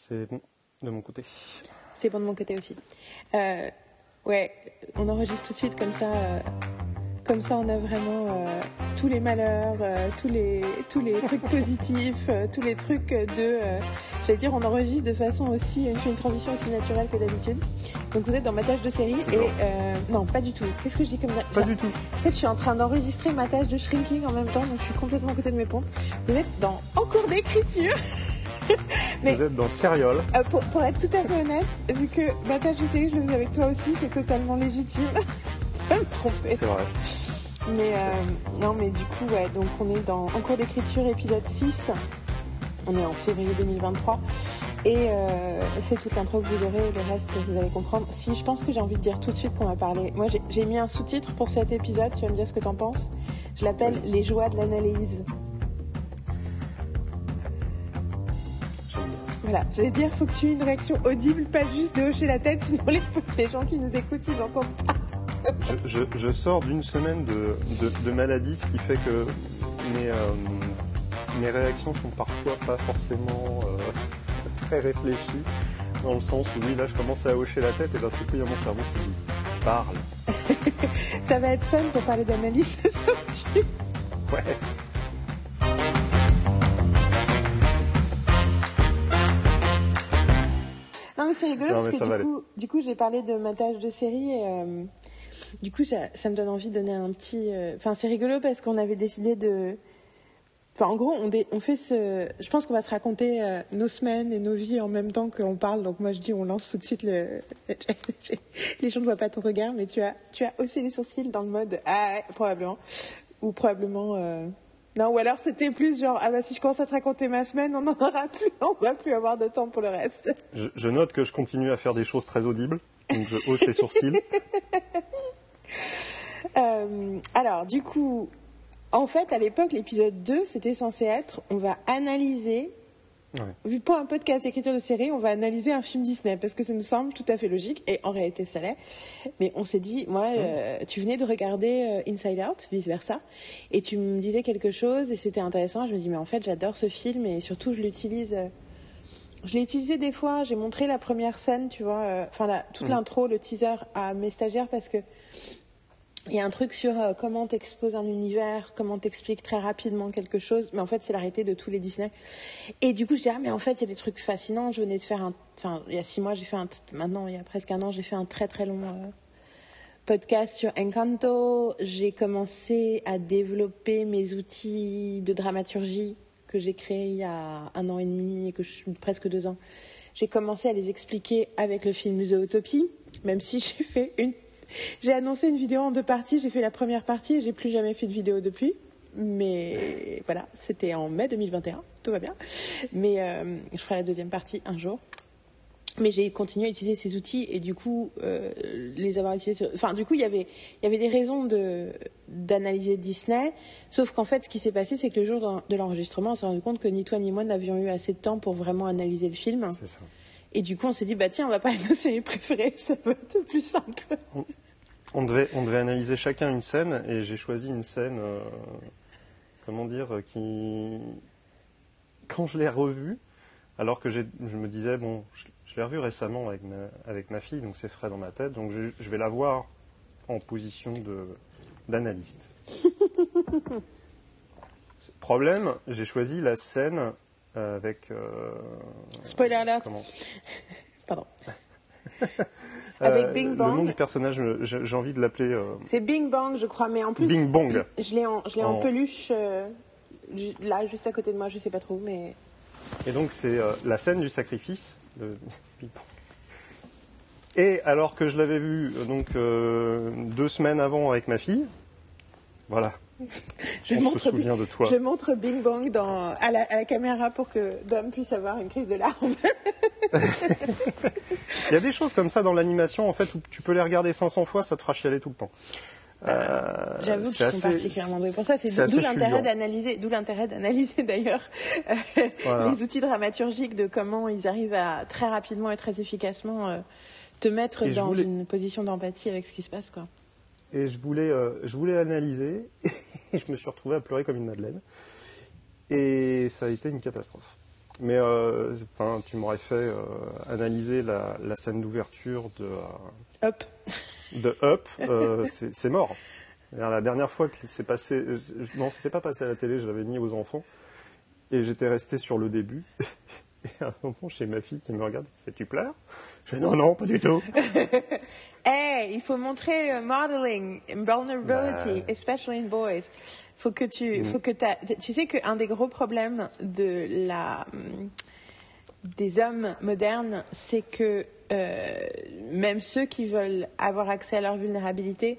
C'est bon de mon côté. C'est bon de mon côté aussi. Euh, ouais, on enregistre tout de suite comme ça. euh, comme ça, on a vraiment euh, tous les malheurs, tous les tous les trucs positifs, tous les trucs de. J'allais dire, on enregistre de façon aussi, on fait une transition aussi naturelle que d'habitude. Donc vous êtes dans ma tâche de série et non, pas du tout. Qu'est-ce que je dis comme Pas du tout. En fait, je suis en train d'enregistrer ma tâche de shrinking en même temps, donc je suis complètement à côté de mes pompes. Vous êtes dans en cours d'écriture. Mais- Vous êtes dans Serial. Euh, pour, pour être tout à fait honnête, vu que ma tâche de série, je le faisais avec toi aussi, c'est totalement légitime de me tromper. C'est vrai. Mais euh, non, mais du coup, ouais, donc on est dans en cours d'écriture épisode 6. On est en février 2023. Et euh, c'est toute l'intro que vous aurez, le reste vous allez comprendre. Si je pense que j'ai envie de dire tout de suite qu'on va parler. Moi j'ai- j'ai mis un sous-titre pour cet épisode, tu vas me dire ce que t'en penses. Je l'appelle Les joies de l'analyse. Voilà, j'allais dire, faut que tu aies une réaction audible, pas juste de hocher la tête, sinon les, les gens qui nous écoutent, ils entendent pas. Je, je- je sors d'une semaine de, de, de maladie, ce qui fait que mes, euh, mes réactions sont parfois pas forcément euh, très réfléchies, dans le sens où oui, là je commence à hocher la tête et d'un seul coup il y a mon cerveau qui dit parle. Ça va être fun pour parler d'analyse aujourd'hui. Ouais. Mais c'est rigolo Non, parce que du aller. coup, du coup j'ai parlé de ma tâche de série et euh, du coup ça, ça me donne envie de donner un petit... euh, Enfin c'est rigolo parce qu'on avait décidé de... Enfin en gros on, dé- on fait ce... Je pense qu'on va se raconter euh, nos semaines et nos vies en même temps qu'on parle. Donc moi je dis on lance tout de suite le... Les gens ne voient pas ton regard mais tu as, tu as haussé les sourcils dans le mode... Ah ouais, probablement. Ou probablement... Non, ou alors c'était plus genre, ah bah si je commence à te raconter ma semaine, on n'en aura plus, on va plus avoir de temps pour le reste. Je, je note que je continue à faire des choses très audibles, donc je hausse les sourcils. Euh, alors, du coup, en fait, à l'époque, l'épisode 2, c'était censé être, on va analyser, Ouais. pour un podcast d'écriture de série, on va analyser un film Disney, parce que ça nous semble tout à fait logique, et en réalité, ça l'est. Mais on s'est dit, moi, euh, tu venais de regarder euh, Inside Out, vice-versa, et tu me disais quelque chose, et c'était intéressant. Je me dis, mais en fait, j'adore ce film, et surtout, je l'utilise... euh, je l'ai utilisé des fois, j'ai montré la première scène, tu vois, enfin toute l'intro, le teaser à mes stagiaires parce que il y a un truc sur euh, comment t'exposes un univers, comment t'expliques très rapidement quelque chose, mais en fait c'est l'arrêté de tous les Disney. Et du coup je dis ah mais en fait il y a des trucs fascinants. Je venais de faire un, enfin il y a six mois j'ai fait un, maintenant il y a presque un an j'ai fait un très très long euh, podcast sur Encanto. J'ai commencé à développer mes outils de dramaturgie que j'ai créés il y a un an et demi et que je presque deux ans. J'ai commencé à les expliquer avec le film Zootopie, même si j'ai fait une j'ai annoncé une vidéo en deux parties. J'ai fait la première partie et j'ai plus jamais fait de vidéo depuis. Mais voilà, c'était en mai 2021. Tout va bien. Mais euh, je ferai la deuxième partie un jour. Mais j'ai continué à utiliser ces outils et du coup, euh, les avoir utilisés. Enfin, du coup, il y avait, y avait des raisons de d'analyser Disney. Sauf qu'en fait, ce qui s'est passé, c'est que le jour de l'enregistrement, on s'est rendu compte que ni toi ni moi n'avions eu assez de temps pour vraiment analyser le film. C'est ça. Et du coup, on s'est dit, bah tiens, on va parler de nos séries préférées, ça va être plus simple. On devait, on devait analyser chacun une scène et j'ai choisi une scène, euh, comment dire, euh, qui, quand je l'ai revue, alors que je me disais, bon, je, je l'ai revue récemment avec ma, avec ma fille, donc c'est frais dans ma tête, donc je, je vais la voir en position d'analyste. Problème, j'ai choisi la scène avec... euh, Spoiler alert. comment Pardon. Avec Euh, Bing Le nom Bang. du personnage, j'ai envie de l'appeler euh, C'est Bing Bang, je crois, mais en plus. Bing Bong. Je l'ai en, peluche, euh, là, juste à côté de moi, je sais pas trop, mais. Et donc c'est euh, la scène du sacrifice de Bang. Et alors que je l'avais vu euh, donc euh, deux semaines avant avec ma fille, voilà, Je on se montre, souvient de toi. je montre Bing Bang dans, à, la, à la caméra pour que Dom puisse avoir une crise de larmes. Il y a des choses comme ça dans l'animation en fait où tu peux les regarder 500 fois, ça te fera chialer tout le temps. Euh, J'avoue suis assez- particulièrement douée pour ça. C'est d'où l'intérêt d'analyser, d'où l'intérêt d'analyser d'ailleurs euh, Voilà. les outils dramaturgiques de comment ils arrivent à très rapidement et très efficacement euh, te mettre Et dans voulais- une position d'empathie avec ce qui se passe, quoi. Et je voulais, euh, je voulais analyser, et je me suis retrouvé à pleurer comme une madeleine. Et ça a été une catastrophe. Mais euh, enfin, tu m'aurais fait euh, analyser la, la scène d'ouverture de, Hop. de Up, c'est mort. La dernière fois que c'est passé, non, c'était pas passé à la télé, je l'avais mis aux enfants, et j'étais resté sur le début. Et à un moment, chez ma fille qui me regarde, fait Tu pleures? Je fais Non, non, pas du tout. Eh, il faut montrer euh, modeling, vulnerability, Bah. especially in boys. Faut que tu, Mm. faut que tu sais qu'un des gros problèmes de la, hum, des hommes modernes, c'est que euh, même ceux qui veulent avoir accès à leur vulnérabilité,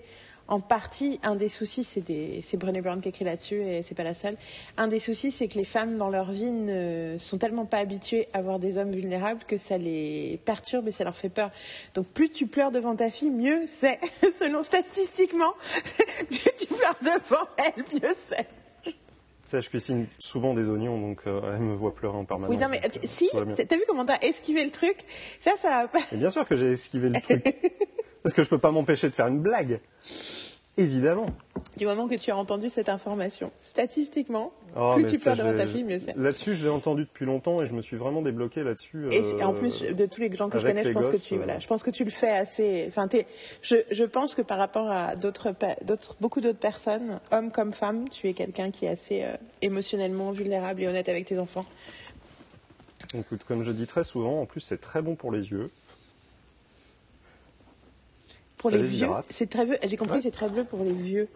en partie, un des soucis, c'est des- Brené Brown qui écrit là-dessus et c'est pas la seule. Un des soucis, c'est que les femmes dans leur vie ne sont tellement pas habituées à voir des hommes vulnérables que ça les perturbe et ça leur fait peur. Donc plus tu pleures devant ta fille, mieux c'est. Selon statistiquement, plus tu pleures devant elle, mieux c'est. Ça, je cuisine souvent des oignons, donc euh, elle me voit pleurer en permanence. Oui, non mais donc, euh, si, t'as vu comment t'as esquivé le truc? Ça, ça va pas. Et bien sûr que j'ai esquivé le truc. Parce que je peux pas m'empêcher de faire une blague. Évidemment. Du moment que tu as entendu cette information, statistiquement, Oh, plus tu ça, devant je ta fille, mieux c'est. Là-dessus, je l'ai entendu depuis longtemps et je me suis vraiment débloqué là-dessus. Et euh, en plus de tous les gens que je connais, je pense que tu, euh, voilà, je pense que tu le fais assez. Enfin, je, je pense que par rapport à d'autres, pe- d'autres, beaucoup d'autres personnes, hommes comme femmes, tu es quelqu'un qui est assez euh, émotionnellement vulnérable et honnête avec tes enfants. Écoute, comme je dis très souvent, en plus, c'est très bon pour les yeux. Pour Ça les les vieux, c'est très bleu. J'ai compris, Ouais. c'est très bleu pour les vieux.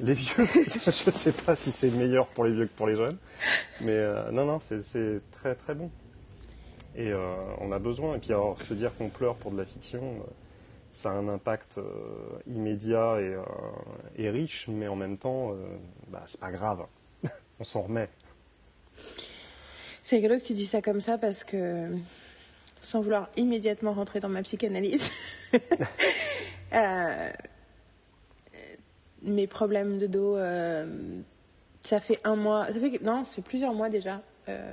Les vieux, je sais pas si c'est meilleur pour les vieux que pour les jeunes. Mais euh, non, non, c'est- très très bon. Et euh, on a besoin. Et puis alors, se dire qu'on pleure pour de la fiction, euh, ça a un impact immédiat et, et riche, mais en même temps, bah, c'est pas grave. on s'en remet. C'est rigolo que tu dis ça comme ça parce que, sans vouloir immédiatement rentrer dans ma psychanalyse, euh, mes problèmes de dos, euh, ça fait un mois, ça fait, non, ça fait plusieurs mois déjà euh,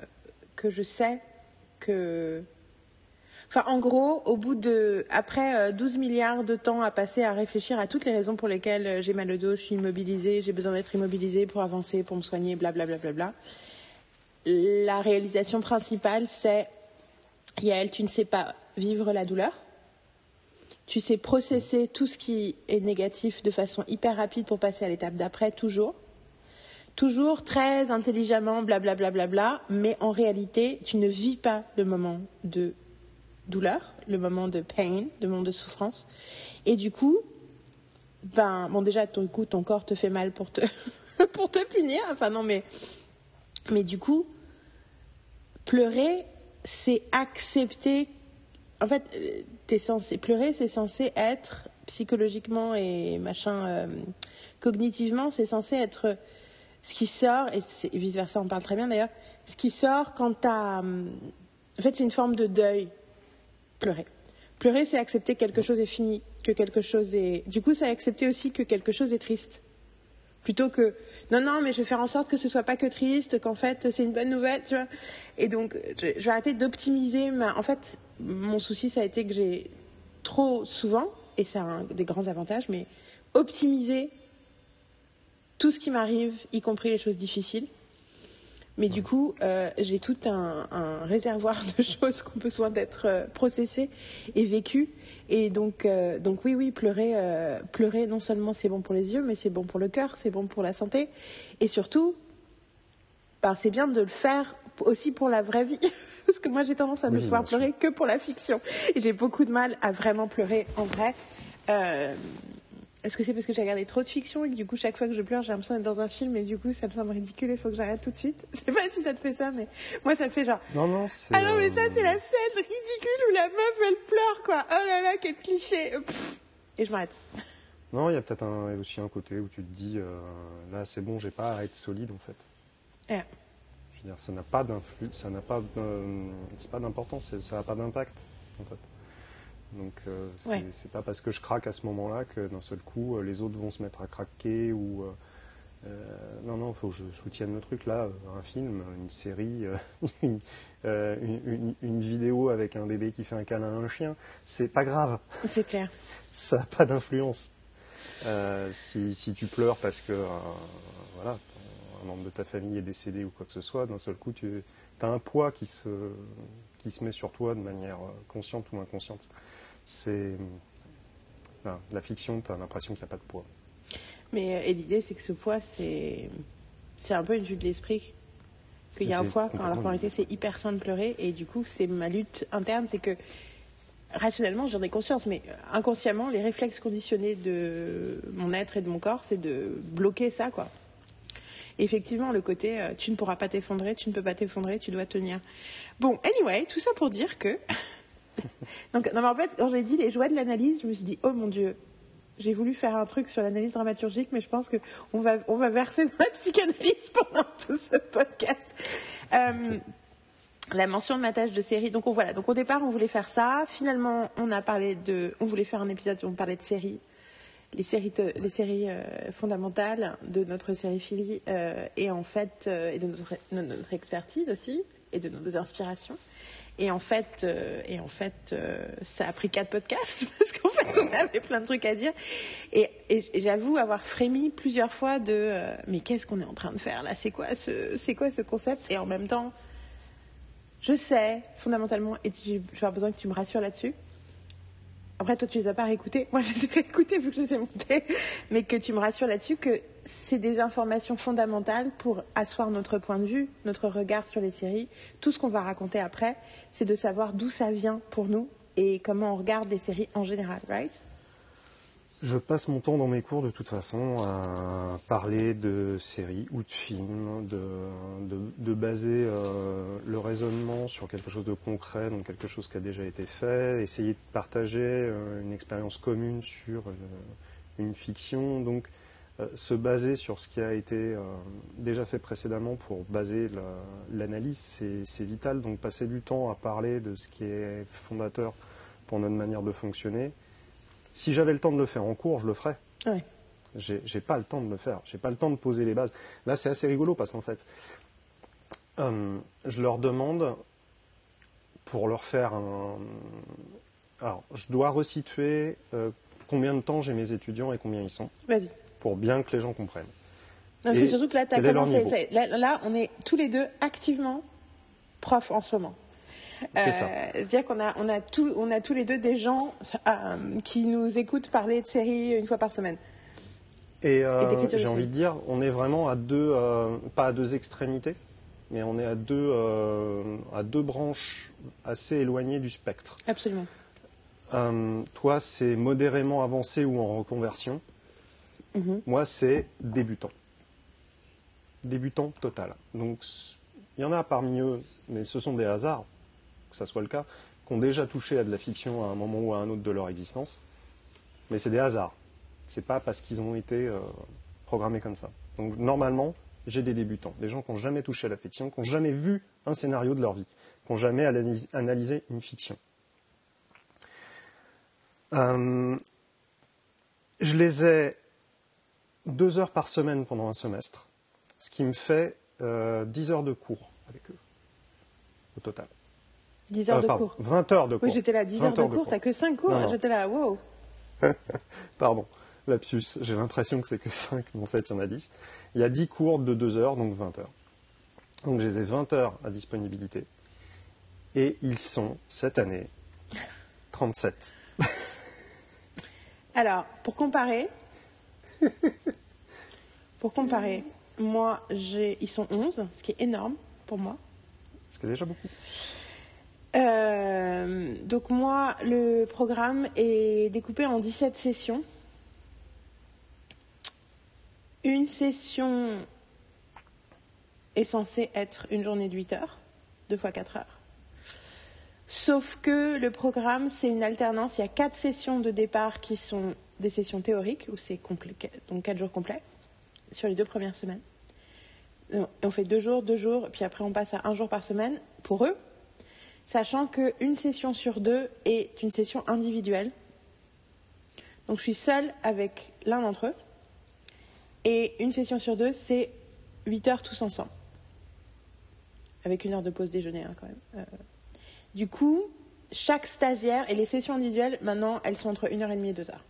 que je sais que. Enfin, en gros, au bout de. Après euh, 12 milliards de temps à passer à réfléchir à toutes les raisons pour lesquelles j'ai mal au dos, je suis immobilisée, j'ai besoin d'être immobilisée pour avancer, pour me soigner, blablabla. Bla, bla, bla, bla la réalisation principale, c'est Yael, tu ne sais pas vivre la douleur. Tu sais processer tout ce qui est négatif de façon hyper rapide pour passer à l'étape d'après, toujours. Toujours très intelligemment, blablabla, bla, mais en réalité, tu ne vis pas le moment de douleur, le moment de pain, le moment de souffrance. Et du coup, ben, bon, déjà, ton, coup, ton corps te fait mal pour te, pour te punir. Enfin, non, mais, mais du coup, pleurer, c'est accepter. En fait, euh, t'es censé pleurer, c'est censé être psychologiquement et machin, euh, cognitivement, c'est censé être ce qui sort et, vice versa. On parle très bien d'ailleurs. Ce qui sort quand t'as, en fait, c'est une forme de deuil. Pleurer. Pleurer, c'est accepter que quelque chose est fini, que quelque chose est. Du coup, c'est accepter aussi que quelque chose est triste plutôt que non non mais je vais faire en sorte que ce soit pas que triste qu'en fait c'est une bonne nouvelle tu vois. Et donc je, je vais arrêter d'optimiser ma en fait mon souci ça a été que j'ai trop souvent et c'est un des grands avantages mais optimiser tout ce qui m'arrive y compris les choses difficiles. Mais du coup, euh, j'ai tout un, un réservoir de choses qui ont besoin d'être euh, processées et vécues. Et donc, euh, donc oui, oui, pleurer, euh, pleurer, non seulement c'est bon pour les yeux, mais c'est bon pour le cœur, c'est bon pour la santé. Et surtout, ben, c'est bien de le faire aussi pour la vraie vie. Parce que moi, j'ai tendance à ne Oui, pouvoir pleurer que pour la fiction. Et j'ai beaucoup de mal à vraiment pleurer en vrai. Euh, est-ce que c'est parce que j'ai regardé trop de fiction et que du coup, chaque fois que je pleure, j'ai l'impression d'être dans un film et du coup, ça me semble ridicule, il faut que j'arrête tout de suite? Je sais pas si ça te fait ça, mais moi, ça me fait genre. Non, non, c'est. Ah non, mais ça, euh, c'est la scène ridicule où la meuf, elle pleure, quoi. Oh là là, quel cliché. Pff. Et je m'arrête. Non, il y a peut-être un, aussi un côté où tu te dis, euh, là, c'est bon, j'ai pas à être solide, en fait. Ouais. Je veux dire, ça n'a pas d'influx, ça n'a pas, d'un- c'est pas d'importance, ça n'a pas d'impact, en fait. Donc, euh, c'est Ouais. pas parce que je craque à ce moment-là que d'un seul coup, euh, les autres vont se mettre à craquer ou. euh, non, non, il faut que je soutienne le truc. Là, un film, une série, euh, une, euh, une- une- une vidéo avec un bébé qui fait un câlin à un chien, c'est pas grave C'est clair. ça n'a pas d'influence. Si, si tu pleures parce que voilà, un membre de ta famille est décédé ou quoi que ce soit, d'un seul coup tu, as un poids qui se, qui se met sur toi de manière euh, consciente ou inconsciente. C'est la fiction, tu as l'impression qu'il n'y a pas de poids. Mais euh, et l'idée, c'est que ce poids, c'est c'est un peu une vue de l'esprit. Qu'il y a un poids quand la réalité, c'est hyper sain de pleurer. Et du coup, c'est ma lutte interne, c'est que rationnellement, j'en ai conscience, mais inconsciemment, les réflexes conditionnés de mon être et de mon corps, c'est de bloquer ça, quoi. Effectivement, le côté euh, tu ne pourras pas t'effondrer, tu ne peux pas t'effondrer, tu dois tenir. Bon, anyway, tout ça pour dire que. Donc, non, mais en fait, quand j'ai dit les joies de l'analyse, je me suis dit, oh mon Dieu, j'ai voulu faire un truc sur l'analyse dramaturgique, mais je pense qu'on va, on va verser dans la psychanalyse pendant tout ce podcast. Euh, la mention de ma tâche de série. Donc voilà. Donc au départ, on voulait faire ça. Finalement, on a parlé de, on voulait faire un épisode où on parlait de séries, les séries, les séries euh, fondamentales de notre série Philly euh, et en fait et de notre, expertise aussi et de nos inspirations. Et en fait, euh, et en fait euh, ça a pris quatre podcasts parce qu'en fait, on avait plein de trucs à dire. Et, j'avoue avoir frémi plusieurs fois de euh, mais qu'est-ce qu'on est en train de faire là? C'est quoi, ce, c'est quoi ce concept? Et en même temps, je sais fondamentalement, et j'ai besoin que tu me rassures là-dessus. Après, toi, tu les as pas réécoutés. Moi, je les ai réécoutés vu que je les ai montés. Mais que tu me rassures là-dessus que c'est des informations fondamentales pour asseoir notre point de vue, notre regard sur les séries. Tout ce qu'on va raconter après, c'est de savoir d'où ça vient pour nous et comment on regarde les séries en général, right? Je passe mon temps dans mes cours de toute façon à parler de séries ou de films, de, baser euh, le raisonnement sur quelque chose de concret, donc quelque chose qui a déjà été fait, essayer de partager euh, une expérience commune sur euh, une fiction. Donc se baser sur ce qui a été déjà fait précédemment pour baser l'analyse, c'est vital. Donc passer du temps à parler de ce qui est fondateur pour notre manière de fonctionner. Si j'avais le temps de le faire en cours, je le ferais. Ouais. J'ai pas le temps de le faire. J'ai pas le temps de poser les bases. Là, c'est assez rigolo parce qu'en fait, euh, je leur demande pour leur faire un. Alors, je dois resituer combien de temps j'ai mes étudiants et combien ils sont. Vas-y pour bien que les gens comprennent. C'est surtout que là, as commencé, là, on est tous les deux activement profs en ce moment. C'est ça. Euh, c'est-à-dire qu'on a, on a, on a tous les deux des gens euh, qui nous écoutent parler de séries une fois par semaine. Et, euh, j'ai envie de dire, on est vraiment à deux, pas à deux extrémités, mais on est à deux, à deux branches assez éloignées du spectre. Absolument. toi, c'est modérément avancé ou en reconversion. Mhm. Moi, c'est débutant. Débutant total. Donc, il y en a parmi eux, mais ce sont des hasards, que ça soit le cas, qui ont déjà touché à de la fiction à un moment ou à un autre de leur existence. Mais c'est des hasards. C'est pas parce qu'ils ont été euh, programmés comme ça. Donc, normalement, j'ai des débutants, des gens qui n'ont jamais touché à la fiction, qui n'ont jamais vu un scénario de leur vie, qui n'ont jamais analysé une fiction. Euh, je les ai deux heures par semaine pendant un semestre, ce qui me fait euh, 10 heures de cours avec eux, au total. 10 heures euh, de cours 20 heures de cours. Oui, j'étais là, 10 heures de, cours, t'as que 5 cours J'étais là, wow Pardon, lapsus, j'ai l'impression que c'est que 5, mais en fait il y en a 10. Il y a 10 cours de 2 heures, donc 20 heures. Donc j'ai 20 heures à disponibilité. Et ils sont, cette année, 37. Alors, pour comparer, Pour comparer, moi, ils sont 11, ce qui est énorme pour moi. Ce qui est déjà beaucoup. Euh, donc moi, le programme est découpé en 17 sessions. Une session est censée être une journée de 8 heures, deux fois 4 heures. Sauf que le programme, c'est une alternance. Il y a quatre sessions de départ qui sont des sessions théoriques, où c'est donc quatre jours complets, sur les deux premières semaines. on fait deux jours, deux jours, puis après on passe à un jour par semaine pour eux, sachant qu'une session sur deux est une session individuelle. Donc je suis seule avec l'un d'entre eux, et une session sur deux, c'est 8 heures tous ensemble, avec une heure de pause déjeuner hein, quand même. Euh, du coup, chaque stagiaire et les sessions individuelles, maintenant, elles sont entre une heure et demie et deux heures.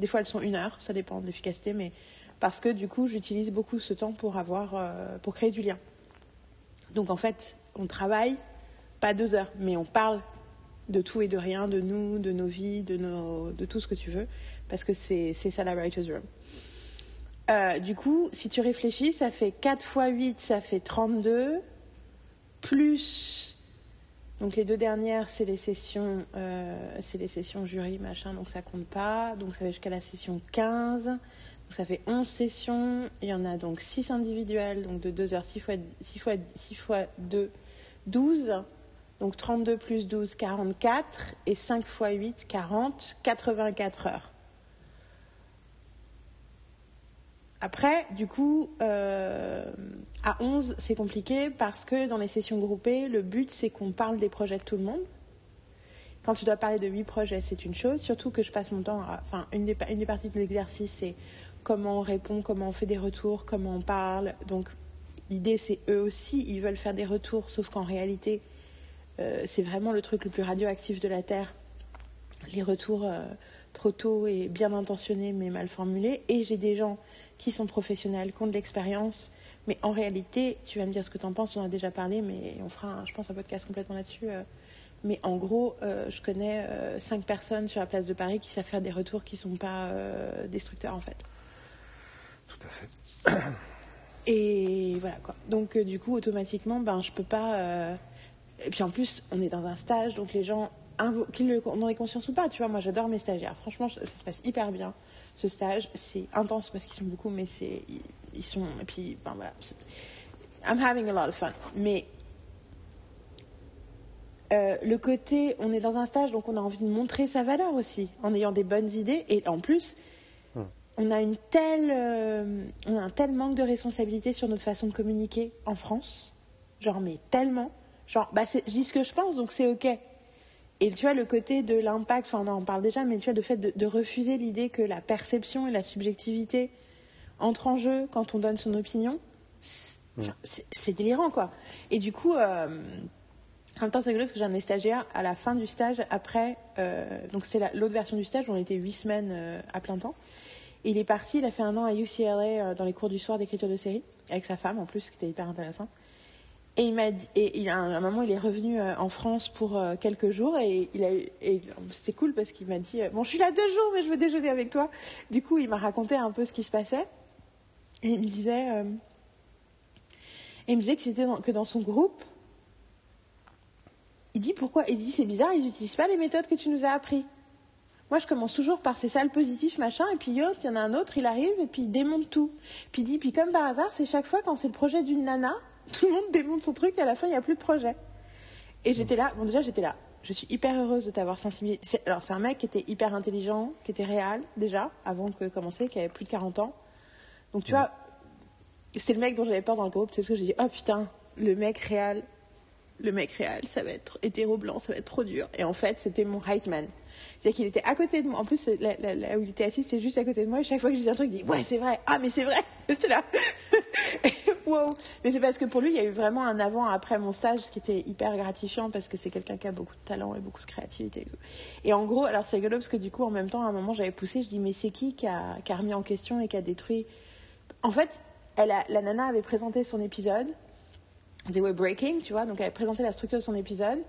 Des fois, elles sont une heure, ça dépend de l'efficacité, mais parce que du coup, j'utilise beaucoup ce temps pour avoir, euh, pour créer du lien. Donc en fait, on travaille pas deux heures, mais on parle de tout et de rien, de nous, de nos vies, de, nos, de tout ce que tu veux, parce que c'est ça la Writer's Room. Euh, du coup, si tu réfléchis, ça fait 4 fois 8, ça fait 32, plus. Donc les deux dernières, c'est les sessions, euh, c'est les sessions jury, machin, donc ça compte pas. Donc ça va jusqu'à la session 15. Donc ça fait 11 sessions. Il y en a donc 6 individuelles, donc de 2 heures, 6 fois, 6 fois, 6 fois 2, 12. Donc 32 plus 12, 44. Et 5 fois 8, 40, 84 heures. Après, du coup, euh, à 11, c'est compliqué parce que dans les sessions groupées, le but, c'est qu'on parle des projets de tout le monde. Quand tu dois parler de 8 projets, c'est une chose. Surtout que je passe mon temps à. Enfin, une des, une des parties de l'exercice, c'est comment on répond, comment on fait des retours, comment on parle. Donc, l'idée, c'est eux aussi, ils veulent faire des retours, sauf qu'en réalité, c'est vraiment le truc le plus radioactif de la Terre. Les retours euh, trop tôt et bien intentionnés, mais mal formulés. Et j'ai des gens qui sont professionnels, qui ont de l'expérience. Mais en réalité, tu vas me dire ce que tu en penses, on en a déjà parlé, mais on fera, je pense, un podcast complètement là-dessus. Euh. mais en gros, euh, je connais euh, cinq personnes sur la place de Paris qui savent faire des retours qui ne sont pas destructeurs, en fait. Tout à fait. Et voilà, quoi. Donc, du coup, automatiquement, ben, je peux pas... Et puis en plus, on est dans un stage, donc les gens, qu'ils en aient conscience ou pas, tu vois, moi j'adore mes stagiaires. Franchement, ça se passe hyper bien ce stage. C'est intense parce qu'ils sont beaucoup, mais c'est ils sont et puis ben voilà. I'm having a lot of fun. Mais euh, le côté, on est dans un stage, donc on a envie de montrer sa valeur aussi, en ayant des bonnes idées. Et en plus, hmm. on a une telle, euh, on a un tel manque de responsabilité sur notre façon de communiquer en France, genre mais tellement, genre bah je dis ce que je pense, donc c'est ok. Et tu vois, le côté de l'impact, enfin, on en parle déjà, mais tu vois, le fait de, refuser l'idée que la perception et la subjectivité entrent en jeu quand on donne son opinion, c'est délirant, quoi. Et du coup, euh, en même temps, c'est rigolo parce que j'ai un de mes stagiaires à la fin du stage, après, euh, donc c'est l'autre version du stage, on était huit semaines euh, à plein temps. Et il est parti, il a fait un an à UCLA dans les cours du soir d'écriture de série, avec sa femme en plus, ce qui était hyper intéressant. Et il m'a et il a, un moment, il est revenu euh, en France pour euh, quelques jours et il a, et c'était cool parce qu'il m'a dit, euh, bon, je suis là deux jours, mais je veux déjeuner avec toi. Du coup, il m'a raconté un peu ce qui se passait et il me disait, et il me disait que c'était que dans son groupe, il dit pourquoi, il dit c'est bizarre, ils n'utilisent pas les méthodes que tu nous as appris. Moi, je commence toujours par ces salles positifs, machin, et puis il y en a un autre, il arrive, et puis il démonte tout. Puis il dit, puis comme par hasard, c'est chaque fois quand c'est le projet d'une nana, tout le monde démonte son truc et à la fin, il n'y a plus de projet. Et j'étais là, bon, déjà, j'étais là. Je suis hyper heureuse de t'avoir sensibilisé. Alors, c'est un mec qui était hyper intelligent, qui était réel, déjà, avant de commencer, qui avait plus de 40 ans. Donc, tu vois, c'est le mec dont j'avais peur dans le groupe, c'est parce que j'ai dit, oh putain, le mec réel, le mec réel, ça va être hétéro-blanc, ça va être trop dur. Et en fait, c'était mon hype man. C'est-à-dire qu'il était à côté de moi. En plus, là, où il était assis, c'était juste à côté de moi. Et chaque fois que je disais un truc, il dit Ouais, c'est vrai. Ah, mais c'est vrai. J'étais là. wow. Mais c'est parce que pour lui, il y a eu vraiment un avant-après mon stage, ce qui était hyper gratifiant parce que c'est quelqu'un qui a beaucoup de talent et beaucoup de créativité. Et, en gros, alors c'est rigolo parce que du coup, en même temps, à un moment, j'avais poussé. Je dis Mais c'est qui qui a, remis en question et qui a détruit? En fait, la nana avait présenté son épisode. They were breaking, tu vois. Donc, elle présenté la structure de son épisode.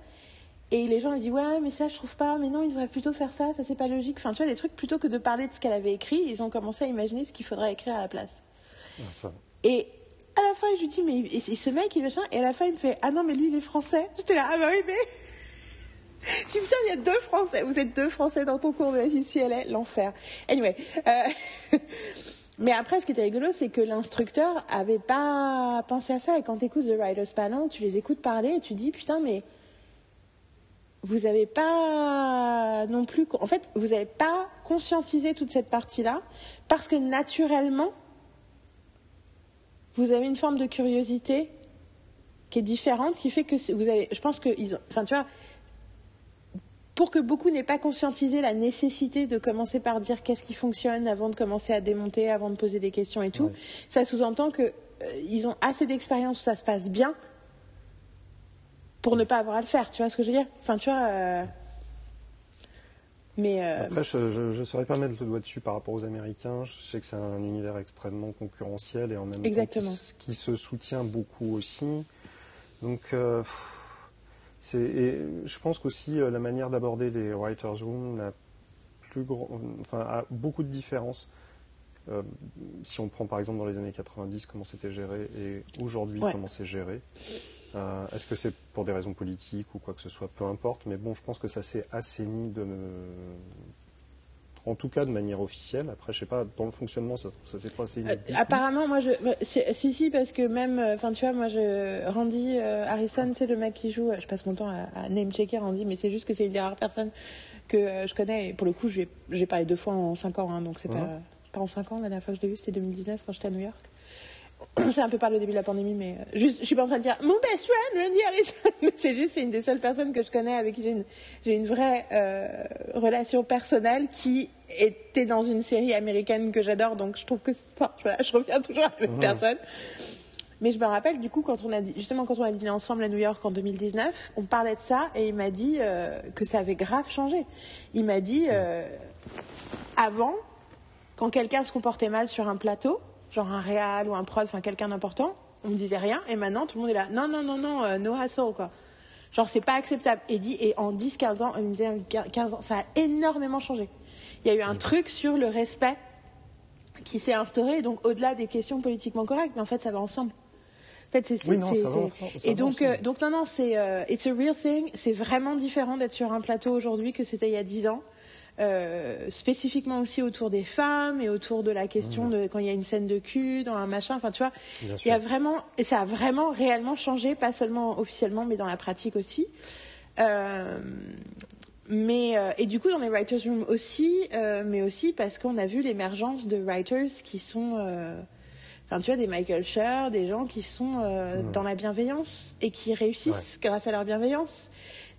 Et les gens lui disent ouais mais ça je trouve pas, mais non il devrait plutôt faire ça, ça c'est pas logique. Enfin tu vois des trucs plutôt que de parler de ce qu'elle avait écrit, ils ont commencé à imaginer ce qu'il faudrait écrire à la place. Ah, et à la fin je lui dis mais et, ce mec il machin et à la fin il me fait ah non mais lui il est français. J'étais là ah bah oui mais je dis putain il y a deux français, vous êtes deux français dans ton cours de est l'enfer. Anyway. Euh... Mais après, ce qui était rigolo, c'est que l'instructeur avait pas pensé à ça. Et quand tu écoutes The Writer's Panel, tu les écoutes parler et tu dis, putain, mais vous n'avez pas non plus, en fait, vous n'avez pas conscientisé toute cette partie-là parce que naturellement, vous avez une forme de curiosité qui est différente, qui fait que vous avez, je pense que, ils enfin, tu vois, pour que beaucoup n'aient pas conscientisé la nécessité de commencer par dire qu'est-ce qui fonctionne avant de commencer à démonter, avant de poser des questions et tout, ça sous-entend qu'ils euh, ont assez d'expérience où ça se passe bien pour ne pas avoir à le faire. Tu vois ce que je veux dire? Enfin, tu vois. Euh, mais euh, Après, je ne saurais pas mettre le doigt dessus par rapport aux Américains. Je sais que c'est un univers extrêmement concurrentiel et en même temps qui, se soutient beaucoup aussi. Donc, euh, et je pense qu'aussi euh, la manière d'aborder les writers' room a, plus grand, enfin, a beaucoup de différences. Euh, si on prend par exemple dans les années 90 comment c'était géré et aujourd'hui Ouais. comment c'est géré. Euh, Est-ce que c'est pour des raisons politiques ou quoi que ce soit, peu importe. Mais bon, je pense que ça s'est assaini de, en tout cas de manière officielle. Après, je sais pas, dans le fonctionnement, ça, ça s'est pas assaini. Euh, apparemment, moi, je, si, si, parce que même, euh, enfin, tu vois, moi, je, Randy euh, Harrison, c'est le mec qui joue. euh, Je passe mon temps à, à name-checker Randy, mais c'est juste que c'est une des rares personnes que euh, je connais. Et pour le coup, j'ai parlé deux fois en cinq ans, hein, donc c'est Mhm. pas, pas en cinq ans. La dernière fois que je l'ai vu, c'était 2019 quand j'étais à New York. C'est un peu par le début de la pandémie, mais euh, juste, je suis pas en train de dire mon best friend Randy Harrison. Mais c'est juste, c'est une des seules personnes que je connais avec qui j'ai une, j'ai une vraie euh, relation personnelle qui était dans une série américaine que j'adore. Donc je trouve que, enfin, je reviens toujours à la même Mhm. personne. Mais je me rappelle du coup quand on a dit, justement quand on a dîné ensemble à New York en 2019, on parlait de ça et il m'a dit euh, que ça avait grave changé. Il m'a dit euh, avant, quand quelqu'un se comportait mal sur un plateau, genre un réal ou un prod, enfin quelqu'un d'important, on me disait rien et maintenant tout le monde est là. Non non non non, euh, no hassle quoi. Genre c'est pas acceptable. Et dit et en 10-15 ans, il me disait 15 ans, ça a énormément changé. Il y a eu un truc sur le respect qui s'est instauré, donc au-delà des questions politiquement correctes, mais en fait ça va ensemble. En fait, c'est, Oui, Et donc, euh, donc non, non, c'est euh, it's a real thing. C'est vraiment différent d'être sur un plateau aujourd'hui que c'était il y a 10 ans. Euh, spécifiquement aussi autour des femmes et autour de la question de quand il y a une scène de cul dans un machin. Enfin, tu vois, il y a vraiment et ça a vraiment réellement changé, pas seulement officiellement, mais dans la pratique aussi. Euh, mais euh, et du coup dans les writers room aussi, mais aussi parce qu'on a vu l'émergence de writers qui sont, enfin tu vois des Michael Schur, des gens qui sont Mhm. dans la bienveillance et qui réussissent grâce à leur bienveillance.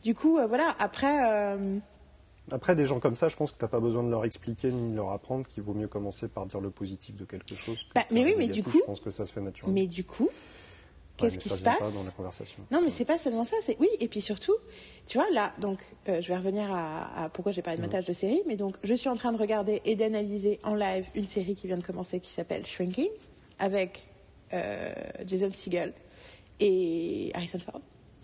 Du coup voilà après. Après, des gens comme ça, je pense que tu n'as pas besoin de leur expliquer ni de leur apprendre qu'il vaut mieux commencer par dire le positif de quelque chose. que Bah, mais oui, mais négatif. du coup- Je pense que ça se fait naturellement. mais du coup, Ouais, qu'est-ce qui se passe pas dans la conversation. Non, mais c'est pas seulement ça. C'est oui, et puis surtout, tu vois là, donc euh, je vais revenir à, à pourquoi j'ai parlé de Mhm. montage de série, mais donc je suis en train de regarder et d'analyser en live une série qui vient de commencer qui s'appelle Shrinking avec euh, Jason Segel et Harrison Ford,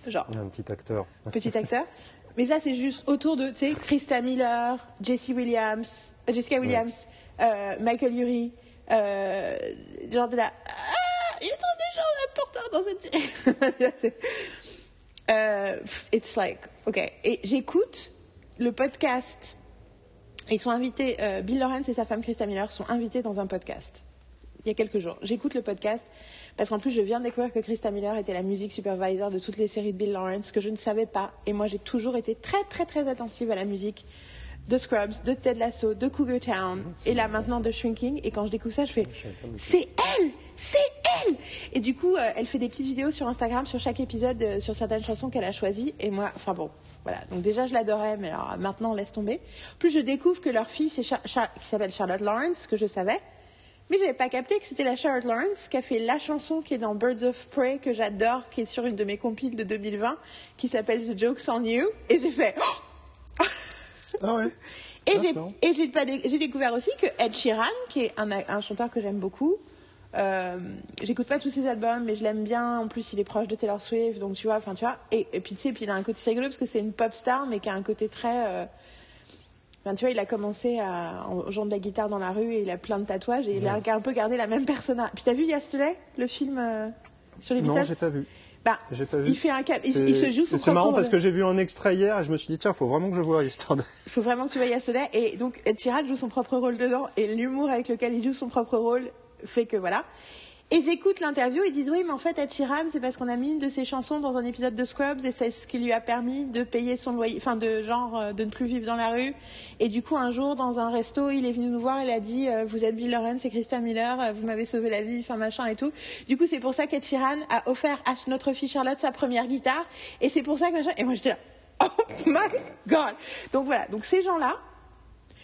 genre un petit acteur. petit acteur. Mais ça, c'est juste autour de, tu sais, Krista Miller, Jesse Williams, euh, Jessica Williams, euh, Michael Urie, euh, genre de la. Ah, il y a trop de choses importantes dans cette euh, it's like, ok. Et j'écoute le podcast. Ils sont invités, euh, Bill Lawrence et sa femme Krista Miller sont invités dans un podcast il y a quelques jours. J'écoute le podcast parce qu'en plus, je viens de découvrir que Krista Miller était la musique supervisor de toutes les séries de Bill Lawrence, que je ne savais pas. Et moi, j'ai toujours été très, très, très attentive à la musique de Scrubs, de Ted Lasso, de Cougar Town, c'est et là maintenant de Shrinking. Et quand je découvre ça, je fais c'est elle C'est elle Et du coup, euh, elle fait des petites vidéos sur Instagram sur chaque épisode, euh, sur certaines chansons qu'elle a choisies. Et moi, enfin bon, voilà. Donc déjà, je l'adorais, mais alors maintenant, laisse tomber. Plus, je découvre que leur fille, c'est Char- Char- qui s'appelle Charlotte Lawrence, que je savais. Mais j'avais pas capté que c'était la Charlotte Lawrence qui a fait la chanson qui est dans Birds of Prey, que j'adore, qui est sur une de mes compiles de 2020, qui s'appelle The Joke's on You. Et j'ai fait... Oh Ah ouais et Ah, j'ai dé- découvert aussi que Ed Sheeran, qui est un, un chanteur que j'aime beaucoup, euh, j'écoute pas tous ses albums, mais je l'aime bien. En plus, il est proche de Taylor Swift, donc tu vois, enfin tu vois. Et, et puis tu sais, puis il a un côté rigolo parce que c'est une pop star, mais qui a un côté très. euh, Enfin, tu vois, il a commencé à, jouant de la guitare dans la rue et il a plein de tatouages et il a un peu gardé la même persona. Puis t'as vu Yesterday, le film euh, sur les Non, Beatles? j'ai pas vu. Bah, pas vu. il fait un cap, il, il se joue C'est marrant parce que j'ai vu un extrait hier et je me suis dit, tiens, faut vraiment que je voie Yesterday. Il faut vraiment que tu voyes Yesterday. Et donc, Ed Sheeran joue son propre rôle dedans. Et l'humour avec lequel il joue son propre rôle fait que voilà. Et j'écoute l'interview, ils disent oui, mais en fait, Ed Sheeran, c'est parce qu'on a mis une de ses chansons dans un épisode de Scrubs et c'est ce qui lui a permis de payer son loyer, enfin, de genre, euh, de ne plus vivre dans la rue. Et du coup, un jour, dans un resto, il est venu nous voir, il a dit, euh, vous êtes Bill Lawrence et Krista Miller, euh, vous m'avez sauvé la vie, enfin, machin et tout. Du coup, c'est pour ça qu'Ed Sheeran a offert à notre fille Charlotte sa première guitare. Et c'est pour ça que et moi, j'étais là, oh my god! Donc voilà. Donc ces gens-là,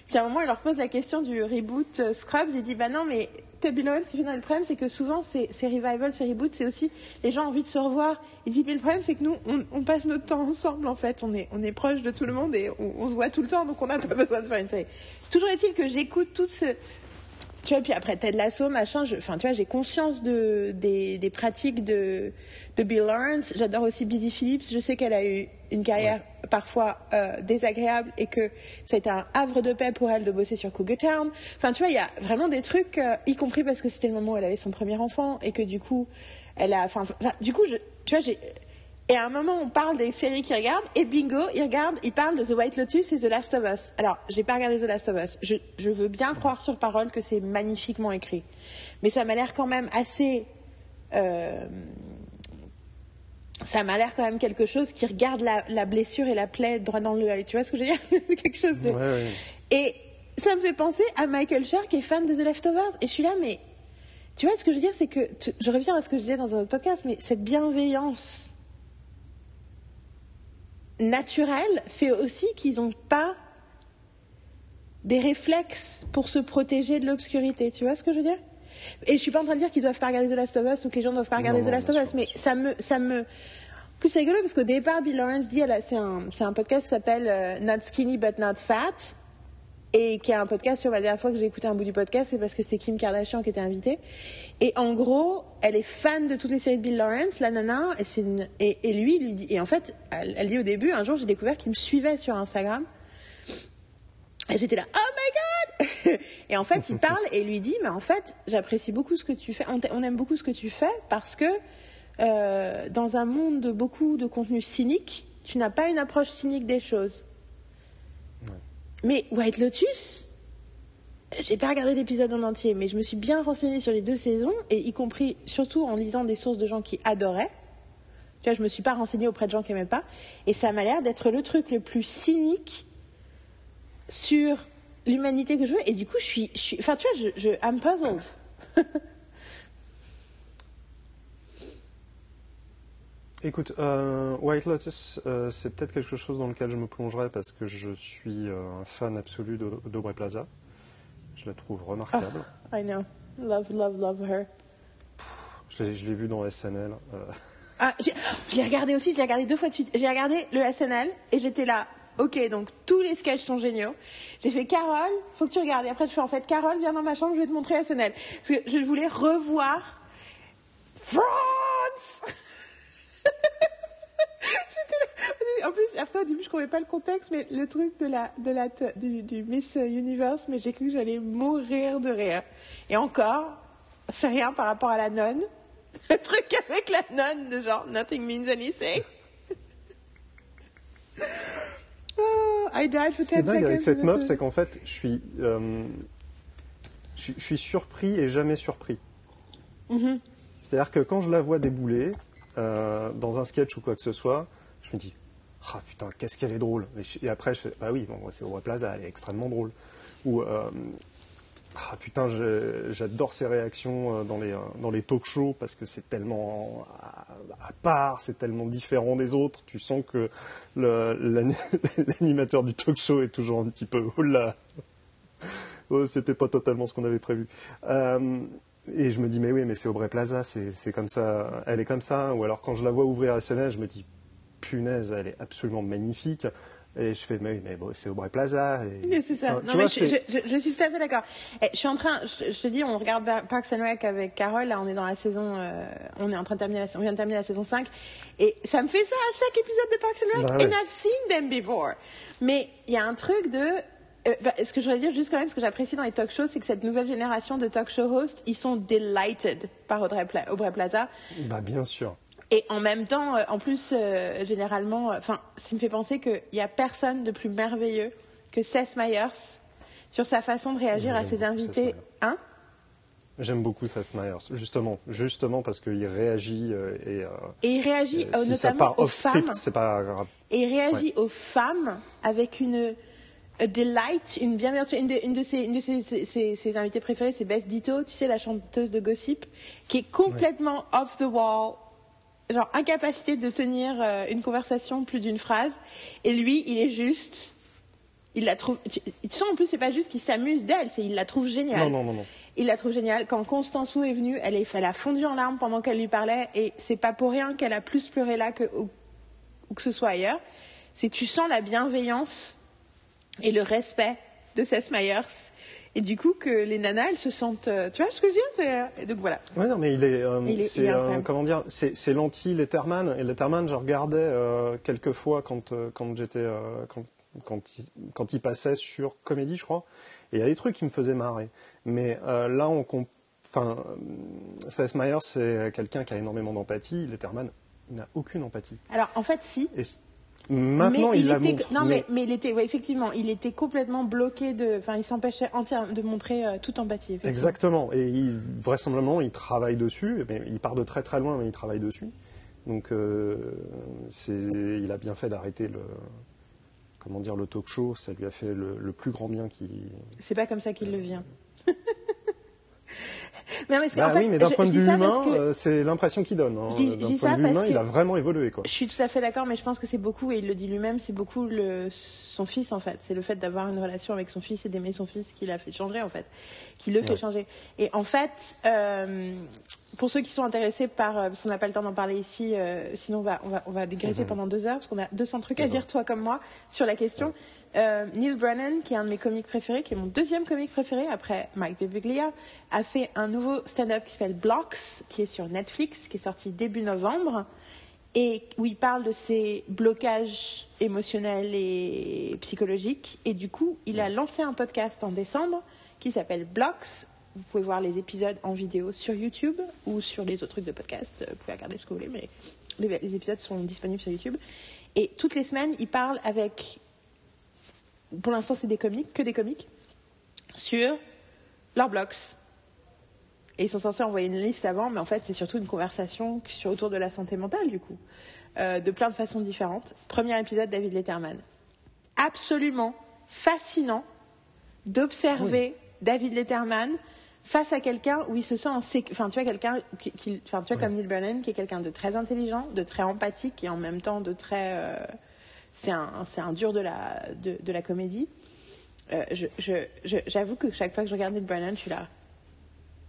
puis à un moment, il leur pose la question du reboot Scrubs. Il dit Bah non, mais Bill Lawrence, ce qui fait dans le problème, c'est que souvent, ces, ces revivals, ces reboots, c'est aussi les gens ont envie de se revoir. Il dit Mais le problème, c'est que nous, on, passe notre temps ensemble, en fait. On est, on est proche de tout le monde et on, se voit tout le temps, donc on n'a pas besoin de faire une série. Toujours est-il que j'écoute tout ce. tu vois, puis après Ted Lasso, machin, enfin, tu vois, j'ai conscience de, des, des pratiques de, de Bill Lawrence. J'adore aussi Busy Phillips. Je sais qu'elle a eu une carrière parfois euh, désagréable et que ça a été un havre de paix pour elle de bosser sur Cougar Town. Enfin, tu vois, il y a vraiment des trucs, euh, y compris parce que c'était le moment où elle avait son premier enfant et que du coup, elle a, enfin, du coup, je, tu vois, j'ai, et à un moment, on parle des séries qu'il regarde, et bingo, il regarde, il parle de The White Lotus et The Last of Us. Alors, j'ai pas regardé The Last of Us. Je, je veux bien croire sur parole que c'est magnifiquement écrit. Mais ça m'a l'air quand même assez. Euh, ça m'a l'air quand même quelque chose qui regarde la, la, blessure et la plaie droit dans le Tu vois ce que je veux dire Quelque chose de. Ouais, ouais. Et ça me fait penser à Michael Schur qui est fan de The Leftovers. Et je suis là, mais. Tu vois ce que je veux dire C'est que. Je reviens à ce que je disais dans un autre podcast, mais cette bienveillance naturel fait aussi qu'ils n'ont pas des réflexes pour se protéger de l'obscurité. Tu vois ce que je veux dire? Et je suis pas en train de dire qu'ils doivent pas regarder The Last of Us ou que les gens doivent pas regarder Non, The Last of Us, mais ça me, ça me. Plus c'est rigolo parce qu'au départ, Bill Lawrence dit, a- c'est un, c'est un podcast qui s'appelle euh, Not Skinny but Not Fat et qui est un podcast sur la dernière fois que j'ai écouté un bout du podcast, c'est parce que c'est Kim Kardashian qui était invitée. Et en gros, elle est fan de toutes les séries de Bill Lawrence, la nana, et, c'est une- et, et lui, lui dit, et en fait, elle, elle dit au début, un jour, j'ai découvert qu'il me suivait sur Instagram. Et j'étais là, oh my god Et en fait, il parle et lui dit, mais en fait, j'apprécie beaucoup ce que tu fais, on, aime beaucoup ce que tu fais parce que euh, dans un monde de beaucoup de contenu cynique, tu n'as pas une approche cynique des choses. Mais White Lotus, j'ai pas regardé l'épisode en entier, mais je me suis bien renseignée sur les deux saisons, et y compris, surtout en lisant des sources de gens qui adoraient. Tu vois, je me suis pas renseignée auprès de gens qui aimaient pas, et ça m'a l'air d'être le truc le plus cynique sur l'humanité que je veux, et du coup, je suis, je suis, enfin, tu vois, je, je I'm puzzled. Écoute, euh, White Lotus, euh, c'est peut-être quelque chose dans lequel je me plongerai parce que je suis euh, un fan absolu d'Aubrey Plaza. Je la trouve remarquable. I know, love, love, love her. Je l'ai- je l'ai vu dans SNL. Ah, j'ai- je l'ai regardé aussi, je l'ai regardé deux fois de suite. J'ai regardé le SNL et j'étais là. Ok, donc tous les sketchs sont géniaux. J'ai fait Carole, faut que tu regardes. Et après, je fais en fait Carole, viens dans ma chambre, je vais te montrer SNL. Parce que je voulais revoir France. En plus, après, au début, je ne comprenais pas le contexte, mais le truc de la, de la, du Miss Universe, mais j'ai cru que j'allais mourir de rire. Et encore, c'est rien par rapport à la nonne. Le truc avec la nonne de genre nothing means anything. Oh, I died for 10 Ce qui est dingue avec seconds. cette meuf, c'est qu'en fait, je suis, euh, je, suis- je suis surpris et jamais surpris. Mhm. C'est-à-dire que quand je la vois débouler euh, dans un sketch ou quoi que ce soit, je me dis, ah putain, qu'est-ce qu'elle est drôle. Et, je- et après, je fais, bah oui, bon, c'est Aubrey Plaza, elle est extrêmement drôle. Ou, euh, ah putain, j'adore ses réactions dans les, dans les talk shows parce que c'est tellement à, part, c'est tellement différent des autres. Tu sens que l'animateur du talk show est toujours un petit peu, oh là, oh, c'était pas totalement ce qu'on avait prévu. Euh, et je me dis, mais oui, mais c'est Aubrey Plaza, c'est comme ça, elle est comme ça. Ou alors quand je la vois ouvrir SNL, je me dis, punaise, elle est absolument magnifique. Et je fais, mais mais bon, c'est Aubrey Plaza. Et, c'est ça. Enfin, tu non, mais vois, je, c'est- je- je- je suis tout à fait d'accord. Et Je suis en train, je, te dis, on regarde Parks and Rec avec Carole. Là, on est dans la saison, euh, on est en train de terminer, la, on vient de terminer la saison 5. Et ça me fait ça à chaque épisode de Parks and Rec. Bah ouais. And I've seen them before. Mais il y a un truc de, euh, bah, ce que je voudrais dire juste quand même, ce que j'apprécie dans les talk shows, c'est que cette nouvelle génération de talk show hosts, ils sont delighted par Audrey, Pla- Aubrey Plaza. Bah, bien sûr. Et en même temps, euh, en plus, euh, généralement, euh, enfin, ça me fait penser qu'il n'y a personne de plus merveilleux que Seth Meyers sur sa façon de réagir à ses invités. Hein? J'aime beaucoup Seth Meyers, justement, justement parce qu'il réagit euh, et, euh, Et il réagit si ça notamment part aux off script, femmes. c'est pas grave. Et il réagit aux femmes avec une a delight, une bienveillance. Une de, une de ses, une de ses, ses- ses- ses invités préférés, c'est Bess Ditto, tu sais, la chanteuse de Gossip, qui est complètement off the wall, genre incapacité de tenir euh, une conversation plus d'une phrase. Et lui, il est juste. Il la trouve. Tu, tu sens en plus, c'est pas juste qu'il s'amuse d'elle, c'est il la trouve géniale. Non, non, non, non. Il la trouve géniale. Quand Constance Wu est venue, elle, est, elle a fondu en larmes pendant qu'elle lui parlait, et c'est pas pour rien qu'elle a plus pleuré là que où, où que ce soit ailleurs. C'est tu sens la bienveillance et le respect de Seth Meyers. Et du coup, que les nanas, elles se sentent. euh, tu vois ce que je veux dire et Donc voilà. Ouais, non, mais il est, euh, est- est euh, comment dire, c'est, c'est l'anti-Letterman. Et Letterman, je regardais euh, quelques fois quand, euh, quand j'étais, euh, quand, quand, il, quand il passait sur Comédie, je crois. Et il y a des trucs qui me faisaient marrer. Mais euh, là, on, enfin, euh, Seth Meyers, c'est quelqu'un qui a énormément d'empathie. Letterman n'a aucune empathie. Alors en fait, si. Et maintenant, mais il, la était, montre. Non, mais- mais, mais il était, ouais, effectivement, il était complètement bloqué de. Enfin, il s'empêchait entièrement de montrer euh, toute empathie. Exactement. Et il, vraisemblablement, il travaille dessus. Mais il part de très très loin, mais il travaille dessus. Donc, euh, il a bien fait d'arrêter le, comment dire, le talk show. Ça lui a fait le, le plus grand bien qui. C'est pas comme ça qu'il le vient. mais non, parce Bah qu'en fait, oui, mais d'un point de vue humain, que- euh, c'est l'impression qu'il donne. hein. D'un point de vue humain, il a vraiment évolué, quoi. Je suis tout à fait d'accord, mais je pense que c'est beaucoup, et il le dit lui-même, c'est beaucoup le, son fils en fait. C'est le fait d'avoir une relation avec son fils et d'aimer son fils qui l'a fait changer en fait, qui le fait changer. Et en fait, euh, pour ceux qui sont intéressés par, euh, parce qu'on n'a pas le temps d'en parler ici, euh, sinon on va, on va, on va digresser Mhm. pendant deux heures, parce qu'on a 200 trucs à dire, toi comme moi, sur la question. Euh, Neil Brennan, qui est un de mes comiques préférés, qui est mon deuxième comique préféré après Mike Birbiglia, a fait un nouveau stand-up qui s'appelle Blocks, qui est sur Netflix, qui est sorti début novembre, et où il parle de ses blocages émotionnels et psychologiques. Et du coup, il a lancé un podcast en décembre qui s'appelle Blocks. Vous pouvez voir les épisodes en vidéo sur YouTube ou sur les autres trucs de podcast. Vous pouvez regarder ce que vous voulez, mais les épisodes sont disponibles sur YouTube. Et toutes les semaines, il parle avec pour l'instant c'est des comiques, que des comiques, sur leurs blogs. Et ils sont censés envoyer une liste avant, mais en fait c'est surtout une conversation sur, autour de la santé mentale du coup, Euh, de plein de façons différentes. Premier épisode, David Letterman. Absolument fascinant d'observer David Letterman face à quelqu'un où il se sent en sécurité. Enfin, tu vois, quelqu'un qui, qui- enfin, tu vois, comme Neil Brennan, qui est quelqu'un de très intelligent, de très empathique et en même temps de très. euh, c'est un, c'est un dur de la, de, de la comédie. Euh, je- je- je- J'avoue que chaque fois que je regarde Neil Brennan, je suis là.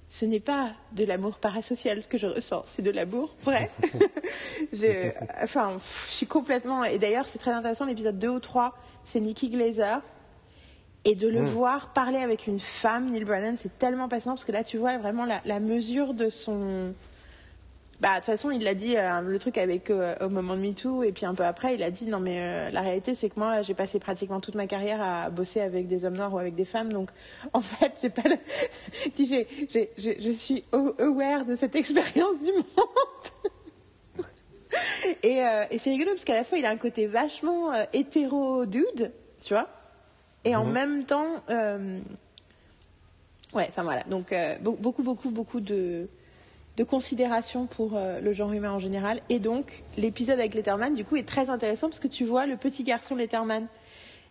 Ce n'est pas de l'amour parasocial que je ressens, c'est de l'amour vrai. Je- enfin, je suis complètement. Et d'ailleurs, c'est très intéressant, l'épisode 2 ou 3, c'est Nikki Glazer. Et de le Mm. voir parler avec une femme, Neil Brennan, c'est tellement passionnant parce que là, tu vois vraiment la, la mesure de son. Bah, de toute façon, il l'a dit, euh, le truc avec euh, au moment de MeToo, et puis un peu après, il a dit non, mais euh, la réalité, c'est que moi, j'ai passé pratiquement toute ma carrière à bosser avec des hommes noirs ou avec des femmes, donc en fait, j'ai pas le... J'ai- j'ai- j'ai- je suis aware de cette expérience du monde. et euh, et c'est rigolo parce qu'à la fois, il a un côté vachement euh, hétéro-dude, tu vois, et en Mhm. même temps. Ouais, enfin voilà. Donc be- beaucoup, beaucoup, beaucoup de, de considération pour euh, le genre humain en général. Et donc l'épisode avec Letterman, du coup, est très intéressant parce que tu vois le petit garçon Letterman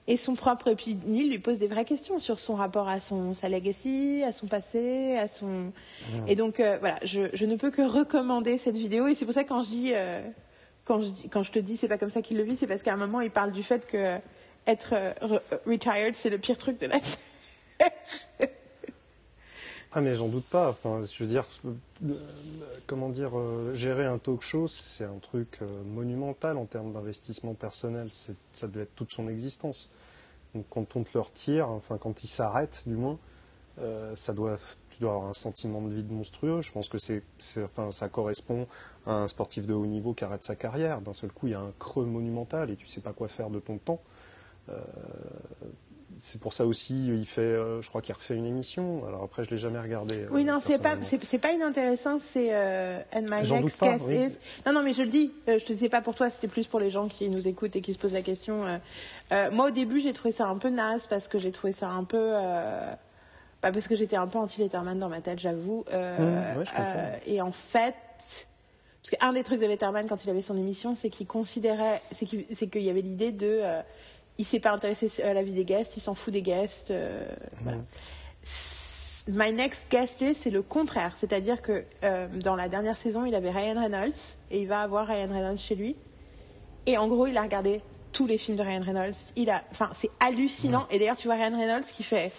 et son propre. Et puis Neil lui pose des vraies questions sur son rapport à son sa legacy, à son passé, à son. Et donc euh, voilà, je, je ne peux que recommander cette vidéo. Et c'est pour ça que quand je dis, euh, quand je dis- quand je te dis, c'est pas comme ça qu'il le vit, c'est parce qu'à un moment il parle du fait que être euh, re- retired, c'est le pire truc de la Ah mais j'en doute pas. Enfin, je veux dire, comment dire, euh, gérer un talk show, c'est un truc euh, monumental en termes d'investissement personnel. Ça doit être toute son existence. Donc quand on te le retire, enfin quand il s'arrête, du moins, euh, ça doit, tu dois avoir un sentiment de vide monstrueux. Je pense que c'est, enfin, ça correspond à un sportif de haut niveau qui arrête sa carrière. D'un seul coup, il y a un creux monumental et tu sais pas quoi faire de ton temps. C'est pour ça aussi, il fait, euh, je crois qu'il refait une émission. Alors après, je l'ai jamais regardé. euh, Oui, non, c'est pas, c'est pas inintéressant, c'est euh, And My doute pas, Guest oui. is. Non, non, mais je le dis, euh, je te disais pas pour toi, c'était plus pour les gens qui nous écoutent et qui se posent la question. euh. Moi, au début, j'ai trouvé ça un peu naze parce que j'ai trouvé ça un peu. bah, parce que j'étais un peu anti-Letterman dans ma tête, j'avoue. Mmh, ouais, et en fait. Parce qu'un des trucs de Letterman quand il avait son émission, c'est qu'il considérait. C'est qu'il c'est qu'il y avait l'idée de. Il s'est pas intéressé à la vie des guests, il s'en fout des guests. euh, voilà. My Next Guest Is, c'est le contraire. C'est-à-dire que euh, dans la dernière saison, il avait Ryan Reynolds et il va avoir Ryan Reynolds chez lui. Et en gros, il a regardé tous les films de Ryan Reynolds. Il a, enfin, c'est hallucinant. Et d'ailleurs, tu vois Ryan Reynolds qui fait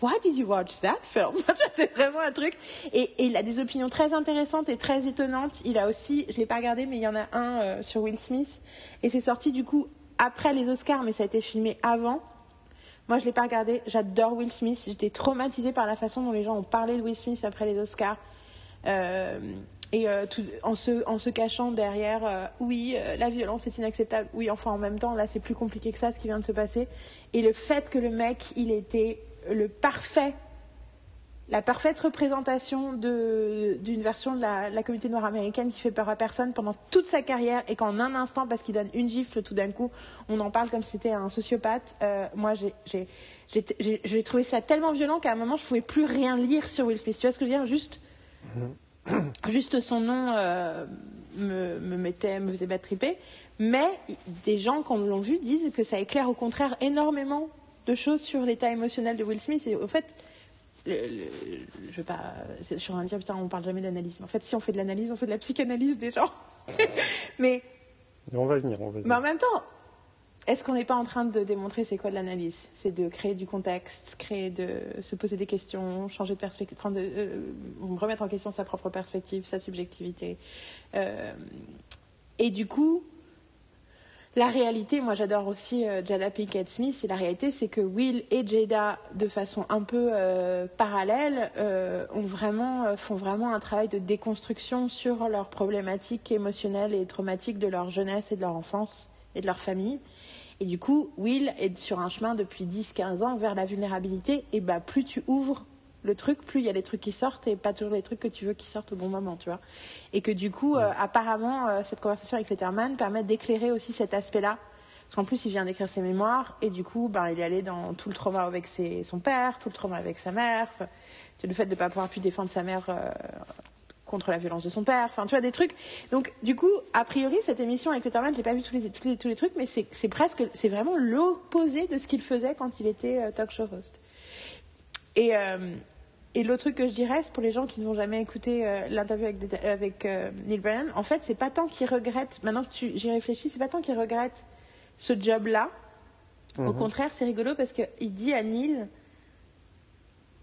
Why did you watch that film? C'est vraiment un truc. Et, et il a des opinions très intéressantes et très étonnantes. Il a aussi, je l'ai pas regardé, mais il y en a un euh, sur Will Smith. Et c'est sorti du coup après les Oscars, mais ça a été filmé avant. Moi, je l'ai pas regardé. J'adore Will Smith. J'étais traumatisée par la façon dont les gens ont parlé de Will Smith après les Oscars. Euh, et euh, en, se, cachant derrière, euh, oui, la violence est inacceptable. Oui, enfin, en même temps, là, c'est plus compliqué que ça, ce qui vient de se passer. Et le fait que le mec, il était le parfait la parfaite représentation d'une version de la, la, communauté noire américaine qui fait peur à personne pendant toute sa carrière et qu'en un instant, parce qu'il donne une gifle, tout d'un coup, on en parle comme si c'était un sociopathe. Euh, moi, j'ai trouvé ça tellement violent qu'à un moment, je ne pouvais plus rien lire sur Will Smith. Tu vois ce que je veux dire? Juste, juste son nom euh, me, me, mettait, me faisait battre triper. Mais des gens, quand l'ont vu, disent que ça éclaire au contraire énormément de choses sur l'état émotionnel de Will Smith. Et au fait, le, le, je vais pas, je suis en train de dire, putain, on parle jamais d'analyse. Mais en fait, si on fait de l'analyse, on fait de la psychanalyse des gens. mais. On va venir, on va venir. Mais en même temps, est-ce qu'on n'est pas en train de démontrer c'est quoi de l'analyse? C'est de créer du contexte, créer de se poser des questions, changer de perspective, prendre de, euh, remettre en question sa propre perspective, sa subjectivité. Euh, et du coup, la réalité, moi j'adore aussi euh, Jada Pinkett Smith, et la réalité c'est que Will et Jada, de façon un peu euh, parallèle, euh, ont vraiment, font vraiment un travail de déconstruction sur leurs problématiques émotionnelles et traumatiques de leur jeunesse et de leur enfance et de leur famille. Et du coup, Will est sur un chemin depuis 10-15 ans vers la vulnérabilité, et bah plus tu ouvres le truc, plus il y a des trucs qui sortent et pas toujours les trucs que tu veux qui sortent au bon moment, tu vois. Et que du coup, euh, apparemment, euh, cette conversation avec Letterman permet d'éclairer aussi cet aspect-là. Parce qu'en plus, il vient d'écrire ses mémoires et du coup, ben, il est allé dans tout le trauma avec ses, son père, tout le trauma avec sa mère, le fait de ne pas pouvoir plus défendre sa mère euh, contre la violence de son père, enfin, tu vois, des trucs. Donc, du coup, a priori, cette émission avec Letterman, j'ai pas vu tous les, tous les, tous les trucs, mais c'est presque, c'est vraiment l'opposé de ce qu'il faisait quand il était talk show host. Et, euh, et l'autre truc que je dirais, c'est pour les gens qui n'ont jamais écouté euh, l'interview avec, avec euh, Neil Brennan, en fait, c'est pas tant qu'il regrette, maintenant que j'y réfléchis, c'est pas tant qu'il regrette ce job-là. Au Mhm. contraire, c'est rigolo parce qu'il dit à Neil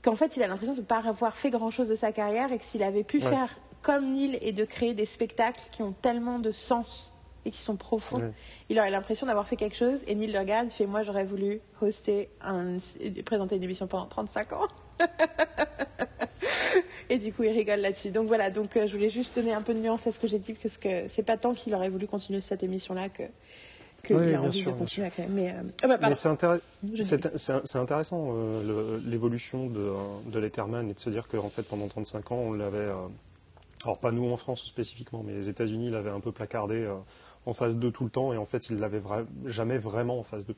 qu'en fait, il a l'impression de ne pas avoir fait grand-chose de sa carrière et que s'il avait pu Ouais. faire comme Neil et de créer des spectacles qui ont tellement de sens et qui sont profonds, Ouais. il aurait l'impression d'avoir fait quelque chose. Et Neil le regarde, fait Moi, j'aurais voulu hoster, un, présenter une émission pendant 35 ans. Et du coup, il rigole là-dessus. Donc voilà, donc euh, je voulais juste donner un peu de nuance à ce que j'ai dit, parce que c'est pas tant qu'il aurait voulu continuer cette émission-là que qu'il Oui, a bien envie sûr, de bien continuer à créer. Mais, euh, ah bah. Mais c'est intér- intéressant euh, l'évolution de, de Letterman et de se dire qu'en fait pendant 35 ans on l'avait, alors pas nous en France spécifiquement, mais les États-Unis l'avaient un peu placardé en phase 2 tout le temps et en fait il l'avait vra- jamais vraiment en phase 2.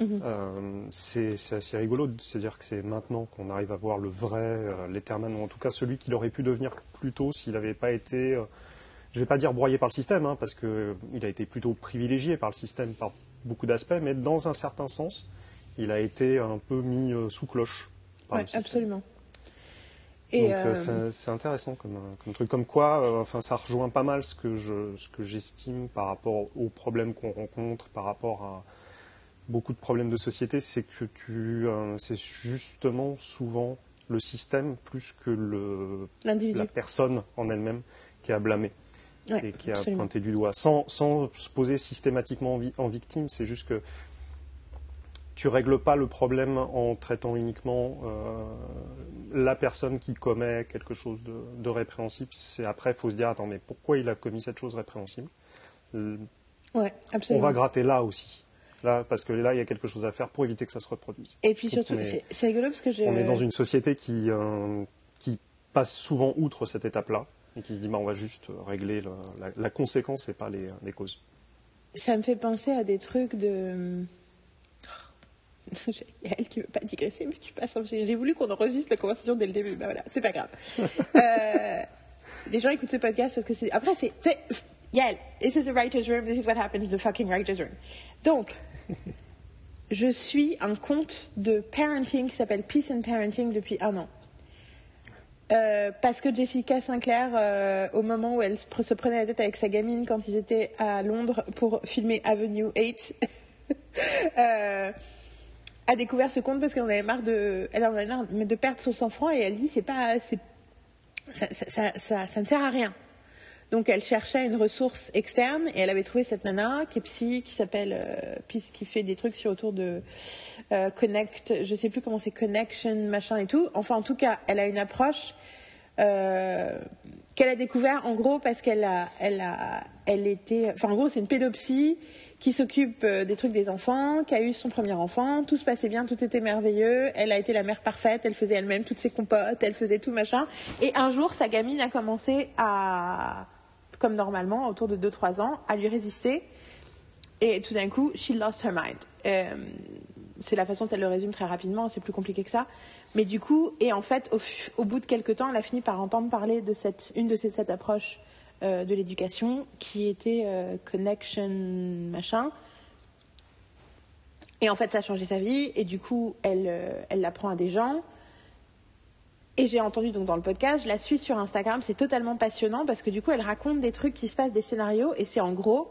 Mhm. Euh, c'est assez rigolo de se dire que c'est maintenant qu'on arrive à voir le vrai euh, Letterman, ou en tout cas celui qu'il aurait pu devenir plus tôt s'il n'avait pas été, euh, je ne vais pas dire broyé par le système, hein, parce qu'il a été plutôt privilégié par le système par beaucoup d'aspects, mais dans un certain sens, il a été un peu mis euh, sous cloche système. absolument. Donc Et, euh, euh, c'est- intéressant comme, euh, comme truc. Comme quoi, enfin, ça rejoint pas mal ce que je, ce que j'estime par rapport aux problèmes qu'on rencontre, par rapport à beaucoup de problèmes de société, c'est que tu, c'est justement souvent le système plus que le, la personne en elle-même qui a blâmé Ouais, et qui a absolument. pointé du doigt, sans, sans se poser systématiquement en victime. C'est juste que tu règles pas le problème en traitant uniquement euh, la personne qui commet quelque chose de, de répréhensible. C'est après, il faut se dire attends, mais pourquoi il a commis cette chose répréhensible? Euh, On va gratter là aussi. Là, parce que là, il y a quelque chose à faire pour éviter que ça se reproduise. Et puis surtout, c'est rigolo parce que je. On est dans une société qui, euh, qui passe souvent outre cette étape-là et qui se dit bah, on va juste régler le- la, la conséquence et pas les, les causes. Ça me fait penser à des trucs de. Il y a elle qui ne veut pas digresser, mais tu passes. en- J'ai voulu qu'on enregistre la conversation dès le début. Ben voilà, c'est pas grave. Euh, les gens écoutent ce podcast parce que c'est. Après, c'est. Yael, this is the writer's room, this is what happens in the fucking writer's room. Donc, je suis un compte de parenting qui s'appelle Peace and Parenting depuis un an. Euh, parce que Jessica Sinclair, euh, au moment où elle se pre- se prenait la tête avec sa gamine quand ils étaient à Londres pour filmer Avenue 8, euh, a découvert ce compte parce qu'elle en avait marre de, elle en de perdre son sang-froid et elle dit c'est pas, c'est, ça, ça, ça, ça- ça ne sert à rien Donc elle cherchait une ressource externe et elle avait trouvé cette nana qui est psy, qui s'appelle, euh, qui fait des trucs sur autour de euh, connect, je sais plus comment c'est connection machin et tout. Enfin en tout cas, elle a une approche euh, qu'elle a découvert en gros parce qu'elle a, elle a, elle était, enfin en gros c'est une pédopsie qui s'occupe euh, des trucs des enfants, qui a eu son premier enfant, tout se passait bien, tout était merveilleux, elle a été la mère parfaite, elle faisait elle-même toutes ses compotes, elle faisait tout machin. Et un jour, sa gamine a commencé à, comme normalement, autour de 2-3 ans, à lui résister. Et tout d'un coup, she lost her mind. Euh, c'est la façon dont elle le résume très rapidement, c'est plus compliqué que ça. Mais du coup, et en fait, au, bout de quelques temps, elle a fini par entendre parler de cette, une de ces sept approches euh, de l'éducation qui était euh, connection machin. Et en fait, ça a changé sa vie. Et du coup, elle, euh, elle l'apprend à des gens. Et j'ai entendu donc dans le podcast, je la suis sur Instagram, c'est totalement passionnant parce que du coup, elle raconte des trucs qui se passent, des scénarios. Et c'est en gros,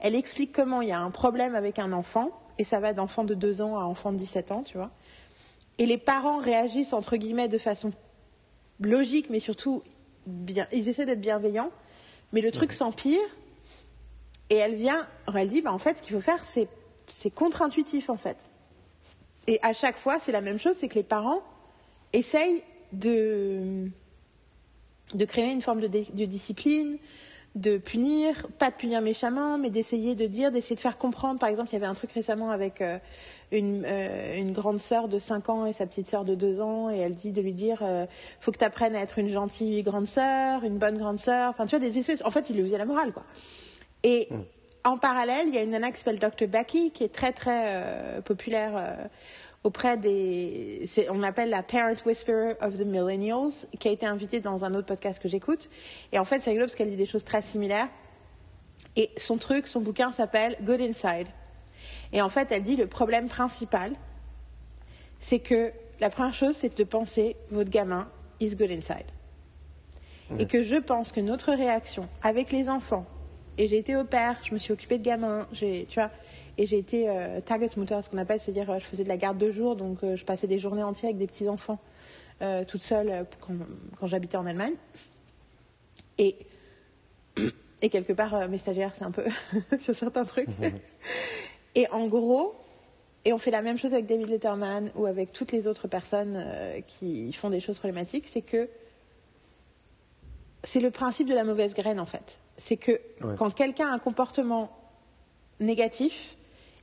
elle explique comment il y a un problème avec un enfant. Et ça va d'enfant de 2 ans à enfant de 17 ans, tu vois. Et les parents réagissent, entre guillemets, de façon logique, mais surtout, bien, ils essaient d'être bienveillants. Mais le truc s'empire et elle vient, elle dit, bah, en fait, ce qu'il faut faire, c'est, c'est contre-intuitif, en fait. Et à chaque fois, c'est la même chose, c'est que les parents essayent de, de créer une forme de, de, discipline, de punir, pas de punir méchamment, mais d'essayer de dire, d'essayer de faire comprendre. Par exemple, il y avait un truc récemment avec euh, une, euh, une, grande sœur de 5 ans et sa petite sœur de 2 ans, et elle dit de lui dire euh, faut que tu apprennes à être une gentille grande sœur, une bonne grande sœur. Enfin, tu vois, des espèces. En fait, il lui faisait la morale, quoi. Et mm. en parallèle, il y a une nana qui s'appelle Dr. Becky, qui est très, très euh, populaire auprès des. On appelle la Parent Whisperer of the Millennials, qui a été invitée dans un autre podcast que j'écoute. Et en fait, c'est rigolo parce qu'elle dit des choses très similaires. Et son truc, son bouquin s'appelle Good Inside. Et en fait, elle dit le problème principal, c'est que la première chose, c'est de penser votre gamin is good inside. Et que je pense que notre réaction avec les enfants, et j'ai été au père, je me suis occupée de gamins, tu vois, et j'ai été euh, target ce qu'on appelle, c'est-à-dire euh, je faisais de la garde de jour, donc euh, je passais des journées entières avec des petits enfants, toute seule quand, quand j'habitais en Allemagne. Et et quelque part, mes stagiaires, c'est un peu sur certains trucs. Et en gros, et on fait la même chose avec David Letterman ou avec toutes les autres personnes euh, qui font des choses problématiques, c'est que c'est le principe de la mauvaise graine en fait. C'est que ouais. quand quelqu'un a un comportement négatif,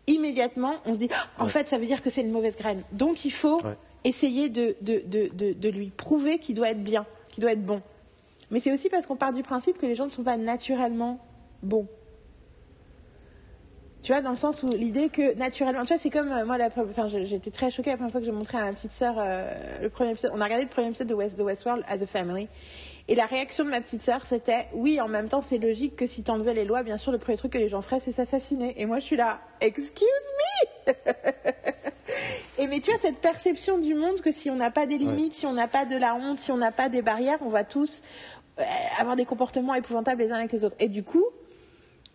immédiatement on se dit en ouais. fait ça veut dire que c'est une mauvaise graine. Donc il faut ouais. essayer de, de, de, de, lui prouver qu'il doit être bien, qu'il doit être bon. Mais c'est aussi parce qu'on part du principe que les gens ne sont pas naturellement bons. Tu vois, dans le sens où l'idée que naturellement, tu vois, c'est comme euh, moi, la, enfin, j'étais très choquée la première fois que j'ai montré à ma petite sœur euh, le premier épisode. On a regardé le premier épisode de West, The Westworld as a family. Et la réaction de ma petite sœur, c'était oui, en même temps, c'est logique que si t'enlevais les lois, bien sûr, le premier truc que les gens feraient, c'est s'assassiner. Et moi, je suis là, excuse me Et mais tu vois, cette perception du monde que si on n'a pas des limites, ouais. si on n'a pas de la honte, si on n'a pas des barrières, on va tous euh, avoir des comportements épouvantables les uns avec les autres. Et du coup,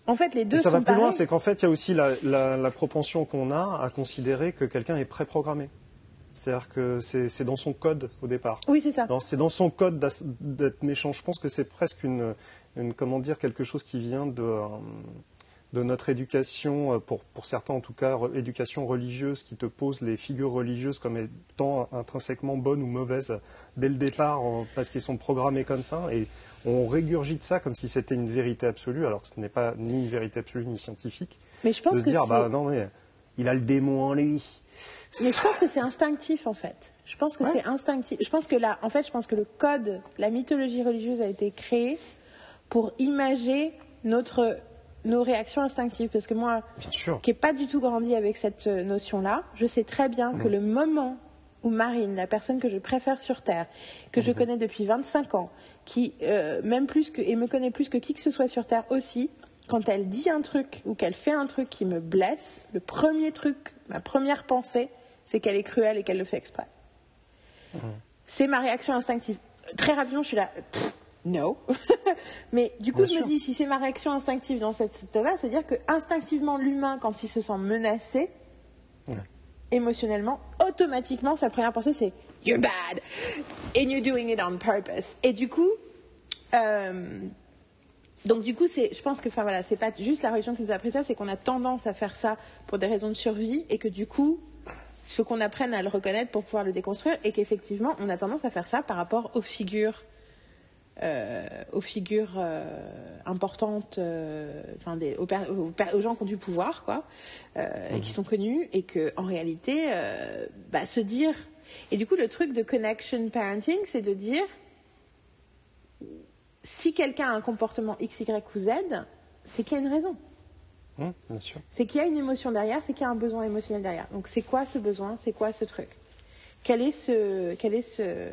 en fait, les deux Et ça sont va plus pareils. loin, c'est qu'en fait, il y a aussi la, la, la propension qu'on a à considérer que quelqu'un est préprogrammé. C'est-à-dire que c'est dans son code au départ. Oui, c'est ça. C'est dans son code d'être méchant. Je pense que c'est presque une, une, comment dire, quelque chose qui vient de, de notre éducation, pour, pour certains en tout cas, éducation religieuse, qui te pose les figures religieuses comme étant intrinsèquement bonnes ou mauvaises dès le départ, parce qu'ils sont programmés comme ça. Et on régurgite ça comme si c'était une vérité absolue, alors que ce n'est pas ni une vérité absolue ni scientifique. Mais je pense de que dire, bah non, mais il a le démon en lui. Mais je pense que c'est instinctif en fait. Je pense que Ouais. c'est instinctif. Je pense que là, en fait, je pense que le code, la mythologie religieuse a été créée pour imager notre nos réactions instinctives. Parce que moi, qui n'ai pas du tout grandi avec cette euh, notion-là, je sais très bien que le moment où Marine, la personne que je préfère sur Terre, que je Mhm. connais depuis 25 ans, qui euh, même plus que et me connaît plus que qui que ce soit sur Terre aussi, quand elle dit un truc ou qu'elle fait un truc qui me blesse, le premier truc, ma première pensée, c'est qu'elle est cruelle et qu'elle le fait exprès. C'est ma réaction instinctive. Très rapidement, je suis là, pff, no. Mais du coup, Bien je sûr. me dis, si c'est ma réaction instinctive dans cette situation-là, c'est-à-dire que instinctivement, l'humain, quand il se sent menacé, émotionnellement, automatiquement, sa première pensée, c'est You're bad and you're doing it on purpose. Et du coup, euh, Donc du coup, c'est, je pense que, enfin voilà, c'est pas juste la religion qui nous a appris ça, c'est qu'on a tendance à faire ça pour des raisons de survie et que du coup, il faut qu'on apprenne à le reconnaître pour pouvoir le déconstruire et qu'effectivement, on a tendance à faire ça par rapport aux figures, euh, aux figures euh, importantes, euh, enfin des, aux, gens qui ont du pouvoir, quoi, et qui sont connus, et que en réalité, bah, se dire. Et du coup, le truc de connection parenting, c'est de dire si quelqu'un a un comportement X, Y ou Z, c'est qu'il y a une raison. Bien sûr. C'est qu'il y a une émotion derrière, c'est qu'il y a un besoin émotionnel derrière. Donc c'est quoi ce besoin C'est quoi ce truc? Quel est, ce, quel, est ce,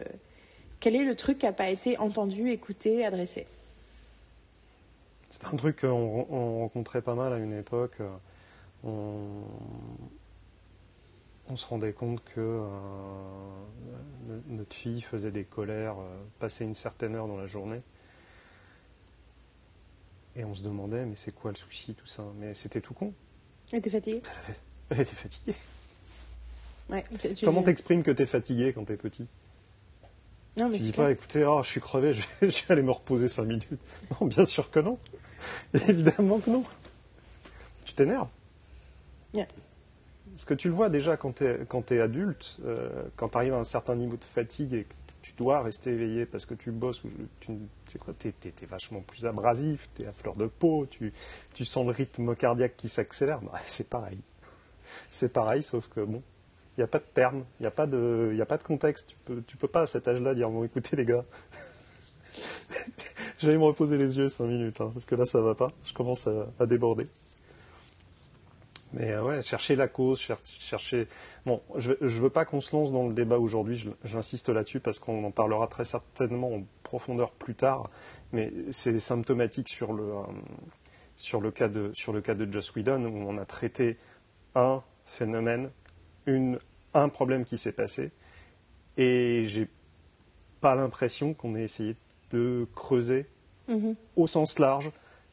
quel est le truc qui n'a pas été entendu, écouté, adressé? C'est un truc qu'on on rencontrait pas mal à une époque. euh, On, on se rendait compte que euh, no- notre fille faisait des colères, euh, passait une certaine heure dans la journée. Et on se demandait, mais c'est quoi le souci, tout ça? Mais c'était tout con. Et t'es fatigué? Elle, elle était fatiguée. ouais, tu- tu- Comment t'exprimes que t'es fatigué quand t'es petit? Non, mais Tu c'est dis clair. pas, écoutez, oh, je suis crevé, je vais, je vais aller me reposer 5 minutes. Non, bien sûr que non. Évidemment que non. Tu t'énerves? Yeah. Parce que tu le vois déjà quand tu es, adulte, euh, quand tu arrives à un certain niveau de fatigue et que tu dois rester éveillé parce que tu bosses, tu sais quoi, tu es, vachement plus abrasif, tu es à fleur de peau, tu, sens le rythme cardiaque qui s'accélère. Bah, c'est pareil. C'est pareil, sauf que bon, il n'y a pas de terme, il n'y a, pas de- a pas de contexte. Tu peux, tu peux pas à cet âge-là dire bon, écoutez les gars, j'allais me reposer les yeux 5 minutes, hein, parce que là ça va pas, je commence à déborder. Mais euh, ouais, chercher la cause, cher- chercher. Bon, je ne veux pas qu'on se lance dans le débat aujourd'hui, j'insiste là-dessus parce qu'on en parlera très certainement en profondeur plus tard, mais c'est symptomatique sur le, euh, sur, le cas de, sur le cas de Joss Whedon où on a traité un phénomène, une, un problème qui s'est passé, et j'ai pas l'impression qu'on ait essayé de creuser Mhm. au sens large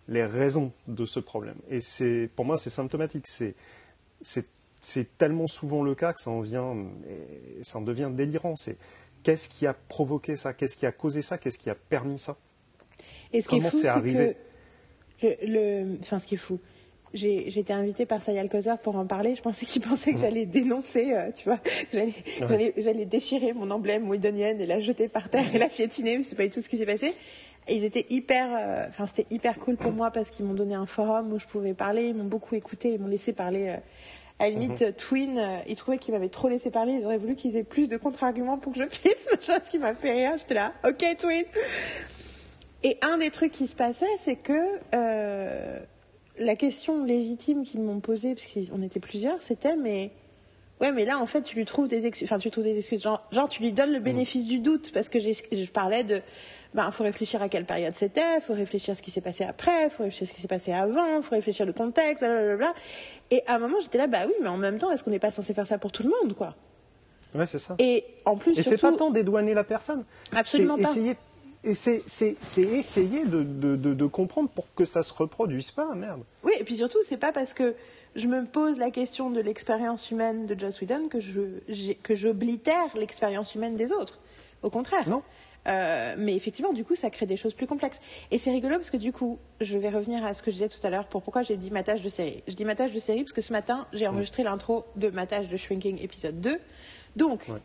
les raisons de ce problème. Et c'est, pour moi, c'est symptomatique. C'est, c'est, c'est tellement souvent le cas que ça en vient, ça en devient délirant. C'est qu'est-ce qui a provoqué ça, qu'est-ce qui a causé ça, qu'est-ce qui a permis ça? Et ce Comment c'est arrivé? que le, le- enfin, ce qui est fou. J'ai j'ai été invitée par Sayal Kozer pour en parler. Je pensais qu'il pensait que j'allais dénoncer, euh, tu vois, j'allais j'allais- j'allais déchirer mon emblème whedonienne et la jeter par terre et la piétiner, mais c'est pas du tout ce qui s'est passé. Et ils étaient hyper, euh, enfin c'était hyper cool pour moi parce qu'ils m'ont donné un forum où je pouvais parler, ils m'ont beaucoup écouté, ils m'ont laissé parler. euh, à la limite, euh, Twin, euh, ils trouvaient qu'ils m'avaient trop laissé parler, ils auraient voulu qu'ils aient plus de contre-arguments pour que je puisse, chose qui m'a fait rire. J'étais là, ok Twin. Et un des trucs qui se passait, c'est que euh, la question légitime qu'ils m'ont posée, parce qu'on était plusieurs, c'était mais ouais, mais là en fait tu lui trouves des excuses, enfin tu lui trouves des excuses, genre, genre, tu lui donnes le bénéfice du doute parce que je parlais de ben faut réfléchir à quelle période c'était, faut réfléchir à ce qui s'est passé après, faut réfléchir à ce qui s'est passé avant, faut réfléchir le contexte, blablabla. Et à un moment j'étais là bah oui, mais en même temps est-ce qu'on n'est pas censé faire ça pour tout le monde quoi? Ouais, c'est ça. Et en plus Et c'est surtout, pas tant dédouaner la personne. Absolument c'est pas. Essayer, et c'est, essayer de, de, de, de comprendre pour que ça se reproduise pas, merde. Oui, et puis surtout, c'est pas parce que je me pose la question de l'expérience humaine de Joss Whedon que je que j'oblitère l'expérience humaine des autres. Au contraire. Non. Euh, mais effectivement, du coup, ça crée des choses plus complexes. Et c'est rigolo parce que du coup, je vais revenir à ce que je disais tout à l'heure pour pourquoi j'ai dit matage de série. Je dis matage de série parce que ce matin, j'ai enregistré l'intro de matage de Shrinking épisode 2. Donc, Ouais.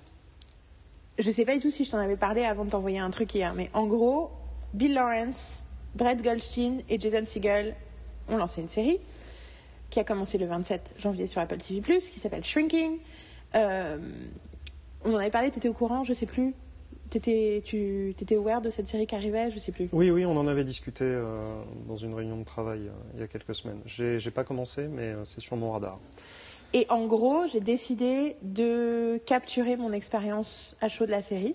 je sais pas du tout si je t'en avais parlé avant de t'envoyer un truc hier, mais en gros, Bill Lawrence, Brett Goldstein et Jason Segel ont lancé une série qui a commencé le 27 janvier sur Apple TV+, qui s'appelle Shrinking. Euh, on en avait parlé, t'étais au courant, je sais plus. T'étais, tu étais aware de cette série qui arrivait, je sais plus. Oui, oui, on en avait discuté euh, dans une réunion de travail euh, il y a quelques semaines. J'ai, j'ai pas commencé, mais euh, c'est sur mon radar. Et en gros, j'ai décidé de capturer mon expérience à chaud de la série.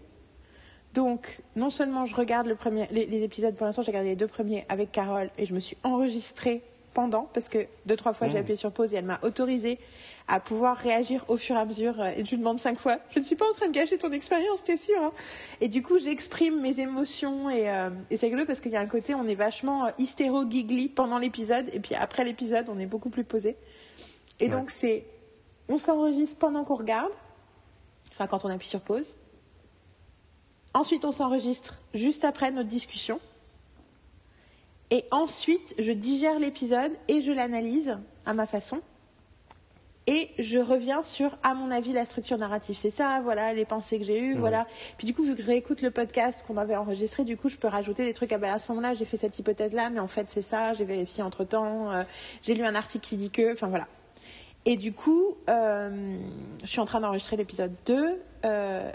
Donc, non seulement je regarde le premier, les, les épisodes, pour l'instant j'ai regardé les deux premiers avec Carole et je me suis enregistrée pendant parce que deux, trois fois j'ai Mmh. appuyé sur pause et elle m'a autorisé à pouvoir réagir au fur et à mesure. euh, Et je lui demande cinq fois Je ne suis pas en train de gâcher ton expérience, t'es sûr hein Et du coup, j'exprime mes émotions et, euh, et c'est rigolo parce qu'il y a un côté, on est vachement euh, hystéro-giggly pendant l'épisode et puis après l'épisode, on est beaucoup plus posé. Et Ouais. donc, c'est. On s'enregistre pendant qu'on regarde, enfin, quand on appuie sur pause. Ensuite, on s'enregistre juste après notre discussion. Et ensuite, je digère l'épisode et je l'analyse à ma façon. Et je reviens sur, à mon avis, la structure narrative. C'est ça, voilà, les pensées que j'ai eues, voilà. Puis du coup, vu que je réécoute le podcast qu'on avait enregistré, du coup, je peux rajouter des trucs. Ah ben, à ce moment-là, j'ai fait cette hypothèse-là, mais en fait, c'est ça, j'ai vérifié entre-temps, euh, j'ai lu un article qui dit que, enfin voilà. Et du coup, euh, je suis en train d'enregistrer l'épisode 2. euh,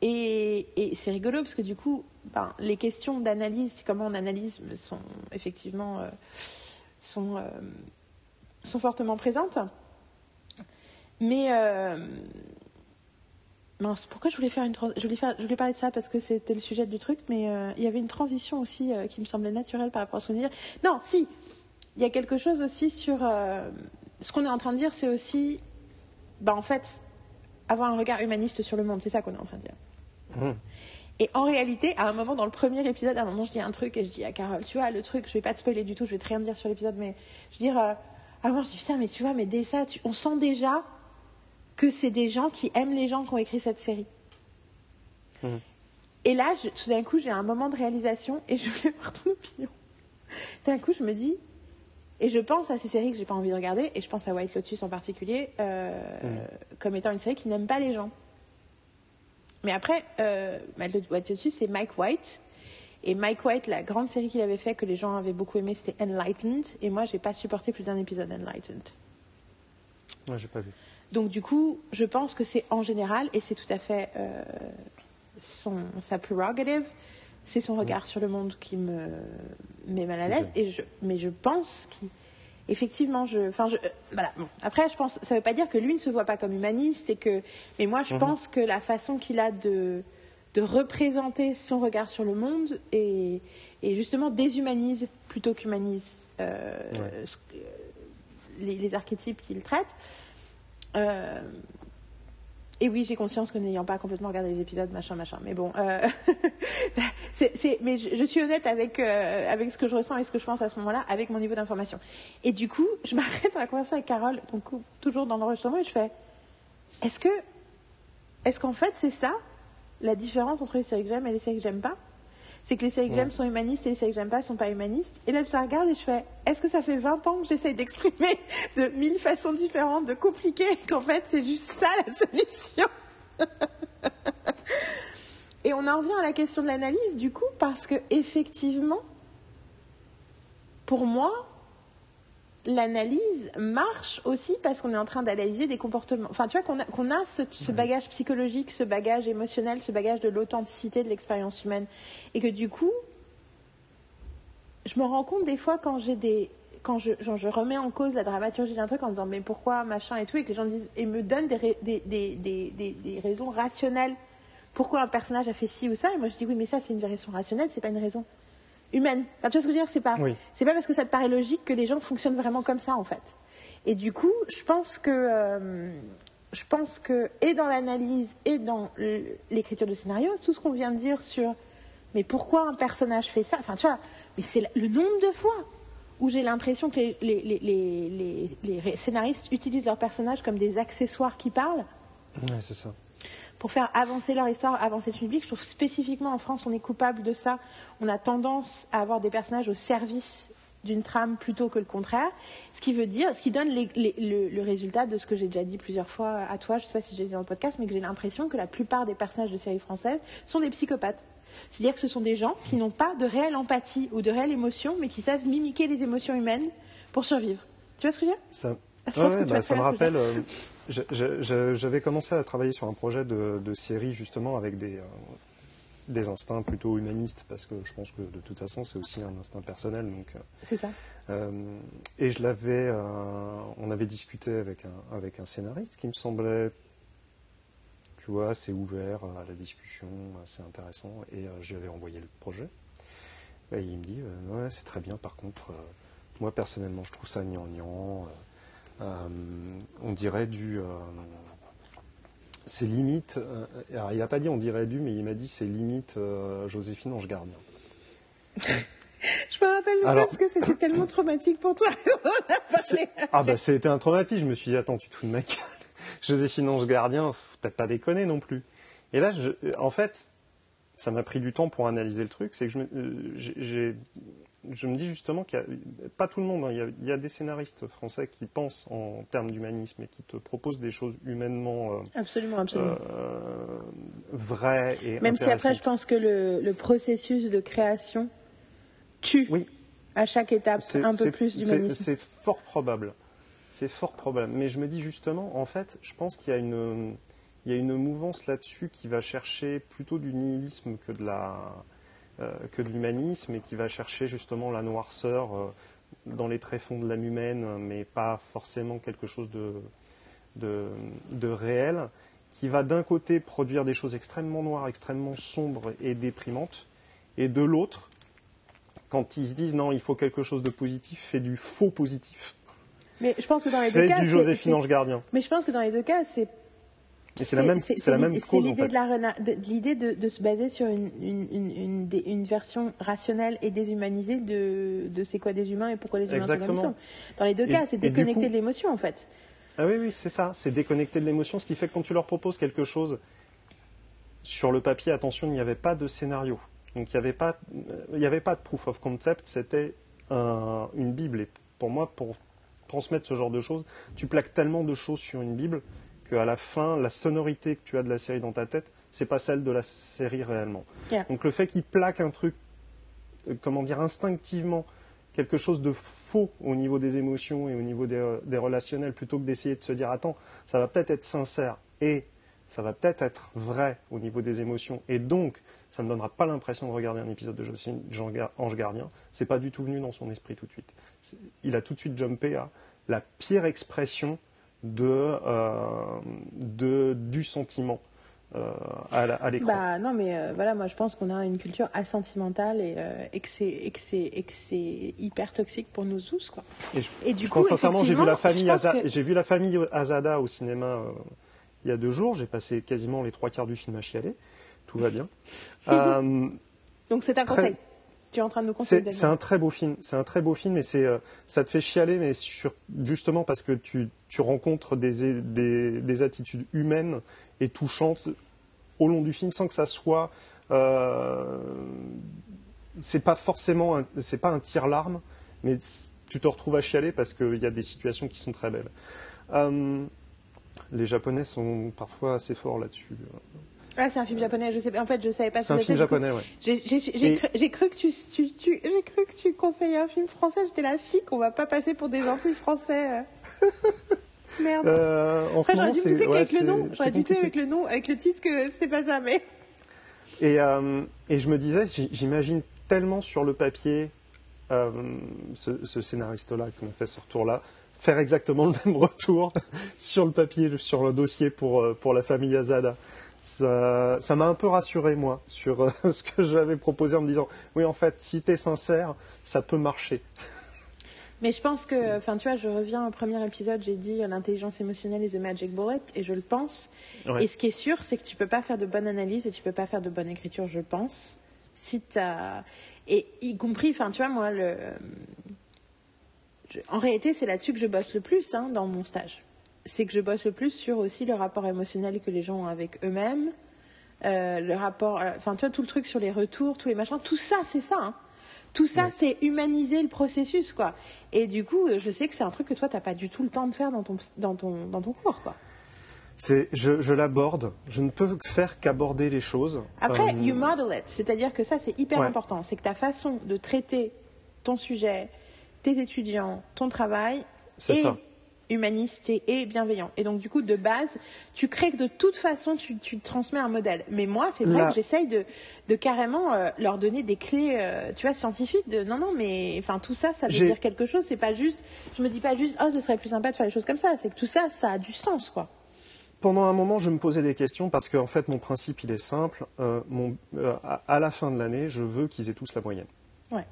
et, et c'est rigolo parce que du coup, ben, les questions d'analyse, comment on analyse, sont effectivement euh, sont, euh, sont fortement présentes. Mais euh, mince, pourquoi je voulais faire une je voulais faire, je voulais parler de ça parce que c'était le sujet du truc, mais il y avait une transition aussi qui me semblait naturelle par rapport à ce qu'on dit. Non, si, il y a quelque chose aussi sur ce qu'on est en train de dire, c'est aussi, bah en fait, avoir un regard humaniste sur le monde, c'est ça qu'on est en train de dire. Mmh. Et en réalité, à un moment dans le premier épisode, à un moment, je dis un truc et je dis à Carole, tu vois, le truc, je vais pas te spoiler du tout, je vais te rien dire sur l'épisode, mais je veux dire, euh, à un moment, je dis putain, mais tu vois, mais dès ça, tu- on sent déjà que c'est des gens qui aiment les gens qui ont écrit cette série. Mhm. Et là, je- tout d'un coup, j'ai un moment de réalisation et je voulais voir ton opinion. D'un coup, je me dis, et je pense à ces séries que j'ai pas envie de regarder, et je pense à White Lotus en particulier, euh, comme étant une série qui n'aime pas les gens. Mais après, euh, White Lotus, c'est Mike White. Et Mike White, la grande série qu'il avait fait, que les gens avaient beaucoup aimé, c'était Enlightened. Et moi, j'ai pas supporté plus d'un épisode Enlightened. Ouais, j'ai pas vu. Donc du coup, je pense que c'est en général, et c'est tout à fait euh, son, sa prerogative, c'est son regard sur le monde qui me met mal à l'aise. Et je, mais je pense qu'effectivement, je, enfin, je, euh, voilà. Bon. Après, je pense, ça ne veut pas dire que lui ne se voit pas comme humaniste, et que, mais moi, je Mhm. pense que la façon qu'il a de de représenter son regard sur le monde et, et justement déshumanise plutôt qu'humanise euh, Ouais. que- les, les archétypes qu'il traite. Euh, et oui, j'ai conscience que n'ayant pas complètement regardé les épisodes, machin, machin. Mais bon, euh, mais je, je suis honnête avec, euh, avec ce que je ressens et ce que je pense à ce moment-là, avec mon niveau d'information. Et du coup, je m'arrête dans la conversation avec Carole, donc toujours dans l'enregistrement, et je fais est-ce que, est-ce qu'en fait c'est ça la différence entre les séries que j'aime et les séries que j'aime pas? C'est que les séries que j'aime sont humanistes et les séries que j'aime pas sont pas humanistes. Et là, je la regarde et je fais est-ce que ça fait 20 ans que j'essaye d'exprimer de mille façons différentes, de compliquer, qu'en fait, c'est juste ça la solution? Et on en revient à la question de l'analyse, du coup, parce que effectivement, pour moi, l'analyse marche aussi parce qu'on est en train d'analyser des comportements. Enfin, tu vois, qu'on a, qu'on a ce, ce bagage psychologique, ce bagage émotionnel, ce bagage de l'authenticité de l'expérience humaine. Et que du coup, je me rends compte des fois quand j'ai des. Quand je, genre, je remets en cause la dramaturgie d'un truc en disant mais pourquoi machin et tout et que les gens disent et me donnent des, des, des, des, des raisons rationnelles pourquoi un personnage a fait ci ou ça? Et moi je dis oui mais ça c'est une raison rationnelle c'est pas une raison humaine Enfin, tu vois ce que je veux dire c'est pas Oui. c'est pas parce que ça te paraît logique que les gens fonctionnent vraiment comme ça en fait. Et du coup, je pense que euh, je pense que et dans l'analyse et dans l'écriture de scénario, tout ce qu'on vient de dire sur mais pourquoi un personnage fait ça, enfin tu vois, mais c'est le nombre de fois où j'ai l'impression que les- les scénaristes utilisent leurs personnages comme des accessoires qui parlent Ouais, c'est ça. Pour faire avancer leur histoire, avancer le public. Je trouve spécifiquement en France, on est coupable de ça. On a tendance à avoir des personnages au service d'une trame plutôt que le contraire. Ce qui veut dire, ce qui donne les- les- le, le résultat de ce que j'ai déjà dit plusieurs fois à toi, je ne sais pas si j'ai dit dans le podcast, mais que j'ai l'impression que la plupart des personnages de séries françaises sont des psychopathes. C'est-à-dire que ce sont des gens qui n'ont pas de réelle empathie ou de réelle émotion, mais qui savent mimiquer les émotions humaines pour survivre. Tu vois ce que je veux dire? Ça, Je Ouais, bah, ça me rappelle. euh, J'avais commencé à travailler sur un projet de, de série justement avec des, euh, des instincts plutôt humanistes parce que je pense que de toute façon c'est aussi un instinct personnel. Donc, euh, C'est ça. euh, et je l'avais, euh, on avait discuté avec un, avec un scénariste qui me semblait, tu vois, assez ouvert à la discussion, assez intéressant. Et euh, je lui avais envoyé le projet. Et il me dit, ouais, c'est très bien. Par contre, moi personnellement, je trouve ça gnangnan. Euh, on dirait du. euh, c'est limite. euh, alors, il n'a pas dit on dirait du, mais il m'a dit c'est limite Joséphine Ange Gardien. Je me rappelle de ça parce que c'était tellement traumatique pour toi. Ah bah c'était un traumatisme. Je me suis dit attends tu te fous de ma gueule. Joséphine Ange Gardien, t'as pas déconné non plus. Et là, je- en fait, ça m'a pris du temps pour analyser le truc. C'est que je j'ai je me dis justement qu'il y a, pas tout le monde, hein, il, y a, il, y a, des scénaristes français qui pensent en termes d'humanisme et qui te proposent des choses humainement euh, absolument, absolument. Euh, vraies et Même si après, je pense que le, le processus de création tue oui. à chaque étape un peu plus d'humanisme. C'est fort probable. C'est fort probable. Mais je me dis justement, en fait, je pense qu'il y a une, il y a une mouvance là-dessus qui va chercher plutôt du nihilisme que de la que de l'humanisme et qui va chercher justement la noirceur euh, dans les tréfonds de l'âme humaine, mais pas forcément quelque chose de, de, de réel, qui va d'un côté produire des choses extrêmement noires, extrêmement sombres et déprimantes, et de l'autre, quand ils se disent non, il faut quelque chose de positif, fait du faux positif. Mais je pense que dans les deux cas, du Joséphine Ange Gardien. Mais je pense que dans les deux cas, c'est c'est la même, la même cause. C'est l'idée en fait. de, l'idée de, de, se baser sur une, une, une, une, version rationnelle et déshumanisée de, de c'est quoi des humains et pourquoi les humains Exactement. sont comme ils sont. Dans les deux cas, c'est déconnecté de l'émotion en fait. Ah oui, oui, c'est ça. C'est déconnecté de l'émotion, ce qui fait que quand tu leur proposes quelque chose sur le papier, attention, il n'y avait pas de scénario. Donc il n'y avait pas, il n'y avait pas de proof of concept. C'était un, une bible. Et pour moi, pour transmettre ce genre de choses, tu plaques tellement de choses sur une bible à la fin, la sonorité que tu as de la série dans ta tête, c'est pas celle de la série réellement. Yeah. Donc le fait qu'il plaque un truc, euh, comment dire, instinctivement, quelque chose de faux au niveau des émotions et au niveau des, euh, des relationnels, plutôt que d'essayer de se dire, attends, ça va peut-être être sincère et ça va peut-être être vrai au niveau des émotions, et donc ça ne donnera pas l'impression de regarder un épisode de Jean Ange Gardien, c'est pas du tout venu dans son esprit tout de suite. Il a tout de suite jumpé à la pire expression de, euh, de, du sentiment. Euh, à, l'écran. Bah non, mais euh, voilà, moi je pense qu'on a une culture assentimentale et, euh, et que c'est hyper toxique pour nous tous, quoi. Et, je, et du je coup, pense sincèrement, j'ai vu la famille Azada, que... j'ai vu la famille Azada au cinéma il y a deux jours. J'ai passé quasiment les trois quarts du film à chialer. Tout va bien. Donc c'est un conseil. Tu es en train de nous conseiller. C'est un très beau film. C'est un très beau film et c'est ça te fait chialer, mais sur, justement parce que tu tu rencontres des, des, des, attitudes humaines et touchantes au long du film sans que ça soit. Euh, c'est pas forcément. C'est pas un tir-larme, mais tu te retrouves à chialer parce qu'il y a des situations qui sont très belles. Euh, les Japonais sont parfois assez forts là-dessus. Ah, c'est un film japonais. Je sais, en fait, je savais pas. C'est un film japonais, ouais. J'ai et... cru, que tu, tu, tu j'ai cru que tu conseillais un film français. J'étais là chic. On va pas passer pour des gentils français. Merde. Euh, en Après, ce moment, c'est ouais, avec le nom. J'aurais dû avec le nom, avec le titre que c'était pas ça, mais. Et, euh, et je me disais, j'imagine tellement sur le papier euh, ce, ce scénariste-là qui m'a fait ce retour-là faire exactement le même retour sur le papier, sur le dossier pour, pour la famille Azada ça m'a un peu rassuré, moi, sur euh, ce que j'avais proposé en me disant, oui, en fait, si tu es sincère, ça peut marcher. Mais je pense que, enfin, tu vois, je reviens au premier épisode, j'ai dit l'intelligence émotionnelle est the magic bullet, et je le pense. Ouais. Et ce qui est sûr, c'est que tu peux pas faire de bonne analyse et tu peux pas faire de bonne écriture, je pense. Si tu as. Et y compris, enfin, tu vois, moi, le. Je... En réalité, c'est là-dessus que je bosse le plus hein, dans mon stage c'est que je bosse le plus sur aussi le rapport émotionnel que les gens ont avec eux-mêmes, euh, le rapport, enfin tu vois tout le truc sur les retours, tous les machins, tout ça c'est ça. Hein. Tout ça, ouais. c'est humaniser le processus, quoi. Et du coup, je sais que c'est un truc que toi, t'as pas du tout le temps de faire dans ton, dans ton, dans ton cours, quoi. C'est, je, je l'aborde. Je ne peux faire qu'aborder les choses. Après, euh... you model it. C'est-à-dire que ça, c'est hyper Ouais. important. C'est que ta façon de traiter ton sujet, tes étudiants, ton travail, C'est est ça. Humaniste et, bienveillant. Et donc, du coup, de base, tu crées que de toute façon, tu, tu transmets un modèle. Mais moi, c'est vrai Là- que j'essaye de, de carrément euh, leur donner des clés, euh, tu vois, scientifiques. De non, non, mais enfin, tout ça, ça veut dire quelque chose. C'est pas juste. Je me dis pas juste, oh, ce serait plus sympa de faire les choses comme ça. C'est que tout ça, ça a du sens, quoi. Pendant un moment, je me posais des questions parce qu'en fait, mon principe, il est simple. Euh, mon- à, à la fin de l'année, je veux qu'ils aient tous la moyenne. Ouais.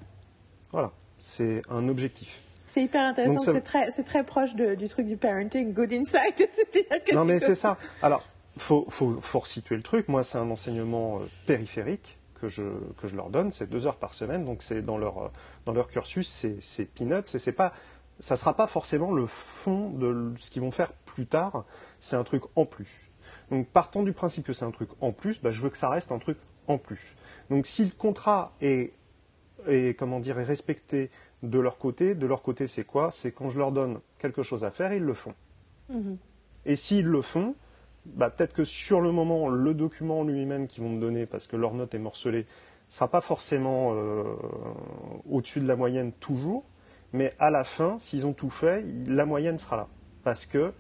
Voilà. C'est un objectif. C'est hyper intéressant. Donc, ça- C'est très, c'est très proche de- du truc du parenting, good. C'est-à-dire que Non, mais c'est ça. Alors, faut, faut, faut resituer le truc. Moi, c'est un enseignement euh, périphérique que je, que je leur donne. C'est deux heures par semaine. Donc, c'est dans leur, euh, dans leur cursus, c'est, c'est peanuts. Et c'est pas, ça sera pas forcément le fond de ce qu'ils vont faire plus tard. C'est un truc en plus. Donc, partant du principe que c'est un truc en plus, bah, je veux que ça reste un truc en plus. Donc, si le contrat est et comment dire, est respecté de leur côté. De leur côté, c'est quoi? C'est quand je leur donne quelque chose à faire, ils le font. Mhm. Et s'ils le font, bah, peut-être que sur le moment, le document lui-même qu'ils vont me donner, parce que leur note est morcelée, ne sera pas forcément euh, au-dessus de la moyenne toujours, mais à la fin, s'ils ont tout fait, la moyenne sera là. Parce que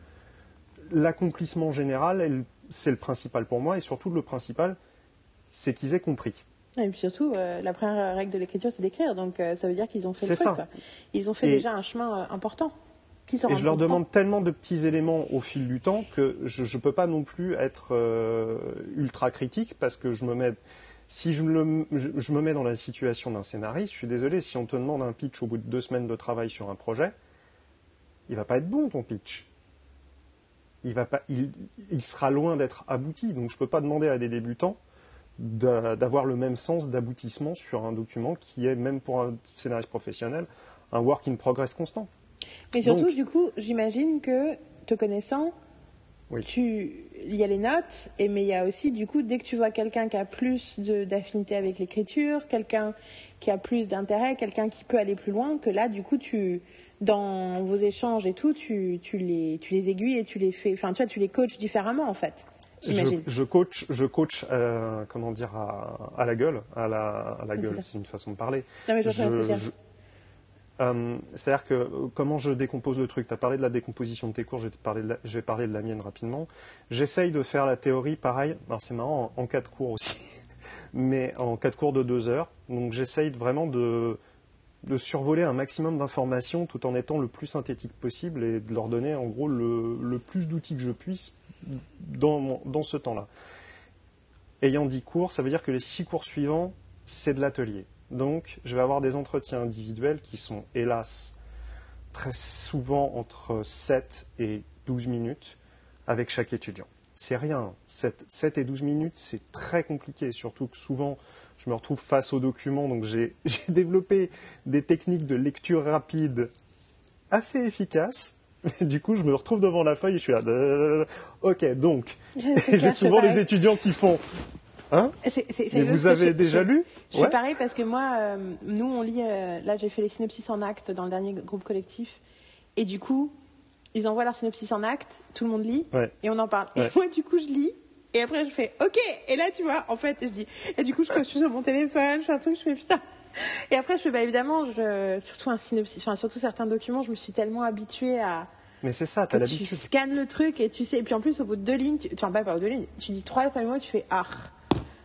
l'accomplissement général, c'est le principal pour moi, et surtout le principal, c'est qu'ils aient compris. Et puis surtout, euh, la première règle de l'écriture, c'est d'écrire. Donc euh, ça veut dire qu'ils ont fait le truc. Ils ont fait déjà un chemin euh, important. Et je leur demande tellement de petits éléments au fil du temps que je ne peux pas non plus être ultra critique parce que je me mets. Si je me, je me mets dans la situation d'un scénariste, je suis désolé, si on te demande un pitch au bout de deux semaines de travail sur un projet, il va pas être bon ton pitch. Il, va pas, il, il sera loin d'être abouti. Donc je ne peux pas demander à des débutants d'avoir le même sens d'aboutissement sur un document qui est, même pour un scénariste professionnel, un work in progress constant. Mais surtout, du coup, j'imagine que, te connaissant, tu... il y a les notes, et, mais il y a aussi, du coup, dès que tu vois quelqu'un qui a plus d'affinité avec l'écriture, quelqu'un qui a plus d'intérêt, quelqu'un qui peut aller plus loin, que là, du coup, tu, dans vos échanges et tout, tu, tu, les, tu les aiguilles et tu les fais, enfin, tu vois, tu les coaches différemment, en fait. Je, coach, je coach euh, comment dire, à, la gueule. À la, la gueule, c'est une façon de parler. Euh, c'est-à-dire que euh, comment je décompose le truc? Tu as parlé de la décomposition de tes cours, je vais, parler de la, je vais parler de la mienne rapidement. J'essaye de faire la théorie pareil, c'est marrant, en, quatre cours aussi, mais en quatre cours de deux heures. Donc j'essaye vraiment de, de survoler un maximum d'informations tout en étant le plus synthétique possible et de leur donner en gros le, le plus d'outils que je puisse dans, ce temps-là. Ayant 10 cours, ça veut dire que les 6 cours suivants, c'est de l'atelier. Donc, je vais avoir des entretiens individuels qui sont, hélas, très souvent entre 7 et 12 minutes avec chaque étudiant. C'est rien. 7, 7, et 12 minutes, c'est très compliqué, surtout que souvent, je me retrouve face aux documents, donc j'ai développé des techniques de lecture rapide assez efficaces du coup, je me retrouve devant la feuille et je suis là. Ok, donc, j'ai souvent les étudiants qui font. Hein Mais vous avez déjà lu Je suis pareil parce que moi, euh, nous, on lit. Euh, là, j'ai fait les synopsis en acte dans le dernier groupe collectif. Et du coup, ils envoient leur synopsis en acte, tout le monde lit, et on en parle. Et moi, du coup, je lis. Et après, je fais OK. Et là, tu vois, en fait, je dis. Et du coup, je, je suis sur mon téléphone, je fais un truc, je fais putain. Et après, je bah, évidemment, je, surtout un synopsis, enfin, surtout certains documents, je me suis tellement habituée à. Mais c'est ça, t'as l'habitude. Tu scannes le truc et tu sais. Et puis en plus, au bout de deux lignes, tu, enfin, pas, pas deux lignes, tu dis trois premiers mots, tu fais ah.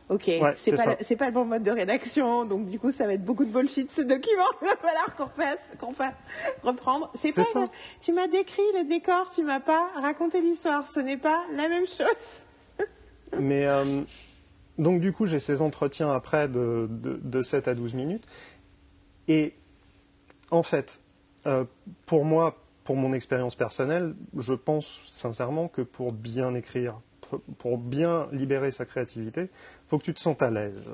Ok, c'est pas, c'est pas le bon mode de rédaction, donc du coup ça va être beaucoup de bullshit ce document. Il va falloir qu'on fasse, qu'on fasse reprendre. C'est pas ça. Tu m'as décrit le décor, tu m'as pas raconté l'histoire. Ce n'est pas la même chose. Mais euh, donc du coup, j'ai ces entretiens après de, de, 7 à 12 minutes. Et en fait, euh, pour moi, pour mon expérience personnelle, je pense sincèrement que pour bien écrire, pour bien libérer sa créativité, il faut que tu te sentes à l'aise.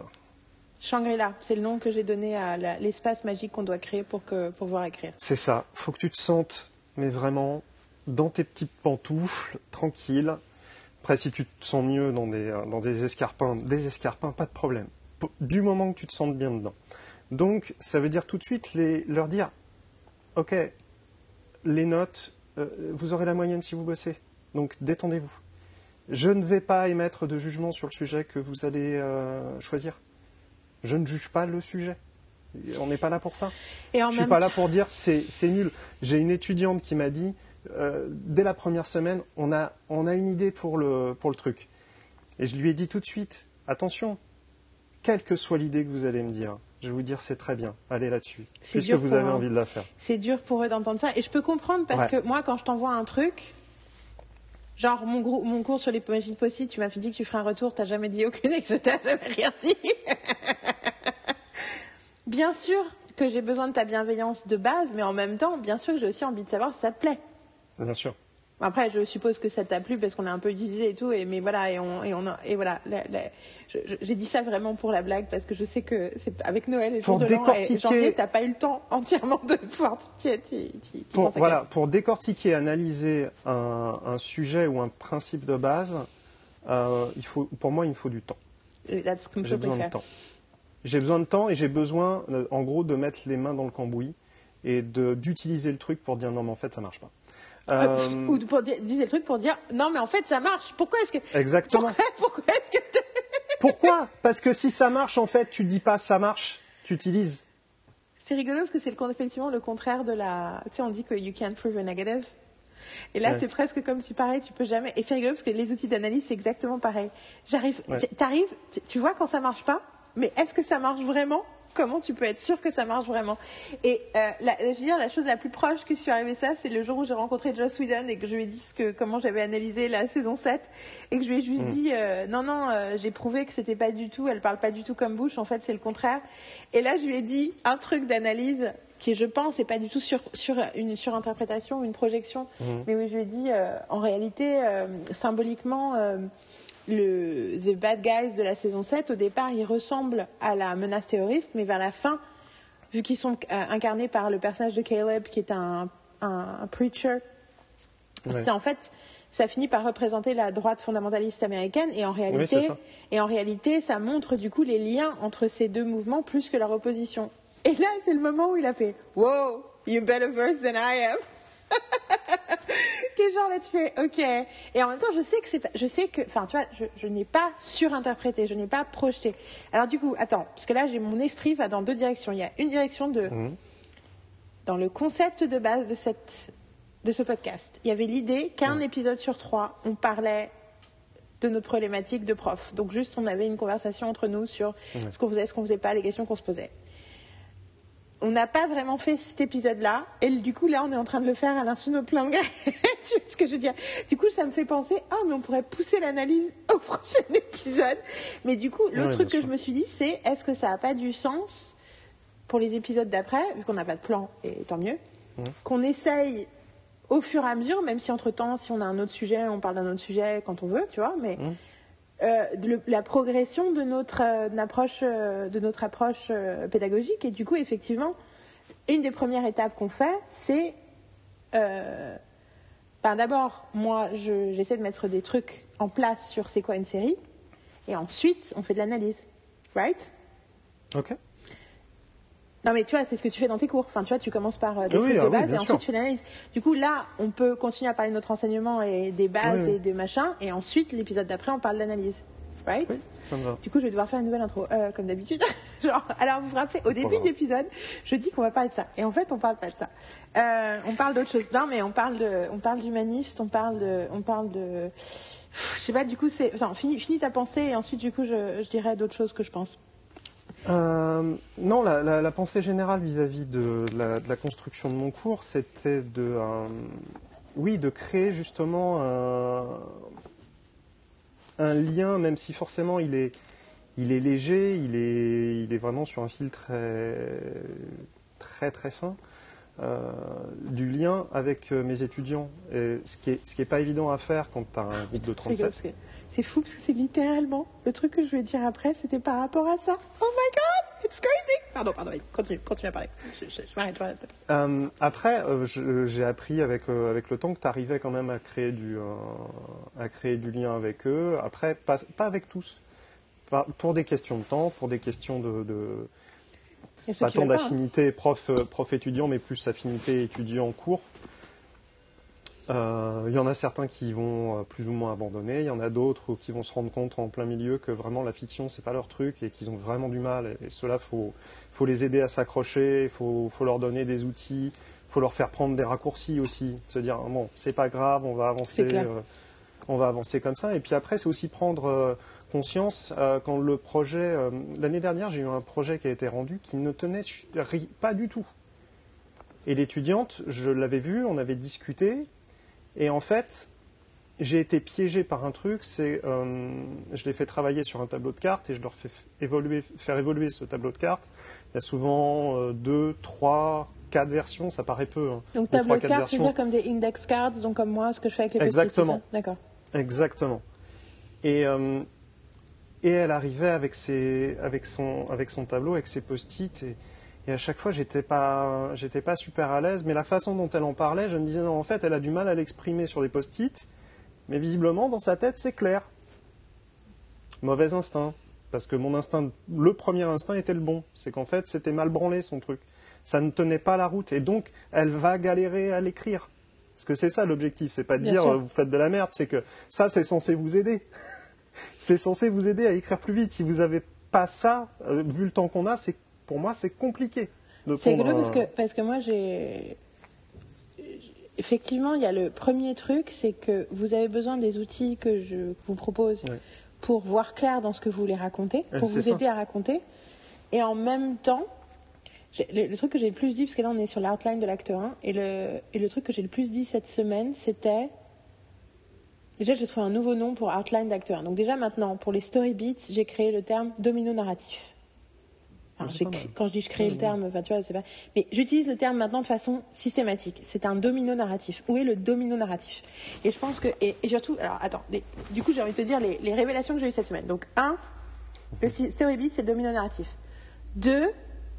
Shangri-La, c'est le nom que j'ai donné à l'espace magique qu'on doit créer pour, que, pour pouvoir écrire. C'est ça. Il faut que tu te sentes, mais vraiment, dans tes petites pantoufles, tranquille, après, si tu te sens mieux dans des, euh, dans des escarpins, des escarpins, pas de problème. Du moment que tu te sens bien dedans. Donc, ça veut dire tout de suite les, leur dire, OK, les notes, euh, vous aurez la moyenne si vous bossez. Donc, détendez-vous. Je ne vais pas émettre de jugement sur le sujet que vous allez euh, choisir. Je ne juge pas le sujet. On n'est pas là pour ça. Et je ne suis pas là pour dire c'est nul. J'ai une étudiante qui m'a dit euh, dès la première semaine, on a, on a une idée pour le, pour le truc. Et je lui ai dit tout de suite, attention, quelle que soit l'idée que vous allez me dire, je vais vous dire c'est très bien, allez là-dessus, puisque vous avez envie de la faire. C'est dur pour eux d'entendre ça, et je peux comprendre parce que moi, quand je t'envoie un truc, genre mon, mon cours sur les de possibles, tu m'as dit que tu ferais un retour, t'as jamais dit aucune et que je t'ai jamais rien dit. bien sûr que j'ai besoin de ta bienveillance de base, mais en même temps, bien sûr que j'ai aussi envie de savoir si ça te plaît. Bien sûr. Après, je suppose que ça t'a plu parce qu'on a un peu utilisé et tout, et, mais voilà, et, on, et, on et voilà. J'ai dit ça vraiment pour la blague parce que je sais que c'est avec Noël et jour de l'an et janvier, t'as pas eu le temps entièrement de pouvoir pour, voilà, pour décortiquer, analyser un, un, sujet ou un principe de base, euh, il faut, pour moi, il me faut du temps. J'ai besoin de temps. J'ai besoin de temps et j'ai besoin, euh, en gros, de mettre les mains dans le cambouis et d'utiliser le truc pour dire non, mais en fait, ça marche pas. Euh, Ou pour dire, utiliser le truc pour dire non mais en fait ça marche. Pourquoi est-ce que exactement. pourquoi, pourquoi est-ce que Pourquoi? Parce que si ça marche, en fait, tu dis pas ça marche, tu utilises. c'est rigolo parce que c'est le effectivement le contraire de la. Tu sais on dit que you can't prove a negative. Et là Ouais. c'est presque comme si pareil tu peux jamais. Et c'est rigolo parce que les outils d'analyse c'est exactement pareil. J'arrive, Ouais. t'arrives, tu- tu vois quand ça marche pas, mais est-ce que ça marche vraiment? Comment tu peux être sûr que ça marche vraiment. Et euh, la, je veux dire, la chose la plus proche que je suis arrivée à ça, c'est le jour où j'ai rencontré Joss Whedon et que je lui ai dit ce que, comment j'avais analysé la saison 7 et que je lui ai juste dit euh, non, non, euh, j'ai prouvé que c'était pas du tout, elle parle pas du tout comme Bush, en fait c'est le contraire. Et là je lui ai dit un truc d'analyse qui, je pense, n'est pas du tout sur, sur une surinterprétation ou une projection, mais où je lui ai dit en réalité, symboliquement, le The Bad Guys de la saison 7, au départ, ils ressemblent à la menace terroriste, mais vers la fin, vu qu'ils sont euh, incarnés par le personnage de Caleb, qui est un, un, un preacher, Ouais. c'est en fait, ça finit par représenter la droite fondamentaliste américaine, et en réalité, ça. et en réalité, ça montre du coup les liens entre ces deux mouvements plus que leur opposition. Et là, c'est le moment où il a fait Wow, you better verse than I am. Quel genre là tu fais ok. Et en même temps je sais que c'est je sais que enfin tu vois je, je n'ai pas surinterprété je n'ai pas projeté. Alors du coup attends parce que là j'ai mon esprit va dans deux directions. Il y a une direction de Mhm. dans le concept de base de cette de ce podcast. Il y avait l'idée qu'un épisode sur trois on parlait de notre problématique de prof. Donc juste on avait une conversation entre nous sur ce qu'on faisait ce qu'on faisait pas les questions qu'on se posait on n'a pas vraiment fait cet épisode-là. Et du coup, là, on est en train de le faire à l'insu de plein de tu vois ce que je veux dire? Du coup, ça me fait penser, ah, mais on pourrait pousser l'analyse au prochain épisode. Mais du coup, l'autre Ouais, truc que sûr. je me suis dit, c'est est-ce que ça n'a pas du sens pour les épisodes d'après, vu qu'on n'a pas de plan, et tant mieux, qu'on essaye au fur et à mesure, même si entre-temps, si on a un autre sujet, on parle d'un autre sujet quand on veut, tu vois, mais euh, le- la progression de notre, euh, approche, euh, de notre approche pédagogique. Et du coup, effectivement, une des premières étapes qu'on fait, c'est ben, d'abord, moi, je- j'essaie de mettre des trucs en place sur c'est quoi une série, et ensuite, on fait de l'analyse, right? Ok. Non mais tu vois, c'est ce que tu fais dans tes cours. Enfin, tu vois, tu commences par euh, des Oui, trucs ah de oui, base et sûr. ensuite tu fais l'analyse. Du coup, là, on peut continuer à parler de notre enseignement et des bases Oui, et des machins, et ensuite, l'épisode d'après, on parle d'analyse. Right? Oui, ça me va. Du coup, je vais devoir faire une nouvelle intro, euh, comme d'habitude. Genre, alors vous vous rappelez, au début de l'épisode, je dis qu'on va parler de ça. Et en fait, on parle pas de ça. Euh, on parle d'autre chose. Non, mais on parle de, on parle d'humaniste, on parle de, on parle de, Pff, je sais pas. Du coup, c'est, enfin, finis, finis ta pensée et ensuite, du coup, je, je dirai d'autres choses que je pense. Euh, non, la, la- la pensée générale vis-à-vis de, la, de la construction de mon cours, c'était de, euh, oui, de créer justement un, un lien, même si forcément il est, il est léger, il est, il est vraiment sur un fil très, très très fin, euh, du lien avec mes étudiants. Et ce qui est, ce qui est pas évident à faire quand tu as un groupe de C'est rigolo 37. C'est fou parce que c'est littéralement le truc que je vais dire après, c'était par rapport à ça. Oh my god, it's crazy. Pardon, pardon, continue, continue à parler. Je, je, je m'arrête. je m'arrête. Euh, après, euh, j'ai appris avec, euh, avec le temps que tu arrivais quand même à créer, du, à créer du lien avec eux. Après, pas, pas avec tous. Pas- pour des questions de temps, pour des questions de. pas tant hein. d'affinité prof, prof-étudiant, mais plus affinité étudiant-cours. Euh, Il y en a certains qui vont euh, plus ou moins abandonner, il y en a d'autres qui vont se rendre compte en plein milieu que vraiment la fiction c'est pas leur truc et qu'ils ont vraiment du mal. Et, cela faut faut les aider à s'accrocher, il faut, faut leur donner des outils, il faut leur faire prendre des raccourcis aussi, se dire bon c'est pas grave, on va avancer, euh, on va avancer comme ça. Et puis après c'est aussi prendre euh, conscience euh, quand le projet. L'année dernière j'ai eu un projet qui a été rendu qui ne tenait pas du tout. Et l'étudiante, je l'avais vue, on avait discuté, et en fait, j'ai été piégé par un truc, c'est euh, je les fais travailler sur un tableau de cartes et je leur fais évoluer, faire évoluer ce tableau de cartes. Il y a souvent euh, deux, trois, quatre versions, ça paraît peu. hein. Donc tableau trois, de cartes, c'est-à-dire versions. comme des index cards, donc comme moi, ce que je fais avec les Exactement. D'accord. Exactement. Et, euh, et elle arrivait avec, ses, avec, son, avec son tableau, avec ses post-it, et, et à chaque fois, j'étais pas, j'étais pas super à l'aise, mais la façon dont elle en parlait, je me disais, non, en fait, elle a du mal à l'exprimer sur les post-it, mais visiblement, dans sa tête, c'est clair. Mauvais instinct. parce que mon instinct, le premier instinct était le bon. C'est qu'en fait, c'était mal branlé son truc. Ça ne tenait pas la route. Et donc, elle va galérer à l'écrire. Parce que c'est ça l'objectif. C'est pas de Bien dire sûr. euh, vous faites de la merde. C'est que ça, c'est censé vous aider. c'est censé vous aider à écrire plus vite. Si vous n'avez pas ça, euh, vu le temps qu'on a, c'est pour moi, c'est compliqué. C'est rigolo un- parce que, parce que moi, j'ai. Effectivement, il y a le premier truc, c'est que vous avez besoin des outils que je vous propose pour voir clair dans ce que vous voulez raconter, Ouais, pour vous ça. aider à raconter. Et en même temps, le truc que j'ai le plus dit, parce que là on est sur l'outline de l'acte 1, et le, et le truc que j'ai le plus dit cette semaine, c'était. Déjà, j'ai trouvé un nouveau nom pour outline d'acte 1. Donc, déjà maintenant, pour les story beats, j'ai créé le terme domino narratif. Ah, quand je dis je crée le Mhm. terme, enfin, tu vois, c'est pas. Mais j'utilise le terme maintenant de façon systématique. C'est un domino narratif. Où est le domino narratif? Et je pense que. Et, et surtout, alors attends, les- du coup, j'ai envie de te dire les, les révélations que j'ai eues cette semaine. Donc, un, le beat, c'est le domino narratif. Deux,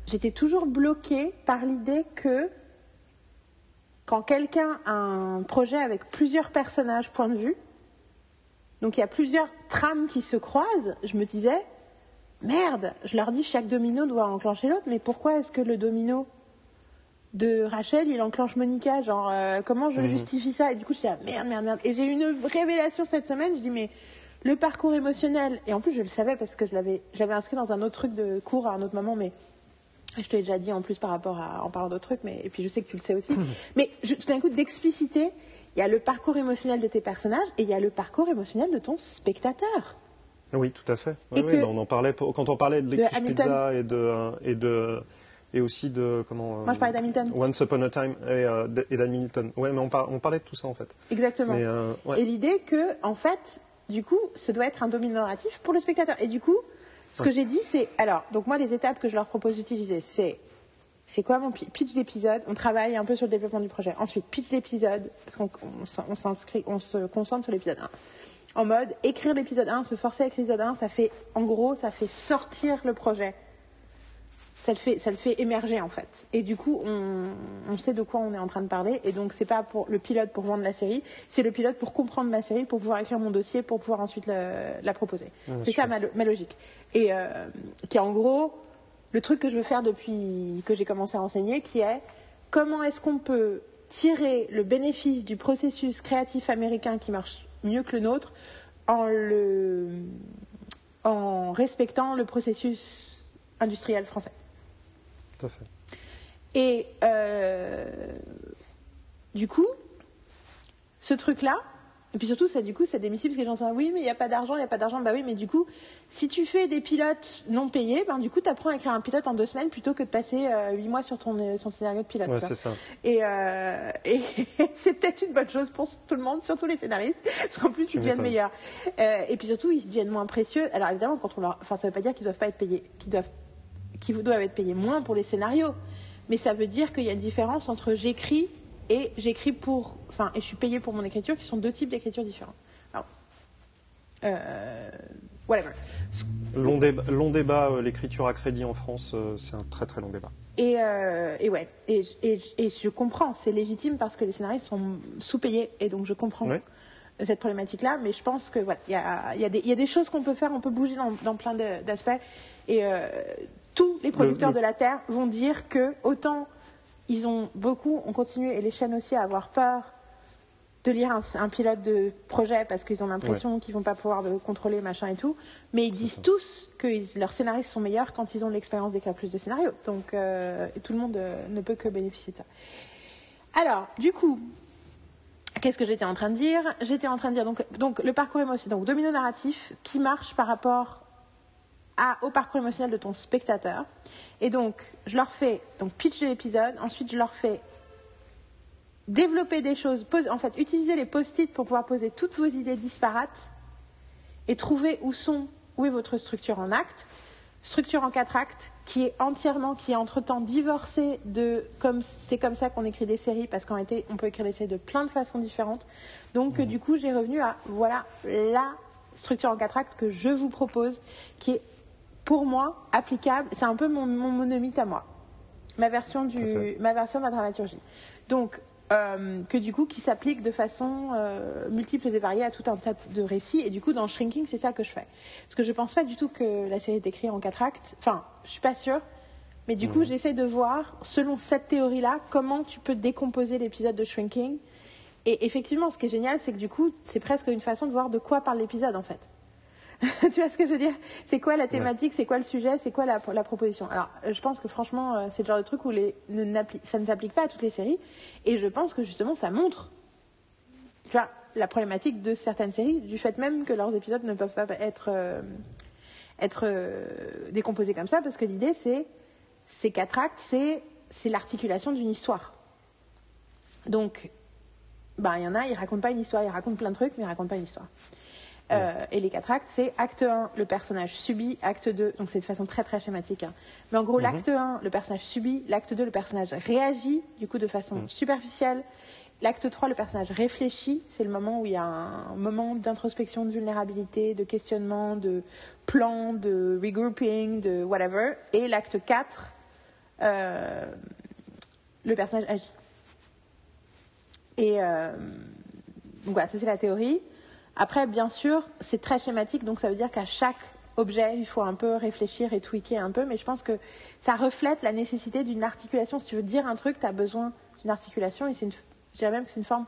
j'étais toujours bloquée par l'idée que quand quelqu'un a un projet avec plusieurs personnages point de vue, donc il y a plusieurs trames qui se croisent, je me disais, merde, je leur dis chaque domino doit enclencher l'autre, mais pourquoi est-ce que le domino de Rachel, il enclenche Monica? Genre, euh, comment je Mhm. justifie ça? Et du coup, je dis, ah, merde, merde, merde. Et j'ai eu une révélation cette semaine, je dis, mais le parcours émotionnel, et en plus, je le savais parce que je l'avais, j'avais inscrit dans un autre truc de cours à un autre moment, mais je te l'ai déjà dit en plus par rapport à en parlant d'autres trucs, mais et puis je sais que tu le sais aussi. mais je, tout d'un coup, d'expliciter, il y a le parcours émotionnel de tes personnages et il y a le parcours émotionnel de ton spectateur. Oui, tout à fait. Oui, Et oui, que- bah, on en parlait pour- quand on parlait de Hamilton. Pizza et de et de et aussi de comment. euh, Moi, je parlais d'Hamilton. Once Upon a Time et, euh, et d'Hamilton. Ouais, mais on, par- on parlait de tout ça en fait. Exactement. Mais euh, ouais. Et l'idée que, en fait, du coup, ce doit être un domino narratif pour le spectateur. Et du coup, ce que j'ai dit, c'est. Alors, donc moi, les étapes que je leur propose d'utiliser, c'est. C'est quoi mon pi- pitch d'épisode? On travaille un peu sur le développement du projet. Ensuite, pitch d'épisode, parce qu'on on s'in- on s'inscrit, on se concentre sur l'épisode 1. En mode, écrire l'épisode 1, se forcer à écrire l'épisode 1, ça fait, en gros, ça fait sortir le projet. Ça le fait, ça le fait émerger en fait. Et du coup, on, on sait de quoi on est en train de parler. Et donc, c'est pas pour le pilote pour vendre la série, c'est le pilote pour comprendre ma série, pour pouvoir écrire mon dossier, pour pouvoir ensuite la proposer. C'est ça ma logique. Et euh, qui est en gros le truc que je veux faire depuis que j'ai commencé à enseigner, qui est comment est-ce qu'on peut tirer le bénéfice du processus créatif américain qui marche mieux que le nôtre en, le, en respectant le processus industriel français. Tout à fait. Et euh, du coup, ce truc-là, et puis surtout, ça, du coup, c'est démissif parce que les gens sont oui, mais il n'y a pas d'argent, il n'y a pas d'argent. Bah oui, mais du coup, si tu fais des pilotes non payés, ben, du coup, tu apprends à écrire un pilote en deux semaines plutôt que de passer euh, huit mois sur ton, euh, son scénario de pilote. Ouais, c'est ça. Et, euh, et c'est peut-être une bonne chose pour tout le monde, surtout les scénaristes, parce qu'en plus ils deviennent meilleurs. Euh, et puis surtout, ils deviennent moins précieux. Alors évidemment, quand on leur, enfin, ça veut pas dire qu'ils doivent pas être payés, qu'ils doivent, qu'ils doivent être payés moins pour les scénarios, mais ça veut dire qu'il y a une différence entre j'écris et j'écris pour, enfin, et je suis payé pour mon écriture, qui sont deux types d'écriture différents. Alors, euh, whatever. Long débat, long débat euh, l'écriture à crédit en France, euh, c'est un très très long débat. Et, et ouais, et, et- et je comprends, c'est légitime parce que les scénaristes sont sous-payés, et donc je comprends Ouais. cette problématique-là, mais je pense que voilà, il y a, y a y a des choses qu'on peut faire, on peut bouger dans, dans plein d'aspects, et tous les producteurs le- de la Terre vont dire que autant ils ont beaucoup, ont continué, et les chaînes aussi, à avoir peur de lire un, un pilote de projet parce qu'ils ont l'impression qu'ils vont pas pouvoir le contrôler, machin et tout. Mais ils disent ça. tous que ils- leurs scénaristes sont meilleurs quand ils ont l'expérience d'écrire plus de scénarios. Donc euh, tout le monde euh, ne peut que bénéficier de ça. Alors, du coup, qu'est-ce que j'étais en train de dire? J'étais en train de dire donc, donc le parcours émotionnel, donc domino narratif qui marche par rapport à- au parcours émotionnel de ton spectateur. Et donc, je leur fais donc pitch de l'épisode. Ensuite, je leur fais développer des choses, pose- en fait, utiliser les post-it pour pouvoir poser toutes vos idées disparates et trouver où sont, où est votre structure en acte. Structure en quatre actes qui est entièrement, qui est entre-temps divorcée de, comme c'est comme ça qu'on écrit des séries, parce qu'en réalité, on peut écrire des séries de plein de façons différentes. Donc, du coup, j'ai revenu à, voilà, la structure en quatre actes que je vous propose, qui est, pour moi, applicable. C'est un peu mon, mon monomythe à moi ma version, du, ma version de la dramaturgie. Donc, euh, que du coup qui s'applique de façon euh, multiple et variée à tout un tas de récits. Et du coup, dans Shrinking, c'est ça que je fais. Parce que je pense pas du tout que la série est écrite en quatre actes. Enfin, je suis pas sûre. Mais du coup, Mhm. j'essaie de voir, selon cette théorie-là, comment tu peux décomposer l'épisode de Shrinking. Et effectivement, ce qui est génial, c'est que du coup, c'est presque une façon de voir de quoi parle l'épisode, en fait. tu vois ce que je veux dire? C'est quoi la thématique? C'est quoi le sujet? C'est quoi la, la proposition? Alors, je pense que franchement, euh, c'est le genre de truc où les, ne ça ne s'applique pas à toutes les séries. Et je pense que justement, ça montre tu vois, la problématique de certaines séries, du fait même que leurs épisodes ne peuvent pas être, euh, être euh, décomposés comme ça, parce que l'idée, c'est ces quatre actes, c'est c'est l'articulation d'une histoire. Donc, ben, il y en a, ils racontent pas une histoire, ils racontent plein de trucs, mais ils racontent pas une histoire. Euh, et les quatre actes, c'est acte 1, le personnage subit, acte 2, donc c'est de façon très très schématique. hein. Mais en gros, Mhm. l'acte 1, le personnage subit, l'acte 2, le personnage réagit, du coup de façon Mhm. superficielle. L'acte 3, le personnage réfléchit, c'est le moment où il y a un moment d'introspection, de vulnérabilité, de questionnement, de plan, de regrouping, de whatever. Et l'acte 4, euh, le personnage agit. Et euh, donc voilà, ça c'est la théorie. Après, bien sûr, c'est très schématique, donc ça veut dire qu'à chaque objet, il faut un peu réfléchir et tweaker un peu, mais je pense que ça reflète la nécessité d'une articulation. Si tu veux dire un truc, tu as besoin d'une articulation, et c'est une, je dirais même que c'est une forme.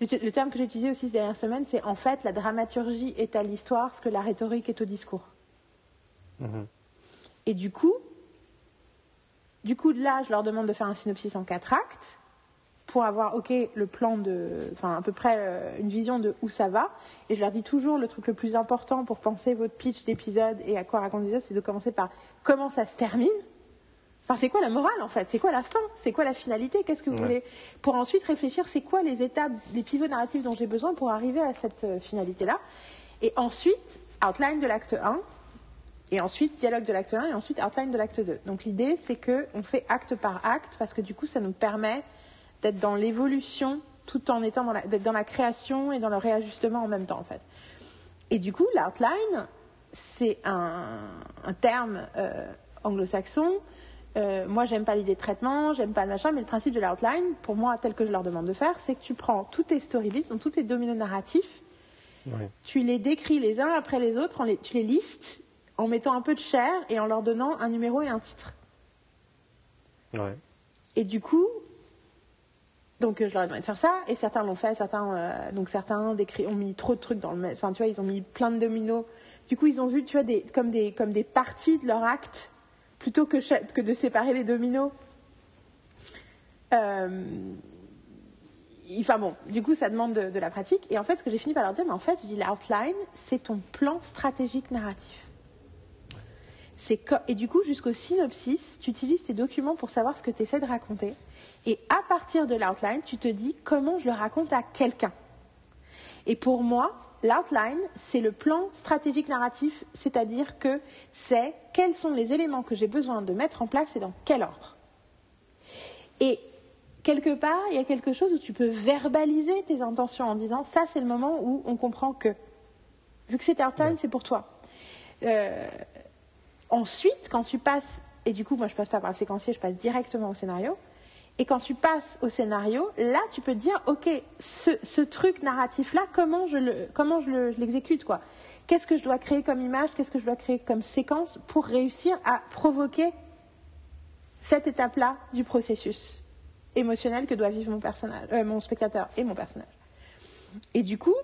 Le, terme que j'ai utilisé aussi ces dernières semaines, c'est en fait la dramaturgie est à l'histoire ce que la rhétorique est au discours. Mhm. Et du coup, du coup, de là, je leur demande de faire un synopsis en quatre actes pour avoir, ok, le plan de, enfin, à peu près euh, une vision de où ça va. Et je leur dis toujours le truc le plus important pour penser votre pitch d'épisode et à quoi raconter l'épisode, c'est de commencer par comment ça se termine. Enfin, c'est quoi la morale en fait? C'est quoi la fin? C'est quoi la finalité? Qu'est-ce que vous Ouais. voulez? Pour ensuite réfléchir, c'est quoi les étapes, les pivots narratifs dont j'ai besoin pour arriver à cette euh, finalité-là? Et ensuite, outline de l'acte 1, et ensuite dialogue de l'acte 1 et ensuite outline de l'acte 2. Donc l'idée c'est que on fait acte par acte parce que du coup ça nous permet d'être dans l'évolution tout en étant dans la, d'être dans la création et dans le réajustement en même temps en fait. Et du coup l'outline c'est un, un terme euh, anglo-saxon. Euh, moi j'aime pas l'idée de traitement, j'aime pas le machin, mais le principe de l'outline pour moi tel que je leur demande de faire c'est que tu prends tous tes storybeats, donc tous tes dominos narratifs Ouais. tu les décris les uns après les autres, en les- tu les listes en mettant un peu de chair et en leur donnant un numéro et un titre. Ouais. Et du coup, donc euh, je leur ai demandé de faire ça, et certains l'ont fait, certains, euh, donc certains ont mis trop de trucs dans le, enfin tu vois, ils ont mis plein de dominos. Du coup, ils ont vu, tu vois, des, comme des, comme des parties de leur acte, plutôt que, que de séparer les dominos. Euh, Enfin bon, du coup, ça demande de, la pratique. Et en fait, ce que j'ai fini par leur dire, mais en fait, je dis l'outline, c'est ton plan stratégique narratif. Et du coup, jusqu'au synopsis, tu utilises ces documents pour savoir ce que tu essaies de raconter. Et à partir de l'outline, tu te dis comment je le raconte à quelqu'un. Et pour moi, l'outline, c'est le plan stratégique narratif, c'est-à-dire que c'est quels sont les éléments que j'ai besoin de mettre en place et dans quel ordre. Et quelque part, il y a quelque chose où tu peux verbaliser tes intentions en disant ça, c'est le moment où on comprend que, vu que c'est outline, c'est pour toi. Euh, ensuite, quand tu passes, et du coup, moi je passe pas par le séquencier, je passe directement au scénario. Et quand tu passes au scénario, là, tu peux te dire, ok, ce, truc narratif-là, comment je l'exécute, quoi Qu'est-ce que je dois créer comme image Qu'est-ce que je dois créer comme séquence pour réussir à provoquer cette étape-là du processus émotionnel que doit vivre mon personnage, euh, mon spectateur et mon personnage. Et du coup,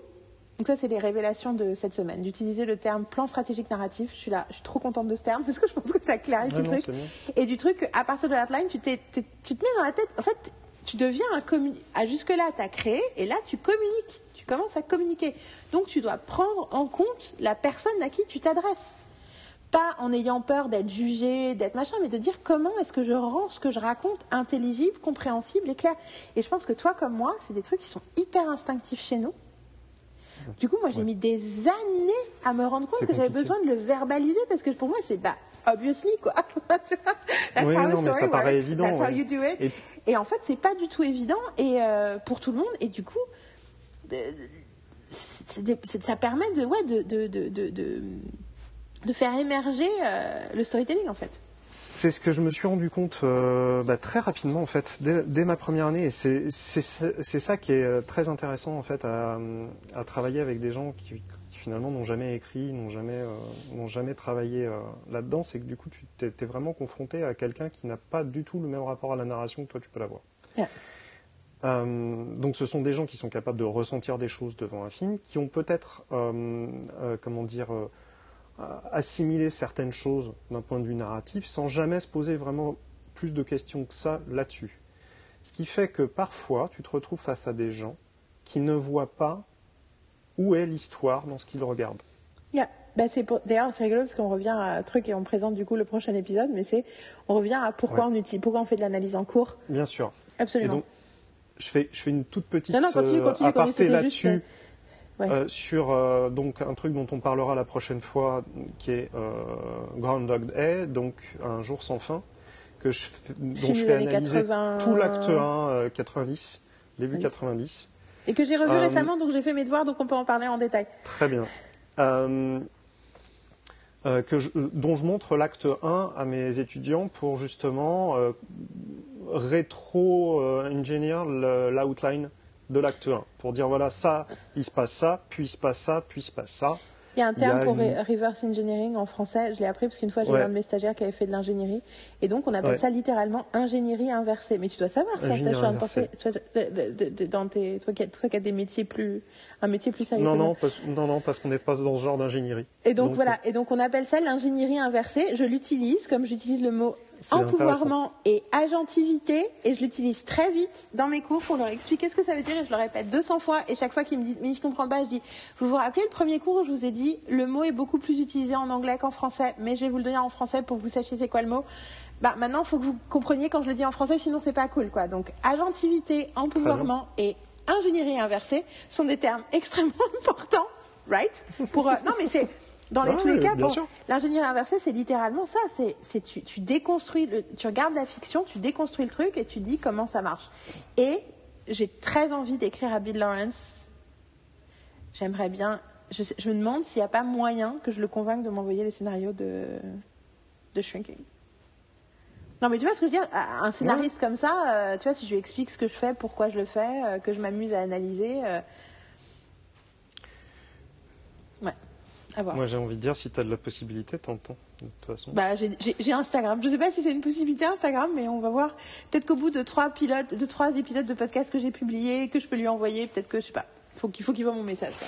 donc ça c'est les révélations de cette semaine, d'utiliser le terme plan stratégique narratif. Je suis là, je suis trop contente de ce terme parce que je pense que ça clarifie Ouais, le truc. Et du truc, à partir de l'outline, tu, tu te mets dans la tête, en fait, tu deviens un communicant. Jusque-là, tu as créé, et là, tu communiques. Tu commences à communiquer. Donc, tu dois prendre en compte la personne à qui tu t'adresses. Pas en ayant peur d'être jugé, d'être machin, mais de dire comment est-ce que je rends ce que je raconte intelligible, compréhensible et clair. Et je pense que toi, comme moi, c'est des trucs qui sont hyper instinctifs chez nous. Du coup, moi, j'ai Ouais. mis des années à me rendre compte que j'avais besoin de le verbaliser parce que pour moi, c'est bah, obviously, quoi. Tu vois That's Oui, how non, mais ça story paraît évident, That's how you do it. Et- Et en fait, c'est pas du tout évident et euh, pour tout le monde. Et du coup, euh, des- ça permet de, ouais, de, de, de, de, de- de faire émerger euh, le storytelling, en fait. C'est ce que je me suis rendu compte euh, bah, très rapidement en fait, dès, dès ma première année. Et c'est ça qui est euh, très intéressant en fait à, à travailler avec des gens qui, qui finalement n'ont jamais écrit, n'ont jamais, euh, n'ont jamais travaillé euh, là-dedans. C'est que du coup tu t'es t'es vraiment confronté à quelqu'un qui n'a pas du tout le même rapport à la narration que toi tu peux l'avoir. Yeah. Donc ce sont des gens qui sont capables de ressentir des choses devant un film, qui ont peut-être, comment dire, assimiler certaines choses d'un point de vue narratif sans jamais se poser vraiment plus de questions que ça là-dessus. Ce qui fait que parfois tu te retrouves face à des gens qui ne voient pas où est l'histoire dans ce qu'ils regardent. Yeah. C'est pour- D'ailleurs, c'est rigolo parce qu'on revient à un truc et on présente du coup le prochain épisode, mais c'est on revient à pourquoi Ouais. on utilise, pourquoi on fait de l'analyse en cours. Bien sûr. Et Absolument. donc, je fais, je fais une toute petite Non, non, continue, euh, continue, aparté là-dessus. juste, ouais. euh, sur euh, donc un truc dont on parlera la prochaine fois, qui est euh, Groundhog Day, donc un jour sans fin, que je, dont je fais analyser 80. tout l'acte 1 euh, 90, début Oui. 90. Et que j'ai revu récemment, donc j'ai fait mes devoirs, donc on peut en parler en détail. Très bien. Euh, que je- dont je montre l'acte 1 à mes étudiants pour justement euh, rétro-ingénier l'outline de l'acte 1. Pour dire voilà, ça, il se passe ça, puis il se passe ça, puis il se passe ça. Il y a un a terme pour une- reverse engineering en français, je l'ai appris parce qu'une fois j'ai Ouais. eu un de mes stagiaires qui avait fait de l'ingénierie, et donc on appelle Ouais. ça littéralement ingénierie inversée. Mais tu dois savoir ça, de- de- dans tes, as, toi qui as des métiers plus, un métier plus sérieux. Non, non, parce, non, non, parce qu'on n'est pas dans ce genre d'ingénierie. Et donc, Donc, voilà, et donc on appelle ça l'ingénierie inversée. Je l'utilise comme j'utilise le mot empouvoirment et agentivité, et je l'utilise très vite dans mes cours pour leur expliquer ce que ça veut dire, et je le répète 200 fois, et chaque fois qu'ils me disent, mais je comprends pas, je dis, vous vous rappelez le premier cours où je vous ai dit, le mot est beaucoup plus utilisé en anglais qu'en français, mais je vais vous le donner en français pour que vous sachiez c'est quoi le mot. Bah, maintenant, il faut que vous compreniez quand je le dis en français, sinon c'est pas cool, quoi. Donc, agentivité, empouvoirment et ingénierie inversée sont des termes extrêmement importants, right? Pour, euh, non, mais c'est, dans les Ouais, tous les cas. L'ingénierie inversée, c'est littéralement ça. C'est, tu, tu déconstruis, le- tu regardes la fiction, tu déconstruis le truc et tu dis comment ça marche. Et j'ai très envie d'écrire à Bill Lawrence. J'aimerais bien. Je, me demande s'il n'y a pas moyen que je le convainque de m'envoyer le scénario de, de Shrinking. Non, mais tu vois ce que je veux dire Un scénariste comme ça, euh, tu vois, si je lui explique ce que je fais, pourquoi je le fais, euh, que je m'amuse à analyser. euh, Ouais, à voir. Moi, j'ai envie de dire, si tu as de la possibilité, t'entends, de toute façon. Bah, j'ai- Instagram. Je sais pas si c'est une possibilité Instagram, mais on va voir. Peut-être qu'au bout de trois pilotes, de trois épisodes de podcast que j'ai publiés, que je peux lui envoyer, peut-être que je sais pas. Faut qu'il faut qu'il voit mon message. quoi.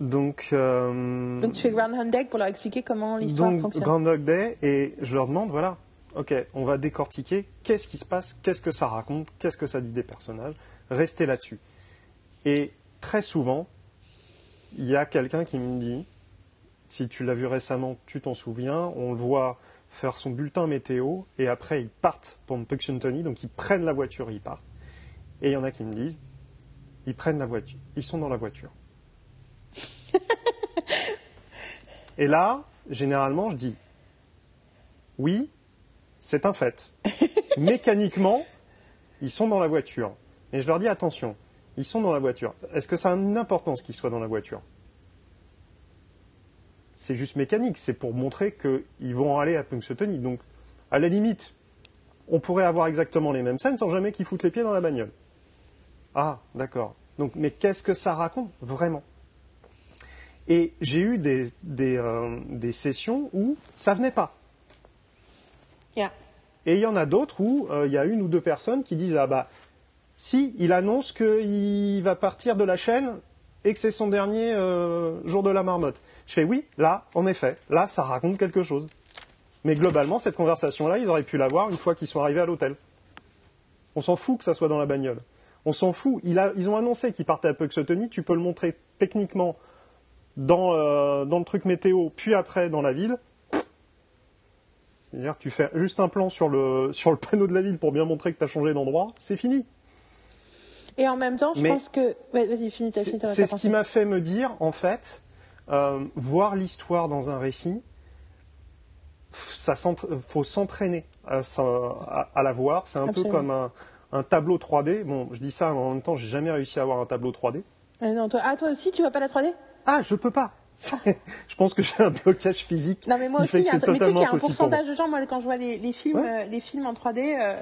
Donc, euh, Donc tu fais Groundhog Day pour leur expliquer comment l'histoire donc fonctionne. Groundhog Day, et je leur demande, voilà, ok, on va décortiquer qu'est-ce qui se passe, qu'est-ce que ça raconte, qu'est-ce que ça dit des personnages, restez là-dessus. Et très souvent, il y a quelqu'un qui me dit, si tu l'as vu récemment, tu t'en souviens, on le voit faire son bulletin météo, et après ils partent pour Punxsutawney, donc ils prennent la voiture et ils partent. Et il y en a qui me disent, ils prennent la voiture, ils sont dans la voiture. Et là, généralement, je dis oui, c'est un fait. Mécaniquement, ils sont dans la voiture. Et je leur dis attention, ils sont dans la voiture. Est-ce que ça a une importance qu'ils soient dans la voiture? C'est juste mécanique, c'est pour montrer qu'ils vont aller à Punxsutawney. Donc, à la limite, on pourrait avoir exactement les mêmes scènes sans jamais qu'ils foutent les pieds dans la bagnole. Ah, d'accord. Donc, mais qu'est-ce que ça raconte vraiment? Et j'ai eu des, des, euh, des sessions où ça venait pas. Yeah. Et il y en a d'autres où euh, il y a une ou deux personnes qui disent Ah bah, si, il annonce qu'il va partir de la chaîne et que c'est son dernier euh, jour de la marmotte. Je fais Oui, là, en effet, là, ça raconte quelque chose. Mais globalement, cette conversation-là, ils auraient pu l'avoir une fois qu'ils sont arrivés à l'hôtel. On s'en fout que ça soit dans la bagnole. On s'en fout. Il a- ils ont annoncé qu'ils partaient à Punxsutawney. Tu peux le montrer techniquement dans, euh, dans le truc météo, puis après dans la ville. C'est-à-dire tu fais juste un plan sur le, sur le panneau de la ville pour bien montrer que tu as changé d'endroit, c'est fini. Et en même temps, je Mais- pense que. Ouais, vas-y, finis ta C'est ce qui m'a fait me dire, en fait, euh, voir l'histoire dans un récit, ça faut s'entraîner à, ça- à- à la voir. C'est un Absolument. peu comme un, un tableau 3D. Bon, je dis ça, mais en même temps, j'ai jamais réussi à avoir un tableau 3D. Ah, non, toi, ah, toi aussi, tu vas pas la 3D Ah, je peux pas. je pense que j'ai un blocage physique. Non, mais moi aussi, fait il y a un, c'est truc- mais tu sais qu'il y a totalement un possible pour moi. pourcentage de gens, moi, quand je vois les, les films, Ouais. euh, les films en 3D, euh,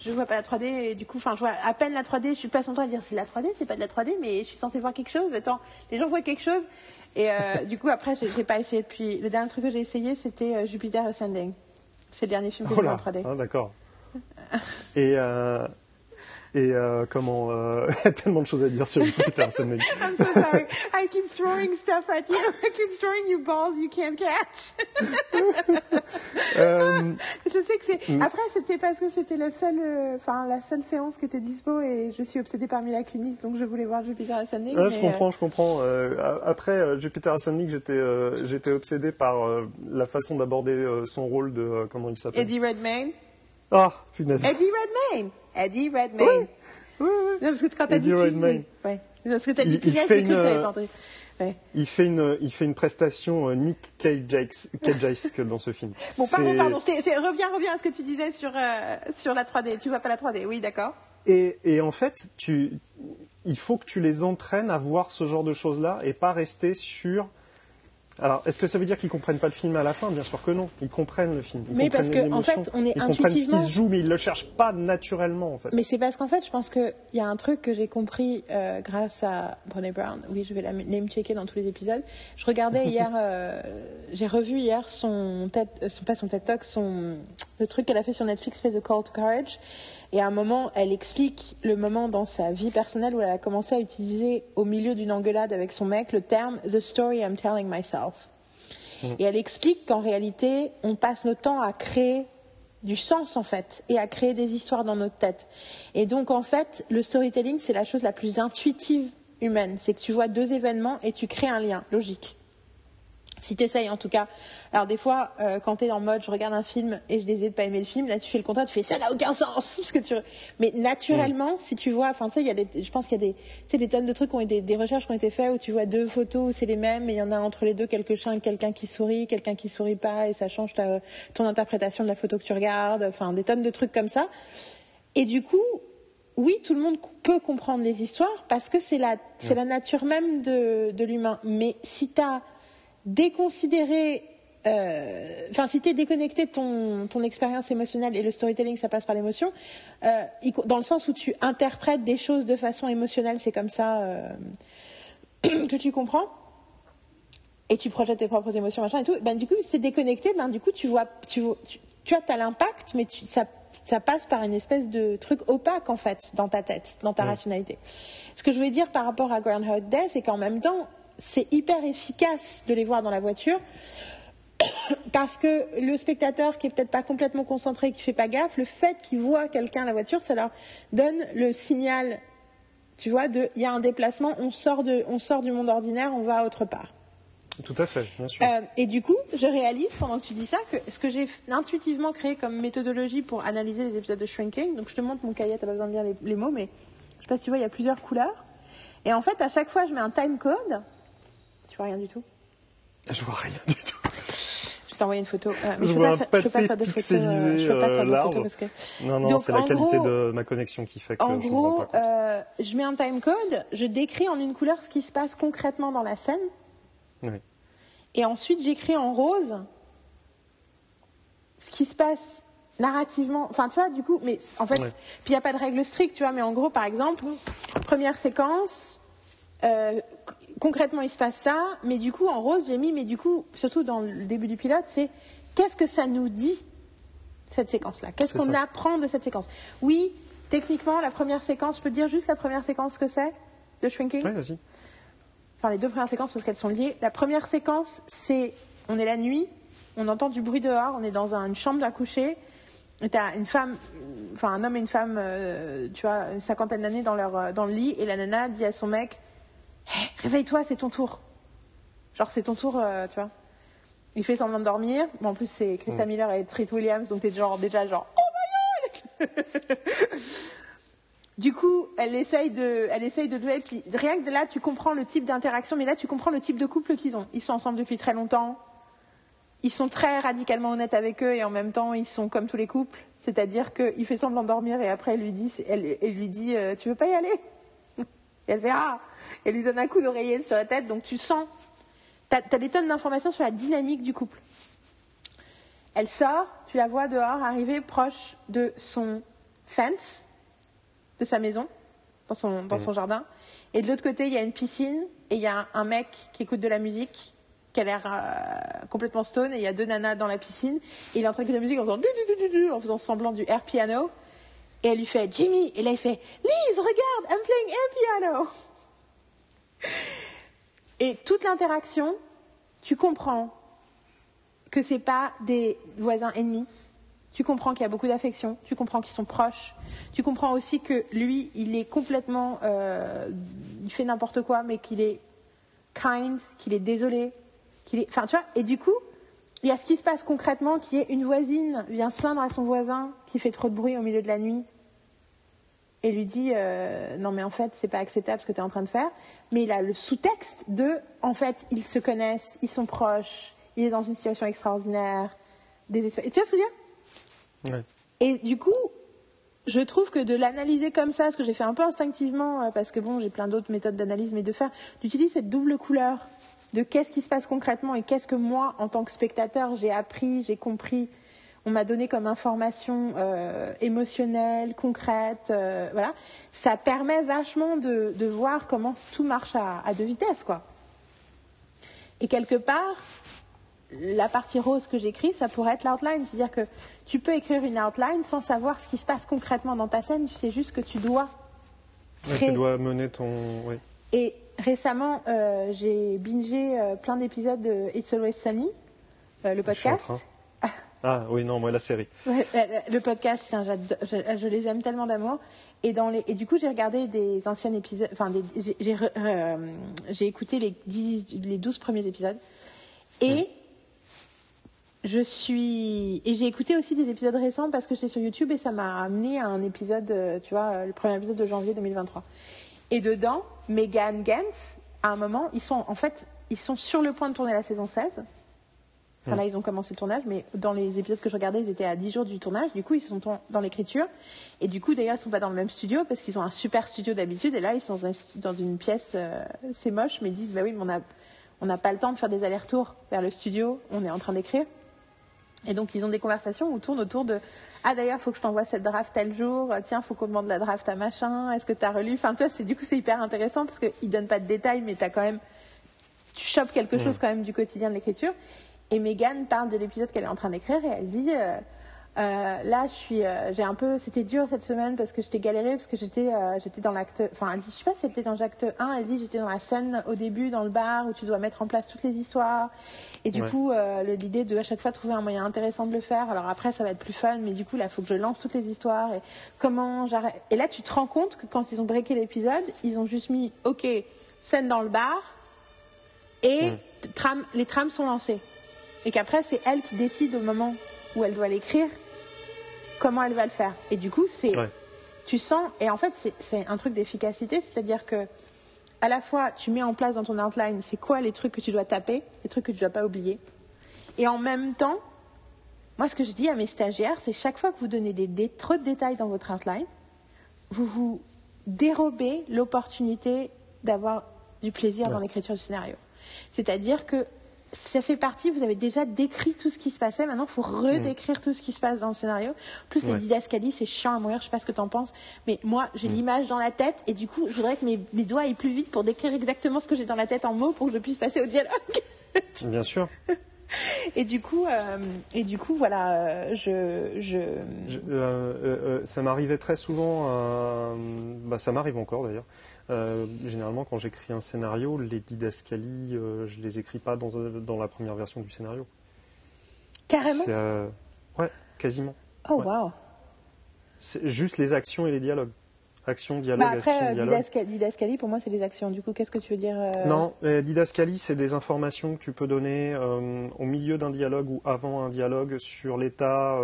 je vois pas la 3D, et du coup, enfin, je vois à peine la 3D, je suis pas son temps à dire c'est la 3D, c'est pas de la 3D, mais je suis censée voir quelque chose. Attends, les gens voient quelque chose. Et euh, du coup, après, j'ai pas essayé depuis. Le dernier truc que j'ai essayé, c'était euh, Jupiter Ascending. C'est le dernier film que Oh j'ai vu en 3D. ah, d'accord. Et, et euh, comment euh, Il y a tellement de choses à dire sur Jupiter Ascending. I'm so sorry. I keep throwing stuff at you. I keep throwing you balls you can't catch. Euh, Je sais que c'est. Mm. Après, c'était parce que c'était la seule, euh, enfin la seule séance qui était dispo et je suis obsédée par Mila Kunis, donc je voulais voir Jupiter Ascending. ah, je euh, comprends, je comprends. Après Jupiter Ascending, j'étais j'étais obsédé par la façon d'aborder son rôle de comment il s'appelle? Eddie Redmayne. Ah, punaise. Eddie Redmayne. Eddie Redmayne. Oui, oui. Non, parce que quand t'as Eddie dit Redmayne. Ouais. Non, parce que t'as dit j'ai cru que t'avais euh, entendu. Ouais. Il fait une il fait une prestation euh, Nick Cage-esque dans ce film. Bon, pardon, pardon. je je reviens, reviens à ce que tu disais sur euh, sur la 3D. Tu vois pas la 3D, oui, d'accord. Et, et en fait, tu, il faut que tu les entraînes à voir ce genre de choses-là et pas rester sur. Alors, est-ce que ça veut dire qu'ils comprennent pas le film à la fin? Bien sûr que non. Ils comprennent le film. Ils Mais comprennent parce que, en fait, on est ils comprennent ce qui se joue, mais ils le cherchent pas naturellement, en fait. Mais c'est parce qu'en fait, je pense qu'il y a un truc que j'ai compris euh, grâce à Brené Brown. Oui, je vais la name-checker dans tous les épisodes. Je regardais hier, euh, j'ai revu hier son TED, euh, son, pas son TED Talk, son, le truc qu'elle a fait sur Netflix, fait The Call to Courage. Et à un moment, elle explique le moment dans sa vie personnelle où elle a commencé à utiliser au milieu d'une engueulade avec son mec le terme The story I'm telling myself. Et elle explique qu'en réalité, on passe notre temps à créer du sens en fait et à créer des histoires dans notre tête. Et donc en fait, le storytelling, c'est la chose la plus intuitive humaine. C'est que tu vois deux événements et tu crées un lien logique. Si tu essayes en tout cas. Alors des fois, euh, quand tu es en mode je regarde un film et je décide de pas aimer le film, là tu fais le contraire, tu fais ça n'a aucun sens. Parce que tu... Mais naturellement, si tu vois, enfin tu sais, il y a des, je pense qu'il y a des, tu sais, des tonnes de trucs, qui ont été, des recherches qui ont été faites où tu vois deux photos où c'est les mêmes et il y en a entre les deux quelqu'un quelqu'un qui sourit, quelqu'un qui sourit pas et ça change ta, ton interprétation de la photo que tu regardes. Enfin des tonnes de trucs comme ça. Et du coup, oui, tout le monde peut comprendre les histoires parce que c'est la, c'est la nature même de, de l'humain. Mais si tu as déconsidéré, euh, enfin, si tu es déconnecté de ton, ton expérience émotionnelle et le storytelling, ça passe par l'émotion, euh, dans le sens où tu interprètes des choses de façon émotionnelle, c'est comme ça euh, que tu comprends. Et tu projettes tes propres émotions, machin et tout. Ben, du coup, c'est déconnecté. Ben, du coup, tu vois, tu, tu, tu as, l'impact, mais tu, ça, ça passe par une espèce de truc opaque, en fait, dans ta tête, dans ta rationalité. Ce que je voulais dire par rapport à Groundhog Day, c'est qu'en même temps, c'est hyper efficace de les voir dans la voiture. Parce que le spectateur qui est peut-être pas complètement concentré, qui fait pas gaffe, le fait qu'il voit quelqu'un à la voiture, ça leur donne le signal, tu vois, de il y a un déplacement, on sort, de, on sort du monde ordinaire, on va autre part. Tout à fait, bien sûr. Euh, et du coup, je réalise pendant que tu dis ça que ce que j'ai intuitivement créé comme méthodologie pour analyser les épisodes de Shrinking, donc je te montre mon cahier, t'as pas besoin de lire les, les mots, mais je sais pas si tu vois, il y a plusieurs couleurs. Et en fait, à chaque fois, je mets un time code. Tu vois rien du tout Je vois rien du tout. Je vais t'envoyer une photo. Euh, mais Je peux vois pas un faire- je peux pas pâté faire de pixelisé, je pas euh, faire de l'arbre. que. Non, non, c'est la qualité gros- de ma connexion qui fait que En je me rends gros, pas compte. euh, je mets un time code, je décris en une couleur ce qui se passe concrètement dans la scène, Oui. et ensuite j'écris en rose ce qui se passe narrativement. Enfin, tu vois, du coup, mais en fait, Ouais. puis il n'y a pas de règle stricte, tu vois, mais en gros, par exemple, première séquence, euh, concrètement, il se passe ça, mais du coup, en rose, j'ai mis, mais du coup, surtout dans le début du pilote, c'est qu'est-ce que ça nous dit, cette séquence-là? Qu'est-ce qu'on apprend de cette séquence? Oui, techniquement, la première séquence, je peux te dire juste la première séquence que c'est de Shrinking? Oui, vas-y. enfin les deux premières séquences parce qu'elles sont liées. La première séquence, c'est on est la nuit, on entend du bruit dehors, on est dans un- une chambre à coucher. Et t'as une femme, enfin un homme et une femme, euh, tu vois, une cinquantaine d'années dans leur euh, dans le lit, et la nana dit à son mec, Hé, réveille-toi, c'est ton tour. Genre c'est ton tour, euh, tu vois. Il fait semblant de dormir. Bon, en plus c'est Christa Miller et Treat Williams, donc t'es genre déjà genre oh my god. Du coup, elle essaye de, elle essaye de puis rien que de là, tu comprends le type d'interaction, mais là, tu comprends le type de couple qu'ils ont. Ils sont ensemble depuis très longtemps. Ils sont très radicalement honnêtes avec eux et en même temps, ils sont comme tous les couples. C'est-à-dire qu'il fait semblant de dormir et après, elle lui dit, elle, elle lui dit, euh, tu veux pas y aller? Et elle fait ah. Elle lui donne un coup d'oreiller sur la tête, donc tu sens. tu as, des tonnes d'informations sur la dynamique du couple. Elle sort, tu la vois dehors arriver proche de son fence, de sa maison, dans son, dans son jardin. Et de l'autre côté, il y a une piscine et il y a un mec qui écoute de la musique, qui a l'air euh, complètement stone, et il y a deux nanas dans la piscine. Et il est en train d'écouter la musique en faisant, en faisant semblant du air piano. Et elle lui fait Jimmy. Et là, il fait Lise, regarde, I'm playing air piano. Et toute l'interaction, tu comprends que ce n'est pas des voisins ennemis. Tu comprends qu'il y a beaucoup d'affection. Tu comprends qu'ils sont proches. Tu comprends aussi que lui, il est complètement, euh, il fait n'importe quoi, mais qu'il est kind, qu'il est désolé, qu'il est, enfin, tu vois. Et du coup, il y a ce qui se passe concrètement, qui est une voisine vient se plaindre à son voisin qui fait trop de bruit au milieu de la nuit et lui dit euh, non mais en fait c'est pas acceptable ce que tu es en train de faire. Mais il a le sous-texte de en fait ils se connaissent ils sont proches il est dans une situation extraordinaire désespérée tu vois ce que je veux dire? Et du coup je trouve que de l'analyser comme ça ce que j'ai fait un peu instinctivement euh, parce que bon j'ai plein d'autres méthodes d'analyse mais de faire d'utiliser cette double couleur de qu'est-ce qui se passe concrètement et qu'est-ce que moi en tant que spectateur j'ai appris j'ai compris on m'a donné comme information euh, émotionnelle, concrète, euh, voilà, ça permet vachement de, voir comment tout marche à, deux vitesses, quoi. Et quelque part, la partie rose que j'écris, ça pourrait être l'outline, c'est-à-dire que tu peux écrire une outline sans savoir ce qui se passe concrètement dans ta scène, tu sais juste que tu dois. tu dois mener ton. Et récemment, euh, j'ai bingé plein d'épisodes de It's Always Sunny, le podcast. Ah oui, non, moi la série. le podcast, je, les aime tellement d'amour. Et, dans les, et du coup, j'ai regardé des anciens épisodes, enfin, euh, j'ai écouté les, les 12 premiers épisodes. Et je suis. Et j'ai écouté aussi des épisodes récents parce que j'étais sur YouTube et ça m'a amené à un épisode, euh, tu vois, euh, le premier épisode de janvier 2023. Et dedans, Megan Gantz, à un moment, ils sont en fait, ils sont sur le point de tourner la saison 16 là, ils ont commencé le tournage, mais dans les épisodes que je regardais, ils étaient à 10 jours du tournage. Du coup, ils sont dans l'écriture. Et du coup, d'ailleurs, ils ne sont pas dans le même studio parce qu'ils ont un super studio d'habitude. Et là, ils sont dans une pièce, euh, c'est moche, mais ils disent, bah oui, mais on n'a pas le temps de faire des allers-retours vers le studio. On est en train d'écrire. Et donc, ils ont des conversations où tournent autour de Ah, d'ailleurs, il faut que je t'envoie cette draft tel jour. Tiens, il faut qu'on demande la draft à machin. Est-ce que tu as relu? Enfin, tu vois, c'est, du coup, c'est hyper intéressant parce qu'ils ne donnent pas de détails, mais tu as quand même. Tu chopes quelque chose quand même du quotidien de l'écriture. Et Megan parle de l'épisode qu'elle est en train d'écrire et elle dit euh, euh, là, je suis, euh, j'ai un peu, c'était dur cette semaine parce que j'étais galérée parce que j'étais, j'étais dans l'acte, enfin, elle dit, je sais pas si elle était dans l'acte 1, elle dit, j'étais dans la scène au début dans le bar où tu dois mettre en place toutes les histoires. Et du coup, l'idée de à chaque fois trouver un moyen intéressant de le faire. Alors après, ça va être plus fun, mais du coup, là, il faut que je lance toutes les histoires et comment j'arrête. Et là, tu te rends compte que quand ils ont breaké l'épisode, ils ont juste mis, ok, scène dans le bar et tram, les trams sont lancés et qu'après c'est elle qui décide au moment où elle doit l'écrire comment elle va le faire. Et du coup, c'est tu sens et en fait c'est un truc d'efficacité, c'est-à-dire que à la fois tu mets en place dans ton outline c'est quoi les trucs que tu dois taper, les trucs que tu dois pas oublier, et en même temps, moi ce que je dis à mes stagiaires, c'est chaque fois que vous donnez des, trop de détails dans votre outline, vous vous dérobez l'opportunité d'avoir du plaisir dans l'écriture du scénario. C'est-à-dire que ça fait partie, vous avez déjà décrit tout ce qui se passait, maintenant il faut redécrire tout ce qui se passe dans le scénario. Plus les didascalies, c'est chiant à mourir, je sais pas ce que tu en penses, mais moi j'ai mm. l'image dans la tête et du coup je voudrais que mes, doigts aillent plus vite pour décrire exactement ce que j'ai dans la tête en mots pour que je puisse passer au dialogue. Bien sûr. Et du coup, euh, et du coup, voilà, euh, je, je... Euh, ça m'arrivait très souvent, bah, ça m'arrive encore d'ailleurs, euh, généralement, quand j'écris un scénario, les didascalies, euh, je les écris pas dans, dans, la première version du scénario. Carrément euh, Ouais, quasiment. Oh, wow C'est juste les actions et les dialogues. Action, dialogue, bah après, action, didascalie, pour moi, c'est les actions. Du coup, qu'est-ce que tu veux dire Non, didascalie, c'est des informations que tu peux donner au milieu d'un dialogue ou avant un dialogue sur l'état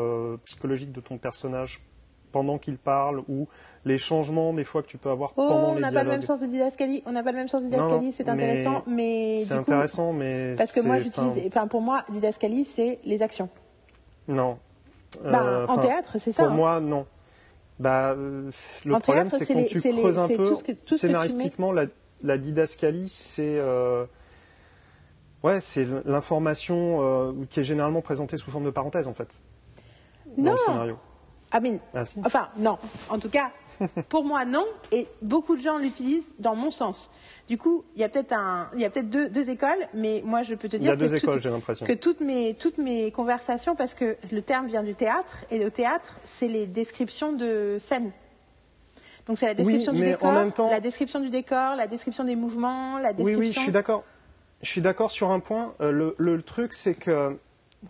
psychologique de ton personnage pendant qu'il parle ou les changements des fois que tu peux avoir oh, pendant les dialogues. On n'a pas le même sens de didascalie. On n'a pas le même sens de didascalie. C'est intéressant, mais, c'est intéressant, mais parce que moi j'utilise. Enfin, pour moi, didascalie, c'est les actions. Non. Bah, euh, en théâtre, c'est ça. Pour hein. moi, non. Bah, le problème, c'est quand tu creuses un peu scénaristiquement, la, la, didascalie, c'est euh, Ouais, c'est l'information euh, qui est généralement présentée sous forme de parenthèse, en fait. Dans Non. le scénario. Ah, mais- Ah, si. Enfin, non. En tout cas, pour moi, non. Et beaucoup de gens l'utilisent dans mon sens. Du coup, il y a peut-être un, il y a peut-être deux, deux écoles, mais moi, je peux te Il dire y a deux que, écoles, l'impression. que toutes mes, toutes mes conversations, parce que le terme vient du théâtre, et le théâtre, c'est les descriptions de scènes. Donc c'est la description du décor, temps- la description du décor, la description des mouvements, la Oui, description. oui, je suis d'accord. Je suis d'accord sur un point. Euh, le, le truc, c'est que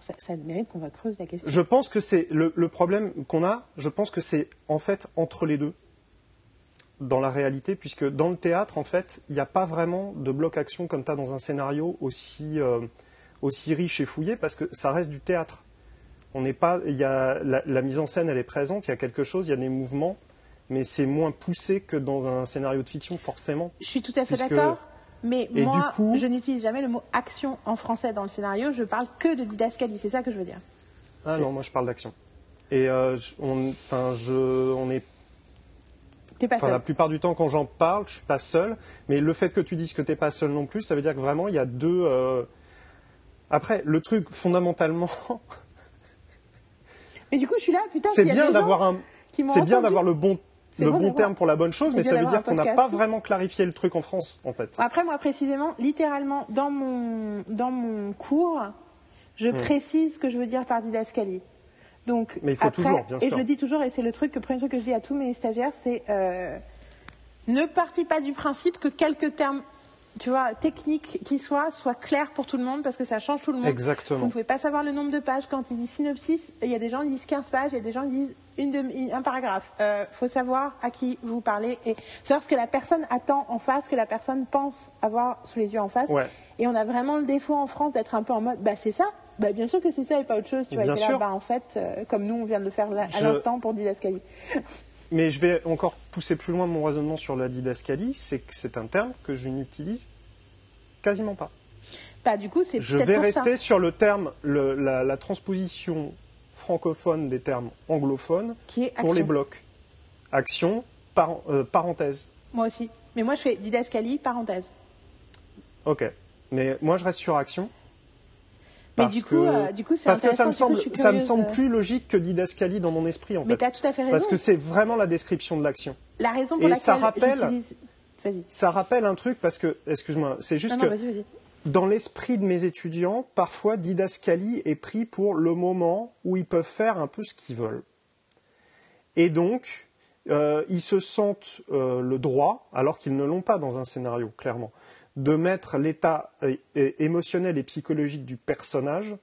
Ça, ça mérite qu'on va creuser la question. je pense que c'est le, le problème qu'on a. Je pense que c'est en fait entre les deux dans la réalité, puisque dans le théâtre, en fait, il n'y a pas vraiment de bloc action comme tu as dans un scénario aussi euh, aussi riche et fouillé, parce que ça reste du théâtre. On n'est pas, il y a la, la mise en scène, elle est présente, il y a quelque chose, il y a des mouvements, mais c'est moins poussé que dans un scénario de fiction, forcément. Je suis tout à fait d'accord. Mais Et moi, du coup- je n'utilise jamais le mot action en français dans le scénario. Je parle que de didascalie. C'est ça que je veux dire. Ah non, moi je parle d'action. Et euh, on, je, on est T'es pas seul. la plupart du temps, quand j'en parle, je suis pas seul. Mais le fait que tu dises que tu n'es pas seul non plus, ça veut dire que vraiment, il y a deux. euh, Après, le truc, fondamentalement, Mais du coup, je suis là. Putain, c'est bien d'avoir un. C'est bien d'avoir le bon, le bon terme pour la bonne chose, mais ça veut dire qu'on n'a pas vraiment clarifié le truc en France, en fait. Après, moi, précisément, littéralement, dans mon, dans mon cours, je précise ce que je veux dire par didascalie. Donc, Hmm. Mais il faut après, toujours, bien et sûr. je le dis toujours, et c'est le truc, le premier truc que je dis à tous mes stagiaires, c'est euh, ne partez pas du principe que quelques termes, tu vois, techniques qui soient, soient clairs pour tout le monde, parce que ça change tout le monde. Vous Exactement. ne pouvez pas savoir le nombre de pages. Quand ils disent synopsis, il y a des gens qui disent 15 pages, il y a des gens qui disent une demi- un paragraphe. Il faut savoir à qui vous parlez et savoir ce que la personne attend en face, ce que la personne pense avoir sous les yeux en face. Ouais. Et on a vraiment le défaut en France d'être un peu en mode, bah c'est ça. Bah, bien sûr que c'est ça et pas autre chose. Tu vois, Bien là, sûr. bah, en fait, euh, comme nous, on vient de le faire là, à Je- l'instant pour Didascalie. Mais je vais encore pousser plus loin mon raisonnement sur la didascalie, c'est que c'est un terme que je n'utilise quasiment pas. Bah, du coup, c'est Je vais pour rester ça. sur le terme, le- la, la transposition francophone des termes anglophones Qui est pour les blocs. Action, par- euh, parenthèse. Moi aussi. Mais moi, je fais Didascalie, parenthèse. Ok. Mais moi, je reste sur action. Mais parce du coup, que- euh, du coup, c'est Parce que ça me, coup, semble, ça me euh. plus logique que didascalie dans mon esprit, en Mais fait. tu as tout à fait raison. Parce que c'est vraiment la description de l'action. La raison pour Et laquelle ça rappelle-. Ça rappelle un truc parce que, excuse-moi, c'est juste Non, non, que dans l'esprit de mes étudiants, parfois didascalie est pris pour le moment où ils peuvent faire un peu ce qu'ils veulent. Et donc, euh, ils se sentent euh, le droit, alors qu'ils ne l'ont pas dans un scénario, clairement, de mettre l'état euh, émotionnel et psychologique du personnage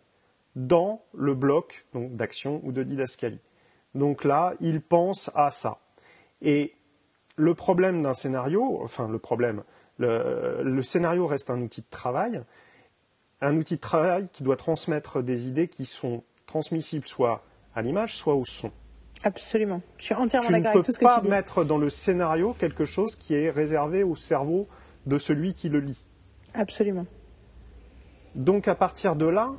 dans le bloc d'action ou de didascalie. Donc là, ils pensent à ça. Et le problème d'un scénario, enfin le problème, le, le scénario reste un outil de travail, un outil de travail qui doit transmettre des idées qui sont transmissibles soit à l'image, soit au son. Absolument. Je suis entièrement Tu ne d'accord peux avec tout ce que pas tu dis. mettre dans le scénario quelque chose qui est réservé au cerveau de celui qui le lit. Absolument. Donc à partir de là,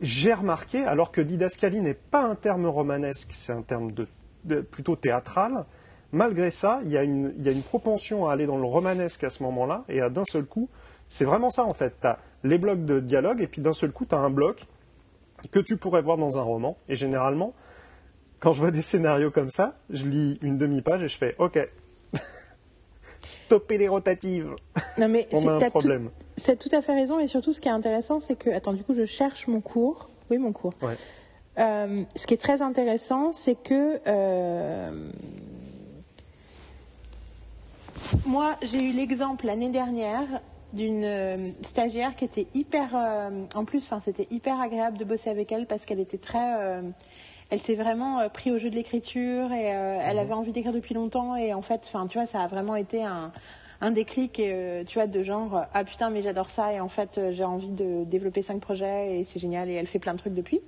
j'ai remarqué, alors que didascalie n'est pas un terme romanesque, c'est un terme de, de- plutôt théâtral, malgré ça, il y, a une, il y a une propension à aller dans le romanesque à ce moment-là, et à d'un seul coup, c'est vraiment ça en fait. Tu as les blocs de dialogue, et puis d'un seul coup, tu as un bloc que tu pourrais voir dans un roman, et généralement, quand je vois des scénarios comme ça, je lis une demi-page et je fais OK. Stopper les rotatives. Non, mais On c'est- a un problème. As tout à fait raison. Et surtout, ce qui est intéressant, c'est que. Attends, du coup, je cherche mon cours. Oui, mon cours. Ouais. Euh, ce qui est très intéressant, c'est que. euh, Moi, j'ai eu l'exemple l'année dernière d'une euh, stagiaire qui était hyper. euh, En plus, enfin, c'était hyper agréable de bosser avec elle parce qu'elle était très. Elle s'est vraiment euh, pris au jeu de l'écriture et euh, elle avait envie d'écrire depuis longtemps et en fait, enfin, tu vois, ça a vraiment été un, un déclic, euh, tu vois, de genre ah putain mais j'adore ça et en fait j'ai envie de développer cinq projets et c'est génial et elle fait plein de trucs depuis.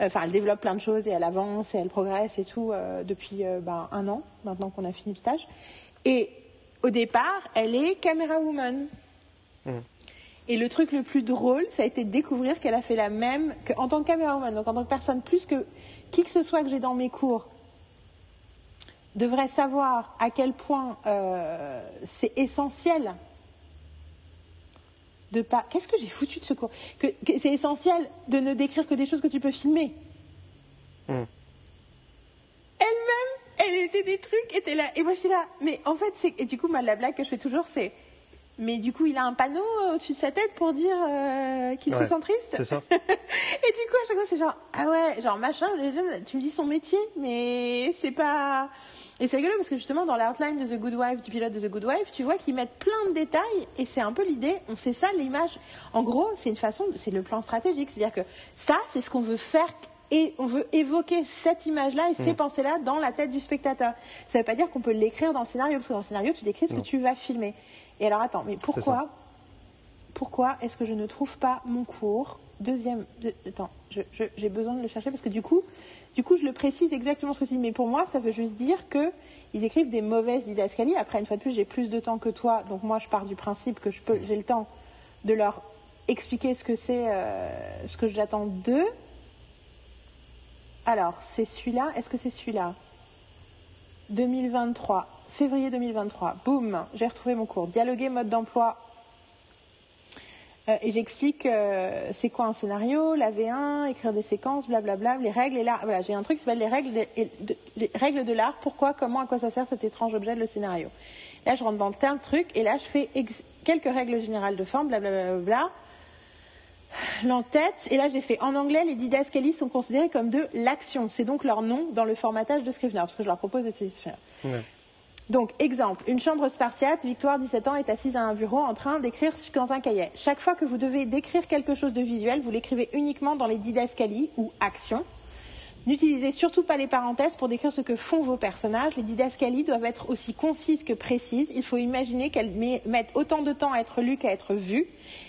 Enfin, elle développe plein de choses et elle avance et elle progresse et tout euh, depuis euh, ben, un an maintenant qu'on a fini le stage. Et au départ, elle est camera woman. Et le truc le plus drôle, ça a été de découvrir qu'elle a fait la même que, en tant que camérawoman, donc en tant que personne plus que qui que ce soit que j'ai dans mes cours devrait savoir à quel point euh, c'est essentiel de pas. Qu'est-ce que j'ai foutu de ce cours? Que, que c'est essentiel de ne décrire que des choses que tu peux filmer. Hmm. Elle-même, elle était des trucs, était là. Et moi, j'étais là. Mais en fait, c'est. Et du coup, la blague que je fais toujours, c'est. Mais du coup, il a un panneau au-dessus de sa tête pour dire euh, qu'il se sent triste. C'est ça. Et du coup, à chaque fois, c'est genre, ah ouais, genre machin, tu me dis son métier, mais c'est pas. Et c'est rigolo parce que justement, dans l'outline de The Good Wife, du pilote de The Good Wife, tu vois qu'ils mettent plein de détails et c'est un peu l'idée, on sait ça, l'image. En gros, c'est une façon, c'est le plan stratégique. C'est-à-dire que ça, c'est ce qu'on veut faire et on veut évoquer cette image-là et ces pensées-là dans la tête du spectateur. Ça ne veut pas dire qu'on peut l'écrire dans le scénario, parce que dans le scénario, tu décris ce que tu vas filmer. Et alors, attends, mais pourquoi ça. pourquoi est-ce que je ne trouve pas mon cours Deuxième, de- attends, j'ai besoin de le chercher parce que du coup, du coup, je le précise exactement ce que tu dis. Mais pour moi, ça veut juste dire que ils écrivent des mauvaises didascalies. Après, une fois de plus, j'ai plus de temps que toi, donc moi, je pars du principe que je peux, j'ai le temps de leur expliquer ce que c'est, euh, ce que j'attends d'eux. Alors, c'est celui-là. Est-ce que c'est celui-là? 2023, février 2023. Boum, j'ai retrouvé mon cours. Dialoguer, mode d'emploi. Euh, et j'explique euh, c'est quoi un scénario, la V1, écrire des séquences, blablabla, les règles et l'art. Voilà, j'ai un truc qui s'appelle les règles de, de- règles de l'art. Pourquoi, comment, à quoi ça sert cet étrange objet de le scénario. Là, je rentre dans le terme truc et là, je fais quelques règles générales de forme, blablabla. Bla, L'entête, et là j'ai fait en anglais, les didascalies sont considérées comme de l'action. C'est donc leur nom dans le formatage de Scrivener, parce que je leur propose d'utiliser Scrivener. Ouais. Donc, exemple, une chambre spartiate, Victoire, 17 ans, est assise à un bureau en train d'écrire dans un cahier. Chaque fois que vous devez décrire quelque chose de visuel, vous l'écrivez uniquement dans les didascalies ou actions. N'utilisez surtout pas les parenthèses pour décrire ce que font vos personnages. Les didascalies doivent être aussi concises que précises. Il faut imaginer qu'elles met- mettent autant de temps à être lues qu'à être vues.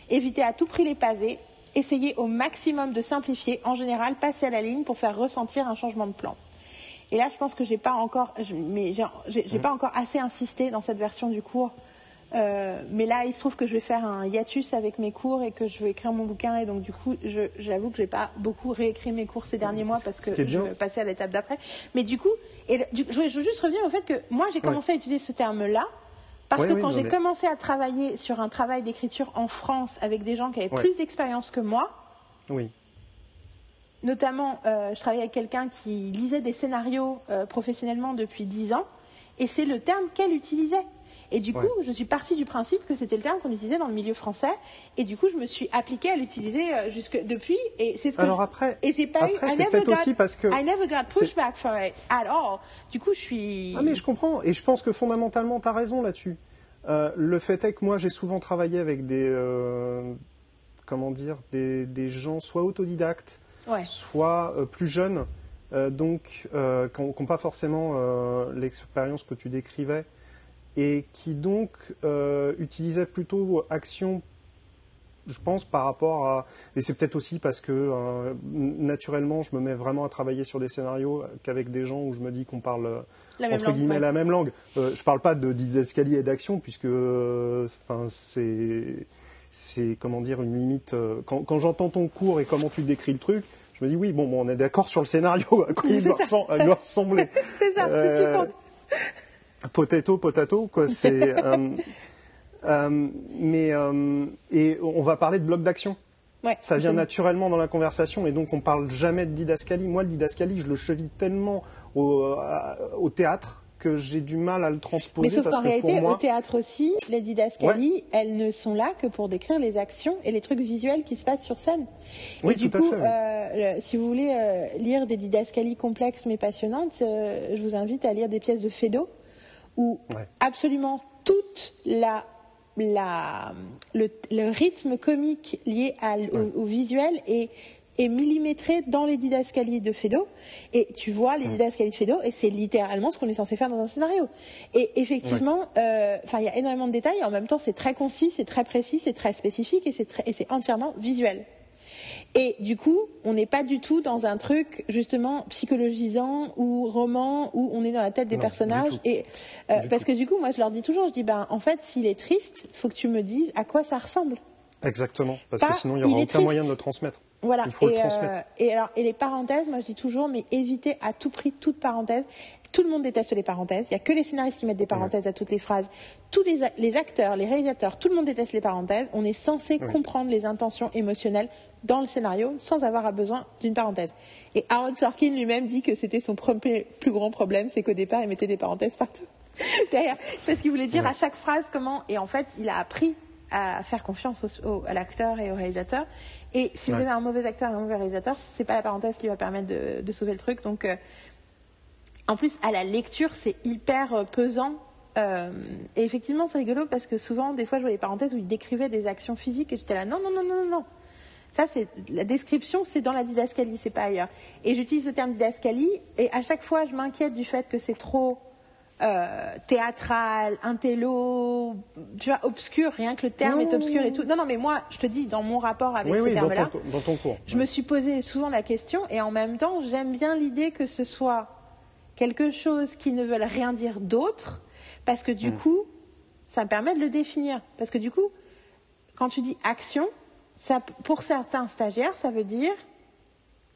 Évitez à tout prix les pavés. Essayez au maximum de simplifier. En général, passez à la ligne pour faire ressentir un changement de plan. Et là, je pense que j'ai pas encore, je- mais j'ai pas encore assez insisté dans cette version du cours. Euh, mais là, il se trouve que je vais faire un hiatus avec mes cours et que je vais écrire mon bouquin. Et donc, du coup, j'avoue que j'ai pas beaucoup réécrit mes cours ces derniers mois parce Ce que je vais passer à l'étape d'après. Mais du coup, et le- du- je veux je veux juste revenir au fait que moi, j'ai commencé à utiliser ce terme-là parce que quand j'ai mais- commencé à travailler sur un travail d'écriture en France avec des gens qui avaient Ouais. plus d'expérience que moi, Oui. Notamment, euh, je travaillais avec quelqu'un qui lisait des scénarios euh, professionnellement depuis 10 ans, et c'est le terme qu'elle utilisait. Et du coup, Ouais. je suis partie du principe que c'était le terme qu'on utilisait dans le milieu français, et du coup, je me suis appliquée à l'utiliser euh, jusque depuis, et c'est ce que Alors je- après, et j'ai pas après eu, I c'est never peut-être got- aussi parce que. I never got pushback for it at all. Du coup, je suis. Ah mais je comprends et je pense que fondamentalement tu as raison là-dessus. Euh, le fait est que moi j'ai souvent travaillé avec des euh, comment dire des, des gens soit autodidactes, Ouais. soit euh, plus jeunes, euh, donc euh, qui n'ont pas forcément l'expérience que tu décrivais et qui donc utilisaient plutôt action. Je pense par rapport à et c'est peut-être aussi parce que euh, naturellement je me mets vraiment à travailler sur des scénarios qu'avec des gens où je me dis qu'on parle La même entre langue, guillemets ouais. la même langue. Euh, je parle pas de didascalie et d'action puisque euh, c'est c'est comment dire une limite euh, quand, quand j'entends ton cours et comment tu décris le truc, je me dis oui bon, bon, on est d'accord sur le scénario à quoi il doit, ressembler. C'est ça, c'est ce qu'il Euh, faut. Potato potato quoi c'est euh, euh, mais euh, et on va parler de bloc d'action. Ouais, Ça vient naturellement dans la conversation et donc on parle jamais de didascalie. Moi, le didascalie, je le cheville tellement au théâtre que j'ai du mal à le Mais transposer sauf parce qu'en que réalité, moi, au théâtre aussi, les didascalies, elles ne sont là que pour décrire les actions et les trucs visuels qui se passent sur scène. Oui, et du à coup, fait, oui. euh, si vous voulez euh, lire des didascalies complexes mais passionnantes, euh, je vous invite à lire des pièces de Feydeau où Ouais. absolument toute la la, le, le rythme comique lié à l- au, au visuel est, est millimétré dans les didascalies de Feydeau. Et tu vois les didascalies de Feydeau, et c'est littéralement ce qu'on est censé faire dans un scénario. Et effectivement, euh, enfin, il y a énormément de détails, et en même temps, c'est très concis, c'est très précis, c'est très spécifique, et c'est entièrement visuel. Et du coup, on n'est pas du tout dans un truc justement psychologisant ou roman où on est dans la tête des Non, personnages. Et euh, parce tout. que du coup, moi, je leur dis toujours, je dis ben en fait, s'il est triste, faut que tu me dises à quoi ça ressemble. exactement, parce Pas, que sinon il n'y aura aucun triste. moyen de le transmettre. Voilà. Il faut et, le transmettre. et alors, et les parenthèses, moi, je dis toujours, mais évitez à tout prix toute parenthèse. Tout le monde déteste les parenthèses. Il n'y a que les scénaristes qui mettent des parenthèses à toutes les phrases. Tous les, les acteurs, les réalisateurs, tout le monde déteste les parenthèses. On est censé comprendre les intentions émotionnelles dans le scénario sans avoir à besoin d'une parenthèse. Et Aaron Sorkin lui-même dit que c'était son premier, plus grand problème, c'est qu'au départ, il mettait des parenthèses partout. Derrière. Parce qu'il voulait dire à chaque phrase comment. Et en fait, il a appris à faire confiance au- au- à l'acteur et au réalisateur. Et si vous avez un mauvais acteur et un mauvais réalisateur, c'est pas la parenthèse qui va permettre de, de sauver le truc. Donc, euh, en plus, à la lecture, c'est hyper euh, pesant. Euh, et effectivement, c'est rigolo parce que souvent, des fois, je vois des parenthèses où ils décrivaient des actions physiques et j'étais là, non, non, non, non, non, non. Ça, c'est la description, c'est dans la didascalie, c'est pas ailleurs. Et j'utilise le terme didascalie et à chaque fois, je m'inquiète du fait que c'est trop euh, théâtral, intello, tu vois, obscur, rien que le terme Non, est obscur et tout. Non, non, mais moi, je te dis, dans mon rapport avec Oui, ce oui, dans terme-là, ton, dans ton cours. je me suis posé souvent la question et en même temps, j'aime bien l'idée que ce soit quelque chose qui ne veut rien dire d'autre parce que du coup, ça me permet de le définir. Parce que du coup, quand tu dis action, ça, pour certains stagiaires, ça veut dire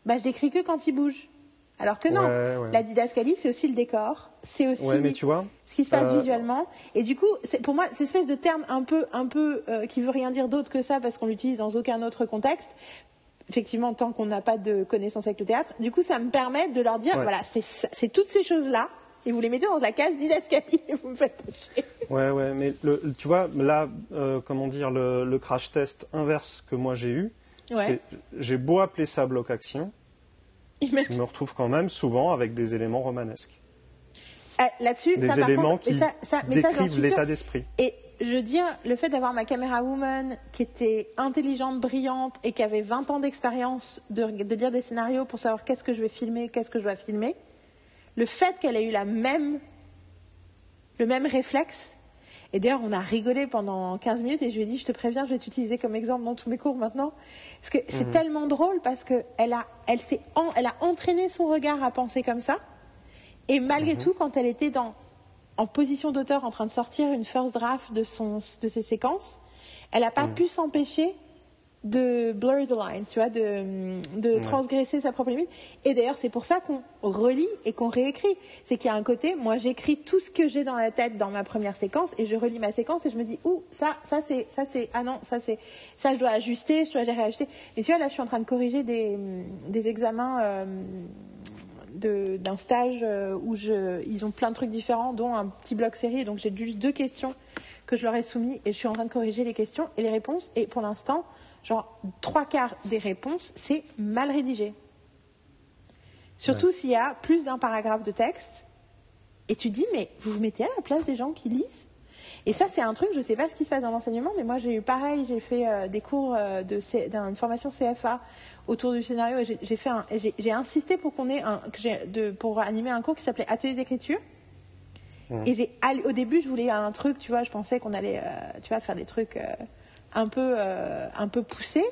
bah, je décris que quand il bouge. Alors que non, Ouais, ouais. la didascalie, c'est aussi le décor, c'est aussi Ouais, mais tu vois, ce qui se passe euh, visuellement. Et du coup, pour moi, cette espèce de terme un peu, un peu euh, qui veut rien dire d'autre que ça parce qu'on l'utilise dans aucun autre contexte. Effectivement, tant qu'on n'a pas de connaissance avec le théâtre, du coup, ça me permet de leur dire, Ouais. voilà, c'est toutes ces choses-là, et vous les mettez dans la case didascalie, et vous me faites chier. Ouais, ouais, mais le, tu vois, là, euh, comment dire, le, le crash test inverse que moi j'ai eu, Ouais. j'ai beau appeler ça bloc action, je me retrouve quand même souvent avec des éléments romanesques, Ah, Là-dessus, des ça, par éléments contre, qui ça, ça, mais décrivent l'état d'esprit. Et je veux dire, le fait d'avoir ma caméra woman qui était intelligente, brillante et qui avait 20 ans d'expérience de, de lire des scénarios pour savoir qu'est-ce que je vais filmer, qu'est-ce que je dois filmer, le fait qu'elle ait eu la même, le même réflexe, et d'ailleurs on a rigolé pendant 15 minutes et je lui ai dit, je te préviens, je vais t'utiliser comme exemple dans tous mes cours maintenant, parce que c'est tellement drôle parce qu'elle a, elle elle a entraîné son regard à penser comme ça, et malgré tout, quand elle était dans, en position d'auteur en train de sortir une first draft de, son, de ses séquences, elle n'a pas pu s'empêcher de blur the line, tu vois, de, de transgresser sa propre limite. Et d'ailleurs, c'est pour ça qu'on relit et qu'on réécrit. C'est qu'il y a un côté, moi j'écris tout ce que j'ai dans la tête dans ma première séquence et je relis ma séquence et je me dis, ouh, ça, ça c'est, ça c'est, ah non, ça c'est, ça je dois ajuster, je dois réajuster. Et tu vois, là je suis en train de corriger des, des examens. euh, d'un stage euh, où je, ils ont plein de trucs différents, dont un petit bloc série. Donc j'ai juste deux questions que je leur ai soumis et je suis en train de corriger les questions et les réponses. Et pour l'instant, genre trois quarts des réponses, c'est mal rédigé. Surtout s'il y a plus d'un paragraphe de texte. Et tu dis, mais vous vous mettez à la place des gens qui lisent et ça, c'est un truc, je ne sais pas ce qui se passe dans l'enseignement, mais moi, j'ai eu pareil, j'ai fait euh, des cours euh, de d'une formation CFA autour du scénario et j'ai- fait insisté pour qu'on ait un, que j'ai- de, pour animer un cours qui s'appelait Atelier d'écriture. Et j'ai au début, je voulais un truc, tu vois, je pensais qu'on allait, euh, tu vois, faire des trucs euh, un peu, euh, un peu poussés.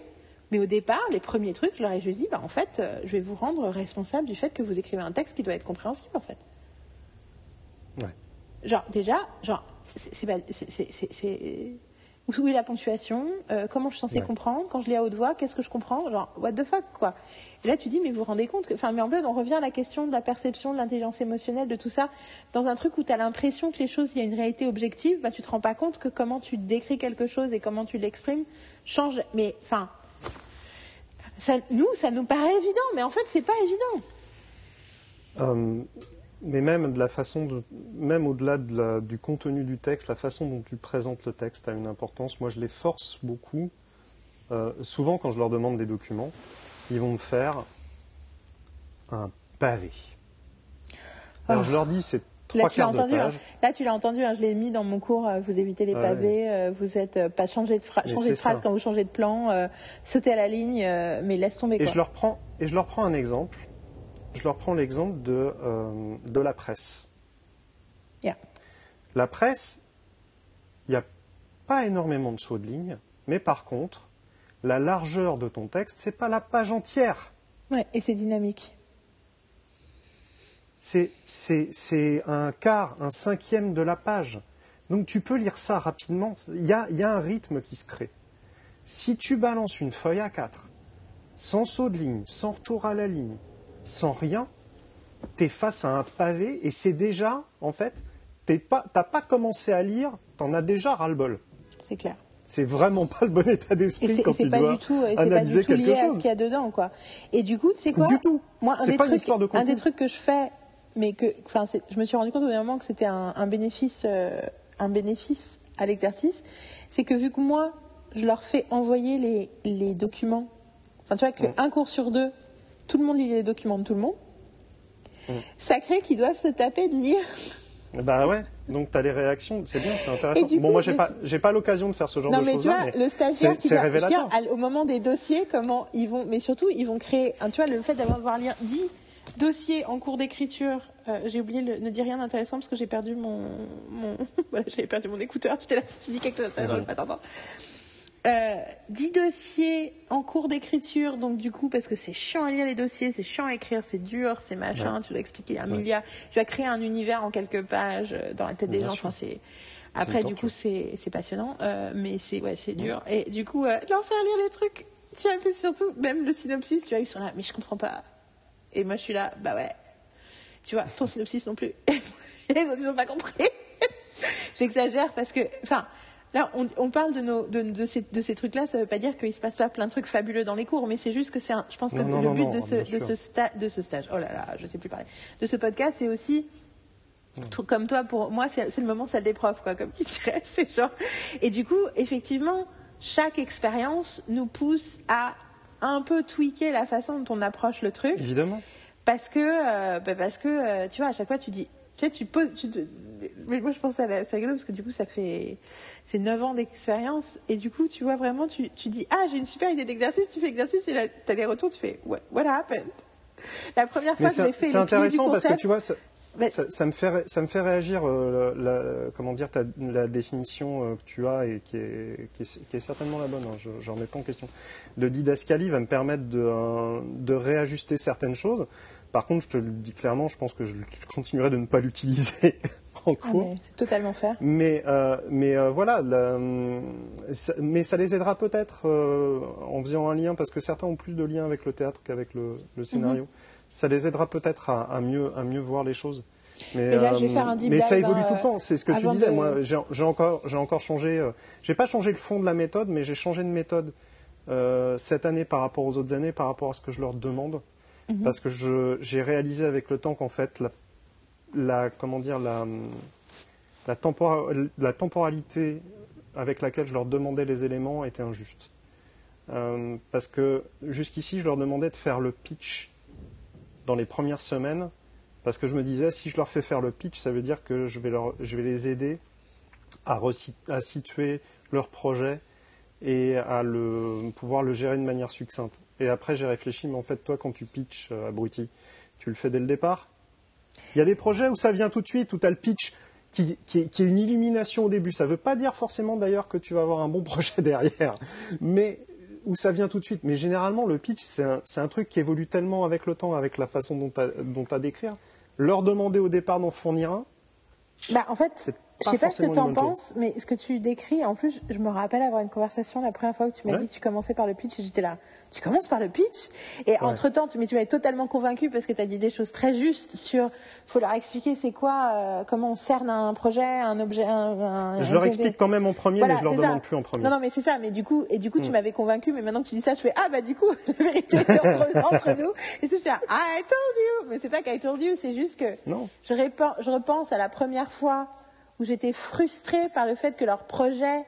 Mais au départ, les premiers trucs, je leur ai juste dit, bah, en fait, je vais vous rendre responsable du fait que vous écrivez un texte qui doit être compréhensible, en fait. Ouais. Genre, déjà, genre, c'est, où est la ponctuation Euh, Comment je suis censée Ouais. comprendre Quand je lis à haute voix, qu'est-ce que je comprends Genre, what the fuck, quoi. Et là, tu dis, mais vous vous rendez compte que. Enfin, mais en fait, on revient à la question de la perception, de l'intelligence émotionnelle, de tout ça. Dans un truc où tu as l'impression que les choses, il y a une réalité objective, bah, tu te rends pas compte que comment tu décris quelque chose et comment tu l'exprimes change. Mais, enfin. Ça, nous, ça nous paraît évident, mais en fait, c'est pas évident. Euh, mais même de la façon de, même au-delà de la- du contenu du texte, la façon dont tu présentes le texte a une importance. Moi, je les force beaucoup. Euh, souvent, quand je leur demande des documents, ils vont me faire un pavé. Alors, Oh. je leur dis, c'est Là trois tu, entendu, hein. Là, tu l'as entendu, hein, je l'ai mis dans mon cours. euh, vous évitez les pavés, euh, vous êtes euh, pas changé de, changez de phrase ça. quand vous changez de plan, sautez à la ligne, mais laisse tomber. Et Quoi. je leur prends, et je leur prends un exemple. Je leur prends l'exemple de, euh, de la presse. Yeah. La presse, il n'y a pas énormément de sauts de ligne, mais par contre, la largeur de ton texte, c'est pas la page entière. Ouais, et c'est dynamique. C'est, un quart, un cinquième de la page. Donc tu peux lire ça rapidement. Il y a, il y a un rythme qui se crée. Si tu balances une feuille à 4, sans saut de ligne, sans retour à la ligne, sans rien, tu es face à un pavé et c'est déjà, en fait, tu pas, pas commencé à lire, tu en as déjà ras-le-bol. C'est clair. C'est vraiment pas le bon état d'esprit quand tu pas dois du tout, et analyser pas du tout quelque lié chose. à ce qu'il y a dedans, quoi. Et du coup, tu sais quoi Du tout. Moi, un C'est des, pas une trucs, histoire de un des trucs que je fais, mais que, enfin, je me suis rendu compte au bout d'un moment que c'était un, un bénéfice, euh, un bénéfice à l'exercice, c'est que vu que moi, je leur fais envoyer les, les documents, enfin, tu vois, qu'un cours sur deux, tout le monde lit les documents de tout le monde, Mm. ça crée qu'ils doivent se taper de lire. Bah ouais, donc tu as les réactions, c'est bien, c'est intéressant. Bon, coup, moi, j'ai pas, j'ai pas l'occasion de faire ce genre Non, de mais tu vois, le stagiaire c'est révélateur. dire, au moment des dossiers, comment ils vont, mais surtout, ils vont créer, tu vois, le fait d'avoir lire 10 dossiers en cours d'écriture, euh, j'ai oublié, le, ne dis rien d'intéressant parce que j'ai perdu mon, mon voilà, j'avais perdu mon écouteur, j'étais là, si tu dis quelque chose d'intéressant, je vais pas t'entendre. Euh, 10 dossiers en cours d'écriture, donc du coup, parce que c'est chiant à lire les dossiers, c'est chiant à écrire, c'est dur, c'est machin, tu dois expliquer un Ouais. milliard, tu vas créer un univers en quelques pages euh, dans la tête des gens, enfin, c'est. Après, du coup, c'est c'est passionnant, euh, mais c'est ouais, c'est dur. Et du coup, euh, leur faire lire les trucs, tu as fait surtout, même le synopsis, tu vois, ils sont là, mais je comprends pas. Et moi, je suis là, bah ouais. Tu vois, ton synopsis non plus. les autres, ils ont pas compris. J'exagère parce que, enfin, là, on, on parle de, nos, de, de ces, de ces trucs-là, ça veut pas dire qu'il se passe pas plein de trucs fabuleux dans les cours, mais c'est juste que c'est un, je pense que Non, le non, but non, de, ce, de, ce sta- de ce stage, oh là là, je sais plus parler, de ce podcast, c'est aussi tout comme toi, pour moi, c'est le moment ça profs, quoi, comme tu dirais. C'est genre. Et du coup, effectivement, chaque expérience nous pousse à un peu tweaker la façon dont on approche le truc, Évidemment. parce que, euh, bah, parce que, euh, tu vois, à chaque fois, tu dis, tu sais, tu poses, tu te- mais moi, je pense à la- c'est rigolo parce que du coup, ça fait, c'est 9 ans d'expérience, et du coup, tu vois vraiment, tu, tu dis, ah, j'ai une super idée d'exercice, tu fais l'exercice, et là, t'as les retours, tu fais, what, what happened? La première fois que j'ai fait c'est du intéressant parce que tu vois, ça, mais- ça, ça me fait, ça me fait réagir, euh, la, la- comment dire, ta- la définition euh, que tu as et qui est, qui est, qui est certainement la bonne, hein, je ne remets pas en question. Le didascalie va me permettre de, euh, de réajuster certaines choses. Par contre, je te le dis clairement, je pense que je, continuerai de ne pas l'utiliser en Ah, cours. c'est totalement faire. Mais, euh, mais euh, voilà, la- ça, mais ça les aidera peut-être euh, en faisant un lien, parce que certains ont plus de liens avec le théâtre qu'avec le, le scénario. Mhm. Ça les aidera peut-être à, à mieux, à mieux voir les choses. Mais, Et là, je vais faire un mais ça évolue tout le temps. C'est ce que tu disais. de- Moi, j'ai encore, encore changé. Euh, j'ai pas changé le fond de la méthode, mais j'ai changé de méthode euh, cette année par rapport aux autres années, par rapport à ce que je leur demande, Mhm. parce que j'ai réalisé avec le temps qu'en fait, la, la- comment dire, la, la, la temporalité avec laquelle je leur demandais les éléments était injuste. Euh, parce que jusqu'ici, je leur demandais de faire le pitch dans les premières semaines, parce que je me disais, si je leur fais faire le pitch, ça veut dire que je vais, leur, je vais les aider à, à situer leur projet et à le, pouvoir le gérer de manière succincte. Et après, j'ai réfléchi, mais en fait, toi, quand tu pitches, euh, abruti, tu le fais dès le départ? Il y a des projets où ça vient tout de suite, où tu as le pitch qui, qui, qui est une illumination au début. Ça ne veut pas dire forcément d'ailleurs que tu vas avoir un bon projet derrière, mais où ça vient tout de suite. Mais généralement, le pitch, c'est un, truc qui évolue tellement avec le temps, avec la façon dont tu as d'écrire. Leur demander au départ d'en fournir un, Bah, en fait, je sais pas ce que tu en penses, mais ce que tu décris, en plus, je me rappelle avoir une conversation la première fois que tu m'as Ouais. dit que tu commençais par le pitch et j'étais là. Tu commences par le pitch Et entre-temps, tu, mais tu m'avais totalement convaincu parce que tu as dit des choses très justes sur. faut leur expliquer c'est quoi, euh, comment on cerne un projet, un objet. Un, un- je un leur objet. explique quand même en premier, Voilà, mais je leur c'est demande plus en premier. Non, non, mais c'est ça. Mais du coup, et du coup, tu Mm. m'avais convaincu. Mais maintenant que tu dis ça, je fais ah bah du coup, la vérité est entre, entre nous. Et je suis là, I told you. Mais c'est pas qu'I told you, c'est juste que Non. je, répen- je repense à la première fois où j'étais frustrée par le fait que leur projet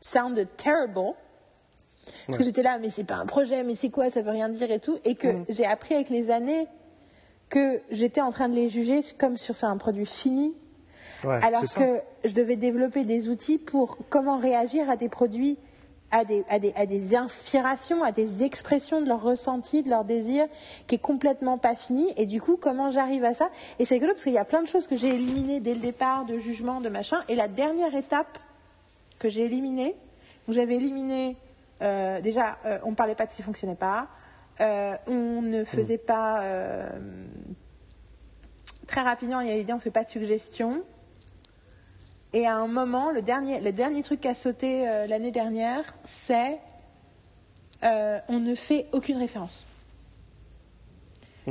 sounded terrible. Parce que j'étais là, mais c'est pas un projet, mais c'est quoi, ça veut rien dire et tout. Et que Mm. j'ai appris avec les années que j'étais en train de les juger comme sur un produit fini, Ouais, alors ça. que je devais développer des outils pour comment réagir à des produits, à des, à des, à des inspirations, à des expressions de leur ressenti, de leur désir, qui est complètement pas fini. Et du coup, comment j'arrive à ça? Et c'est rigolo parce qu'il y a plein de choses que j'ai éliminées dès le départ, de jugement, de machin. Et la dernière étape que j'ai éliminée, où j'avais éliminé, déjà, euh, on ne parlait pas de ce qui fonctionnait pas, euh, on ne faisait pas... euh, très rapidement, il y a l'idée, on ne fait pas de suggestions. Et à un moment, le dernier, le dernier truc qui a sauté euh, l'année dernière, c'est euh, on ne fait aucune référence.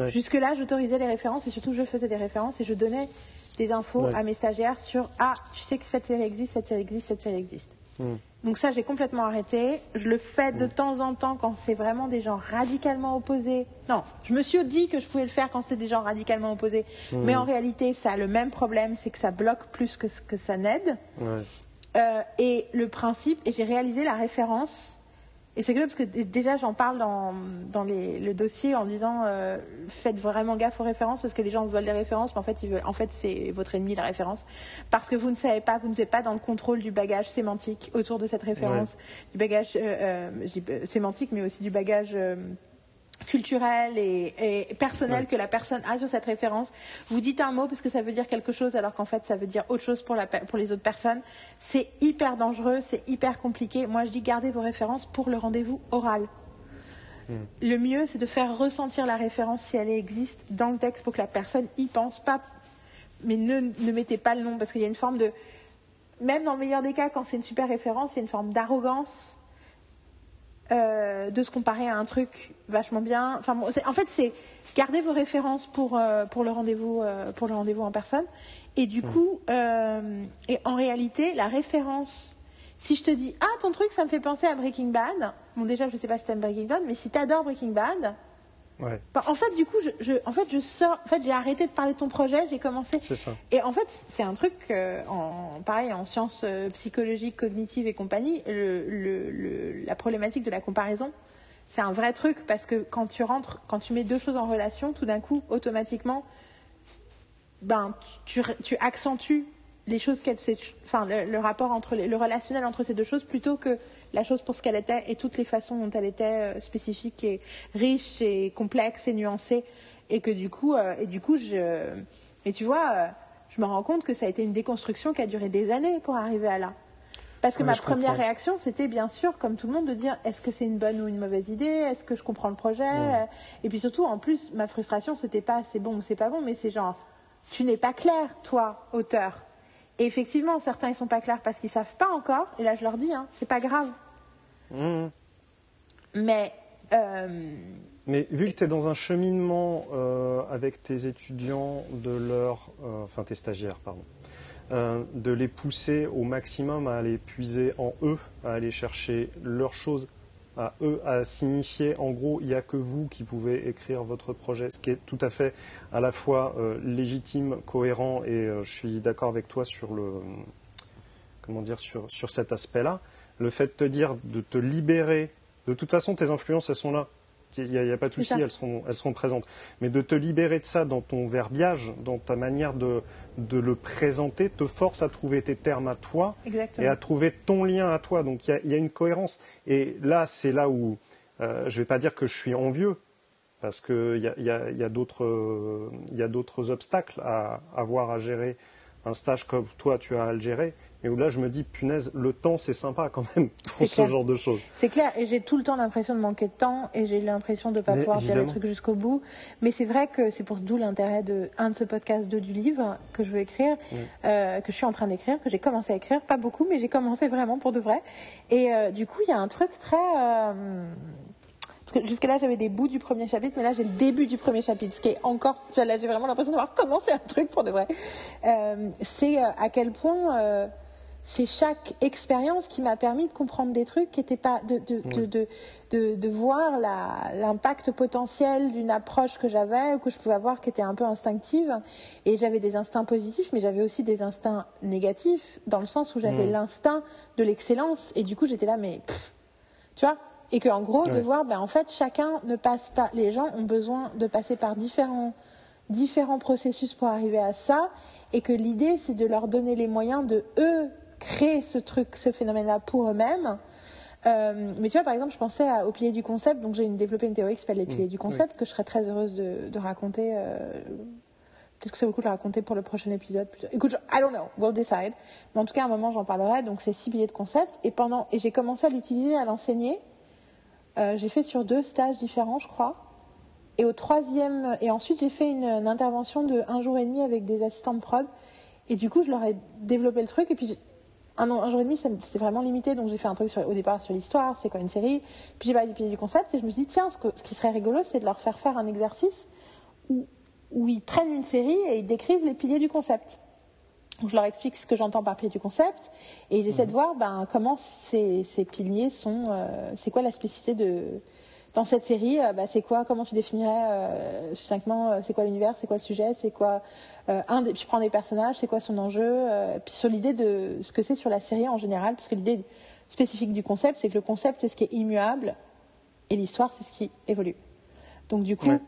Jusque-là, j'autorisais les références et surtout je faisais des références et je donnais des infos à mes stagiaires sur Ah, tu sais que cette série existe, cette série existe, cette série existe. Hmm. Donc ça, j'ai complètement arrêté. Je le fais de temps en temps quand c'est vraiment des gens radicalement opposés. Non, je me suis dit que je pouvais le faire quand c'est des gens radicalement opposés. Hmm. Mais en réalité, ça a le même problème, c'est que ça bloque plus que, que ça n'aide. Euh, et le principe, et j'ai réalisé la référence et c'est que parce que déjà j'en parle dans, dans le dossier en disant euh, faites vraiment gaffe aux références parce que les gens veulent des références, mais en fait, ils veulent, en fait c'est votre ennemi la référence. Parce que vous ne savez pas, vous ne êtes pas dans le contrôle du bagage sémantique autour de cette référence, du bagage euh, euh, sémantique, mais aussi du bagage culturel et, personnel que la personne a sur cette référence. Vous dites un mot parce que ça veut dire quelque chose alors qu'en fait ça veut dire autre chose pour, les autres personnes. C'est hyper dangereux, c'est hyper compliqué. Moi je dis gardez vos références pour le rendez-vous oral. Hmm. Le mieux c'est de faire ressentir la référence si elle existe dans le texte pour que la personne y pense pas. Mais ne, ne mettez pas le nom parce qu'il y a une forme de... Même dans le meilleur des cas, quand c'est une super référence, il y a une forme d'arrogance euh, de se comparer à un truc vachement bien. Enfin, en fait, c'est garder vos références pour, euh, pour le rendez-vous euh, pour le rendez-vous en personne. Et du hmm. coup, et en réalité, la référence. Si je te dis ah ton truc ça me fait penser à Breaking Bad, bon déjà je sais pas si t'aimes Breaking Bad, mais si t'adores Breaking Bad, bah, en fait, du coup, je, en fait, je sors. En fait, j'ai arrêté de parler de ton projet. J'ai commencé. C'est ça. Et en fait, c'est un truc, euh, en, pareil, en sciences euh, psychologiques, cognitives et compagnie, le, la problématique de la comparaison, c'est un vrai truc parce que quand tu rentres, quand tu mets deux choses en relation, tout d'un coup, automatiquement, ben, tu, tu accentues les choses qu'elle, enfin, le, rapport entre le relationnel entre ces deux choses plutôt que la chose pour ce qu'elle était et toutes les façons dont elle était euh, spécifique et riche et complexe et nuancée. Et que du coup euh, et du coup tu vois euh, je me rends compte que ça a été une déconstruction qui a duré des années pour arriver à là parce que ma première réaction c'était bien sûr comme tout le monde de dire est-ce que c'est une bonne ou une mauvaise idée? Est-ce que je comprends le projet? Et puis surtout en plus ma frustration c'était pas c'est bon ou c'est pas bon mais c'est genre tu n'es pas clair toi auteur et effectivement, certains ils sont pas clairs parce qu'ils savent pas encore. Et là, je leur dis, hein, c'est pas grave. Mmh. Mais euh, mais vu que tu es dans un cheminement euh, avec tes étudiants, de leur, euh, enfin tes stagiaires, pardon, de les pousser au maximum à aller puiser en eux, à aller chercher leurs choses à eux à signifier en gros il n'y a que vous qui pouvez écrire votre projet, ce qui est tout à fait à la fois euh, légitime, cohérent et euh, je suis d'accord avec toi sur le comment dire sur, sur cet aspect-là. Le fait de te dire de te libérer, de toute façon tes influences elles sont là. Il n'y a, pas de souci, elles seront, elles seront présentes. Mais de te libérer de ça dans ton verbiage, dans ta manière de, de le présenter te force à trouver tes termes à toi et à trouver ton lien à toi. Donc il y, a une cohérence. Et là, c'est là où euh, je ne vais pas dire que je suis envieux, parce qu'il y a, y a d'autres obstacles à avoir à gérer un stage comme toi tu as à le gérer et où là je me dis punaise le temps c'est sympa quand même pour ce genre de choses. C'est clair et j'ai tout le temps l'impression de manquer de temps et j'ai l'impression de ne pas pouvoir dire le truc jusqu'au bout. Mais c'est vrai que c'est pour d'où l'intérêt de un de ce podcast, deux du livre que je veux écrire, euh, que je suis en train d'écrire, que j'ai commencé à écrire, pas beaucoup mais j'ai commencé vraiment pour de vrai. Et euh, du coup il y a un truc très euh, parce que jusque-là, j'avais des bouts du premier chapitre, mais là, j'ai le début du premier chapitre, ce qui est encore. Là, j'ai vraiment l'impression d'avoir commencé un truc pour de vrai. c'est à quel point c'est chaque expérience qui m'a permis de comprendre des trucs qui n'étaient pas de de, de, de, voir l'impact potentiel d'une approche que j'avais ou que je pouvais avoir qui était un peu instinctive. Et j'avais des instincts positifs mais j'avais aussi des instincts négatifs dans le sens où j'avais mm. l'instinct de l'excellence. Et du coup j'étais là mais tu vois? Et que en gros de voir ben en fait chacun ne passe pas les gens ont besoin de passer par différents différents processus pour arriver à ça. Et que l'idée c'est de leur donner les moyens de eux créer ce truc, ce phénomène-là pour eux-mêmes. Euh, mais tu vois, par exemple, je pensais au pilier du concept, donc j'ai développé une théorie qui s'appelle les piliers du concept, que je serais très heureuse de, raconter. Euh, peut-être que ça vaut le coup de raconter pour le prochain épisode. Écoute, I don't know, we'll decide. Mais en tout cas, à un moment, j'en parlerai. Donc, c'est six piliers de concept. Et pendant, et j'ai commencé à l'utiliser, à l'enseigner. Euh, j'ai fait sur deux stages différents, je crois. Et au troisième, et ensuite, j'ai fait une, une, intervention de un jour et demi avec des assistants de prod. Et du coup, je leur ai développé le truc. Et puis, un, un, jour et demi, c'était vraiment limité. Donc j'ai fait un truc au départ sur l'histoire, c'est quoi une série. Puis j'ai parlé du concept et je me suis dit, tiens, ce, qui serait rigolo, c'est de leur faire faire un exercice où, où ils prennent une série et ils décrivent les piliers du concept. Donc, je leur explique ce que j'entends par pilier du concept et ils essaient de voir ben, comment ces, ces piliers sont, euh, c'est quoi la spécificité de, dans cette série, euh, bah, c'est quoi, comment tu définirais euh, succinctement, euh, c'est quoi l'univers, c'est quoi le sujet, c'est quoi un des, tu prends des personnages, c'est quoi son enjeu, puis sur l'idée de ce que c'est sur la série en général, parce que l'idée spécifique du concept, c'est que le concept c'est ce qui est immuable et l'histoire c'est ce qui évolue. Donc du coup, Ouais.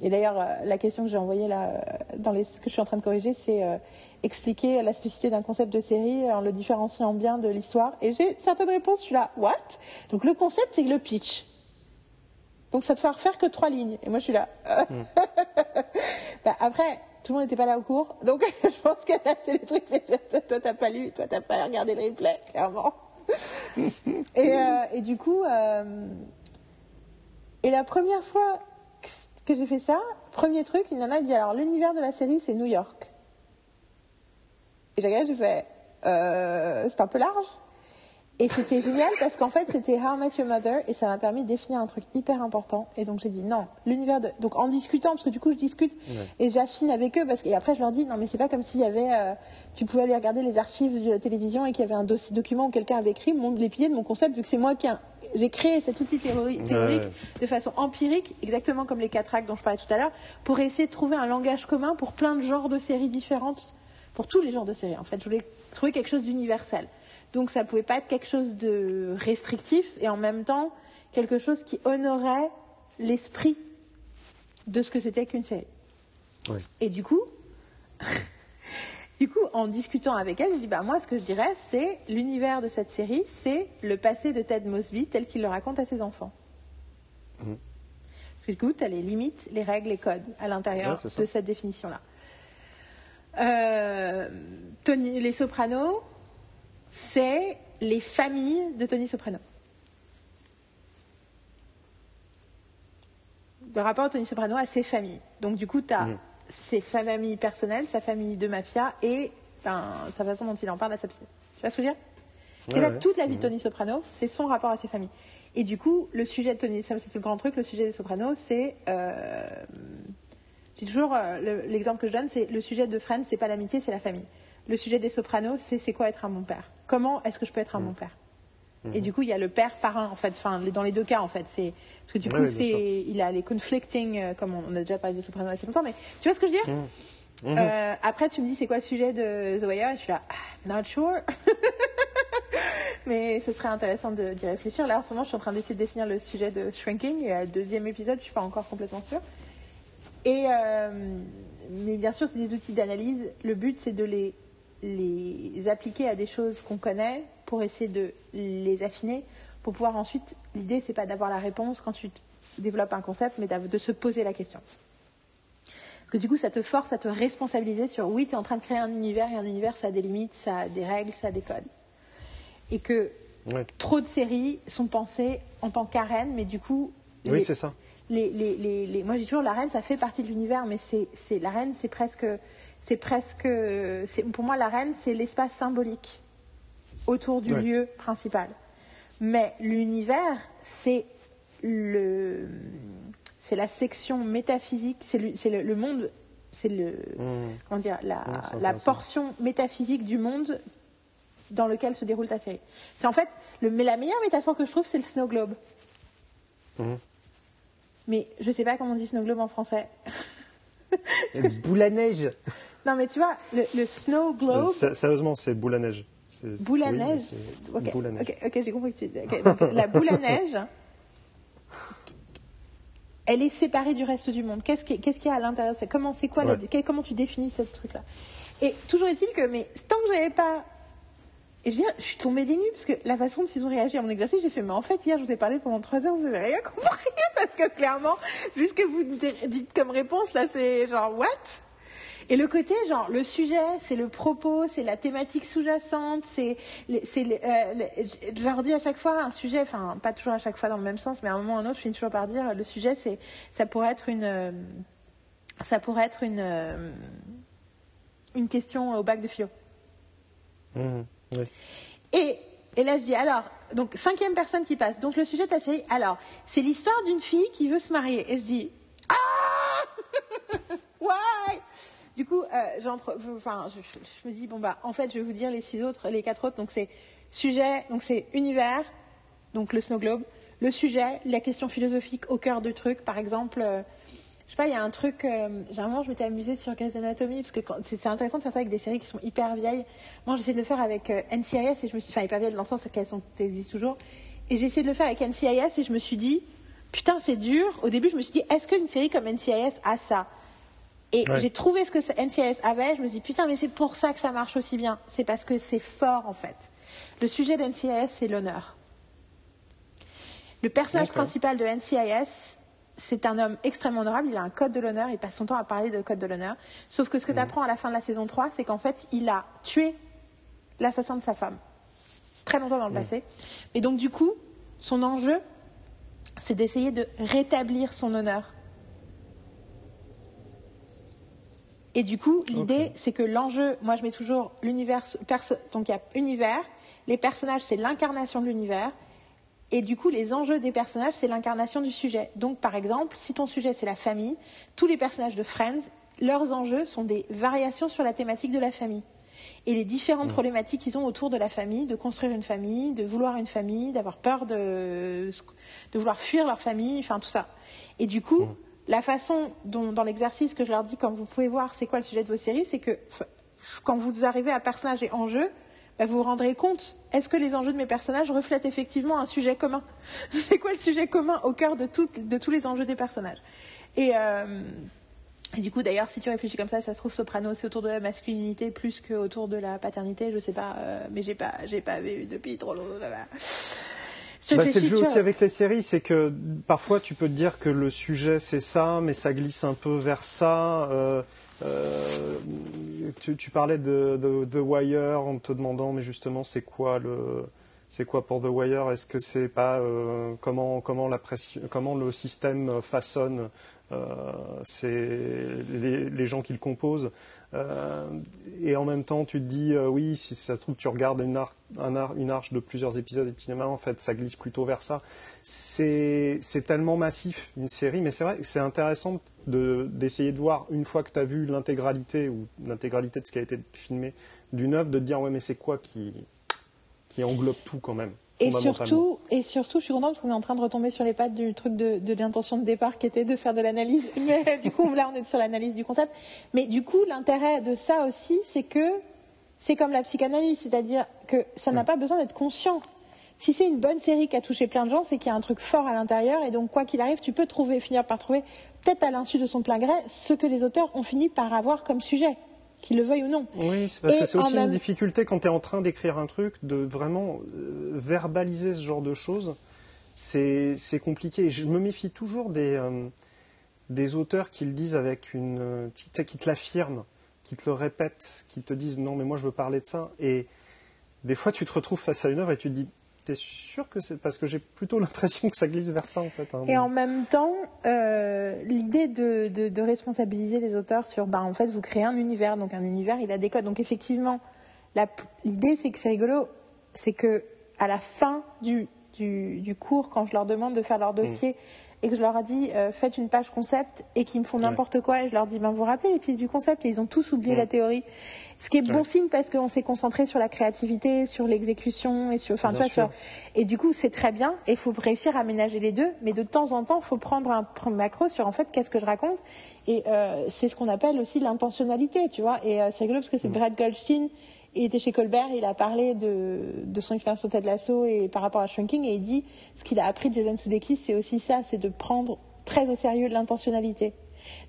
Et d'ailleurs euh, la question que j'ai envoyée là, euh, dans les, que je suis en train de corriger, c'est euh, expliquer la spécificité d'un concept de série en le différenciant bien de l'histoire. Et j'ai certaines réponses, je suis là, what? Donc le concept c'est le pitch. Donc ça te fait refaire que trois lignes. Et moi je suis là. euh. Bah, après, tout le monde n'était pas là au cours, donc je pense que là c'est les trucs. c'est- Toi t'as pas lu, toi t'as pas regardé le replay, clairement. et, euh, et du coup, euh, et la première fois que- j'ai fait ça, premier truc, une nana dit alors l'univers de la série c'est New York. Et j'ai regardé, j'ai fait euh, c'est un peu large. Et c'était génial parce qu'en fait c'était How I Met Your Mother et ça m'a permis de définir un truc hyper important. Et donc j'ai dit non, l'univers de. Donc en discutant, parce que du coup je discute Ouais. et j'affine avec eux parce que et après je leur dis non mais c'est pas comme s'il y avait. euh, tu pouvais aller regarder les archives de la télévision et qu'il y avait un document où quelqu'un avait écrit mon, les piliers de mon concept vu que c'est moi qui a- j'ai créé cet outil théori- théorique Ouais. de façon empirique, exactement comme les quatre actes dont je parlais tout à l'heure, pour essayer de trouver un langage commun pour plein de genres de séries différentes, pour tous les genres de séries en fait. Je voulais trouver quelque chose d'universel. Donc ça pouvait pas être quelque chose de restrictif et en même temps quelque chose qui honorait l'esprit de ce que c'était qu'une série. Ouais. Et du coup, du coup, en discutant avec elle, je dis bah moi ce que je dirais c'est l'univers de cette série, c'est le passé de Ted Mosby tel qu'il le raconte à ses enfants. Que du coup, tu as les limites, les règles, les codes à l'intérieur Ouais, de cette définition-là. Euh, Tony, les Sopranos, c'est les familles de Tony Soprano. Le rapport de Tony Soprano à ses familles. Donc du coup, tu as. Ses familles personnelles, sa famille de mafia et ben, sa façon dont il en parle à sa psy. Tu vois ce que je veux dire C'est Ouais, là ouais. toute la vie de Mhm. Tony Soprano, c'est son rapport à ses familles. Et du coup, le sujet de Tony, c'est le grand truc, le sujet des Sopranos, c'est. Euh, j'ai toujours euh, le- l'exemple que je donne, c'est le sujet de Friends, c'est pas l'amitié, c'est la famille. Le sujet des Sopranos, c'est c'est quoi être un bon père? Comment est-ce que je peux être un bon père? Et du coup, il y a le père parrain, en fait, enfin, dans les deux cas, en fait. c'est Parce que du coup, oui, c'est il a les conflicting, euh, comme on, on a déjà parlé des Sopranos assez longtemps, mais tu vois ce que je veux dire? Mhm. Mhm. Euh, après, tu me dis c'est quoi le sujet de The Wire et je suis là, ah, not sure. Mais ce serait intéressant de- d'y réfléchir. Là, en ce moment, je suis en train d'essayer de définir le sujet de shrinking. Et à le deuxième épisode, je suis pas encore complètement sûre. Et, euh, mais bien sûr, c'est des outils d'analyse. Le but, c'est de les, les appliquer à des choses qu'on connaît pour essayer de les affiner. Pour pouvoir ensuite, l'idée, c'est pas d'avoir la réponse quand tu développes un concept, mais de se poser la question. Parce que du coup, ça te force à te responsabiliser sur oui, tu es en train de créer un univers et un univers, ça a des limites, ça a des règles, ça a des codes. Et que Ouais. trop de séries sont pensées en tant qu'arène, mais du coup. Oui, les- c'est ça. les, les, les, les- moi, j'ai toujours l'arène, ça fait partie de l'univers, mais c'est, c'est l'arène, c'est presque, c'est presque, pour moi, l'arène, c'est l'espace symbolique autour du Ouais. lieu principal. Mais l'univers, c'est le, c'est la section métaphysique, c'est le, c'est le, le monde, c'est le, Mhm. comment dire, la, Ouais, portion métaphysique du monde dans lequel se déroule ta série. C'est en fait, le, mais la meilleure métaphore que je trouve, c'est le snow globe. Mhm. Mais je sais pas comment on dit snow globe en français. Boule à neige. Non, mais tu vois, le, le snow Euh, globe, sé- Sérieusement, c'est boule à neige. Boule à oui, neige. Boule à neige. ok, j'ai compris que tu. ok, donc, la boule à neige, elle est séparée du reste du monde. Qu'est-ce qui- qu'est-ce qu'il y a à l'intérieur? Comment, c'est quoi Ouais. comment tu définis ce truc-là? Et toujours est-il que, mais tant que j'avais pas. Et je, dire, je suis tombée des nues parce que la façon dont ils ont réagi à mon exercice, j'ai fait, mais en fait, hier, je vous ai parlé pendant trois heures, vous avez rien compris parce que clairement, vu ce que vous dites comme réponse, là, c'est genre, what? Et le côté, genre, le sujet, c'est le propos, c'est la thématique sous-jacente, c'est. euh, je leur dis à chaque fois un sujet, enfin, pas toujours à chaque fois dans le même sens, mais à un moment ou à un autre, je finis toujours par dire le sujet, c'est, ça pourrait être une. euh, ça pourrait être une. euh, une question au bac de philo. Mhm. Oui. Et, et là, je dis alors, donc cinquième personne qui passe. Donc le sujet de ta série, alors, c'est l'histoire d'une fille qui veut se marier. Et je dis, ah, du coup, euh, je, me dis, bon, bah, en fait, je vais vous dire les six autres, les quatre autres. Donc, c'est sujet, donc c'est univers, donc le snow globe, le sujet, la question philosophique au cœur du truc. Par exemple, euh, je sais pas, il y a un truc, euh, généralement, je m'étais amusée sur Grey's Anatomy, parce que c'est intéressant de faire ça avec des séries qui sont hyper vieilles. Moi, j'essaie de le faire avec NCIS, et je me suis, enfin, hyper vieilles dans le sens qu'elles existent toujours. Et j'ai essayé de le faire avec NCIS, et je me suis dit, putain, c'est dur. Au début, je me suis dit, est-ce qu'une série comme NCIS a ça? Et j'ai trouvé ce que NCIS avait. Je me suis dit, putain, mais c'est pour ça que ça marche aussi bien. C'est parce que c'est fort, en fait. Le sujet d'NCIS, c'est l'honneur. Le personnage principal de NCIS, c'est un homme extrêmement honorable. Il a un code de l'honneur. Il passe son temps à parler de code de l'honneur. Sauf que ce que tu apprends à la fin de la saison 3, c'est qu'en fait, il a tué l'assassin de sa femme. Très longtemps dans le passé. Et donc, du coup, son enjeu, c'est d'essayer de rétablir son honneur. Et du coup, l'idée, c'est que l'enjeu, moi je mets toujours l'univers, donc il y a univers, les personnages, c'est l'incarnation de l'univers, et du coup, les enjeux des personnages, c'est l'incarnation du sujet. Donc, par exemple, si ton sujet, c'est la famille, tous les personnages de Friends, leurs enjeux sont des variations sur la thématique de la famille et les différentes mm. problématiques qu'ils ont autour de la famille, de construire une famille, de vouloir une famille, d'avoir peur de, de vouloir fuir leur famille, enfin tout ça. Et du coup, mm. La façon dont, dans l'exercice que je leur dis, comme vous pouvez voir, c'est quoi le sujet de vos séries, c'est que quand vous arrivez à personnage et enjeu, bah, vous vous rendrez compte, est-ce que les enjeux de mes personnages reflètent effectivement un sujet commun? C'est quoi le sujet commun au cœur de, tous les enjeux des personnages? Et euh, et du coup, d'ailleurs, si tu réfléchis comme ça, ça se trouve Soprano, c'est autour de la masculinité plus qu'autour de la paternité. Je sais pas, euh, mais j'ai pas, j'ai pas vu depuis trop longtemps. Bah, c'est le jeu aussi avec les séries, c'est que parfois tu peux te dire que le sujet c'est ça, mais ça glisse un peu vers ça. Euh, euh, tu, parlais de, The Wire en te demandant, mais justement, c'est quoi le, c'est quoi pour The Wire? Est-ce que c'est pas comment comment la pression, comment le système façonne euh, c'est les, gens qui le composent? Euh, et en même temps, tu te dis, euh, oui, si ça se trouve, tu regardes une, une arche de plusieurs épisodes de cinéma, en fait, ça glisse plutôt vers ça. C'est tellement massif, une série, mais c'est vrai que c'est intéressant d'essayer de, voir, une fois que tu as vu l'intégralité ou l'intégralité de ce qui a été filmé d'une œuvre, de te dire, ouais, mais c'est quoi qui englobe tout quand même et surtout, et surtout, je suis contente parce qu'on est en train de retomber sur les pattes du truc de, de l'intention de départ qui était de faire de l'analyse. Mais du coup, là, on est sur l'analyse du concept. Mais du coup, l'intérêt de ça aussi, c'est que c'est comme la psychanalyse, c'est-à-dire que ça n'a pas besoin d'être conscient. Si c'est une bonne série qui a touché plein de gens, c'est qu'il y a un truc fort à l'intérieur, et donc quoi qu'il arrive, tu peux trouver, finir par trouver, peut-être à l'insu de son plein gré, ce que les auteurs ont fini par avoir comme sujet qu'il le veuille ou non. Oui, c'est parce que c'est aussi une difficulté quand tu es en train d'écrire un truc, de vraiment euh, verbaliser ce genre de choses. C'est compliqué. je me méfie toujours des, euh, des auteurs qui le disent avec une. Euh, qui te l'affirment, qui te le répètent, qui te disent non, mais moi je veux parler de ça. Et des fois, tu te retrouves face à une œuvre et tu te dis T'es sûr que c'est parce que j'ai plutôt l'impression que ça glisse vers ça en fait. Hein. Et en même temps, euh, l'idée de, responsabiliser les auteurs sur, bah, en fait, vous créez un univers, donc un univers, il a des codes. Donc effectivement, l'idée c'est que c'est rigolo, c'est que à la fin du, du, cours, quand je leur demande de faire leur dossier, et que je leur ai dit euh, faites une page concept et qu'ils me font n'importe quoi et je leur dis ben vous vous rappelez les pieds du concept et ils ont tous oublié la théorie. Ce qui est bon signe parce qu'on s'est concentré sur la créativité sur l'exécution et sur enfin et du coup c'est très bien et il faut réussir à ménager les deux mais de temps en temps il faut prendre un, macro sur en fait qu'est-ce que je raconte et euh, c'est ce qu'on appelle aussi l'intentionnalité tu vois et euh, c'est rigolo parce que c'est. Brad Goldstein il était chez Colbert, il a parlé de, son expérience au Ted Lasso et par rapport à Shrinking, et il dit ce qu'il a appris de Jason Sudeikis, c'est aussi ça, c'est de prendre très au sérieux l'intentionnalité.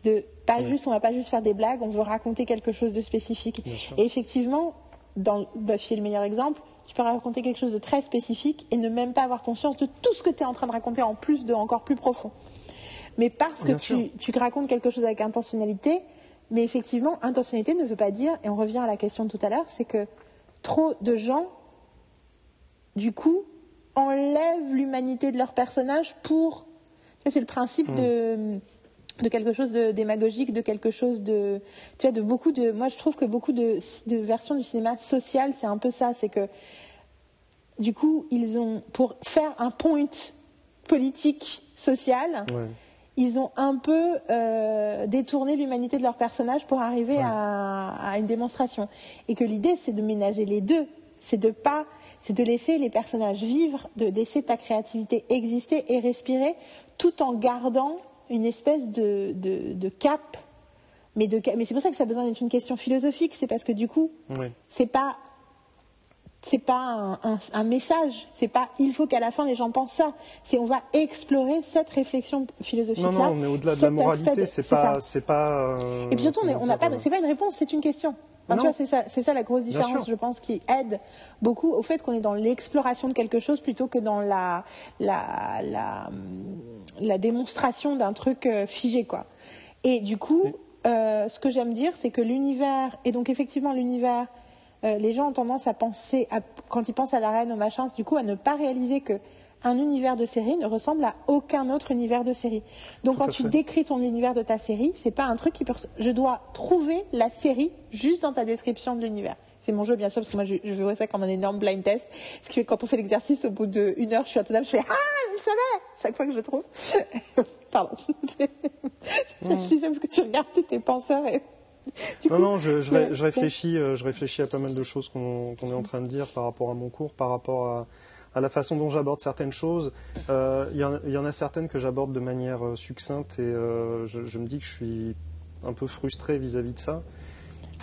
De pas juste, on va pas juste faire des blagues, on veut raconter quelque chose de spécifique. Et effectivement, dans Buffy est le meilleur exemple, tu peux raconter quelque chose de très spécifique et ne même pas avoir conscience de tout ce que tu es en train de raconter en plus de encore plus profond. Mais parce que tu, tu racontes quelque chose avec intentionnalité, mais effectivement, intentionnalité ne veut pas dire, et on revient à la question de tout à l'heure, c'est que trop de gens, du coup, enlèvent l'humanité de leur personnage pour. C'est le principe de, de quelque chose de démagogique, de quelque chose de. Tu vois, de beaucoup de. Moi, je trouve que beaucoup de, de versions du cinéma social, c'est un peu ça. C'est que, du coup, ils ont. Pour faire un point politique, social, ils ont un peu euh, détourné l'humanité de leur personnage pour arriver Ouais. à, à une démonstration. Et que l'idée, c'est de ménager les deux. C'est de pas, c'est de laisser les personnages vivre, de laisser ta créativité exister et respirer, tout en gardant une espèce de, de, de cap. Mais, de, ca- mais c'est pour ça que ça a besoin d'être une question philosophique. C'est parce que du coup, c'est pas c'est pas un, un- un message, c'est pas il faut qu'à la fin les gens pensent ça. C'est on va explorer cette réflexion philosophique là. Non, non, on est au-delà de la moralité. C'est pas, c'est pas. euh, Et puis surtout, on n'a pas, euh, c'est pas une réponse, c'est une question. Enfin, c'est ça, ça la grosse différence, je pense, qui aide beaucoup au fait qu'on est dans l'exploration de quelque chose plutôt que dans la, la, la, hum, la démonstration d'un truc euh, figé, quoi. Et du coup, euh, ce que j'aime dire, c'est que l'univers, et donc effectivement l'univers, euh, les gens ont tendance à penser, à- quand ils pensent à la reine, au machin, du coup, à ne pas réaliser que un univers de série ne ressemble à aucun autre univers de série. Donc Tout quand tu fait. décris ton univers de ta série, c'est pas un truc qui peut. Je dois trouver la série juste dans ta description de l'univers. C'est mon jeu, bien sûr, parce que moi, je, je vois ça comme un énorme blind test. Ce qui fait que quand on fait l'exercice, au bout d'une heure, je suis à table, je fais Ah, je le savais Chaque fois que je le trouve. Pardon. je disais parce que tu regardes tes penseurs et. Non, coup, non, je, je, ré- ouais, je réfléchis, euh, je réfléchis à pas mal de choses qu'on est en train de dire par rapport à mon cours, par rapport à, à la façon dont j'aborde certaines choses. Euh, Il y, en a- il y en a certaines que j'aborde de manière euh, succincte et euh, je, je me dis que je suis un peu frustré vis-à-vis de ça.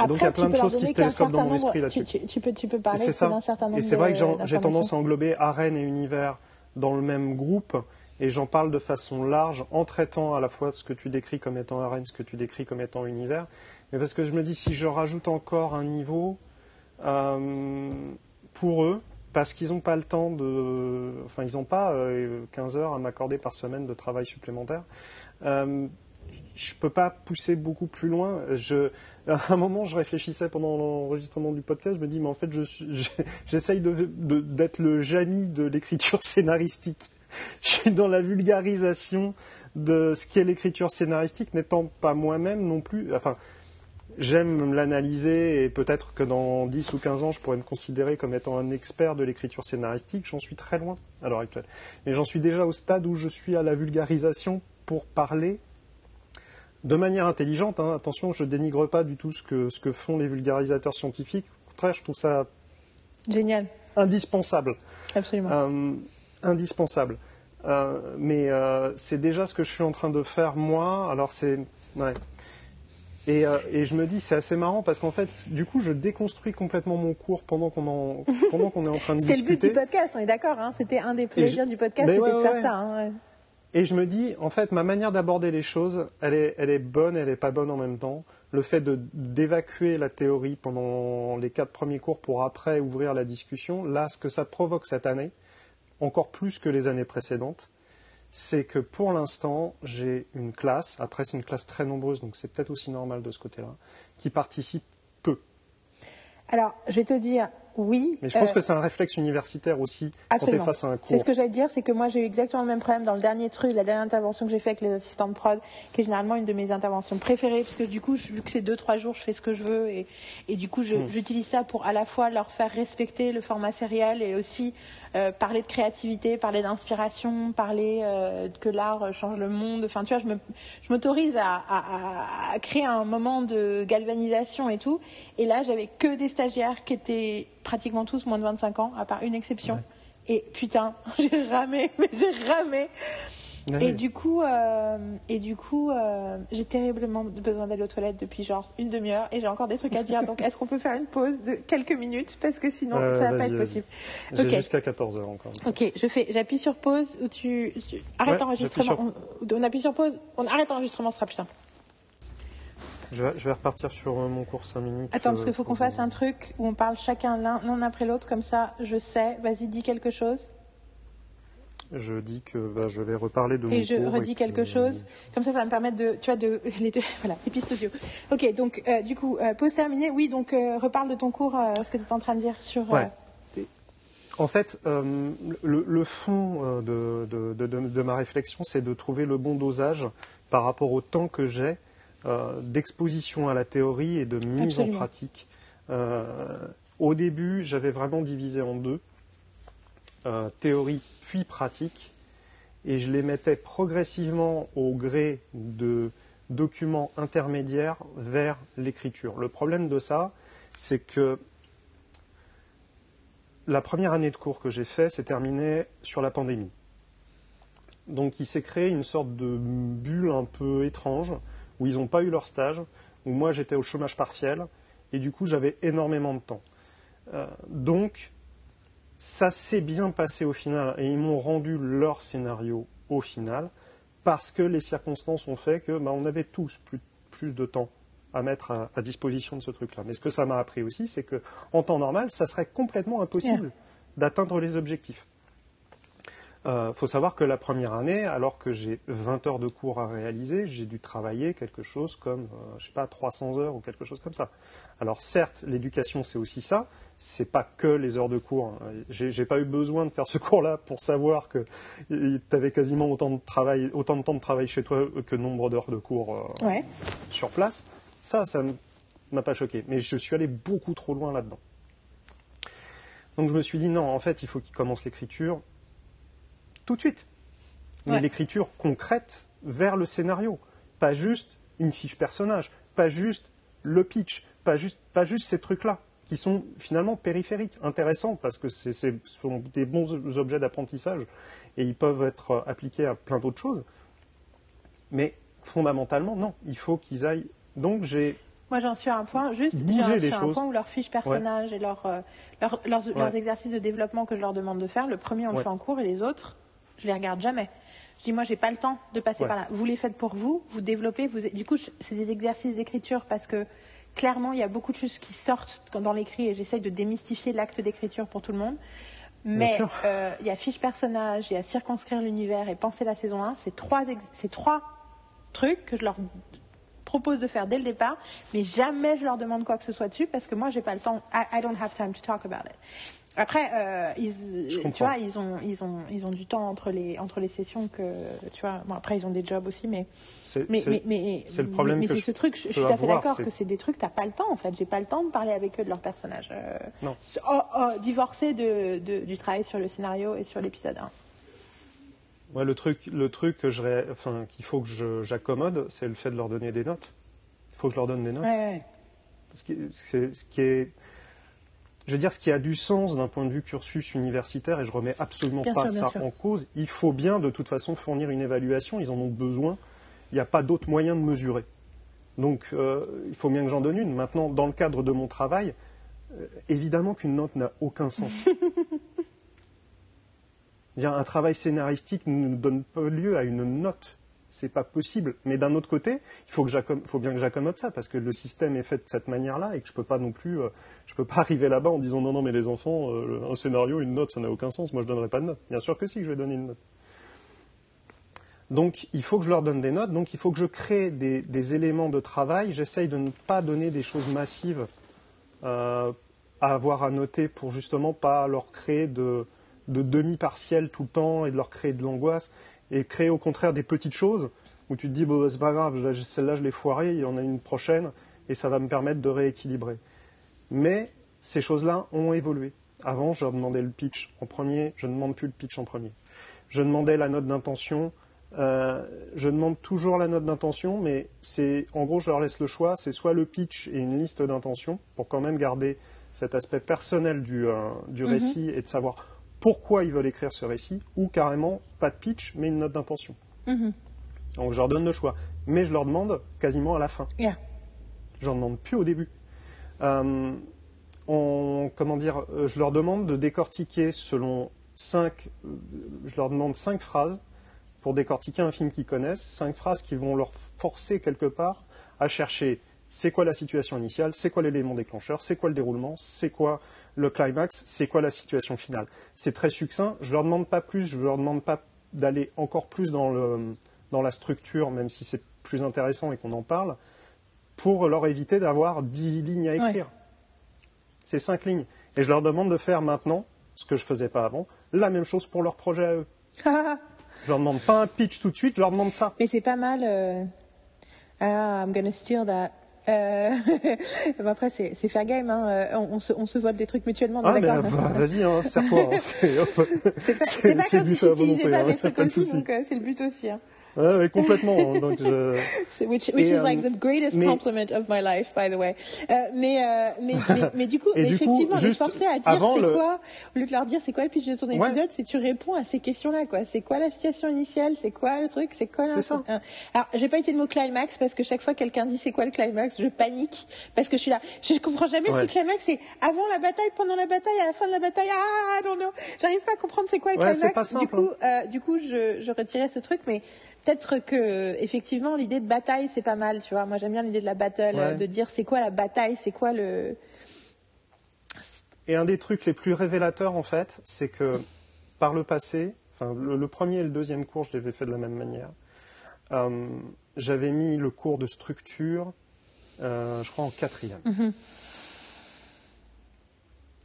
Et donc il y a Après, plein de choses qui se télescopent dans mon esprit nombre- tu, là-dessus. tu, tu peux, tu peux parler d'un certain nombre Et c'est vrai que j'ai tendance à englober arène et univers dans le même groupe, et j'en parle de façon large en traitant à la fois ce que tu décris comme étant arène, ce que tu décris comme étant univers. Mais parce que je me dis, si je rajoute encore un niveau euh, pour eux, parce qu'ils n'ont pas le temps de. Enfin, ils n'ont pas euh, 15 heures à m'accorder par semaine de travail supplémentaire. Euh, je peux pas pousser beaucoup plus loin. Je, à un moment, je réfléchissais pendant l'enregistrement du podcast, je me dis, mais en fait, je je- j'essaye de- de- d'être le Jamy de l'écriture scénaristique. Je suis dans la vulgarisation de ce qu'est l'écriture scénaristique, n'étant pas moi-même non plus. Enfin, j'aime l'analyser et peut-être que dans 10 ou 15 ans, je pourrais me considérer comme étant un expert de l'écriture scénaristique. J'en suis très loin à l'heure actuelle. Mais j'en suis déjà au stade où je suis à la vulgarisation pour parler de manière intelligente. hein. Attention, je dénigre pas du tout ce que, ce que font les vulgarisateurs scientifiques. Au contraire, je trouve ça Génial, indispensable. absolument. Euh, indispensable. Euh, mais euh, c'est déjà ce que je suis en train de faire moi. Alors c'est ouais. Et, euh, et je me dis c'est assez marrant parce qu'en fait du coup je déconstruis complètement mon cours pendant qu'on en pendant qu'on est en train de C'était le but discuter. du podcast, on est d'accord. Hein C'était un des plaisirs je- du podcast, c'était ouais, de ouais, faire ça. hein, ouais. Et je me dis, en fait, ma manière d'aborder les choses, elle est, elle est bonne, elle n'est pas bonne en même temps. Le fait de d'évacuer la théorie pendant les quatre premiers cours pour après ouvrir la discussion, là, ce que ça provoque cette année, encore plus que les années précédentes, c'est que pour l'instant, j'ai une classe, après c'est une classe très nombreuse, donc c'est peut-être aussi normal de ce côté-là, qui participe peu. Alors, je vais te dire, oui. Mais je pense euh, que c'est un réflexe universitaire aussi quand tu es face à un C'est cours. ce que j'allais dire, c'est que moi j'ai eu exactement le même problème dans le dernier truc, la dernière intervention que j'ai fait avec les assistants de prod, qui est généralement une de mes interventions préférées, parce que du coup, je- vu que c'est deux trois jours, je fais ce que je veux, et, et du coup, je- Hmm. j'utilise ça pour à la fois leur faire respecter le format sériel et aussi euh, parler de créativité, parler d'inspiration, parler euh, que l'art change le monde. Enfin, tu vois, je je m'autorise à, à- à- à créer un moment de galvanisation et tout. Et là, j'avais que des stagiaires qui étaient pratiquement tous moins de 25 ans, à part une exception. Et putain, j'ai ramé, mais j'ai ramé. Ouais. Et du coup, euh, et du coup, euh, j'ai terriblement besoin d'aller aux toilettes depuis genre une demi-heure et j'ai encore des trucs à dire. Donc, est-ce qu'on peut faire une pause de quelques minutes? Parce que sinon, Euh, ça va pas être possible. J'ai jusqu'à 14h encore. Ok, je fais, j'appuie sur pause ou tu, tu- arrête Ouais, l'enregistrement. On, on appuie sur pause. On arrête l'enregistrement, ce sera plus simple. Je vais, je vais repartir sur euh, mon cours 5 minutes. Attends, parce euh, qu'il faut qu'on fasse un truc où on parle chacun l'un, après l'autre, comme ça, je sais. Vas-y, dis quelque chose. Je dis que bah, je vais reparler de mon Et je cours redis que- quelque chose. Comme ça, ça va me permettre de, tu vois, de, les deux, voilà, les pistes audio. Ok, donc, euh, du coup, euh, pause terminée. Oui, donc, euh, reparle de ton cours, euh, ce que tu es en train de dire sur. euh, Ouais. En fait, euh, le, le fond euh, de, de- de- de- ma réflexion, c'est de trouver le bon dosage par rapport au temps que j'ai euh, d'exposition à la théorie et de mise Absolument. en pratique. Euh, au début, j'avais vraiment divisé en deux, euh, théorie puis pratique. et je les mettais progressivement au gré de documents intermédiaires vers l'écriture. Le problème de ça, c'est que la première année de cours que j'ai fait s'est terminée sur la pandémie. Donc il s'est créé une sorte de bulle un peu étrange où ils n'ont pas eu leur stage, où moi j'étais au chômage partiel et du coup j'avais énormément de temps. Euh, donc ça s'est bien passé au final et ils m'ont rendu leur scénario au final parce que les circonstances ont fait que bah, on avait tous plus, de temps à mettre à, disposition de ce truc-là. Mais ce que ça m'a appris aussi, c'est que en temps normal, ça serait complètement impossible d'atteindre les objectifs. Il euh, faut savoir que la première année, alors que j'ai 20 heures de cours à réaliser, j'ai dû travailler quelque chose comme, euh, je sais pas, 300 heures ou quelque chose comme ça. Alors certes, l'éducation c'est aussi ça, c'est pas que les heures de cours. Hein. J'ai pas eu besoin de faire ce cours-là pour savoir que tu avais quasiment autant de travail, autant de temps de travail chez toi que nombre d'heures de cours euh, sur place. Ça, ça m'a pas choqué, mais je suis allé beaucoup trop loin là-dedans. Donc je me suis dit non, en fait, il faut qu'il commence l'écriture tout de suite. Mais l'écriture concrète vers le scénario. Pas juste une fiche personnage, pas juste le pitch, pas juste, pas juste ces trucs-là, qui sont finalement périphériques, intéressants, parce que ce sont des bons objets d'apprentissage et ils peuvent être appliqués à plein d'autres choses. Mais fondamentalement, non, il faut qu'ils aillent. Donc j'ai moi, j'en suis à un point, juste, j'en suis à un point où leurs fiches personnages et leurs, euh, leurs, exercices de développement que je leur demande de faire, le premier, on le fait en cours et les autres, je les regarde jamais. Je dis, moi, j'ai pas le temps de passer par là. Vous les faites pour vous, vous développez. Vous... Du coup, c'est des exercices d'écriture parce que clairement, il y a beaucoup de choses qui sortent dans l'écrit et j'essaye de démystifier l'acte d'écriture pour tout le monde. Mais euh, il y a fiche personnage, il y a circonscrire l'univers et penser la saison 1. C'est trois, trois trucs que je leur propose de faire dès le départ, mais jamais je leur demande quoi que ce soit dessus parce que moi, j'ai pas le temps. I, don't have time to talk about it. Après, euh, ils, tu vois, ils ont, ils ont, ils ont du temps entre les, entre les sessions que, tu vois. Bon, après, ils ont des jobs aussi, mais, c'est, mais, mais, c'est le problème mais, c'est ce truc. Je, suis tout à fait d'accord que c'est des trucs. T'as pas le temps, en fait. J'ai pas le temps de parler avec eux de leur personnage. Euh, non. Oh, oh, divorcer de, de, du travail sur le scénario et sur l'épisode 1. Ouais, le truc, le truc que je, enfin, qu'il faut que j'accommode, c'est le fait de leur donner des notes. Il faut que je leur donne des notes. Ouais, ouais. Ce qui, ce qui est je veux dire, ce qui a du sens d'un point de vue cursus universitaire, et je remets absolument pas ça en cause, il faut bien de toute façon fournir une évaluation, ils en ont besoin, il n'y a pas d'autre moyen de mesurer. Donc euh, il faut bien que j'en donne une. Maintenant, dans le cadre de mon travail, euh, évidemment qu'une note n'a aucun sens. un travail scénaristique ne donne pas lieu à une note c'est pas possible. Mais d'un autre côté, il faut, bien que j'accommode ça, parce que le système est fait de cette manière-là et que je peux pas non plus, euh, je peux pas arriver là-bas en disant non, non, mais les enfants, euh, un scénario, une note, ça n'a aucun sens. Moi, je donnerai pas de note. Bien sûr que si, je vais donner une note. Donc, il faut que je leur donne des notes. Donc, il faut que je crée des, éléments de travail. J'essaye de ne pas donner des choses massives euh, à avoir à noter pour justement pas leur créer de, de demi-partiels tout le temps et de leur créer de l'angoisse et créer au contraire des petites choses où tu te dis, bon, bah, c'est pas grave, celle-là je l'ai foirée, il y en a une prochaine, et ça va me permettre de rééquilibrer. Mais ces choses-là ont évolué. Avant, je demandais le pitch en premier, je ne demande plus le pitch en premier. Je demandais la note d'intention, euh, je demande toujours la note d'intention, mais c'est en gros, je leur laisse le choix, c'est soit le pitch et une liste d'intentions, pour quand même garder cet aspect personnel du, euh, du mhm. récit et de savoir pourquoi ils veulent écrire ce récit, ou carrément pas de pitch, mais une note d'intention. Mhm. Donc je leur donne le choix. Mais je leur demande quasiment à la fin. Yeah. J'en demande plus au début. Euh, comment dire, euh, je leur demande de décortiquer selon cinq, euh, je leur demande cinq phrases pour décortiquer un film qu'ils connaissent, cinq phrases qui vont leur forcer quelque part à chercher c'est quoi la situation initiale, c'est quoi l'élément déclencheur, c'est quoi le déroulement, c'est quoi le climax, c'est quoi la situation finale? C'est très succinct, je ne leur demande pas plus, je ne leur demande pas d'aller encore plus dans, le, dans la structure, même si c'est plus intéressant et qu'on en parle, pour leur éviter d'avoir dix lignes à écrire. C'est cinq lignes. Et je leur demande de faire maintenant, ce que je ne faisais pas avant, la même chose pour leur projet à eux. je leur demande pas un pitch tout de suite, je leur demande ça. Mais c'est pas mal. Uh, I'm gonna steal that Euh, après, c'est faire game. Hein. Euh, on, se, on, se, vole des trucs mutuellement. Ah, mais bah, vas-y, hein, serre-toi. Hein. c'est pas, pas pas c'est le but aussi. Hein. Ouais, complètement. Hein, donc je... Which, which is like the greatest mais... compliment of my life, by the way. Euh, mais, euh, mais, mais, mais, du coup, mais effectivement, les forcer à dire c'est le... quoi, au lieu de leur dire c'est quoi le pitch de ton épisode, ouais. c'est tu réponds à ces questions-là, quoi. C'est quoi la situation initiale, c'est quoi le truc, c'est quoi C'est ça. Alors, j'ai pas été le mot climax parce que chaque fois quelqu'un dit c'est quoi le climax, je panique parce que je suis là. Je comprends jamais ouais. si le climax c'est avant la bataille, pendant la bataille, à la fin de la bataille. Ah, non, non. J'arrive pas à comprendre c'est quoi le ouais, climax. Pas simple, du coup, euh, du coup, je, je retirais ce truc, mais peut-être que effectivement l'idée de bataille c'est pas mal, tu vois. Moi j'aime bien l'idée de la battle, Ouais. de dire c'est quoi la bataille, c'est quoi le. Et un des trucs les plus révélateurs en fait, c'est que par le passé, enfin le, le premier et le deuxième cours, je l'avais fait de la même manière. Euh, J'avais mis le cours de structure, euh, je crois en quatrième. Mhm.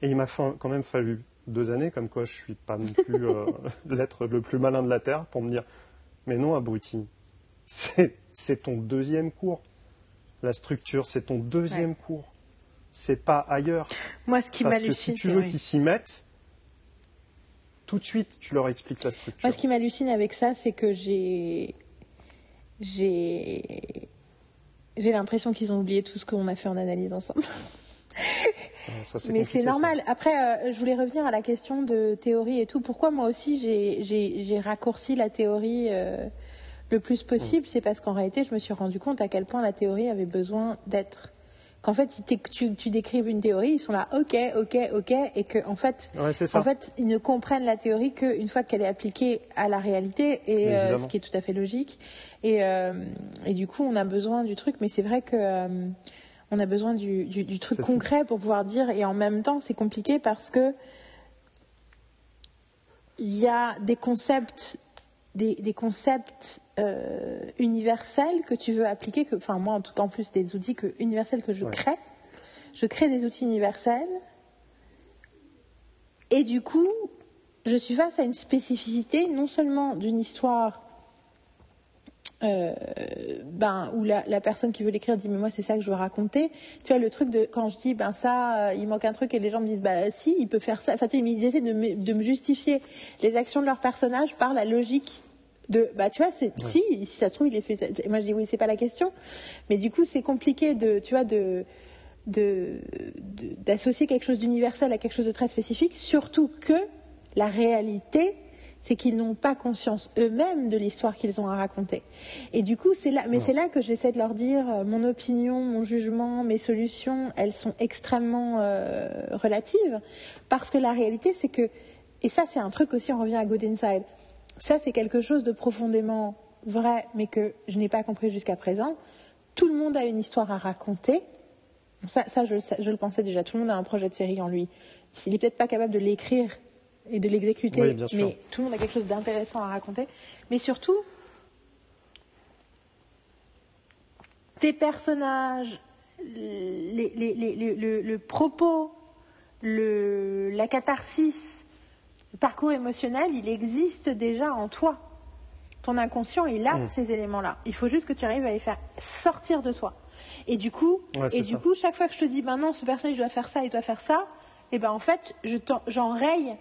Et il m'a fa- quand même fallu deux années, comme quoi je suis pas non plus euh, l'être le plus malin de la terre, pour me dire, mais non abruti, c'est ton deuxième cours. La structure, c'est ton deuxième cours. C'est pas ailleurs. Moi, ce qui Parce que si tu veux oui. qu'ils s'y mettent, tout de suite, tu leur expliques la structure. Moi, ce qui m'hallucine avec ça, c'est que j'ai. J'ai. J'ai l'impression qu'ils ont oublié tout ce qu'on a fait en analyse ensemble. Ça, Mais c'est ça. normal. Après, euh, je voulais revenir à la question de théorie et tout. Pourquoi moi aussi j'ai- raccourci la théorie euh, le plus possible? C'est parce qu'en réalité, je me suis rendu compte à quel point la théorie avait besoin d'être. Qu'en fait, si tu, tu décrives une théorie, ils sont là, ok, ok, ok, et que en fait, Ouais, en fait, ils ne comprennent la théorie qu'une fois qu'elle est appliquée à la réalité, et euh, ce qui est tout à fait logique. Et, euh, et du coup, on a besoin du truc, mais c'est vrai que euh, on a besoin du, du- du truc concret pour pouvoir dire. Et en même temps, c'est compliqué parce que il y a des concepts, des, des concepts euh, universels que tu veux appliquer. Que, enfin, moi, en tout cas, en plus des outils que, universels que je Ouais. crée. Je crée des outils universels. Et du coup, je suis face à une spécificité, non seulement d'une histoire euh, ben, où la, la personne qui veut l'écrire dit mais moi c'est ça que je veux raconter. Tu vois le truc de quand je dis ben ça euh, il manque un truc et les gens me disent bah si il peut faire ça. Enfin tu sais, ils essaient de me, de me justifier les actions de leur personnage par la logique de bah tu vois c'est si si ça se trouve il est fait ça. Et moi je dis oui c'est pas la question mais du coup c'est compliqué de tu vois de de- de- d'associer quelque chose d'universel à quelque chose de très spécifique, surtout que la réalité, c'est qu'ils n'ont pas conscience eux-mêmes de l'histoire qu'ils ont à raconter. Et du coup, c'est là, mais c'est là que j'essaie de leur dire euh, mon opinion, mon jugement, mes solutions, elles sont extrêmement euh, relatives, parce que la réalité, c'est que, et ça, c'est un truc aussi, on revient à Good Inside. Ça, c'est quelque chose de profondément vrai, mais que je n'ai pas compris jusqu'à présent. Tout le monde a une histoire à raconter. Ça, ça je, je le pensais déjà. Tout le monde a un projet de série en lui. Il n'est peut-être pas capable de l'écrire et de l'exécuter, Oui, mais tout le monde a quelque chose d'intéressant à raconter. Mais surtout, tes personnages, les- les- les- les- le, le propos, le, la catharsis, le parcours émotionnel, il existe déjà en toi. Ton inconscient, il a Mm. ces éléments-là. Il faut juste que tu arrives à les faire sortir de toi. Et du coup, Ouais, et du ça. coup, chaque fois que je te dis, ben non, ce personnage doit faire ça, il doit faire ça, et ben en fait, j'enraye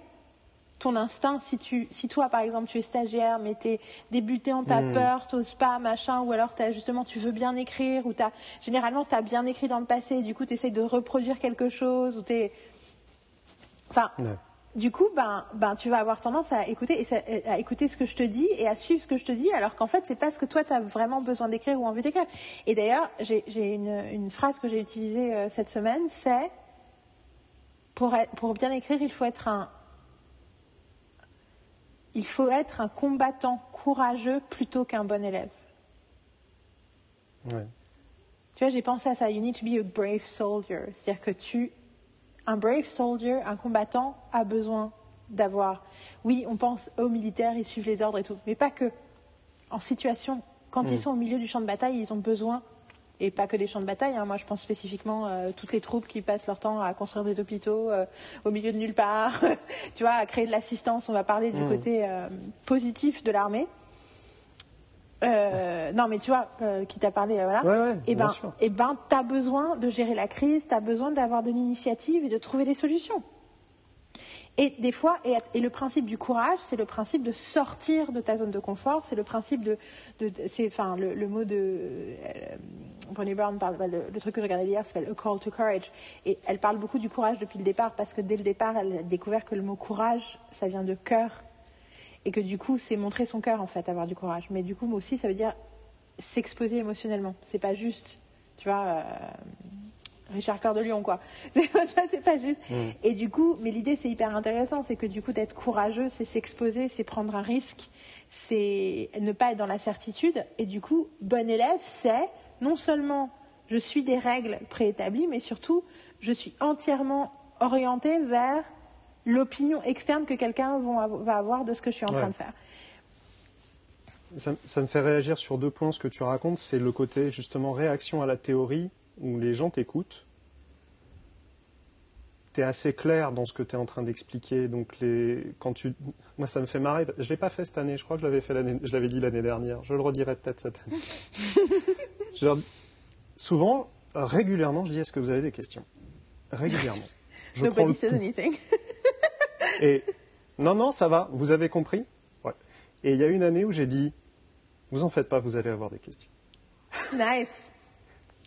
ton instinct. Si tu, si toi, par exemple, tu es stagiaire, mais t'es débutant, t'as Mm. peur, t'oses pas, machin, ou alors t'as justement, tu veux bien écrire, ou t'as, généralement, t'as bien écrit dans le passé, et du coup, t'essayes de reproduire quelque chose, ou t'es, enfin, Ouais. du coup, ben, ben, tu vas avoir tendance à écouter, et ça- à écouter ce que je te dis et à suivre ce que je te dis, alors qu'en fait, c'est pas ce que toi, tu as vraiment besoin d'écrire ou envie d'écrire. Et d'ailleurs, j'ai j'ai une, une phrase que j'ai utilisée euh, cette semaine, c'est pour, être- pour bien écrire, il faut être un il faut être un combattant courageux plutôt qu'un bon élève. Ouais. Tu vois, j'ai pensé à ça. You need to be a brave soldier. C'est-à-dire que tu, un brave soldier, un combattant, a besoin d'avoir. Oui, on pense aux militaires, ils suivent les ordres et tout, mais pas que. En situation, quand Mm. ils sont au milieu du champ de bataille, ils ont besoin, et pas que des champs de bataille. hein. Moi, je pense spécifiquement euh, toutes les troupes qui passent leur temps à construire des hôpitaux euh, au milieu de nulle part. tu vois, à créer de l'assistance. On va parler du Mm. côté euh, positif de l'armée. Euh, non, mais tu vois, qui t'a parlé, voilà. Ouais, ouais, et bien ben, sûr. et ben, t'as besoin de gérer la crise, t'as besoin d'avoir de l'initiative et de trouver des solutions. Et des fois, et, le principe du courage, c'est le principe de sortir de ta zone de confort, c'est le principe de, de, c'est, enfin, le, mot de euh, Brown parle, bah, le, le truc que je regardais hier s'appelle A Call to Courage, et elle parle beaucoup du courage depuis le départ parce que dès le départ, elle a découvert que le mot courage, ça vient de cœur, et que du coup, c'est montrer son cœur en fait, avoir du courage. Mais du coup, moi aussi, ça veut dire s'exposer émotionnellement. C'est pas juste, tu vois. euh, Richard Cœur de Lion, quoi. C'est tu vois, c'est pas juste. Et du coup, mais l'idée, c'est hyper intéressant, c'est que du coup, d'être courageux, c'est s'exposer, c'est prendre un risque, c'est ne pas être dans la certitude. Et du coup, bon élève, c'est non seulement je suis des règles préétablies, mais surtout, je suis entièrement orientée vers l'opinion externe que quelqu'un va avoir de ce que je suis en Ouais. train de faire. Ça, ça me fait réagir sur deux points ce que tu racontes. C'est le côté justement réaction à la théorie où les gens t'écoutent. Tu es assez clair dans ce que tu es en train d'expliquer. Donc les, quand tu, moi ça me fait marrer. Je l'ai pas fait cette année. Je crois que je l'avais fait l'année, je l'avais dit l'année dernière. Je le redirai peut-être cette année. Souvent, régulièrement, je dis est-ce que vous avez des questions? Régulièrement. Je Nobody says anything. Et non, non, ça va, vous avez compris? Ouais. Et il y a une année où j'ai dit, vous en faites pas, vous allez avoir des questions. nice.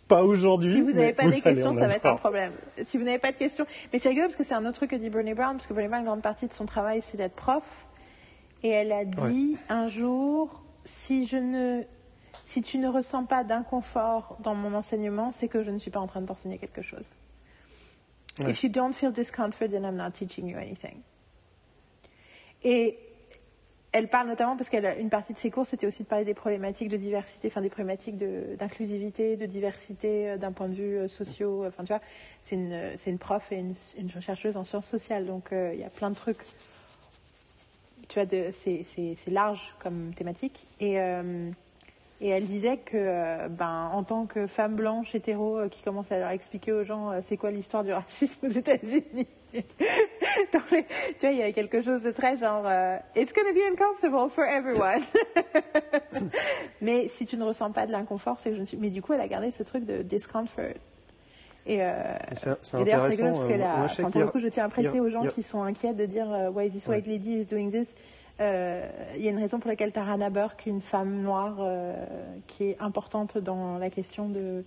Pas aujourd'hui. Si vous n'avez pas des questions, ça va être un problème. Si vous n'avez pas de questions. Mais c'est rigolo parce que c'est un autre truc que dit Brené Brown, parce que Brené Brown, une grande partie de son travail, c'est d'être prof. Et elle a dit un jour, si je ne, si tu ne ressens pas d'inconfort dans mon enseignement, c'est que je ne suis pas en train de t'enseigner quelque chose. Ouais. If you don't feel discomfort, then I'm not teaching you anything. Et elle parle notamment parce qu'une partie de ses cours, c'était aussi de parler des problématiques de diversité, enfin des problématiques d'inclusivité, de, diversité euh, d'un point de vue euh, sociaux. euh, Enfin, tu vois, c'est une, une prof et une, une chercheuse en sciences sociales, donc il y a plein de trucs. Tu vois, c'est large comme thématique. Et, elle disait que, ben, en tant que femme blanche hétéro qui commence à leur expliquer aux gens c'est quoi l'histoire du racisme aux États-Unis. Dans les- tu vois, il y a quelque chose de très genre euh, It's gonna be uncomfortable for everyone. mais si tu ne ressens pas de l'inconfort, c'est que je ne suis. Mais du coup, elle a gardé ce truc de discomfort. Et, euh, C'est intéressant. parce enfin, pour le a- coup, je tiens à préciser aux gens qui sont inquiets de dire euh, Why this white lady is doing this? Euh, Il y a une raison pour laquelle Tarana Burke, une femme noire euh, qui est importante dans la question de.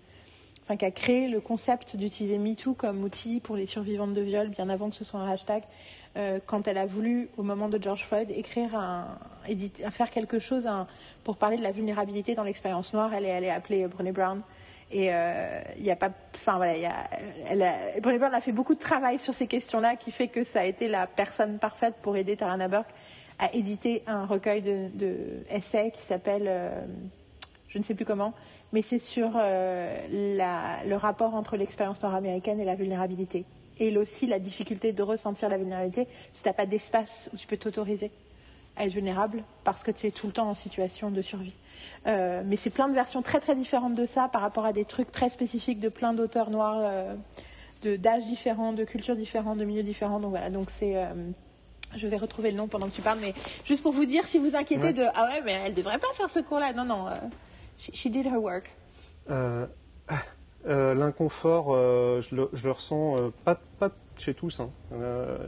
Qui a créé le concept d'utiliser MeToo comme outil pour les survivantes de viol, bien avant que ce soit un hashtag, euh, quand elle a voulu, au moment de George Floyd, écrire un, faire quelque chose pour parler de la vulnérabilité dans l'expérience noire, elle est allée appeler Brené Brown. Et euh, il n'y a pas, enfin voilà, Brown a fait beaucoup de travail sur ces questions-là, qui fait que ça a été la personne parfaite pour aider Tarana Burke à éditer un recueil de, qui s'appelle, euh, je ne sais plus comment, mais c'est sur euh, la- le rapport entre l'expérience nord-américaine et la vulnérabilité. Et aussi la difficulté de ressentir la vulnérabilité si tu n'as pas d'espace où tu peux t'autoriser à être vulnérable parce que tu es tout le temps en situation de survie. Euh, mais c'est plein de versions très très différentes de ça par rapport à des trucs très spécifiques de plein d'auteurs noirs, euh, de- d'âges différents, de cultures différentes, de milieux différents. Donc voilà, donc c'est. euh, je vais retrouver le nom pendant que tu parles, mais juste pour vous dire, si vous inquiétez Ouais. de ah ouais, mais elle devrait pas faire ce cours-là. Non, non, she, she did her work. Euh, euh, L'inconfort, euh, je, le, je le ressens pas, pas chez tous. hein.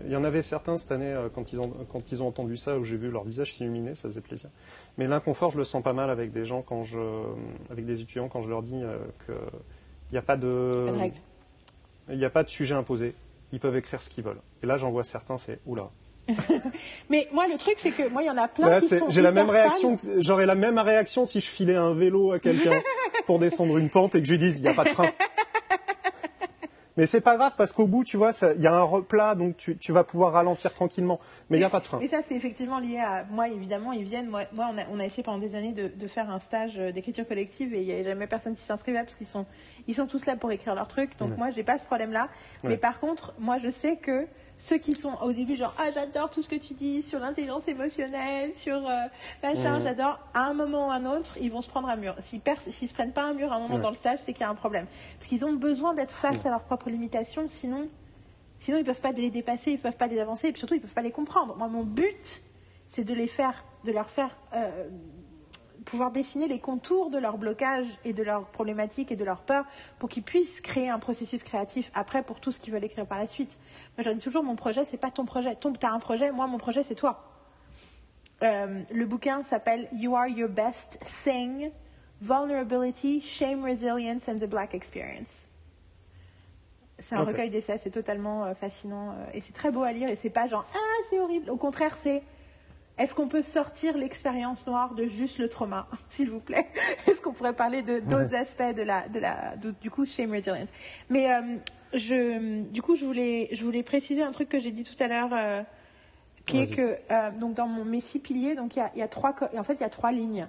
Il y en avait certains cette année quand, ils ont, quand ils ont entendu ça, où j'ai vu leur visage s'illuminer, ça faisait plaisir. Mais l'inconfort, je le sens pas mal avec des gens, quand je, avec des étudiants, quand je leur dis qu'il n'y a pas de, il n'y a pas de sujet imposé. Ils peuvent écrire ce qu'ils veulent. Et là, j'en vois certains, c'est oula. Mais moi, le truc, c'est que moi, il y en a plein qui sont j'ai la même réaction. J'aurais la même réaction si je filais un vélo à quelqu'un pour descendre une pente et que je lui dise il n'y a pas de frein. Mais c'est pas grave parce qu'au bout, tu vois, il y a un replat, donc tu, tu vas pouvoir ralentir tranquillement. Mais il n'y a pas de frein. Mais ça, c'est effectivement lié à moi, évidemment, ils viennent. Moi, moi, on, a, on a essayé pendant des années de, de faire un stage euh, d'écriture collective et il n'y avait jamais personne qui s'inscrivait parce qu'ils sont, ils sont tous là pour écrire leur truc. Donc Ouais. moi, j'ai pas ce problème-là. Ouais. Mais par contre, moi, je sais que ceux qui sont au début genre ah j'adore tout ce que tu dis sur l'intelligence émotionnelle, sur euh, machin, Mhm. j'adore. À un moment ou à un autre, ils vont se prendre un mur. S'ils s'ils se prennent pas un mur à un moment Ouais. dans le stage, c'est qu'il y a un problème. Parce qu'ils ont besoin d'être face à leurs propres limitations, sinon Sinon, ils ne peuvent pas les dépasser, ils ne peuvent pas les avancer, et puis surtout, ils ne peuvent pas les comprendre. Moi, mon but, c'est de les faire, de leur faire euh, pouvoir dessiner les contours de leur blocage et de leurs problématiques et de leurs peurs pour qu'ils puissent créer un processus créatif après pour tout ce qu'ils veulent écrire par la suite. Moi, je dis toujours, mon projet, c'est pas ton projet. Tu as un projet, moi, mon projet, c'est toi. Euh, le bouquin s'appelle You Are Your Best Thing, Vulnerability, Shame, Resilience and the Black Experience. C'est un recueil d'essais, c'est totalement euh, fascinant euh, et c'est très beau à lire et c'est pas genre ah c'est horrible. Au contraire, c'est est-ce qu'on peut sortir l'expérience noire de juste le trauma, s'il vous plaît? Est-ce qu'on pourrait parler de d'autres aspects de la, de la, du coup, shame resilience? Mais euh, je, du coup, je voulais, je voulais préciser un truc que j'ai dit tout à l'heure, qui est que donc dans mon mes six piliers, donc il y a, y a trois, en fait, il y a trois lignes.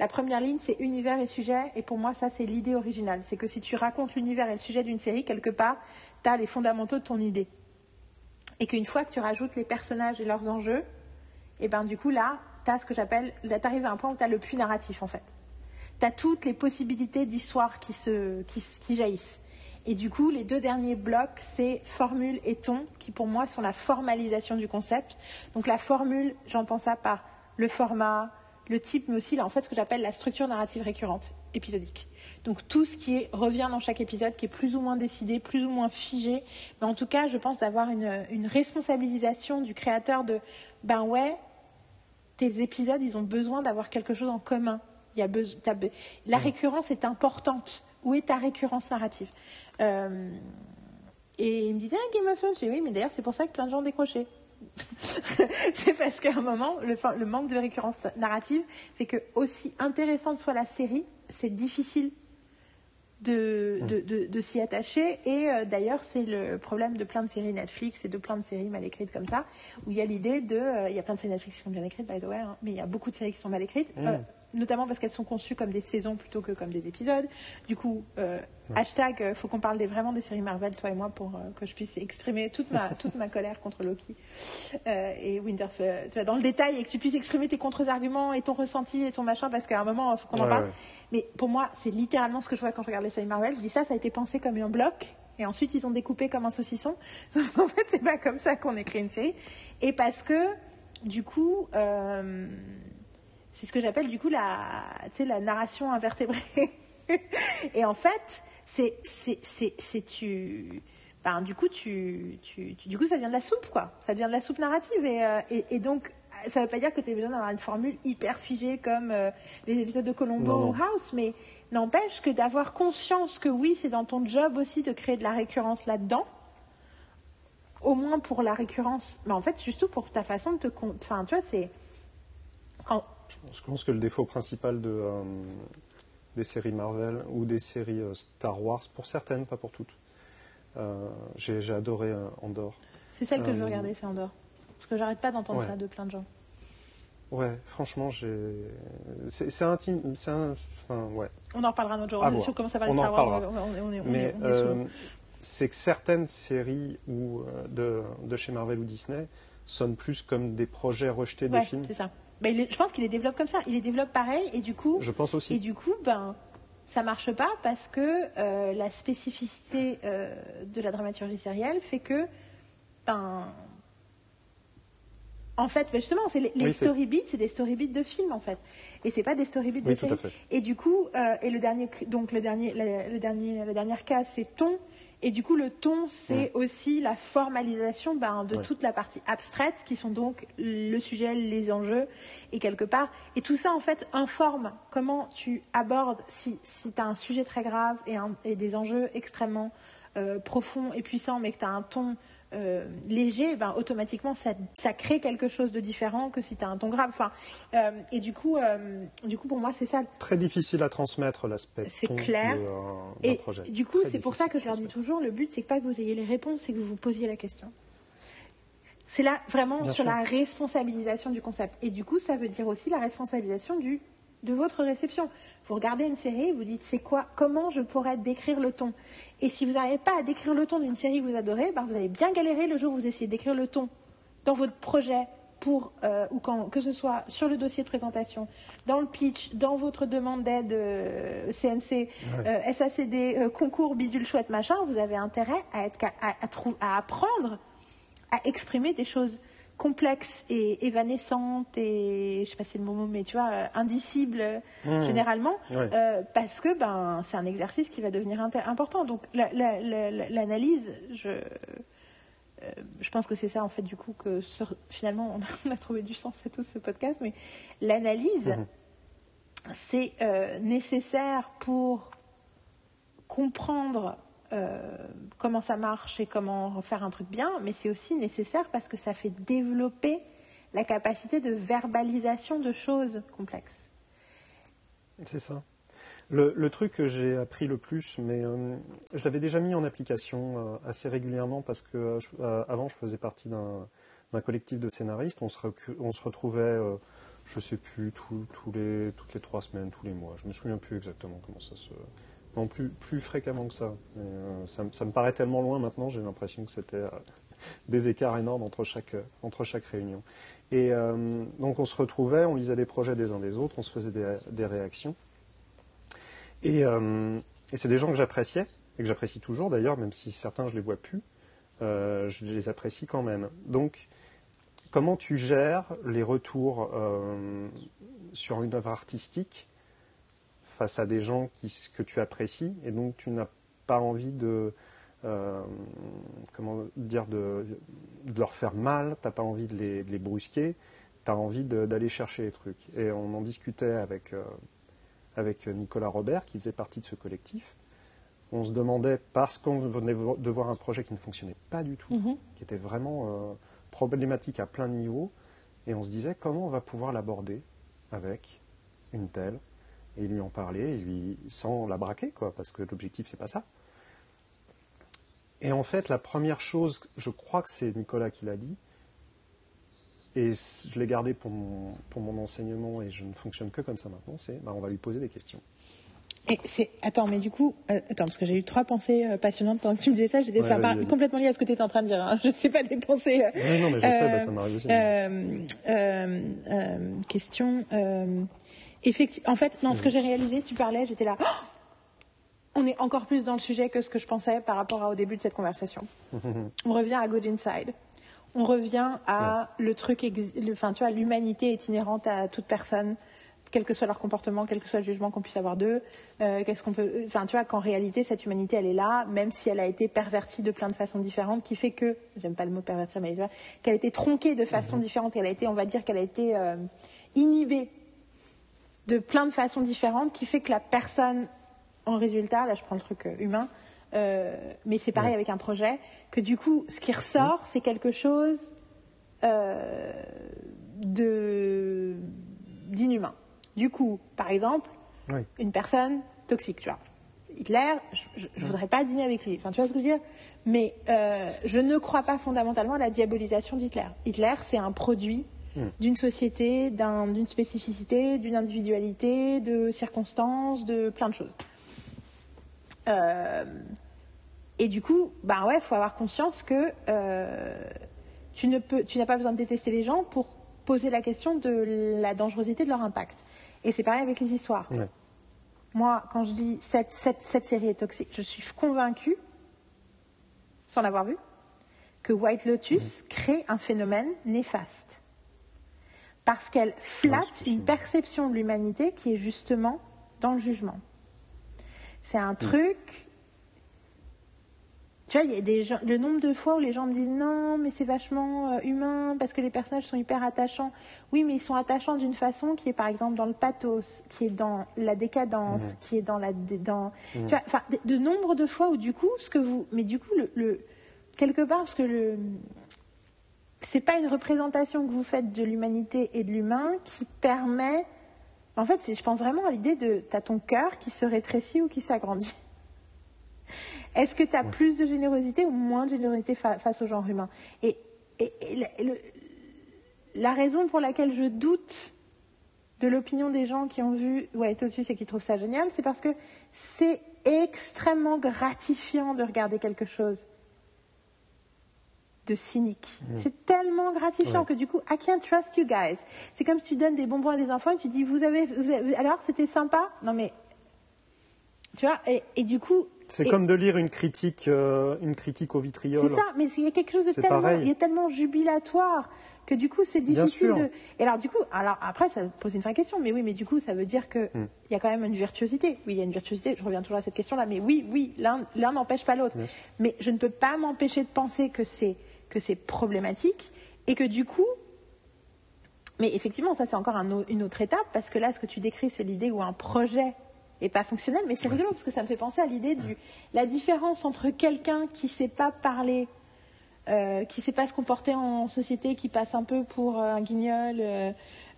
La première ligne, c'est univers et sujet, et pour moi, ça, c'est l'idée originale. C'est que si tu racontes l'univers et le sujet d'une série, quelque part, tu as les fondamentaux de ton idée. Et qu'une fois que tu rajoutes les personnages et leurs enjeux, et ben du coup, là, tu ce que j'appelle, tu arrives à un point où tu as le puits narratif, en fait. Tu as toutes les possibilités d'histoire qui, qui, jaillissent. Et du coup, les deux derniers blocs, c'est formule et ton, qui pour moi sont la formalisation du concept. Donc la formule, j'entends ça par le format, le type, mais aussi là, en fait ce que j'appelle la structure narrative récurrente, épisodique. Donc tout ce qui revient dans chaque épisode, qui est plus ou moins décidé, plus ou moins figé, mais en tout cas, je pense d'avoir une, responsabilisation du créateur de, ben ouais, tes épisodes, ils ont besoin d'avoir quelque chose en commun. Il y a la récurrence est importante. Où est ta récurrence narrative? Euh, Et il me disait, ah, Game of Thrones, je dis oui, mais d'ailleurs, c'est pour ça que plein de gens décrochaient. c'est parce qu'à un moment, le, manque de récurrence narrative fait que, aussi intéressante soit la série, c'est difficile de, mmh. s'y attacher. Et euh, d'ailleurs, c'est le problème de plein de séries Netflix et de plein de séries mal écrites comme ça, où il y a l'idée de. Euh, il y a plein de séries Netflix qui sont bien écrites, by the way, hein, mais il y a beaucoup de séries qui sont mal écrites. Mmh. Euh, notamment parce qu'elles sont conçues comme des saisons plutôt que comme des épisodes. Du coup, euh, hashtag, euh, faut qu'on parle des, vraiment des séries Marvel, toi et moi, pour euh, que je puisse exprimer toute ma, toute ma colère contre Loki et Winterfell, tu vois, dans le détail, et que tu puisses exprimer tes contre-arguments et ton ressenti et ton machin, parce qu'à un moment, il faut qu'on en parle. Mais pour moi, c'est littéralement ce que je vois quand je regarde les séries Marvel. Je dis ça, ça a été pensé comme un bloc, et ensuite ils ont découpé comme un saucisson. en fait, c'est pas comme ça qu'on écrit une série. Et parce que, du coup, c'est ce que j'appelle du coup la, la narration invertébrée. et en fait, c'est, c'est, tu, ben, du coup, tu, tu, du coup, ça vient de la soupe, quoi. Ça devient de la soupe narrative. Et, euh, et, donc, ça ne veut pas dire que tu as besoin d'avoir une formule hyper figée comme euh, les épisodes de Colombo ou House, mais n'empêche que d'avoir conscience que oui, c'est dans ton job aussi de créer de la récurrence là-dedans. Au moins pour la récurrence, mais en fait, surtout pour ta façon de te. Enfin, tu vois, c'est. Je pense que le défaut principal de, euh, des séries Marvel ou des séries euh, Star Wars, pour certaines, pas pour toutes, euh, j'ai adoré Andorre. C'est celle que je veux regarder, c'est Andorre. Parce que j'arrête pas d'entendre ça de plein de gens. Ouais, franchement, j'ai. C'est intime. Un... Enfin, ouais. On en reparlera un autre jour. On, on commence à parler de Star Wars. On, est, Mais c'est que certaines séries ou de, de, chez Marvel ou Disney sonnent plus comme des projets rejetés ouais, des films. C'est ça. Ben, je pense qu'il les développe comme ça. Il les développe pareil et du coup. Je pense aussi. Et du coup, ben, ça marche pas parce que euh, la spécificité euh, de la dramaturgie sérielle fait que, ben, en fait, ben, justement, c'est les, story beats, c'est des story beats de films en fait, et c'est pas des story beats de séries. Et du coup, euh, et le dernier, donc le dernier, le, dernier, la dernière case, c'est ton et du coup, le ton, c'est aussi la formalisation ben, de toute la partie abstraite, qui sont donc le sujet, les enjeux, et quelque part. Et tout ça, en fait, informe comment tu abordes, si, si tu as un sujet très grave et, des enjeux extrêmement euh, profonds et puissants, mais que tu as un ton euh, léger, ben, automatiquement ça, ça, crée quelque chose de différent que si tu as un ton grave. Enfin, euh, et du coup, euh, du coup, pour moi, c'est ça. Très difficile à transmettre l'aspect. C'est clair. et projet. Du coup, c'est pour ça que je leur dis toujours le but, c'est pas que vous ayez les réponses, c'est que vous vous posiez la question. C'est là vraiment sur la responsabilisation du concept. Et du coup, ça veut dire aussi la responsabilisation du de votre réception. Vous regardez une série, vous dites c'est quoi, comment je pourrais décrire le ton? Et si vous n'arrivez pas à décrire le ton d'une série que vous adorez, ben vous allez bien galérer le jour où vous essayez d'écrire le ton dans votre projet pour euh, ou quand que ce soit sur le dossier de présentation, dans le pitch, dans votre demande d'aide CNC, euh, SACD, euh, concours bidule chouette machin, vous avez intérêt à être à, à apprendre à exprimer des choses complexe et évanescente et je sais pas si c'est le mot, mais tu vois, euh, indicible Mmh. généralement, Ouais. euh, parce que ben c'est un exercice qui va devenir important. Donc la- la- la- la- l'analyse, je euh, je pense que c'est ça en fait du coup que sur- finalement on a, on a trouvé du sens à tout ce podcast, mais l'analyse Mhm. c'est euh, nécessaire pour comprendre euh, comment ça marche et comment faire un truc bien, mais c'est aussi nécessaire parce que ça fait développer la capacité de verbalisation de choses complexes. C'est ça. Le, truc que j'ai appris le plus, mais euh, je l'avais déjà mis en application euh, assez régulièrement parce que euh, je- avant je faisais partie d'un collectif de scénaristes. On se, retrouvait, je sais plus, toutes les trois semaines, tous les mois. Je me souviens plus exactement comment ça se. Non, plus, fréquemment que euh, ça, me- ça me paraît tellement loin maintenant, j'ai l'impression que c'était euh, des écarts énormes entre chaque, euh, entre chaque réunion. Et donc on se retrouvait, on lisait les projets des uns des autres, on se faisait des, réactions. Et, et c'est des gens que j'appréciais, et que j'apprécie toujours d'ailleurs, même si certains je les vois plus, je les apprécie quand même. Donc, comment tu gères les retours sur une œuvre artistique face à des gens qui, que tu apprécies, et donc tu n'as pas envie de, euh, comment dire, de, de leur faire mal, t'as pas envie de les, de les brusquer, tu as envie d'aller chercher les trucs. Et on en discutait avec, euh, avec Nicolas Robert, qui faisait partie de ce collectif. On se demandait, parce qu'on venait de voir un projet qui ne fonctionnait pas du tout, Mhm. qui était vraiment euh, problématique à plein de niveaux, et on se disait comment on va pouvoir l'aborder avec une telle, et lui en parler, et lui, sans la braquer, quoi, parce que l'objectif, c'est pas ça. Et en fait, la première chose, je crois que c'est Nicolas qui l'a dit, et je l'ai gardé pour mon, pour mon enseignement, et je ne fonctionne que comme ça maintenant, c'est bah, on va lui poser des questions. Et c'est attends, mais du coup, euh, attends, parce que j'ai eu trois pensées euh, passionnantes pendant que tu me disais ça. J'étais Ouais, complètement liée à ce que tu étais en train de dire. Hein. Je sais pas des pensées. euh, non, mais je sais, Euh, bah, ça m'arrive aussi. euh, euh, euh, question. En fait, non, ce que j'ai réalisé, tu parlais, j'étais là. Oh on est encore plus dans le sujet que ce que je pensais par rapport à, au début de cette conversation. On revient à Good Inside. On revient à le truc, le- enfin, tu vois, l'humanité est inhérente à toute personne, quel que soit leur comportement, quel que soit le jugement qu'on puisse avoir d'eux. Euh, Qu'est-ce qu'on peut, enfin, tu vois, qu'en réalité, cette humanité, elle est là, même si elle a été pervertie de plein de façons différentes, qui fait que, j'aime pas le mot pervertir, mais tu vois, qu'elle a été tronquée de façon différente, qu'elle a été, on va dire, qu'elle a été euh, inhibée de plein de façons différentes, qui fait que la personne, en résultat, là, je prends le truc euh, humain. euh, mais c'est pareil Ouais. avec un projet, que du coup, ce qui ressort, c'est quelque chose euh, de d'inhumain. Du coup, par exemple, une personne toxique, tu vois. Hitler, je, ne voudrais pas dîner avec lui. Enfin, tu vois ce que je veux dire? Mais euh, je ne crois pas fondamentalement à la diabolisation d'Hitler. Hitler, c'est un produit Mm. d'une société, d'un- d'une spécificité, d'une individualité, de circonstances, de plein de choses. Euh, et du coup, bah ouais, faut avoir conscience que euh, tu ne peux, tu n'as pas besoin de détester les gens pour poser la question de la dangerosité de leur impact. Et c'est pareil avec les histoires. Ouais. Moi, quand je dis cette, cette, cette série est toxique, je suis convaincue, sans l'avoir vu, que White Lotus crée un phénomène néfaste. Parce qu'elle flatte une perception de l'humanité qui est justement dans le jugement. C'est un truc. Tu vois, il y a des gens, le nombre de fois où les gens me disent non, mais c'est vachement euh, humain parce que les personnages sont hyper attachants. Oui, mais ils sont attachants d'une façon qui est par exemple dans le pathos, qui est dans la décadence, qui est dans la dans. Tu vois, enfin, de, de nombre de fois où du coup, ce que vous, mais du coup, le, le- quelque part, parce que le c'est pas une représentation que vous faites de l'humanité et de l'humain qui permet. En fait, je pense vraiment à l'idée de t'as ton cœur qui se rétrécit ou qui s'agrandit. Est-ce que tu as plus de générosité ou moins de générosité fa- face au genre humain? Et, et- et la, le- la raison pour laquelle je doute de l'opinion des gens qui ont vu ouais, Totus et qui trouvent ça génial, c'est parce que c'est extrêmement gratifiant de regarder quelque chose de cynique. C'est tellement gratifiant Ouais. que du coup, I can't trust you guys. C'est comme si tu donnes des bonbons à des enfants et tu dis, vous avez, vous avez- alors c'était sympa? Non mais, tu vois, et, et du coup, C'est comme de lire une critique, euh, une critique au vitriol. C'est ça, mais il y a quelque chose de tellement, pareil. il a tellement jubilatoire que du coup c'est Bien difficile sûr. de. Et alors du coup, alors après ça pose une vraie question, mais oui, mais du coup ça veut dire que Hmm. il y a quand même une virtuosité. Oui, il y a une virtuosité. Je reviens toujours à cette question-là, mais oui, oui, l'un n'empêche pas l'autre. Mais je ne peux pas m'empêcher de penser que c'est que c'est problématique et que du coup. Mais effectivement, ça c'est encore un une autre étape parce que là, ce que tu décris, c'est l'idée où un projet est pas fonctionnel, mais c'est rigolo parce que ça me fait penser à l'idée du la différence entre quelqu'un qui sait pas parler, euh, qui sait pas se comporter en société, qui passe un peu pour euh, un guignol. euh,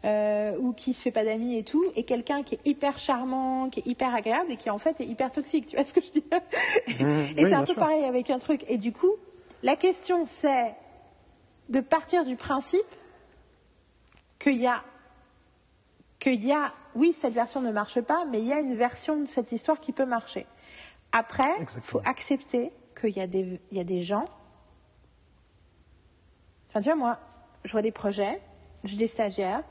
euh, ou qui se fait pas d'amis et tout, et quelqu'un qui est hyper charmant, qui est hyper agréable et qui en fait est hyper toxique. Tu vois ce que je dis Mhm. Et Oui, c'est un peu sûr. pareil avec un truc. Et du coup, la question c'est de partir du principe qu'il y a, qu'il y a, oui, cette version ne marche pas, mais il y a une version de cette histoire qui peut marcher. Après, il faut accepter qu'il y, a des- il y a des gens. Enfin, tu vois, moi, je vois des projets, j'ai des stagiaires.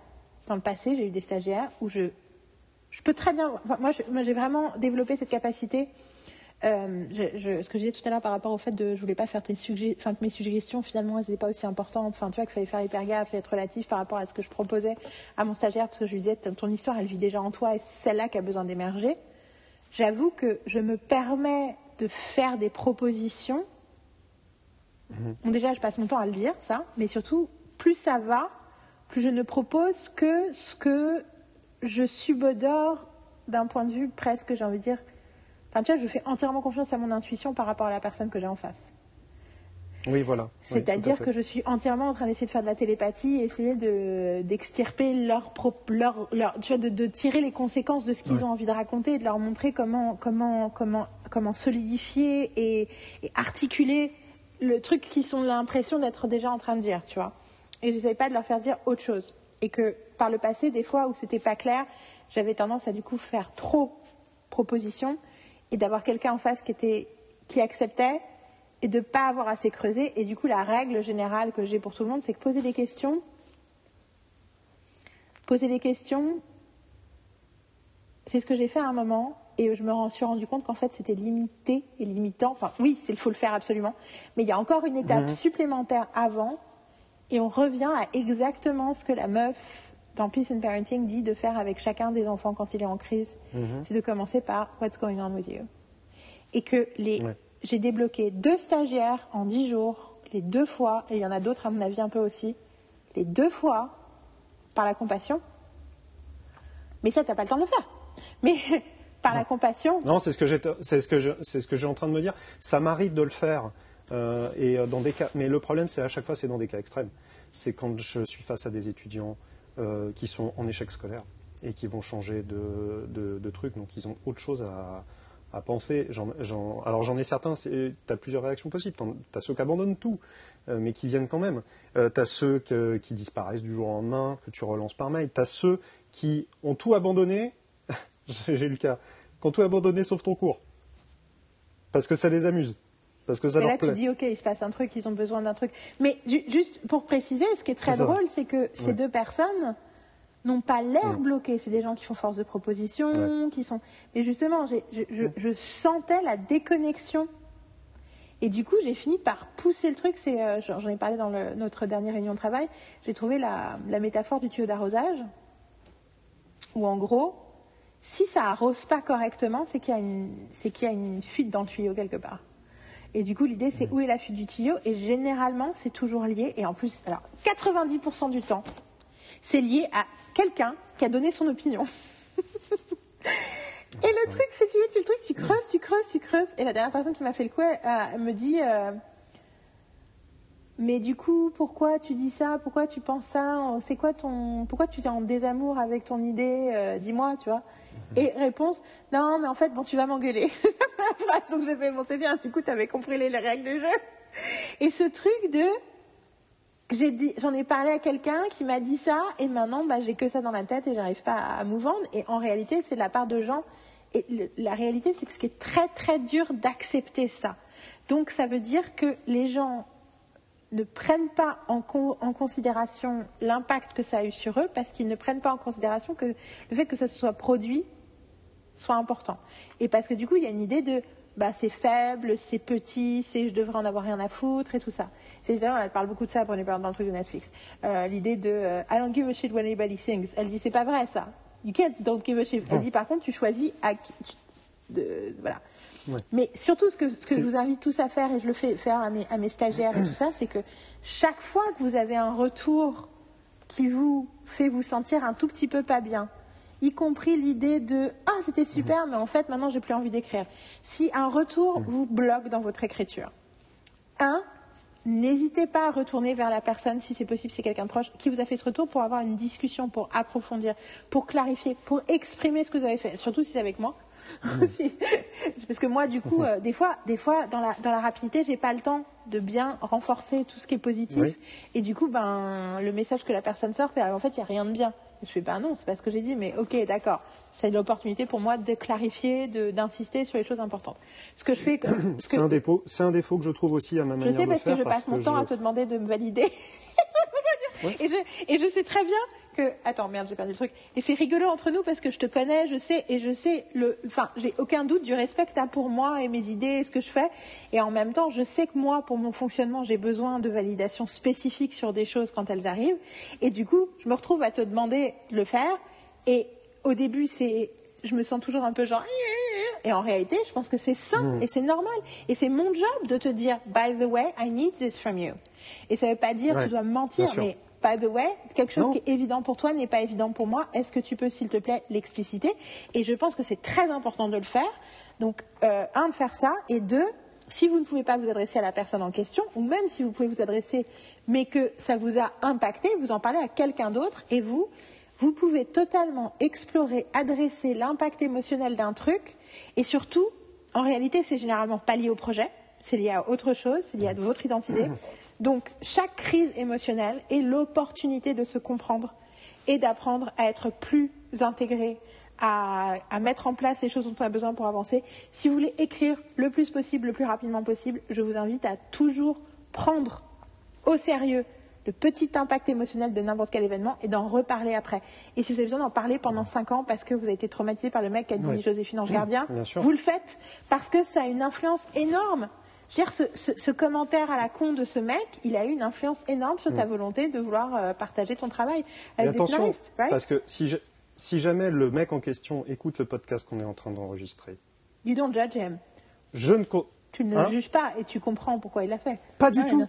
Dans le passé, j'ai eu des stagiaires où je, je peux très bien. enfin, moi, j'ai vraiment développé cette capacité. Euh, je- je- ce que je disais tout à l'heure par rapport au fait de je voulais pas faire tes enfin, que mes suggestions finalement elles n'étaient pas aussi importantes. Enfin tu vois qu'il fallait faire hyper gaffe et être relatif par rapport à ce que je proposais à mon stagiaire parce que je lui disais ton histoire elle vit déjà en toi et c'est celle-là qui a besoin d'émerger. J'avoue que je me permets de faire des propositions. Bon, déjà, je passe mon temps à le dire, ça, mais surtout, plus ça va, plus je ne propose que ce que je subodore d'un point de vue presque, j'ai envie de dire. Enfin, tu vois, je fais entièrement confiance à mon intuition par rapport à la personne que j'ai en face. Oui, voilà. C'est-à-dire que je suis entièrement en train d'essayer de faire de la télépathie, essayer de, d'extirper leur, leur, leur- tu vois, de, de tirer les conséquences de ce qu'ils Ouais. ont envie de raconter, et de leur montrer comment, comment, comment, comment solidifier et, et articuler le truc qu'ils ont l'impression d'être déjà en train de dire, tu vois. Et je n'essayais pas de leur faire dire autre chose. Et que par le passé, des fois où c'était pas clair, j'avais tendance à du coup faire trop proposition et d'avoir quelqu'un en face qui était qui acceptait et de pas avoir assez creusé. Et du coup, la règle générale que j'ai pour tout le monde, c'est que poser des questions, poser des questions, c'est ce que j'ai fait à un moment. Et je me suis rendu compte qu'en fait, c'était limité et limitant. Enfin, oui, il faut le faire absolument. Mais il y a encore une étape supplémentaire avant. Et on revient à exactement ce que la meuf dans Peace and Parenting dit de faire avec chacun des enfants quand il est en crise. C'est de commencer par What's going on with you et que les, Ouais. j'ai débloqué deux stagiaires en dix jours, les deux fois, et il y en a d'autres à mon avis un peu aussi, les deux fois par la compassion. Mais ça, t'as pas le temps de le faire. Mais par la compassion, Non, c'est ce que c'est ce que je, c'est ce que j'ai en train de me dire. Ça m'arrive de le faire, euh, et euh, dans des cas. Mais le problème, c'est à chaque fois, c'est dans des cas extrêmes. C'est quand je suis face à des étudiants euh, qui sont en échec scolaire et qui vont changer de, truc, donc ils ont autre chose à, penser. Alors j'en ai certains. Tu as plusieurs réactions possibles. Tu as ceux qui abandonnent tout, euh, mais qui viennent quand même. tu as ceux qui disparaissent du jour au lendemain, que tu relances par mail. Tu as ceux qui ont tout abandonné. J'ai eu le cas. Qui ont tout abandonné sauf ton cours. Parce que ça les amuse. Parce que ça et leur là tu plaît. dis ok, il se passe un truc, ils ont besoin d'un truc. Mais ju- juste pour préciser, ce qui est très drôle, c'est que ces Ouais. deux personnes n'ont pas l'air bloquées. C'est des gens qui font force de proposition, Ouais. qui sont. Mais justement, je, je- je sentais la déconnexion. Et du coup, j'ai fini par pousser le truc. C'est, euh, j'en ai parlé dans le- notre dernière réunion de travail. J'ai trouvé la, la métaphore du tuyau d'arrosage, où en gros, si ça arrose pas correctement, c'est qu'il y a une, c'est qu'il y a une fuite dans le tuyau quelque part. Et du coup, l'idée, c'est où est la fuite du tuyau Et généralement, c'est toujours lié. Et en plus, alors, 90% du temps, c'est lié à quelqu'un qui a donné son opinion. Et le truc, c'est tu, tu le truc, tu creuses, tu creuses, tu creuses. Et la dernière personne qui m'a fait le coup, elle, elle me dit euh, Mais du coup, pourquoi tu dis ça? Pourquoi tu penses ça? C'est quoi ton. Pourquoi tu es en désamour avec ton idée? Euh, Dis-moi, tu vois. Et réponse Non, mais en fait, bon, tu vas m'engueuler. la phrase, donc j'ai fait Bon, c'est bien, du coup, tu avais compris les, les règles du jeu. Et ce truc de j'en ai parlé à quelqu'un qui m'a dit ça, et maintenant, bah, j'ai que ça dans la tête et j'arrive pas à, à me vendre. Et en réalité, c'est de la part de gens. Et la réalité, c'est que ce qui est très très dur d'accepter ça. Donc, ça veut dire que les gens ne prennent pas en, con- en considération l'impact que ça a eu sur eux parce qu'ils ne prennent pas en considération que le fait que ça se soit produit soit important. Et parce que du coup, il y a une idée de bah, c'est faible, c'est petit, c'est je devrais en avoir rien à foutre et tout ça. C'est elle parle beaucoup de ça pour les dans le truc de Netflix. Euh, L'idée de euh, I don't give a shit what anybody thinks. Elle dit c'est pas vrai ça. You can't don't give a shit. Elle dit par contre tu choisis à qui, de, voilà. Mais surtout, ce que, ce que je vous invite tous à faire, et je le fais faire à mes, à mes stagiaires et tout ça, c'est que chaque fois que vous avez un retour qui vous fait vous sentir un tout petit peu pas bien, y compris l'idée de Ah, c'était super, mais en fait, maintenant, j'ai plus envie d'écrire. Si un retour vous bloque dans votre écriture, un, n'hésitez pas à retourner vers la personne, si c'est possible, c'est quelqu'un de proche, qui vous a fait ce retour pour avoir une discussion, pour approfondir, pour clarifier, pour exprimer ce que vous avez fait, surtout si c'est avec moi. Parce que moi, du coup, euh, des fois, des fois dans, la, dans la rapidité, j'ai pas le temps de bien renforcer tout ce qui est positif. Et du coup, ben, le message que la personne sort, en fait, il n'y a rien de bien. Je fais, ben non, c'est pas ce que j'ai dit, mais ok, d'accord. C'est l'opportunité pour moi de clarifier, d'insister sur les choses importantes. Ce que je fais. C'est un défaut, c'est un défaut que je trouve aussi à ma manière de faire. Je sais parce que je passe mon temps à te demander de me valider. et, je, et je sais très bien que attends merde j'ai perdu le truc. Et c'est rigolo entre nous parce que je te connais je sais et je sais le enfin j'ai aucun doute du respect que tu as pour moi et mes idées et ce que je fais. Et en même temps je sais que moi pour mon fonctionnement j'ai besoin de validation spécifique sur des choses quand elles arrivent. Et du coup je me retrouve à te demander de le faire. Et au début c'est je me sens toujours un peu genre et en réalité je pense que c'est sain mm. et c'est normal. Et c'est mon job de te dire by the way I need this from you. Et ça ne veut pas dire que tu dois me mentir mais By the way, quelque chose qui est évident pour toi n'est pas évident pour moi. Est-ce que tu peux, s'il te plaît, l'expliciter? Et je pense que c'est très important de le faire. Donc, euh, un, de faire ça, et deux, si vous ne pouvez pas vous adresser à la personne en question, ou même si vous pouvez vous adresser, mais que ça vous a impacté, vous en parlez à quelqu'un d'autre, et vous, vous pouvez totalement explorer, adresser l'impact émotionnel d'un truc, et surtout, en réalité, c'est généralement pas lié au projet, c'est lié à autre chose, c'est lié à votre identité. Donc chaque crise émotionnelle est l'opportunité de se comprendre et d'apprendre à être plus intégré, à, mettre en place les choses dont on a besoin pour avancer. Si vous voulez écrire le plus possible, le plus rapidement possible, je vous invite à toujours prendre au sérieux le petit impact émotionnel de n'importe quel événement et d'en reparler après. Et si vous avez besoin d'en parler pendant cinq ans parce que vous avez été traumatisé par le mec qui a dit Joséphine Ange Gardien, vous le faites parce que ça a une influence énorme je veux dire, ce, commentaire à la con de ce mec, il a eu une influence énorme sur ta mm. volonté de vouloir euh, partager ton travail avec des scénaristes. Parce que si, si jamais le mec en question écoute le podcast qu'on est en train d'enregistrer. You don't judge him. Je ne. Tu ne le hein? juges pas et tu comprends pourquoi il l'a fait. Pas du tout.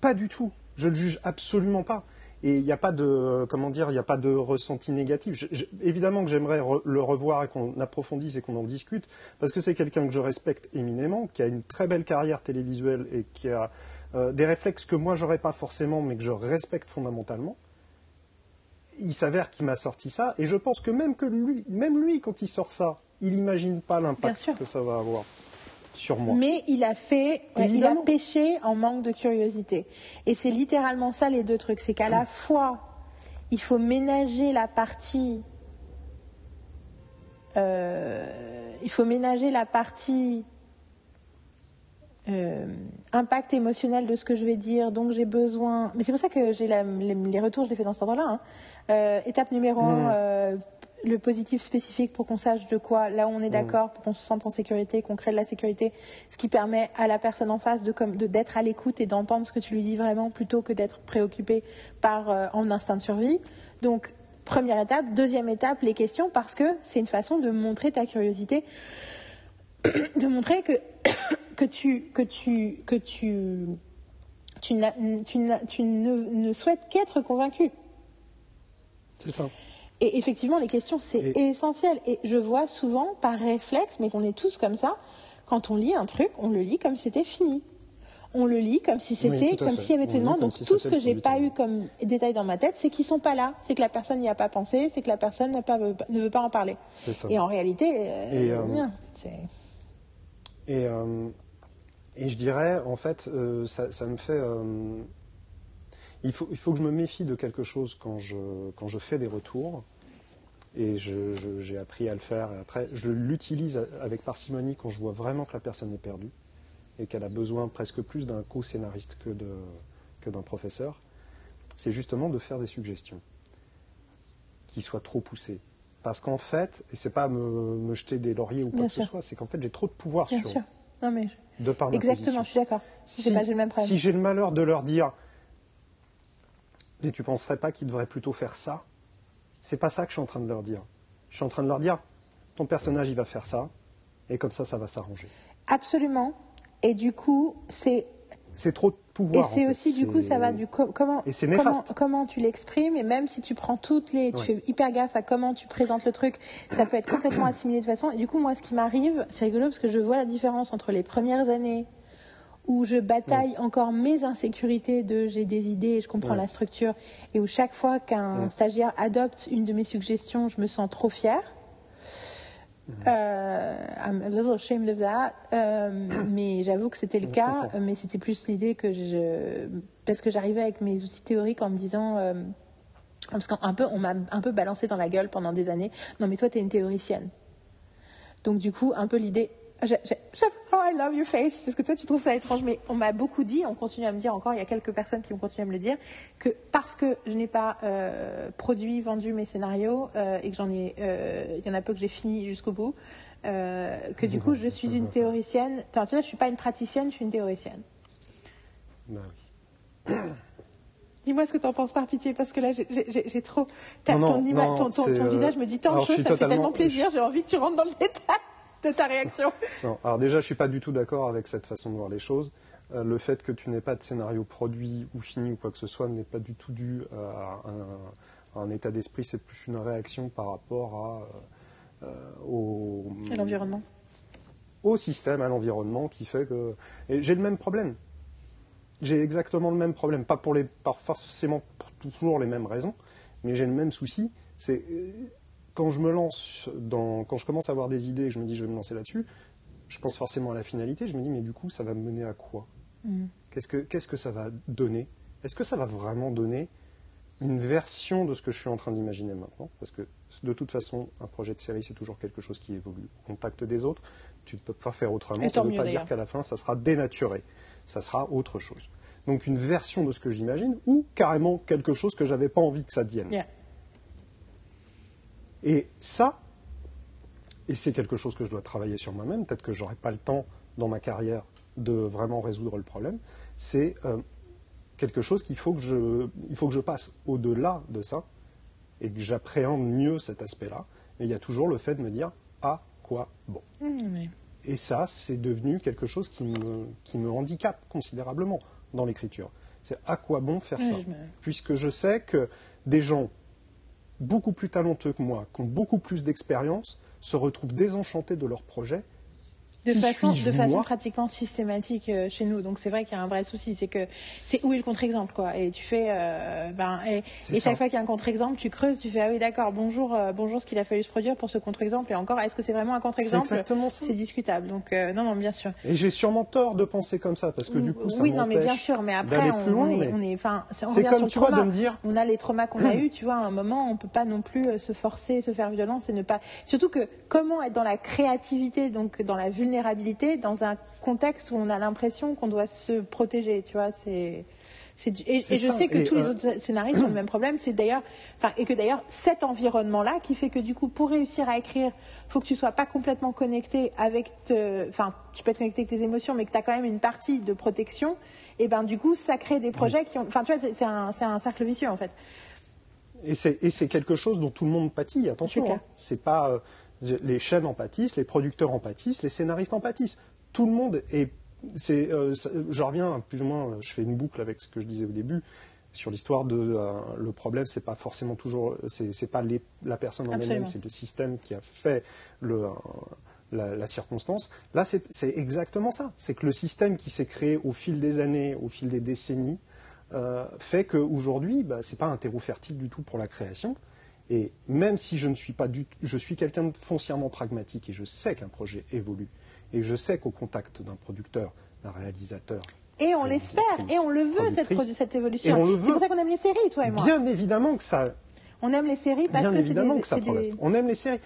Pas du tout. Je le juge absolument pas. Et il n'y a pas de comment dire, il n'y a pas de ressenti négatif. évidemment que j'aimerais le revoir et qu'on approfondisse et qu'on en discute, parce que c'est quelqu'un que je respecte éminemment, qui a une très belle carrière télévisuelle et qui a euh, des réflexes que moi j'aurais pas forcément, mais que je respecte fondamentalement. Il s'avère qu'il m'a sorti ça, et je pense que même que lui, même lui, quand il sort ça, il n'imagine pas l'impact que ça va avoir. Mais il a fait, il a péché en manque de curiosité. Et c'est littéralement ça les deux trucs. C'est qu'à la fois, il faut ménager la partie. Euh, il faut ménager la partie euh, impact émotionnel de ce que je vais dire, donc j'ai besoin. Mais c'est pour ça que j'ai les, retours, je les fais dans ce ordre-là. Hein. Euh, étape numéro un, mmh le positif spécifique pour qu'on sache de quoi, là où on est mmh. d'accord, pour qu'on se sente en sécurité, qu'on crée de la sécurité, ce qui permet à la personne en face de d'être à l'écoute et d'entendre ce que tu lui dis vraiment plutôt que d'être préoccupé par euh, en instinct de survie. Donc première étape, deuxième étape, les questions parce que c'est une façon de montrer ta curiosité, de montrer que que tu que tu que tu tu, tu ne, ne souhaites qu'être convaincu. C'est ça. Et effectivement, les questions, c'est essentiel. Et je vois souvent, par réflexe, mais qu'on est tous comme ça, quand on lit un truc, on le lit comme si c'était fini. On le lit comme si c'était, comme s'il y avait tellement. Donc tout ce que j'ai pas eu comme détail dans ma tête, c'est qu'ils sont pas là, c'est que la personne n'y a pas pensé, c'est que la personne pas, ne veut pas en parler. Et en réalité, euh, et, euh, et, euh, et, je dirais, en fait, ça, ça, me fait. il, faut, il faut que je me méfie de quelque chose quand je, quand je fais des retours et j'ai appris à le faire. après, je l'utilise avec parcimonie quand je vois vraiment que la personne est perdue et qu'elle a besoin presque plus d'un co-scénariste que d'un professeur. C'est justement de faire des suggestions qui soient trop poussées. Parce qu'en fait, et c'est pas me, me jeter des lauriers ou quoi Bien que ce soit, c'est qu'en fait j'ai trop de pouvoir Bien sur sûr. Non, mais je- eux, de par ma Exactement, position. je suis d'accord. Si, le même problème. si j'ai le malheur de leur dire, et tu penserais pas qu'ils devraient plutôt faire ça? C'est pas ça que je suis en train de leur dire. Je suis en train de leur dire, ton personnage il va faire ça, et comme ça, ça va s'arranger. Absolument. Et du coup, c'est C'est trop de pouvoir. Et c'est aussi, du coup, ça va du co- comment, Et c'est néfaste. comment tu l'exprimes, et même si tu prends toutes les, tu Ouais. fais hyper gaffe à comment tu présentes le truc, ça peut être complètement assimilé de façon. Et du coup, moi, ce qui m'arrive, c'est rigolo parce que je vois la différence entre les premières années où je bataille encore mes insécurités de j'ai des idées, je comprends la structure, et où chaque fois qu'un stagiaire adopte une de mes suggestions, je me sens trop fière. Euh, I'm a little ashamed of that. Euh, mais j'avoue que c'était le cas. Mais c'était plus l'idée que je. Parce que j'arrivais avec mes outils théoriques en me disant. euh, parce qu'un peu, on m'a un peu balancé dans la gueule pendant des années. Non, mais toi, t'es une théoricienne. Donc, du coup, un peu l'idée. J'ai- Oh, I love your face. Parce que toi, tu trouves ça étrange. Mais on m'a beaucoup dit, on continue à me dire encore, il y a quelques personnes qui ont continué à me le dire, que parce que je n'ai pas euh, produit, vendu mes scénarios euh, et que j'en ai. euh, Il y en a peu que j'ai fini jusqu'au bout, que du coup, je suis une théoricienne. Enfin, tu vois, je suis pas une praticienne, je suis une théoricienne. Bah oui. Dis-moi ce que tu en penses par pitié, parce que là, j'ai- trop. Non, ton, non, ton- ton- c'est, ton visage me dit tant de je choses, ça me fait tellement plaisir, j'ai envie que tu rentres dans le détail de ta réaction. Non, alors déjà, je suis pas du tout d'accord avec cette façon de voir les choses. Euh, le fait que tu n'aies pas de scénario produit ou fini ou quoi que ce soit n'est pas du tout dû à un, à un état d'esprit, c'est plus une réaction par rapport à, euh, au, Et l'environnement au système, à l'environnement qui fait que. Et j'ai le même problème. J'ai exactement le même problème. Pas pour les, pas forcément pour toujours les mêmes raisons, mais j'ai le même souci. C'est euh, quand je me lance dans, quand je commence à avoir des idées et que je me dis je vais me lancer là-dessus, je pense forcément à la finalité. Je me dis mais du coup ça va me mener à quoi? Qu'est-ce que qu'est-ce que ça va donner? Est-ce que ça va vraiment donner une version de ce que je suis en train d'imaginer maintenant? Parce que de toute façon, un projet de série, c'est toujours quelque chose qui évolue au contact des autres. Tu ne peux pas faire autrement. Et Ça ne veut pas dire qu'à la fin, ça sera dénaturé. Ça sera autre chose. Donc une version de ce que j'imagine, ou carrément quelque chose que j'avais pas envie que ça devienne. Yeah. Et ça, et c'est quelque chose que je dois travailler sur moi-même, peut-être que j'aurai pas le temps dans ma carrière de vraiment résoudre le problème, c'est euh, quelque chose qu'il faut que je, il faut que je passe au-delà de ça et que j'appréhende mieux cet aspect-là. Et il y a toujours le fait de me dire à quoi bon. Mais- Et ça, c'est devenu quelque chose qui me, qui me handicape considérablement dans l'écriture. C'est à quoi bon faire ça me- Puisque je sais que des gens beaucoup plus talentueux que moi, qui ont beaucoup plus d'expérience, se retrouvent désenchantés de leur projet. De façon, de pratiquement systématique euh, chez nous. Donc c'est vrai qu'il y a un vrai souci, c'est que c'est où est le contre-exemple quoi. Et tu fais, euh, ben, et, et chaque fois qu'il y a un contre-exemple, tu creuses, tu fais ah oui d'accord, bonjour, euh, bonjour ce qu'il a fallu se produire pour ce contre-exemple. Et encore, est-ce que c'est vraiment un contre-exemple? exactement. C'est discutable. Donc non non bien sûr. Et j'ai sûrement tort de penser comme ça, parce que du coup, ça oui non mais bien sûr, mais après on, plus loin. on est, mais on est, enfin, c'est comme, tu vois, de me dire- On a les traumas qu'on a eu, tu vois, à un moment, on peut pas non plus se forcer, se faire violence et ne pas. Surtout que comment être dans la créativité, donc dans la vulnérabilité, dans un contexte où on a l'impression qu'on doit se protéger, tu vois, c'est. c'est du- Et, je sais que Et, tous les euh, autres scénaristes ont le même problème, c'est d'ailleurs, enfin, et que d'ailleurs cet environnement-là qui fait que du coup, pour réussir à écrire, faut que tu sois pas complètement connecté avec, te- enfin, tu peux être connecté avec tes émotions, mais que tu as quand même une partie de protection. Et ben du coup, ça crée des projets qui ont, enfin, tu vois, c'est- un, c'est un cercle vicieux en fait. Et c'est, et c'est quelque chose dont tout le monde pâtit, attention. C'est hein. Pas euh, les chaînes en pâtissent, les producteurs en pâtissent, les scénaristes en pâtissent. Tout le monde est. C'est, euh, je reviens plus ou moins, je fais une boucle avec ce que je disais au début sur l'histoire de euh, le problème, c'est pas forcément toujours, c'est, pas les- la personne en elle-même, c'est le système qui a fait le, euh, la, la circonstance. Là, c'est, c'est exactement ça. C'est que le système qui s'est créé au fil des années, au fil des décennies, euh, fait qu'aujourd'hui, bah, c'est pas un terreau fertile du tout pour la création. Et même si je ne suis pas du je suis quelqu'un de foncièrement pragmatique et je sais qu'un projet évolue et je sais qu'au contact d'un producteur, d'un réalisateur, Et on l'espère, et on le veut cette, cette évolution. C'est pour ça qu'on aime les séries, toi et moi. bien évidemment que ça, On aime les séries parce bien que c'est évidemment des, que ça des- On aime les séries.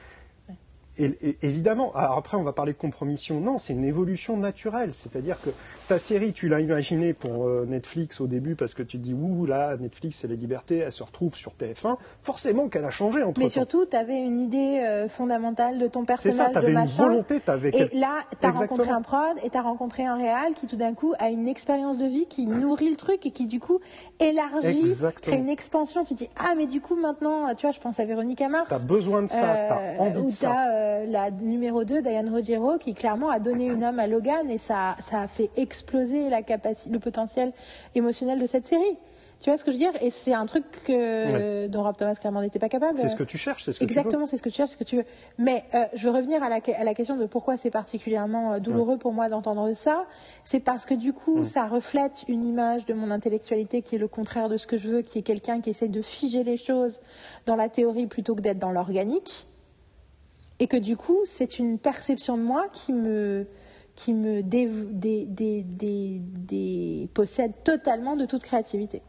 Et, évidemment, alors après on va parler de compromission. Non, c'est une évolution naturelle. C'est-à-dire que ta série, tu l'as imaginée pour euh, Netflix au début parce que tu te dis, ouh là, Netflix c'est la liberté, elle se retrouve sur TF1. Forcément qu'elle a changé entre Mais surtout, tu avais une idée euh, fondamentale de ton personnage. C'est ça, tu avais une volonté. Avais et là, tu as rencontré un prod et tu as rencontré un réal qui tout d'un coup a une expérience de vie qui nourrit le truc et qui du coup élargit, crée une expansion. Tu te dis, ah mais du coup maintenant, tu vois, je pense à Véronique Amars. Tu as besoin de ça, tu as euh, envie de ça euh, la numéro 2, Diane Rogero, qui clairement a donné une âme à Logan et ça, ça a fait exploser la capacité, le potentiel émotionnel de cette série. Tu vois ce que je veux dire? Et c'est un truc que, dont Rob Thomas clairement n'était pas capable. C'est ce que tu cherches, c'est ce que Exactement, tu veux. c'est ce que tu cherches, ce que tu veux. Mais euh, je veux revenir à la, à la, question de pourquoi c'est particulièrement euh, douloureux pour moi d'entendre ça. C'est parce que du coup, ça reflète une image de mon intellectualité qui est le contraire de ce que je veux, qui est quelqu'un qui essaie de figer les choses dans la théorie plutôt que d'être dans l'organique et que du coup, c'est une perception de moi qui me, qui me possède totalement de toute créativité.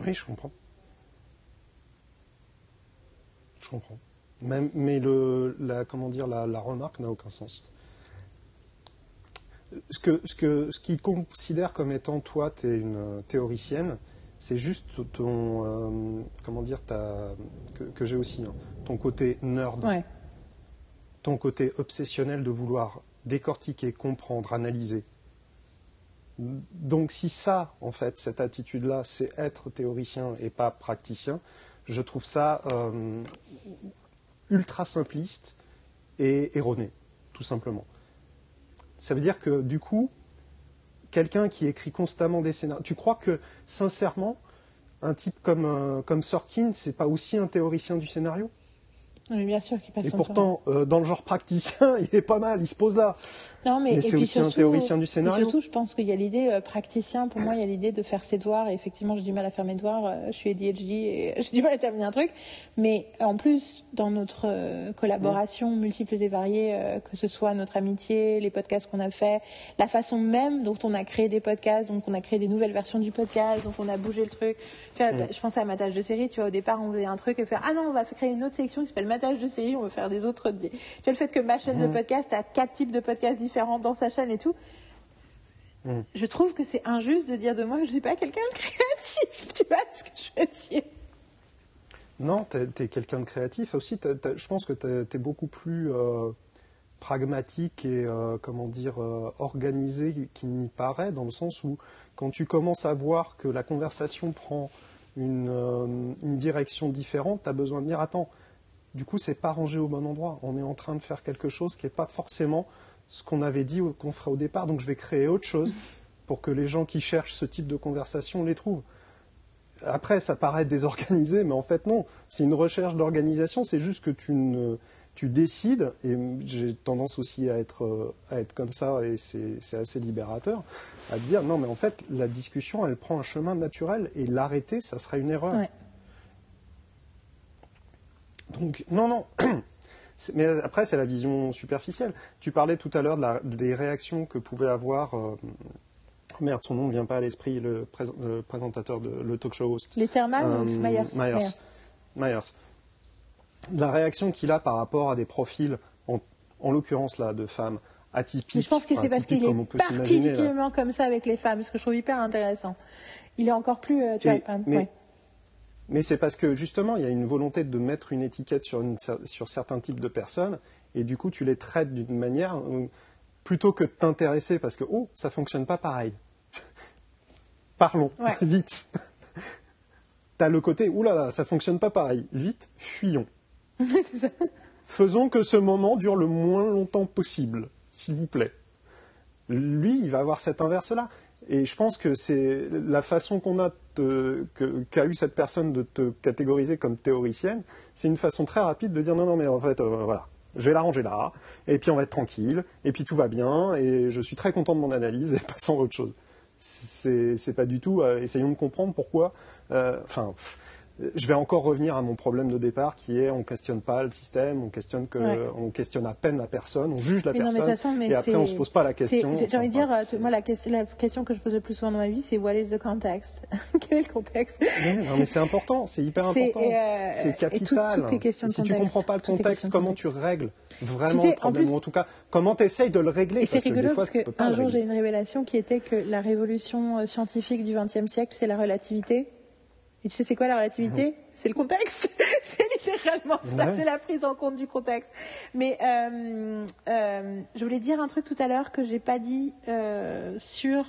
Oui, je comprends. Je comprends. mais le, la, comment dire, la, remarque n'a aucun sens. Ce, que, ce, que, ce qu'il considère comme étant toi, tu es une théoricienne, c'est juste ton, euh, comment dire, que, j'ai aussi, hein, ton côté nerd, ton côté obsessionnel de vouloir décortiquer, comprendre, analyser. Donc si ça, en fait, cette attitude-là, c'est être théoricien et pas praticien, je trouve ça euh, ultra simpliste et erroné, tout simplement. Ça veut dire que du coup, quelqu'un qui écrit constamment des scénarios. Tu crois que, sincèrement, un type comme, euh, comme Sorkin, c'est pas aussi un théoricien du scénario? Oui, bien sûr qu'il passe Et pourtant, euh, dans le genre praticien, il est pas mal, il se pose là. Non, mais, c'est aussi un théoricien du scénario. surtout, je pense qu'il y a l'idée euh, praticien. Pour moi, il y a l'idée de faire ses devoirs. Et effectivement, j'ai du mal à faire mes devoirs. Euh, je suis ADHD et j'ai du mal à terminer un truc. Mais en plus, dans notre euh, collaboration multiples et variées, que ce soit notre amitié, les podcasts qu'on a fait, la façon même dont on a créé des podcasts, dont on a créé des nouvelles versions du podcast, dont on a bougé le truc. Tu vois, Je pense à ma tâche de série. Tu vois, au départ, on faisait un truc et faire ah non, on va créer une autre section qui s'appelle ma tâche de série. On va faire des autres. Tu vois, le fait que ma chaîne de podcast a quatre types de podcasts différents dans sa chaîne et tout. Mm. Je trouve que c'est injuste de dire de moi que je ne suis pas quelqu'un de créatif. Tu vois ce que je veux dire Non, tu es, quelqu'un de créatif. Aussi, je pense que tu es, beaucoup plus euh, pragmatique et, euh, comment dire, euh, organisé qu'il n'y paraît, dans le sens où quand tu commences à voir que la conversation prend une, une direction différente, tu as besoin de dire, attends, du coup, c'est pas rangé au bon endroit. On est en train de faire quelque chose qui n'est pas forcément ce qu'on avait dit qu'on ferait au départ. Donc je vais créer autre chose pour que les gens qui cherchent ce type de conversation les trouvent. Après, ça paraît désorganisé, mais en fait non. C'est une recherche d'organisation. C'est juste que tu, ne, tu décides, et j'ai tendance aussi à être, à être comme ça, et c'est assez libérateur, à dire non, mais en fait, la discussion, elle prend un chemin naturel, et l'arrêter, ça serait une erreur. Donc, non, non. Mais après, c'est la vision superficielle. Tu parlais tout à l'heure des réactions que pouvait avoir. Euh, merde, son nom ne vient pas à l'esprit, le, présentateur, de, le talk show host. Letterman ou euh, Myers, Myers. Myers. La réaction qu'il a par rapport à des profils, en, l'occurrence là, de femmes atypiques. je pense que c'est parce qu'il est particulièrement comme ça avec les femmes, ce que je trouve hyper intéressant. Il est encore plus. Euh, tu vois, mais c'est parce que justement, il y a une volonté de mettre une étiquette sur, certains types de personnes, et du coup, tu les traites d'une manière, euh, plutôt que de t'intéresser, parce que, oh, ça fonctionne pas pareil. Parlons, vite. tu as le côté, oulala, là ça fonctionne pas pareil, vite, fuyons. Faisons que ce moment dure le moins longtemps possible, s'il vous plaît. Lui, il va avoir cet inverse-là. Et je pense que c'est la façon qu'on a qu'a eu cette personne de te catégoriser comme théoricienne, c'est une façon très rapide de dire non, non, mais en fait, euh, voilà, je vais l'arranger là, et puis on va être tranquille, et puis tout va bien, et je suis très content de mon analyse, et passons à autre chose. C'est pas du tout, euh, essayons de comprendre pourquoi, euh, enfin, je vais encore revenir à mon problème de départ qui est on questionne pas le système, on questionne que Ouais. on questionne à peine la personne, on juge la Mais non, mais personne façon, mais et après on se pose pas la question. J'ai envie de dire, euh, moi, la question, la question que je pose le plus souvent dans ma vie, c'est What is the context? Quel est le contexte? Non, mais c'est important, c'est hyper important. euh, c'est capital. toutes- toutes les questions de si tu contexte, comprends pas le contexte, comment contexte. tu règles vraiment Tu sais, le en problème plus- ou en tout cas comment tu essayes de le régler? Et c'est parce que des rigolo fois, parce tu qu'un jour, j'ai une révélation qui était que la révolution euh, scientifique du XXe siècle, c'est la relativité. Et tu sais, c'est quoi la relativité C'est le contexte. c'est littéralement ça, Ouais. c'est la prise en compte du contexte. Mais euh, euh, je voulais dire un truc tout à l'heure que j'ai pas dit euh, sur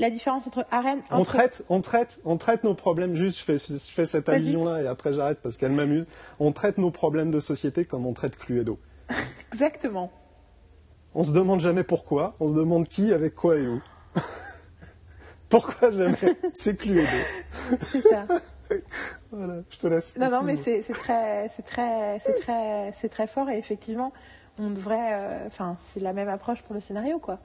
la différence entre arène. On entre... traite, on traite, on traite nos problèmes. Juste, je fais, je fais cette allusion-là et après j'arrête parce qu'elle m'amuse. On traite nos problèmes de société comme on traite Cluedo. Exactement. On se demande jamais pourquoi. On se demande qui, avec quoi et où. pourquoi jamais C'est Cluedo. C'est ça. Voilà, je te laisse. Non, non, mais c'est très, c'est très, c'est très, c'est très fort et effectivement, on devrait, euh, enfin, c'est la même approche pour le scénario, quoi.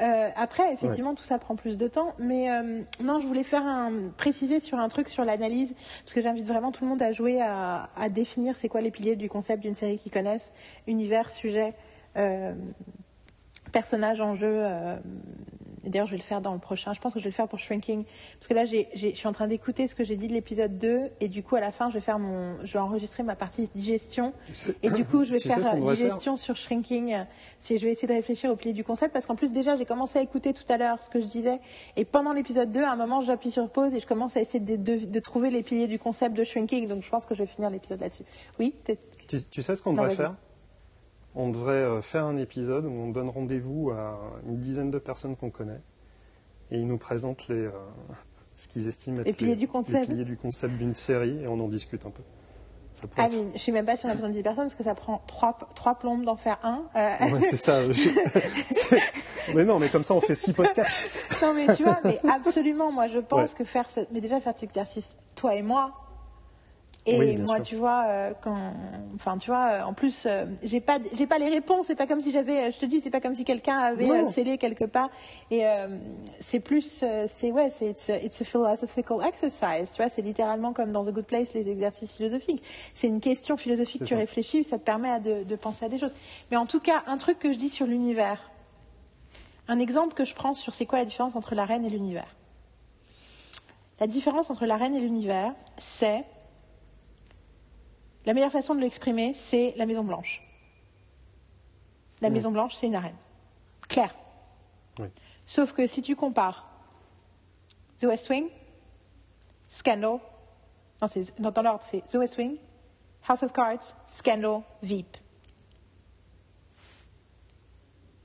Euh, après, effectivement, tout ça prend plus de temps, mais euh, non, je voulais faire un préciser sur un truc sur l'analyse, parce que j'invite vraiment tout le monde à jouer à, à définir c'est quoi les piliers du concept d'une série qu'ils connaissent, univers, sujet. Personnage en jeu. et D'ailleurs, je vais le faire dans le prochain. Je pense que je vais le faire pour Shrinking. Parce que là, je suis en train d'écouter ce que j'ai dit de l'épisode 2. Et du coup, à la fin, je vais, faire mon, je vais enregistrer ma partie digestion. Et du coup, je vais faire euh, devrait digestion sur Shrinking. Si je vais essayer de réfléchir au pilier du concept. Parce qu'en plus, déjà, j'ai commencé à écouter tout à l'heure ce que je disais. Et pendant l'épisode 2, à un moment, j'appuie sur pause et je commence à essayer de, de- de trouver les piliers du concept de Shrinking. Donc, je pense que je vais finir l'épisode là-dessus. Oui, peut-être. Tu, tu sais ce qu'on devrait faire? On devrait euh, faire un épisode où on donne rendez-vous à une dizaine de personnes qu'on connaît et ils nous présentent les, euh, ce qu'ils estiment être Les piliers du concept. les piliers du concept d'une série et on en discute un peu. Ah, mais je sais même pas si on a besoin de 10 personnes parce que ça prend trois, trois plombes d'en faire un. Euh, Ouais, c'est ça. Mais non, mais comme ça on fait six podcasts. Non, mais tu vois, mais absolument, moi je pense Ouais. que faire, ce- mais déjà faire cet exercice, toi et moi, et Oui, moi, sûr. tu vois, euh, quand, enfin, tu vois, euh, en plus, euh, j'ai pas, j'ai pas les réponses. C'est pas comme si j'avais, je te dis, c'est pas comme si quelqu'un avait scellé quelque part. Et c'est plus, c'est ouais, c'est it's a, it's a philosophical exercise. Tu vois, c'est littéralement comme dans The Good Place, les exercices philosophiques. C'est une question philosophique. Tu ça. réfléchis, ça te permet à de, de penser à des choses. Mais en tout cas, un truc que je dis sur l'univers. Un exemple que je prends sur c'est quoi la différence entre la reine et l'univers. La différence entre la reine et l'univers, c'est la meilleure façon de l'exprimer, c'est la Maison Blanche. La. Maison Blanche, c'est une arène. Claire. Oui. Sauf que si tu compares The West Wing, Scandal, non, c'est, non, dans l'ordre, c'est The West Wing, House of Cards, Scandal, Veep.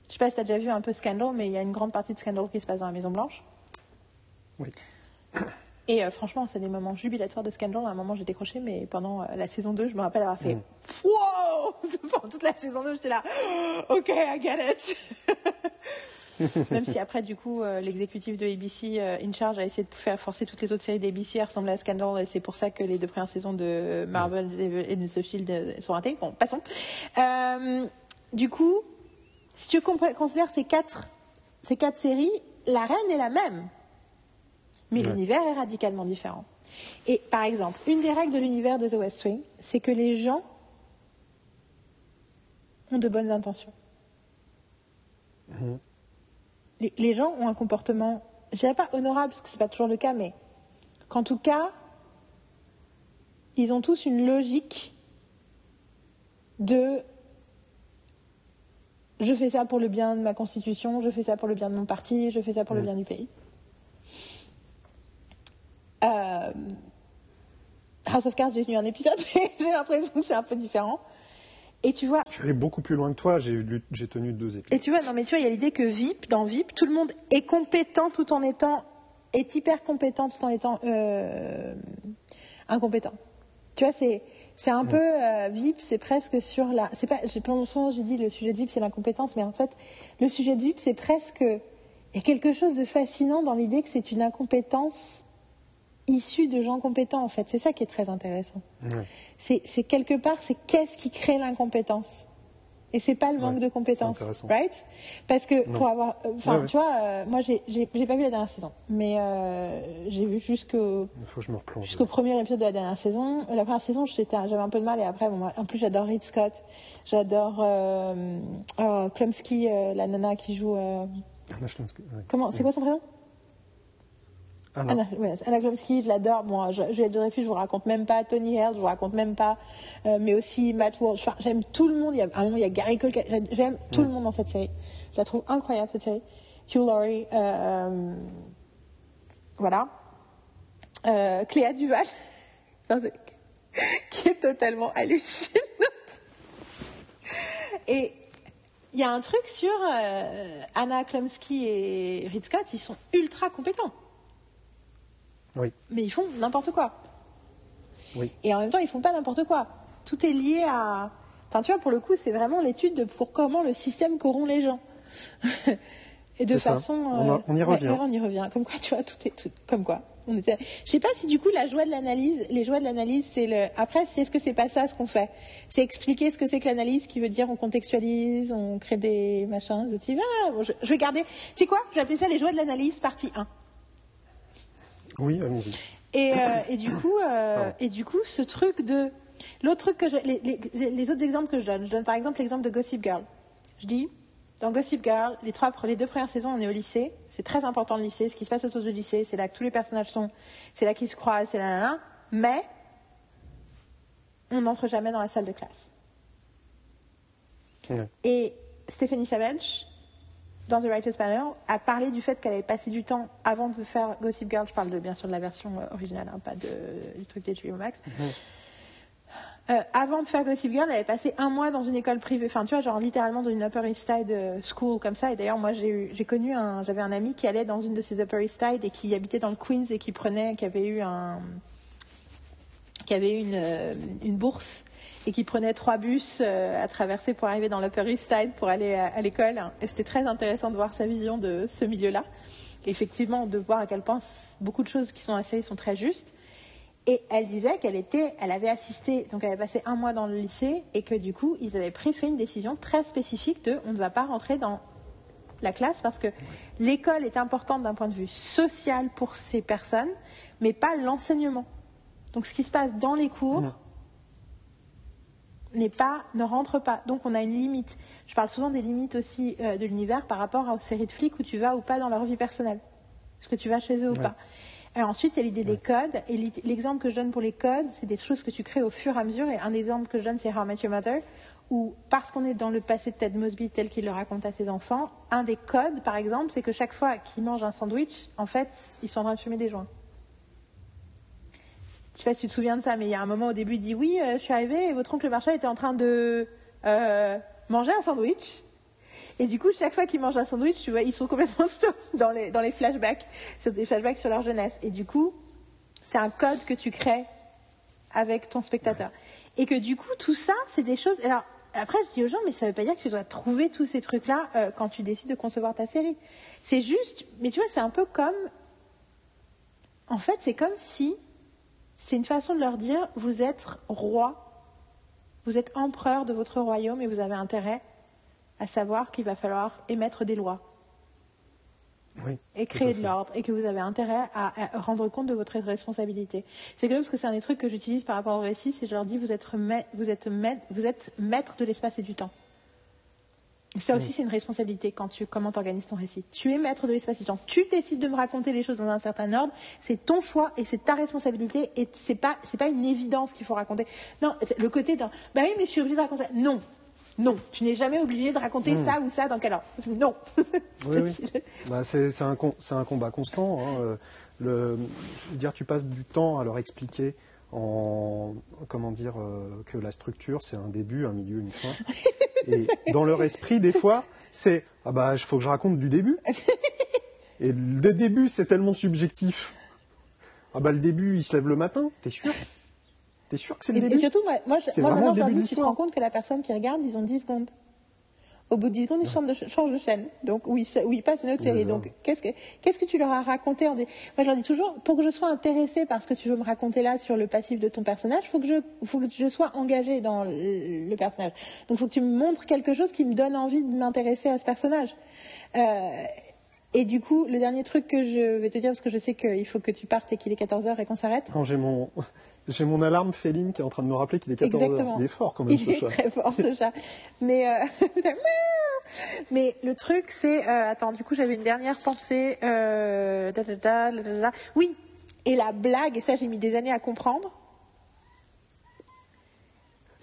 Je sais pas si tu as déjà vu un peu Scandal, mais il y a une grande partie de Scandal qui se passe dans la Maison Blanche. Oui. Et euh, franchement, c'est des moments jubilatoires de Scandal. À un moment, j'ai décroché, mais pendant euh, la saison 2, je me rappelle avoir fait Mm. Wow Pendant toute la saison 2, j'étais là Ok, I get it Même si après, du coup, euh, l'exécutif de ABC in charge a essayé de faire forcer toutes les autres séries d'ABC à ressembler à Scandal, et c'est pour ça que les deux premières saisons de Marvel et de The Shield sont ratées. Bon, passons. Du coup, si tu considères ces quatre, ces quatre séries, la reine est la même. Mais Ouais. l'univers est radicalement différent. Et par exemple, une des règles de l'univers de The West Wing, c'est que les gens ont de bonnes intentions. Les, les gens ont un comportement, je dirais pas honorable, parce que c'est pas toujours le cas, mais qu'en tout cas, ils ont tous une logique de je fais ça pour le bien de ma constitution, je fais ça pour le bien de mon parti, je fais ça pour le Mm. bien du pays. Euh, House of Cards, j'ai tenu un épisode, mais j'ai l'impression que c'est un peu différent. Et tu vois, Je suis allé beaucoup plus loin que toi. J'ai lu- j'ai tenu deux épisodes. et tu vois, non mais tu vois, il y a l'idée que VIP, dans VIP, tout le monde est compétent tout en étant, est hyper compétent tout en étant euh, incompétent. Tu vois, c'est c'est un peu euh, VIP, c'est presque sur la, c'est pas, j'ai pendant longtemps j'ai dit le sujet de VIP c'est l'incompétence, mais en fait le sujet de VIP c'est presque, il y a quelque chose de fascinant dans l'idée que c'est une incompétence issue de gens compétents en fait. C'est ça qui est très intéressant. Ouais. C'est quelque part, c'est qu'est-ce qui crée l'incompétence Et c'est pas le manque Ouais, de compétences, right? Parce que Non. pour avoir, euh, enfin, Ouais, tu vois, euh, moi j'ai pas vu la dernière saison, mais euh, j'ai vu jusqu'au jusqu'au premier épisode de la dernière saison. La première saison, j'avais un peu de mal et après, bon, en plus j'adore Reed Scott, j'adore euh, oh, Klumsky, euh, la nana qui joue. Anna Schlumsky, ouais. comment C'est quoi son prénom? Anna. Anna, Anna Klumsky, je l'adore. Bon, je, je l'ai je vous raconte même pas. Tony Hale, je vous raconte même pas. Euh, mais aussi Matt Walsh. Enfin, j'aime tout le monde. Il y a, un moment, il y a Gary Cole. J'aime, tout le monde dans cette série. Je la trouve incroyable, cette série. Hugh Laurie. euh, voilà. Euh, Cléa Duval. Qui est totalement hallucinante. Et il y a un truc sur euh, Anna Klumsky et Reed Scott, ils sont ultra compétents Oui, mais ils font n'importe quoi. oui. Et en même temps, ils font pas n'importe quoi. Tout est lié à. Enfin, tu vois, pour le coup, c'est vraiment l'étude de pour comment le système corrompt les gens. Et de C'est façon. On y ouais, revient. ouais, on y revient. Comme quoi, tu vois, tout est tout. Comme quoi. On était... Je sais pas si du coup la joie de l'analyse, les joies de l'analyse, c'est le. Après, si est-ce que c'est pas ça ce qu'on fait? C'est expliquer ce que c'est que l'analyse, qui veut dire on contextualise, on crée des machins, des outils. Ah, bon, je, je vais garder. Tu sais quoi? Je vais appeler ça les joies de l'analyse partie 1. Oui, allons-y. Et, euh, et du coup, euh, et du coup, ce truc de l'autre truc que je, les, les- les autres exemples que je donne, je donne par exemple l'exemple de Gossip Girl. Je dis dans Gossip Girl, les trois, les deux premières saisons, on est au lycée. C'est très important le lycée. Ce qui se passe autour du lycée, c'est là que tous les personnages sont. C'est là qu'ils se croisent, c'est là, là, là. Mais on n'entre jamais dans la salle de classe. Et Stephanie Savage, dans The Writer's Panel, a parlé du fait qu'elle avait passé du temps avant de faire Gossip Girl. Je parle de, bien sûr de la version euh, originale, hein, pas de, du truc d'HBO Max. Euh, avant de faire Gossip Girl, elle avait passé un mois dans une école privée, enfin tu vois, genre littéralement dans une Upper East Side euh, school comme ça. Et d'ailleurs, moi j'ai connu un, j'avais un ami qui allait dans une de ces Upper East Side et qui habitait dans le Queens et qui prenait, qui avait eu un, qui avait eu une, une bourse et qui prenait trois bus euh, à traverser pour arriver dans l'Upper East Side pour aller à, l'école. Et c'était très intéressant de voir sa vision de ce milieu-là. Effectivement, de voir à quel point beaucoup de choses qui sont série sont très justes. Et elle disait qu'elle était, elle avait assisté, donc elle avait passé un mois dans le lycée et que du coup, ils avaient pris fait une décision très spécifique de on ne va pas rentrer dans la classe parce que l'école est importante d'un point de vue social pour ces personnes, mais pas l'enseignement. Donc ce qui se passe dans les cours. N'est pas, ne rentre pas. Donc on a une limite. Je parle souvent des limites aussi euh, de l'univers par rapport aux séries de flics où tu vas ou pas dans leur vie personnelle. Est-ce que tu vas chez eux ou Ouais. pas? Et ensuite, il y a l'idée des codes. Et l'exemple que je donne pour les codes, c'est des choses que tu crées au fur et à mesure. Et un exemple que je donne, c'est How I Met Your Mother, où parce qu'on est dans le passé de Ted Mosby tel qu'il le raconte à ses enfants, un des codes, par exemple, c'est que chaque fois qu'ils mangent un sandwich, en fait, ils sont en train de fumer des joints. Je sais pas si tu te souviens de ça, mais il y a un moment au début, il dit oui, euh, je suis arrivé et votre oncle Marshall était en train de euh, manger un sandwich. Et du coup, chaque fois qu'ils mangent un sandwich, tu vois, ils sont complètement stop dans les, dans les flashbacks, sur des flashbacks sur leur jeunesse. Et du coup, c'est un code que tu crées avec ton spectateur. Et que du coup, tout ça, c'est des choses. Alors, après, je dis aux gens, mais ça ne veut pas dire que tu dois trouver tous ces trucs-là euh, quand tu décides de concevoir ta série. C'est juste, mais tu vois, c'est un peu comme. En fait, c'est comme si c'est une façon de leur dire vous êtes roi, vous êtes empereur de votre royaume et vous avez intérêt à savoir qu'il va falloir émettre des lois Oui. et créer de l'ordre et que vous avez intérêt à, à rendre compte de votre responsabilité. C'est comme parce que c'est un des trucs que j'utilise par rapport au récit, c'est je leur dis vous êtes, vous êtes, vous êtes maître de l'espace et du temps. Ça aussi, c'est une responsabilité quand tu comment organises ton récit. Tu es maître de l'espace du temps. Tu décides de me raconter les choses dans un certain ordre. C'est ton choix et c'est ta responsabilité. Et c'est pas c'est pas une évidence qu'il faut raconter. Non, le côté d'un bah oui, mais je suis obligée de raconter ça. Non, non, tu n'es jamais obligé de raconter ça ou ça dans quel ordre. Non. Oui, Bah, un, c'est un combat constant. hein, euh, Le, je veux dire, tu passes du temps à leur expliquer en comment dire euh, que la structure c'est un début, un milieu, une fin. Et dans leur esprit, des fois, c'est ah bah il faut que je raconte du début. Et le début c'est tellement subjectif. Ah bah le début il se lève le matin, t'es sûr? T'es sûr que c'est le Et, et début? surtout, moi, moi, moi maintenant, début tu te rends compte que la personne qui regarde, ils ont 10 secondes. Au bout de 10 secondes, ils changent de, changent de chaîne. Donc, oui, oui, passe une autre série. Donc, qu'est-ce que, qu'est-ce que tu leur as raconté en Moi, je leur dis toujours, pour que je sois intéressée par ce que tu veux me raconter là sur le passif de ton personnage, il faut que je, faut que je sois engagée dans le, personnage. Donc, il faut que tu me montres quelque chose qui me donne envie de m'intéresser à ce personnage. Euh, et du coup, le dernier truc que je vais te dire, parce que je sais qu'il faut que tu partes et qu'il est 14h et qu'on s'arrête. Quand j'ai mon, j'ai mon alarme féline qui est en train de me rappeler qu'il est 14h. Il est fort quand même, ce chat. Il est très fort, ce chat. Mais, euh, mais le truc, c'est... Euh, attends, du coup, j'avais une dernière pensée. Euh, oui, et la blague, et ça, j'ai mis des années à comprendre.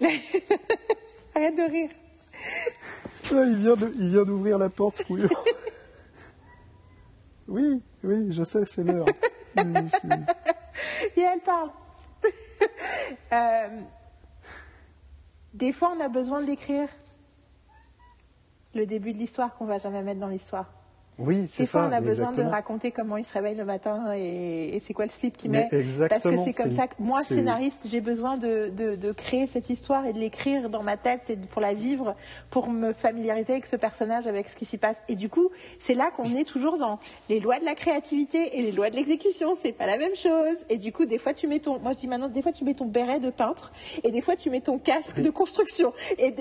Arrête de rire. il vient il vient d'ouvrir la porte, Couillon. oui, oui, je sais, c'est l'heure. Et elle parle. Euh, des fois, on a besoin d'écrire le début de l'histoire qu'on va jamais mettre dans l'histoire. Oui, c'est ça. On a besoin de raconter comment il se réveille le matin et, c'est quoi le slip qu'il met. Parce que c'est comme ça que moi, scénariste, j'ai besoin de, créer cette histoire et de l'écrire dans ma tête et pour la vivre, pour me familiariser avec ce personnage, avec ce qui s'y passe. Et du coup, c'est là qu'on est toujours dans les lois de la créativité et les lois de l'exécution. C'est pas la même chose. Et du coup, des fois, tu mets ton, moi je dis maintenant, des fois, tu mets ton béret de peintre et des fois, tu mets ton casque de construction. Et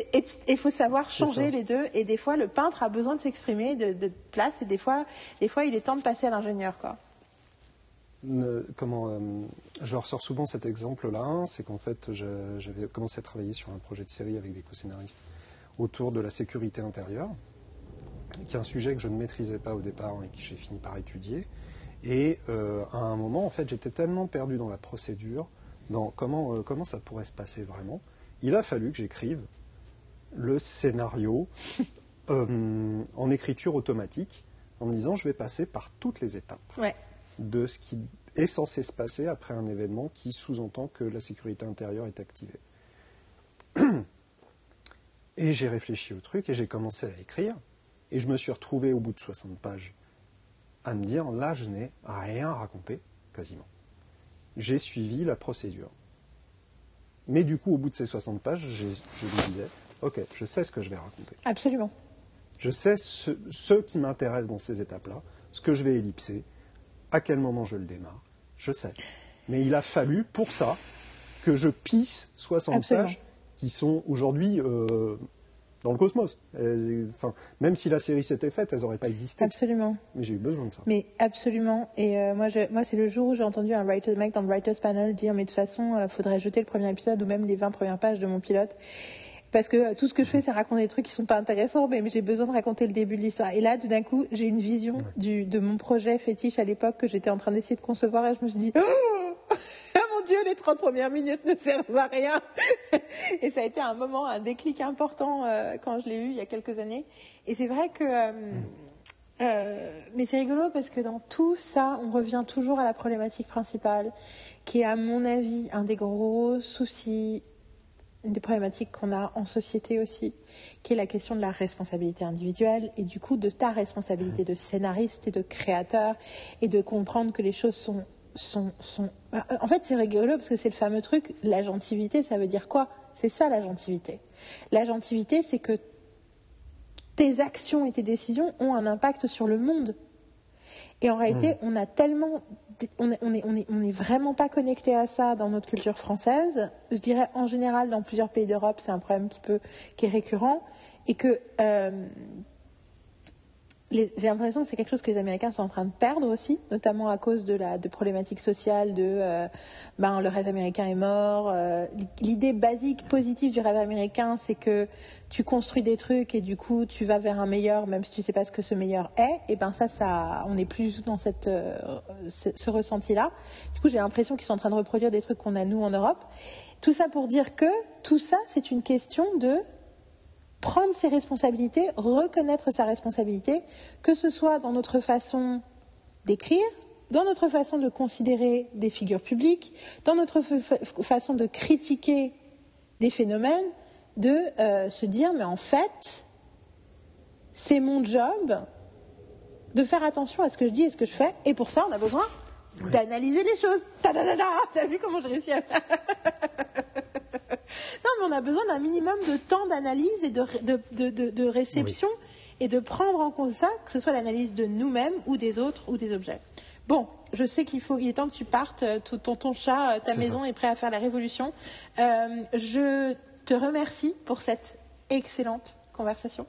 il faut savoir changer les deux. Et des fois, le peintre a besoin de s'exprimer, de, de place des fois, des fois, il est temps de passer à l'ingénieur, quoi. comment, euh, je ressors souvent cet exemple-là, c'est qu'en fait, j'avais commencé à travailler sur un projet de série avec des co-scénaristes autour de la sécurité intérieure, qui est un sujet que je ne maîtrisais pas au départ et que j'ai fini par étudier. Et euh, à un moment, en fait, j'étais tellement perdu dans la procédure, dans comment, euh, comment ça pourrait se passer vraiment. Il a fallu que j'écrive le scénario en écriture automatique en me disant je vais passer par toutes les étapes de ce qui est censé se passer après un événement qui sous-entend que la sécurité intérieure est activée. Et j'ai réfléchi au truc et j'ai commencé à écrire. Et je me suis retrouvé au bout de 60 pages à me dire là, je n'ai rien à raconter, quasiment. J'ai suivi la procédure. Mais du coup, au bout de ces 60 pages, je me disais ok, je sais ce que je vais raconter. Absolument. Je sais ce, qui m'intéresse dans ces étapes-là, ce que je vais ellipser, à quel moment je le démarre. Je sais. Mais il a fallu, pour ça, que je pisse 60 pages qui sont aujourd'hui euh, dans le cosmos. enfin, même si la série s'était faite, elles n'auraient pas existé. Absolument. Mais j'ai eu besoin de ça. Mais absolument. Et euh, moi, moi c'est le jour où j'ai entendu un writer, mec dans le Writers Panel dire Mais de toute façon, il euh, faudrait jeter le premier épisode ou même les 20 premières pages de mon pilote parce que tout ce que je fais, c'est raconter des trucs qui sont pas intéressants, mais, j'ai besoin de raconter le début de l'histoire. Et là, tout d'un coup, j'ai une vision de mon projet fétiche à l'époque que j'étais en train d'essayer de concevoir, et je me suis dit, oh, oh mon Dieu, les 30 premières minutes ne servent à rien. et ça a été un moment, un déclic important euh, quand je l'ai eu il y a quelques années. Et c'est vrai que euh, euh, mais c'est rigolo parce que dans tout ça, on revient toujours à la problématique principale, qui est à mon avis un des gros soucis une des problématiques qu'on a en société aussi, qui est la question de la responsabilité individuelle et du coup de ta responsabilité de scénariste et de créateur et de comprendre que les choses sont... sont, sont... Euh, en fait, c'est rigolo parce que c'est le fameux truc, la gentilité, ça veut dire quoi? C'est ça la gentilité. La gentilité, c'est que tes actions et tes décisions ont un impact sur le monde. Et en réalité, mmh. on a tellement on n'est est, vraiment pas connecté à ça dans notre culture française. Je dirais en général dans plusieurs pays d'Europe, c'est un problème qui est récurrent et que euh, j'ai l'impression que c'est quelque chose que les Américains sont en train de perdre aussi, notamment à cause de la de problématiques sociales de euh, ben le rêve américain est mort. Euh, l'idée basique positive du rêve américain, c'est que tu construis des trucs et du coup tu vas vers un meilleur, même si tu sais pas ce que ce meilleur est. Et ben ça, ça, on n'est plus dans cette euh, ce, ressenti-là. Du coup, j'ai l'impression qu'ils sont en train de reproduire des trucs qu'on a nous en Europe. Tout ça pour dire que tout ça, c'est une question de prendre ses responsabilités, reconnaître sa responsabilité, que ce soit dans notre façon d'écrire, dans notre façon de considérer des figures publiques, dans notre façon de critiquer des phénomènes, de euh, se dire mais en fait, c'est mon job de faire attention à ce que je dis et ce que je fais, et pour ça on a besoin d'analyser les choses. T'as vu comment j'ai réussi à Non mais on a besoin d'un minimum de temps d'analyse et de, de, de, réception et de prendre en compte ça, que ce soit l'analyse de nous-mêmes ou des autres ou des objets. Bon, je sais qu'il faut, il est temps que tu partes. euh, Ton, ton, chat, euh, ta maison est prêt à faire la révolution. Euh, je te remercie pour cette excellente conversation.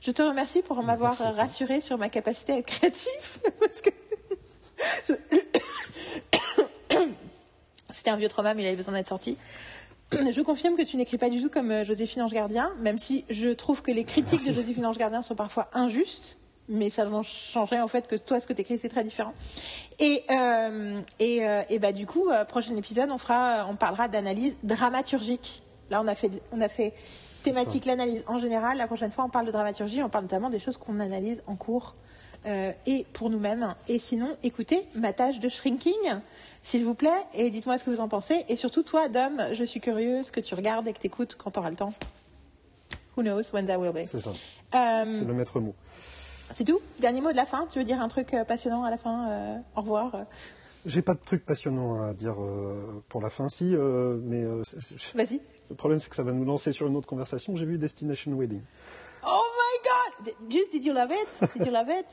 Je te remercie pour m'avoir rassuré sur ma capacité à être créatif, parce que c'était un vieux trauma, mais il avait besoin d'être sorti. Je confirme que tu n'écris pas du tout comme euh, Joséphine Ange Gardien, même si je trouve que les critiques de Joséphine Ange Gardien sont parfois injustes, mais ça ne changerait en fait que toi, ce que tu écris, c'est très différent. Et, euh, et, euh, et bah, du coup, prochain épisode, on, fera, on parlera d'analyse dramaturgique. Là, on a fait, on a fait thématique l'analyse en général. La prochaine fois, on parle de dramaturgie. On parle notamment des choses qu'on analyse en cours euh, et pour nous-mêmes. Et sinon, écoutez ma tâche de shrinking, s'il vous plaît, et dites-moi ce que vous en pensez. Et surtout, toi, Dom, je suis curieuse que tu regardes et que tu écoutes quand tu auras le temps. Who knows when that will be. C'est ça. Euh, C'est le maître mot. c'est tout Dernier mot de la fin Tu veux dire un truc euh, passionnant à la fin euh, Au revoir. J'ai pas de truc passionnant à dire euh, pour la fin, si, mais Vas-y. le problème c'est que ça va nous lancer sur une autre conversation. J'ai vu Destination Wedding. Oh my god Just, did you love it? Did you love it?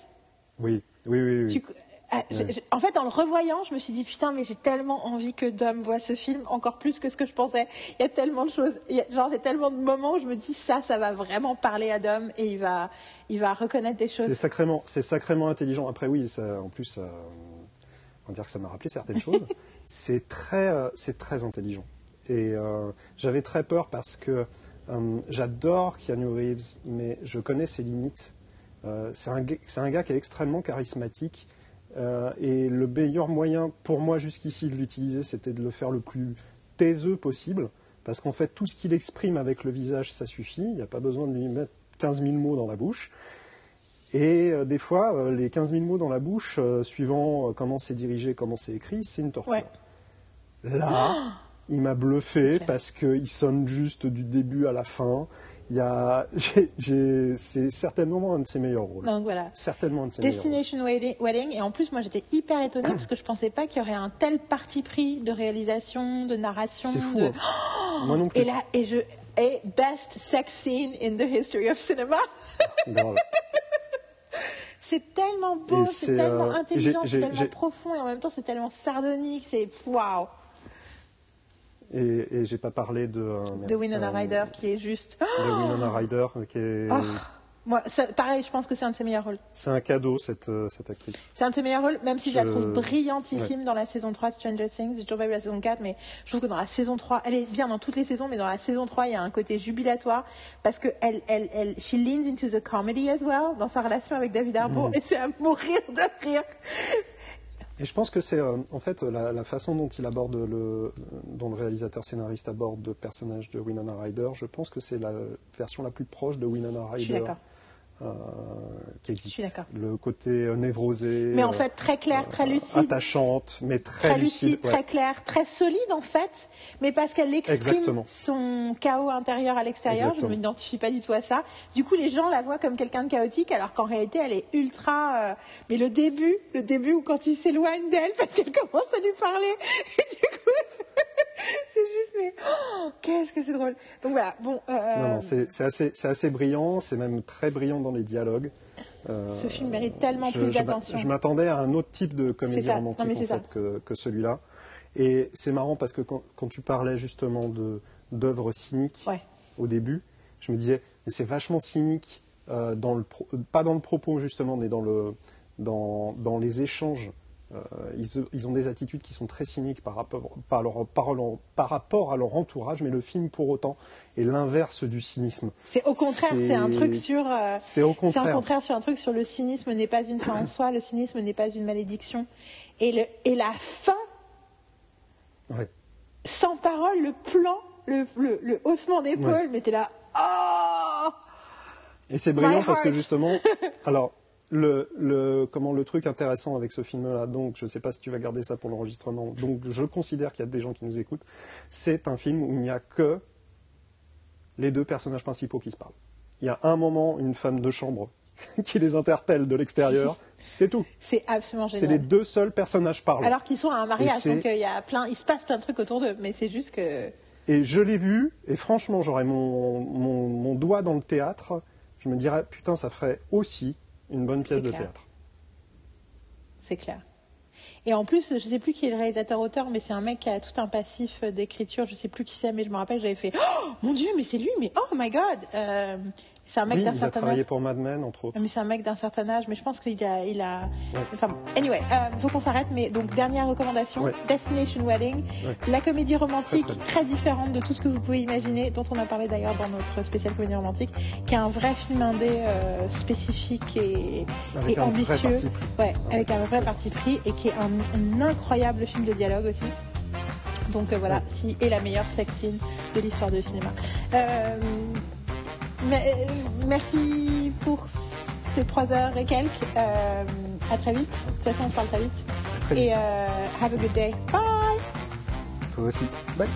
Oui, oui, oui. oui. Tu- ah, je- je- en fait, en le revoyant, je me suis dit putain, mais j'ai tellement envie que Dom voit ce film, encore plus que ce que je pensais. Il y a tellement de choses, il y a, genre j'ai tellement de moments où je me dis ça, ça va vraiment parler à Dom et il va, il va reconnaître des C'est choses. sacrément, c'est sacrément intelligent. Après, oui, ça, en plus, ça, on va dire que ça m'a rappelé certaines choses. c'est très, euh, c'est très intelligent. Et euh, j'avais très peur parce que euh, j'adore Keanu Reeves, mais je connais ses limites. Euh, c'est un, c'est un gars qui est extrêmement charismatique. Euh, et le meilleur moyen pour moi jusqu'ici de l'utiliser, c'était de le faire le plus taiseux possible. Parce qu'en fait, tout ce qu'il exprime avec le visage, ça suffit. Il n'y a pas besoin de lui mettre 15 000 mots dans la bouche. Et euh, des fois, euh, les 15 000 mots dans la bouche, suivant comment c'est dirigé, comment c'est écrit, c'est une torture. Ouais. Là, il m'a bluffé parce qu'il sonne juste du début à la fin. Il y a, c'est certainement un de ses meilleurs rôles. Donc voilà. Certainement un de ses meilleurs rôles. Destination Wedding, Wedding, et en plus moi j'étais hyper étonnée parce que je pensais pas qu'il y aurait un tel parti pris de réalisation, de narration. C'est fou. de- hein. Moi non plus. Et là, et je, et best sex scene in the history of cinema. Grave. C'est tellement beau, c'est tellement euh, intelligent, c'est tellement profond et en même temps c'est tellement sardonique, c'est waouh. Et, et j'ai pas parlé de. euh, De Winona euh, Ryder qui est juste. De Winona Ryder, qui est. Oh, moi, ça- pareil, je pense que c'est un de ses meilleurs rôles. C'est un cadeau cette, euh, cette actrice. C'est un de ses meilleurs rôles, même si je, la trouve brillantissime dans la saison 3 de Stranger Things. J'ai toujours pas vu la saison 4, mais je trouve que dans la saison 3, elle est bien dans toutes les saisons, mais dans la saison 3, il y a un côté jubilatoire parce que elle, elle, elle, she leans into the comedy as well dans sa relation avec David Harbour Mhm. et c'est à mourir de rire. Et je pense que c'est euh, en fait la, la façon dont il aborde le, dont le réalisateur scénariste aborde le personnage de Winona Ryder. Je pense que c'est la version la plus proche de Winona Ryder. Euh, qui existe. Le côté euh, névrosé, Mais en euh, fait, très clair, très lucide. attachante, mais très, très lucide, lucide. ouais. très clair, très solide en fait, mais parce qu'elle exprime Exactement. son chaos intérieur à l'extérieur, je ne m'identifie pas du tout à ça. Du coup, les gens la voient comme quelqu'un de chaotique, alors qu'en réalité, elle est ultra. euh, Mais le début, le début où quand il s'éloigne d'elle, parce qu'elle commence à lui parler, et du coup, c'est juste, mais oh, qu'est-ce que c'est drôle. Donc voilà, bon. euh, Non, non, c'est assez, c'est assez brillant, c'est même très brillant dans les dialogues. Euh, ce film mérite tellement je, plus d'attention. Je m'attendais à un autre type de comédie. Non, romantique en fait, que, que celui-là. Et c'est marrant parce que quand, quand tu parlais justement d'œuvres cyniques Ouais. au début, je me disais mais c'est vachement cynique euh, dans le pro- pas dans le propos justement, mais dans le dans, dans les échanges. Euh, ils, ils ont des attitudes qui sont très cyniques par rapport, par, leur, par, leur- par rapport à leur entourage, mais le film pour autant est l'inverse du cynisme. C'est au contraire, c'est- c'est un truc sur. euh, C'est au C'est contraire. sur un truc sur le cynisme n'est pas une fin en soi, le cynisme n'est pas une malédiction. Et, le, et la fin, Ouais. sans parole, le plan, le, le, le haussement d'épaule, Ouais. mais t'es là, oh Et c'est brillant parce que justement, alors le, le comment le truc intéressant avec ce film-là, donc je sais pas si tu vas garder ça pour l'enregistrement, donc je considère qu'il y a des gens qui nous écoutent. C'est un film où il n'y a que les deux personnages principaux qui se parlent. Il y a un moment une femme de chambre qui les interpelle de l'extérieur, c'est tout. C'est absolument C'est génial. les deux seuls personnages parlants. Alors qu'ils sont à un mariage, c'est- donc euh, il y a plein, il se passe plein de trucs autour d'eux, mais c'est juste que Et je l'ai vu, et franchement, j'aurais mon, mon, mon doigt dans le théâtre, je me dirais, putain, ça ferait aussi une bonne pièce de théâtre. C'est clair. Et en plus, je sais plus qui est le réalisateur-auteur, mais c'est un mec qui a tout un passif d'écriture. Je sais plus qui c'est, mais je me rappelle, j'avais fait Oh mon Dieu, mais c'est lui, mais oh my God Euh, C'est un mec Oui, d'un il a certain travaillé âge. pour Mad Men, entre autres. Mais c'est un mec d'un certain âge, mais je pense qu'il a, il a. Ouais. Enfin, anyway, euh, faut qu'on s'arrête. Mais donc dernière recommandation, Ouais. Destination Wedding, Ouais. la comédie romantique Très, très très, différente de tout ce que vous pouvez imaginer, dont on a parlé d'ailleurs dans notre spécial comédie romantique, qui est un vrai film indé euh, spécifique et, Avec ambitieux, ouais, avec un vrai parti pris et qui est un, un incroyable film de dialogue aussi. Donc euh, voilà, si et la meilleure sex scene de l'histoire du cinéma. Euh, mais, euh, merci pour ces trois heures et quelques. Euh, à très vite. De toute façon, on se parle très vite. Très vite. Et euh, have a good day. Bye. Toi aussi. Bye.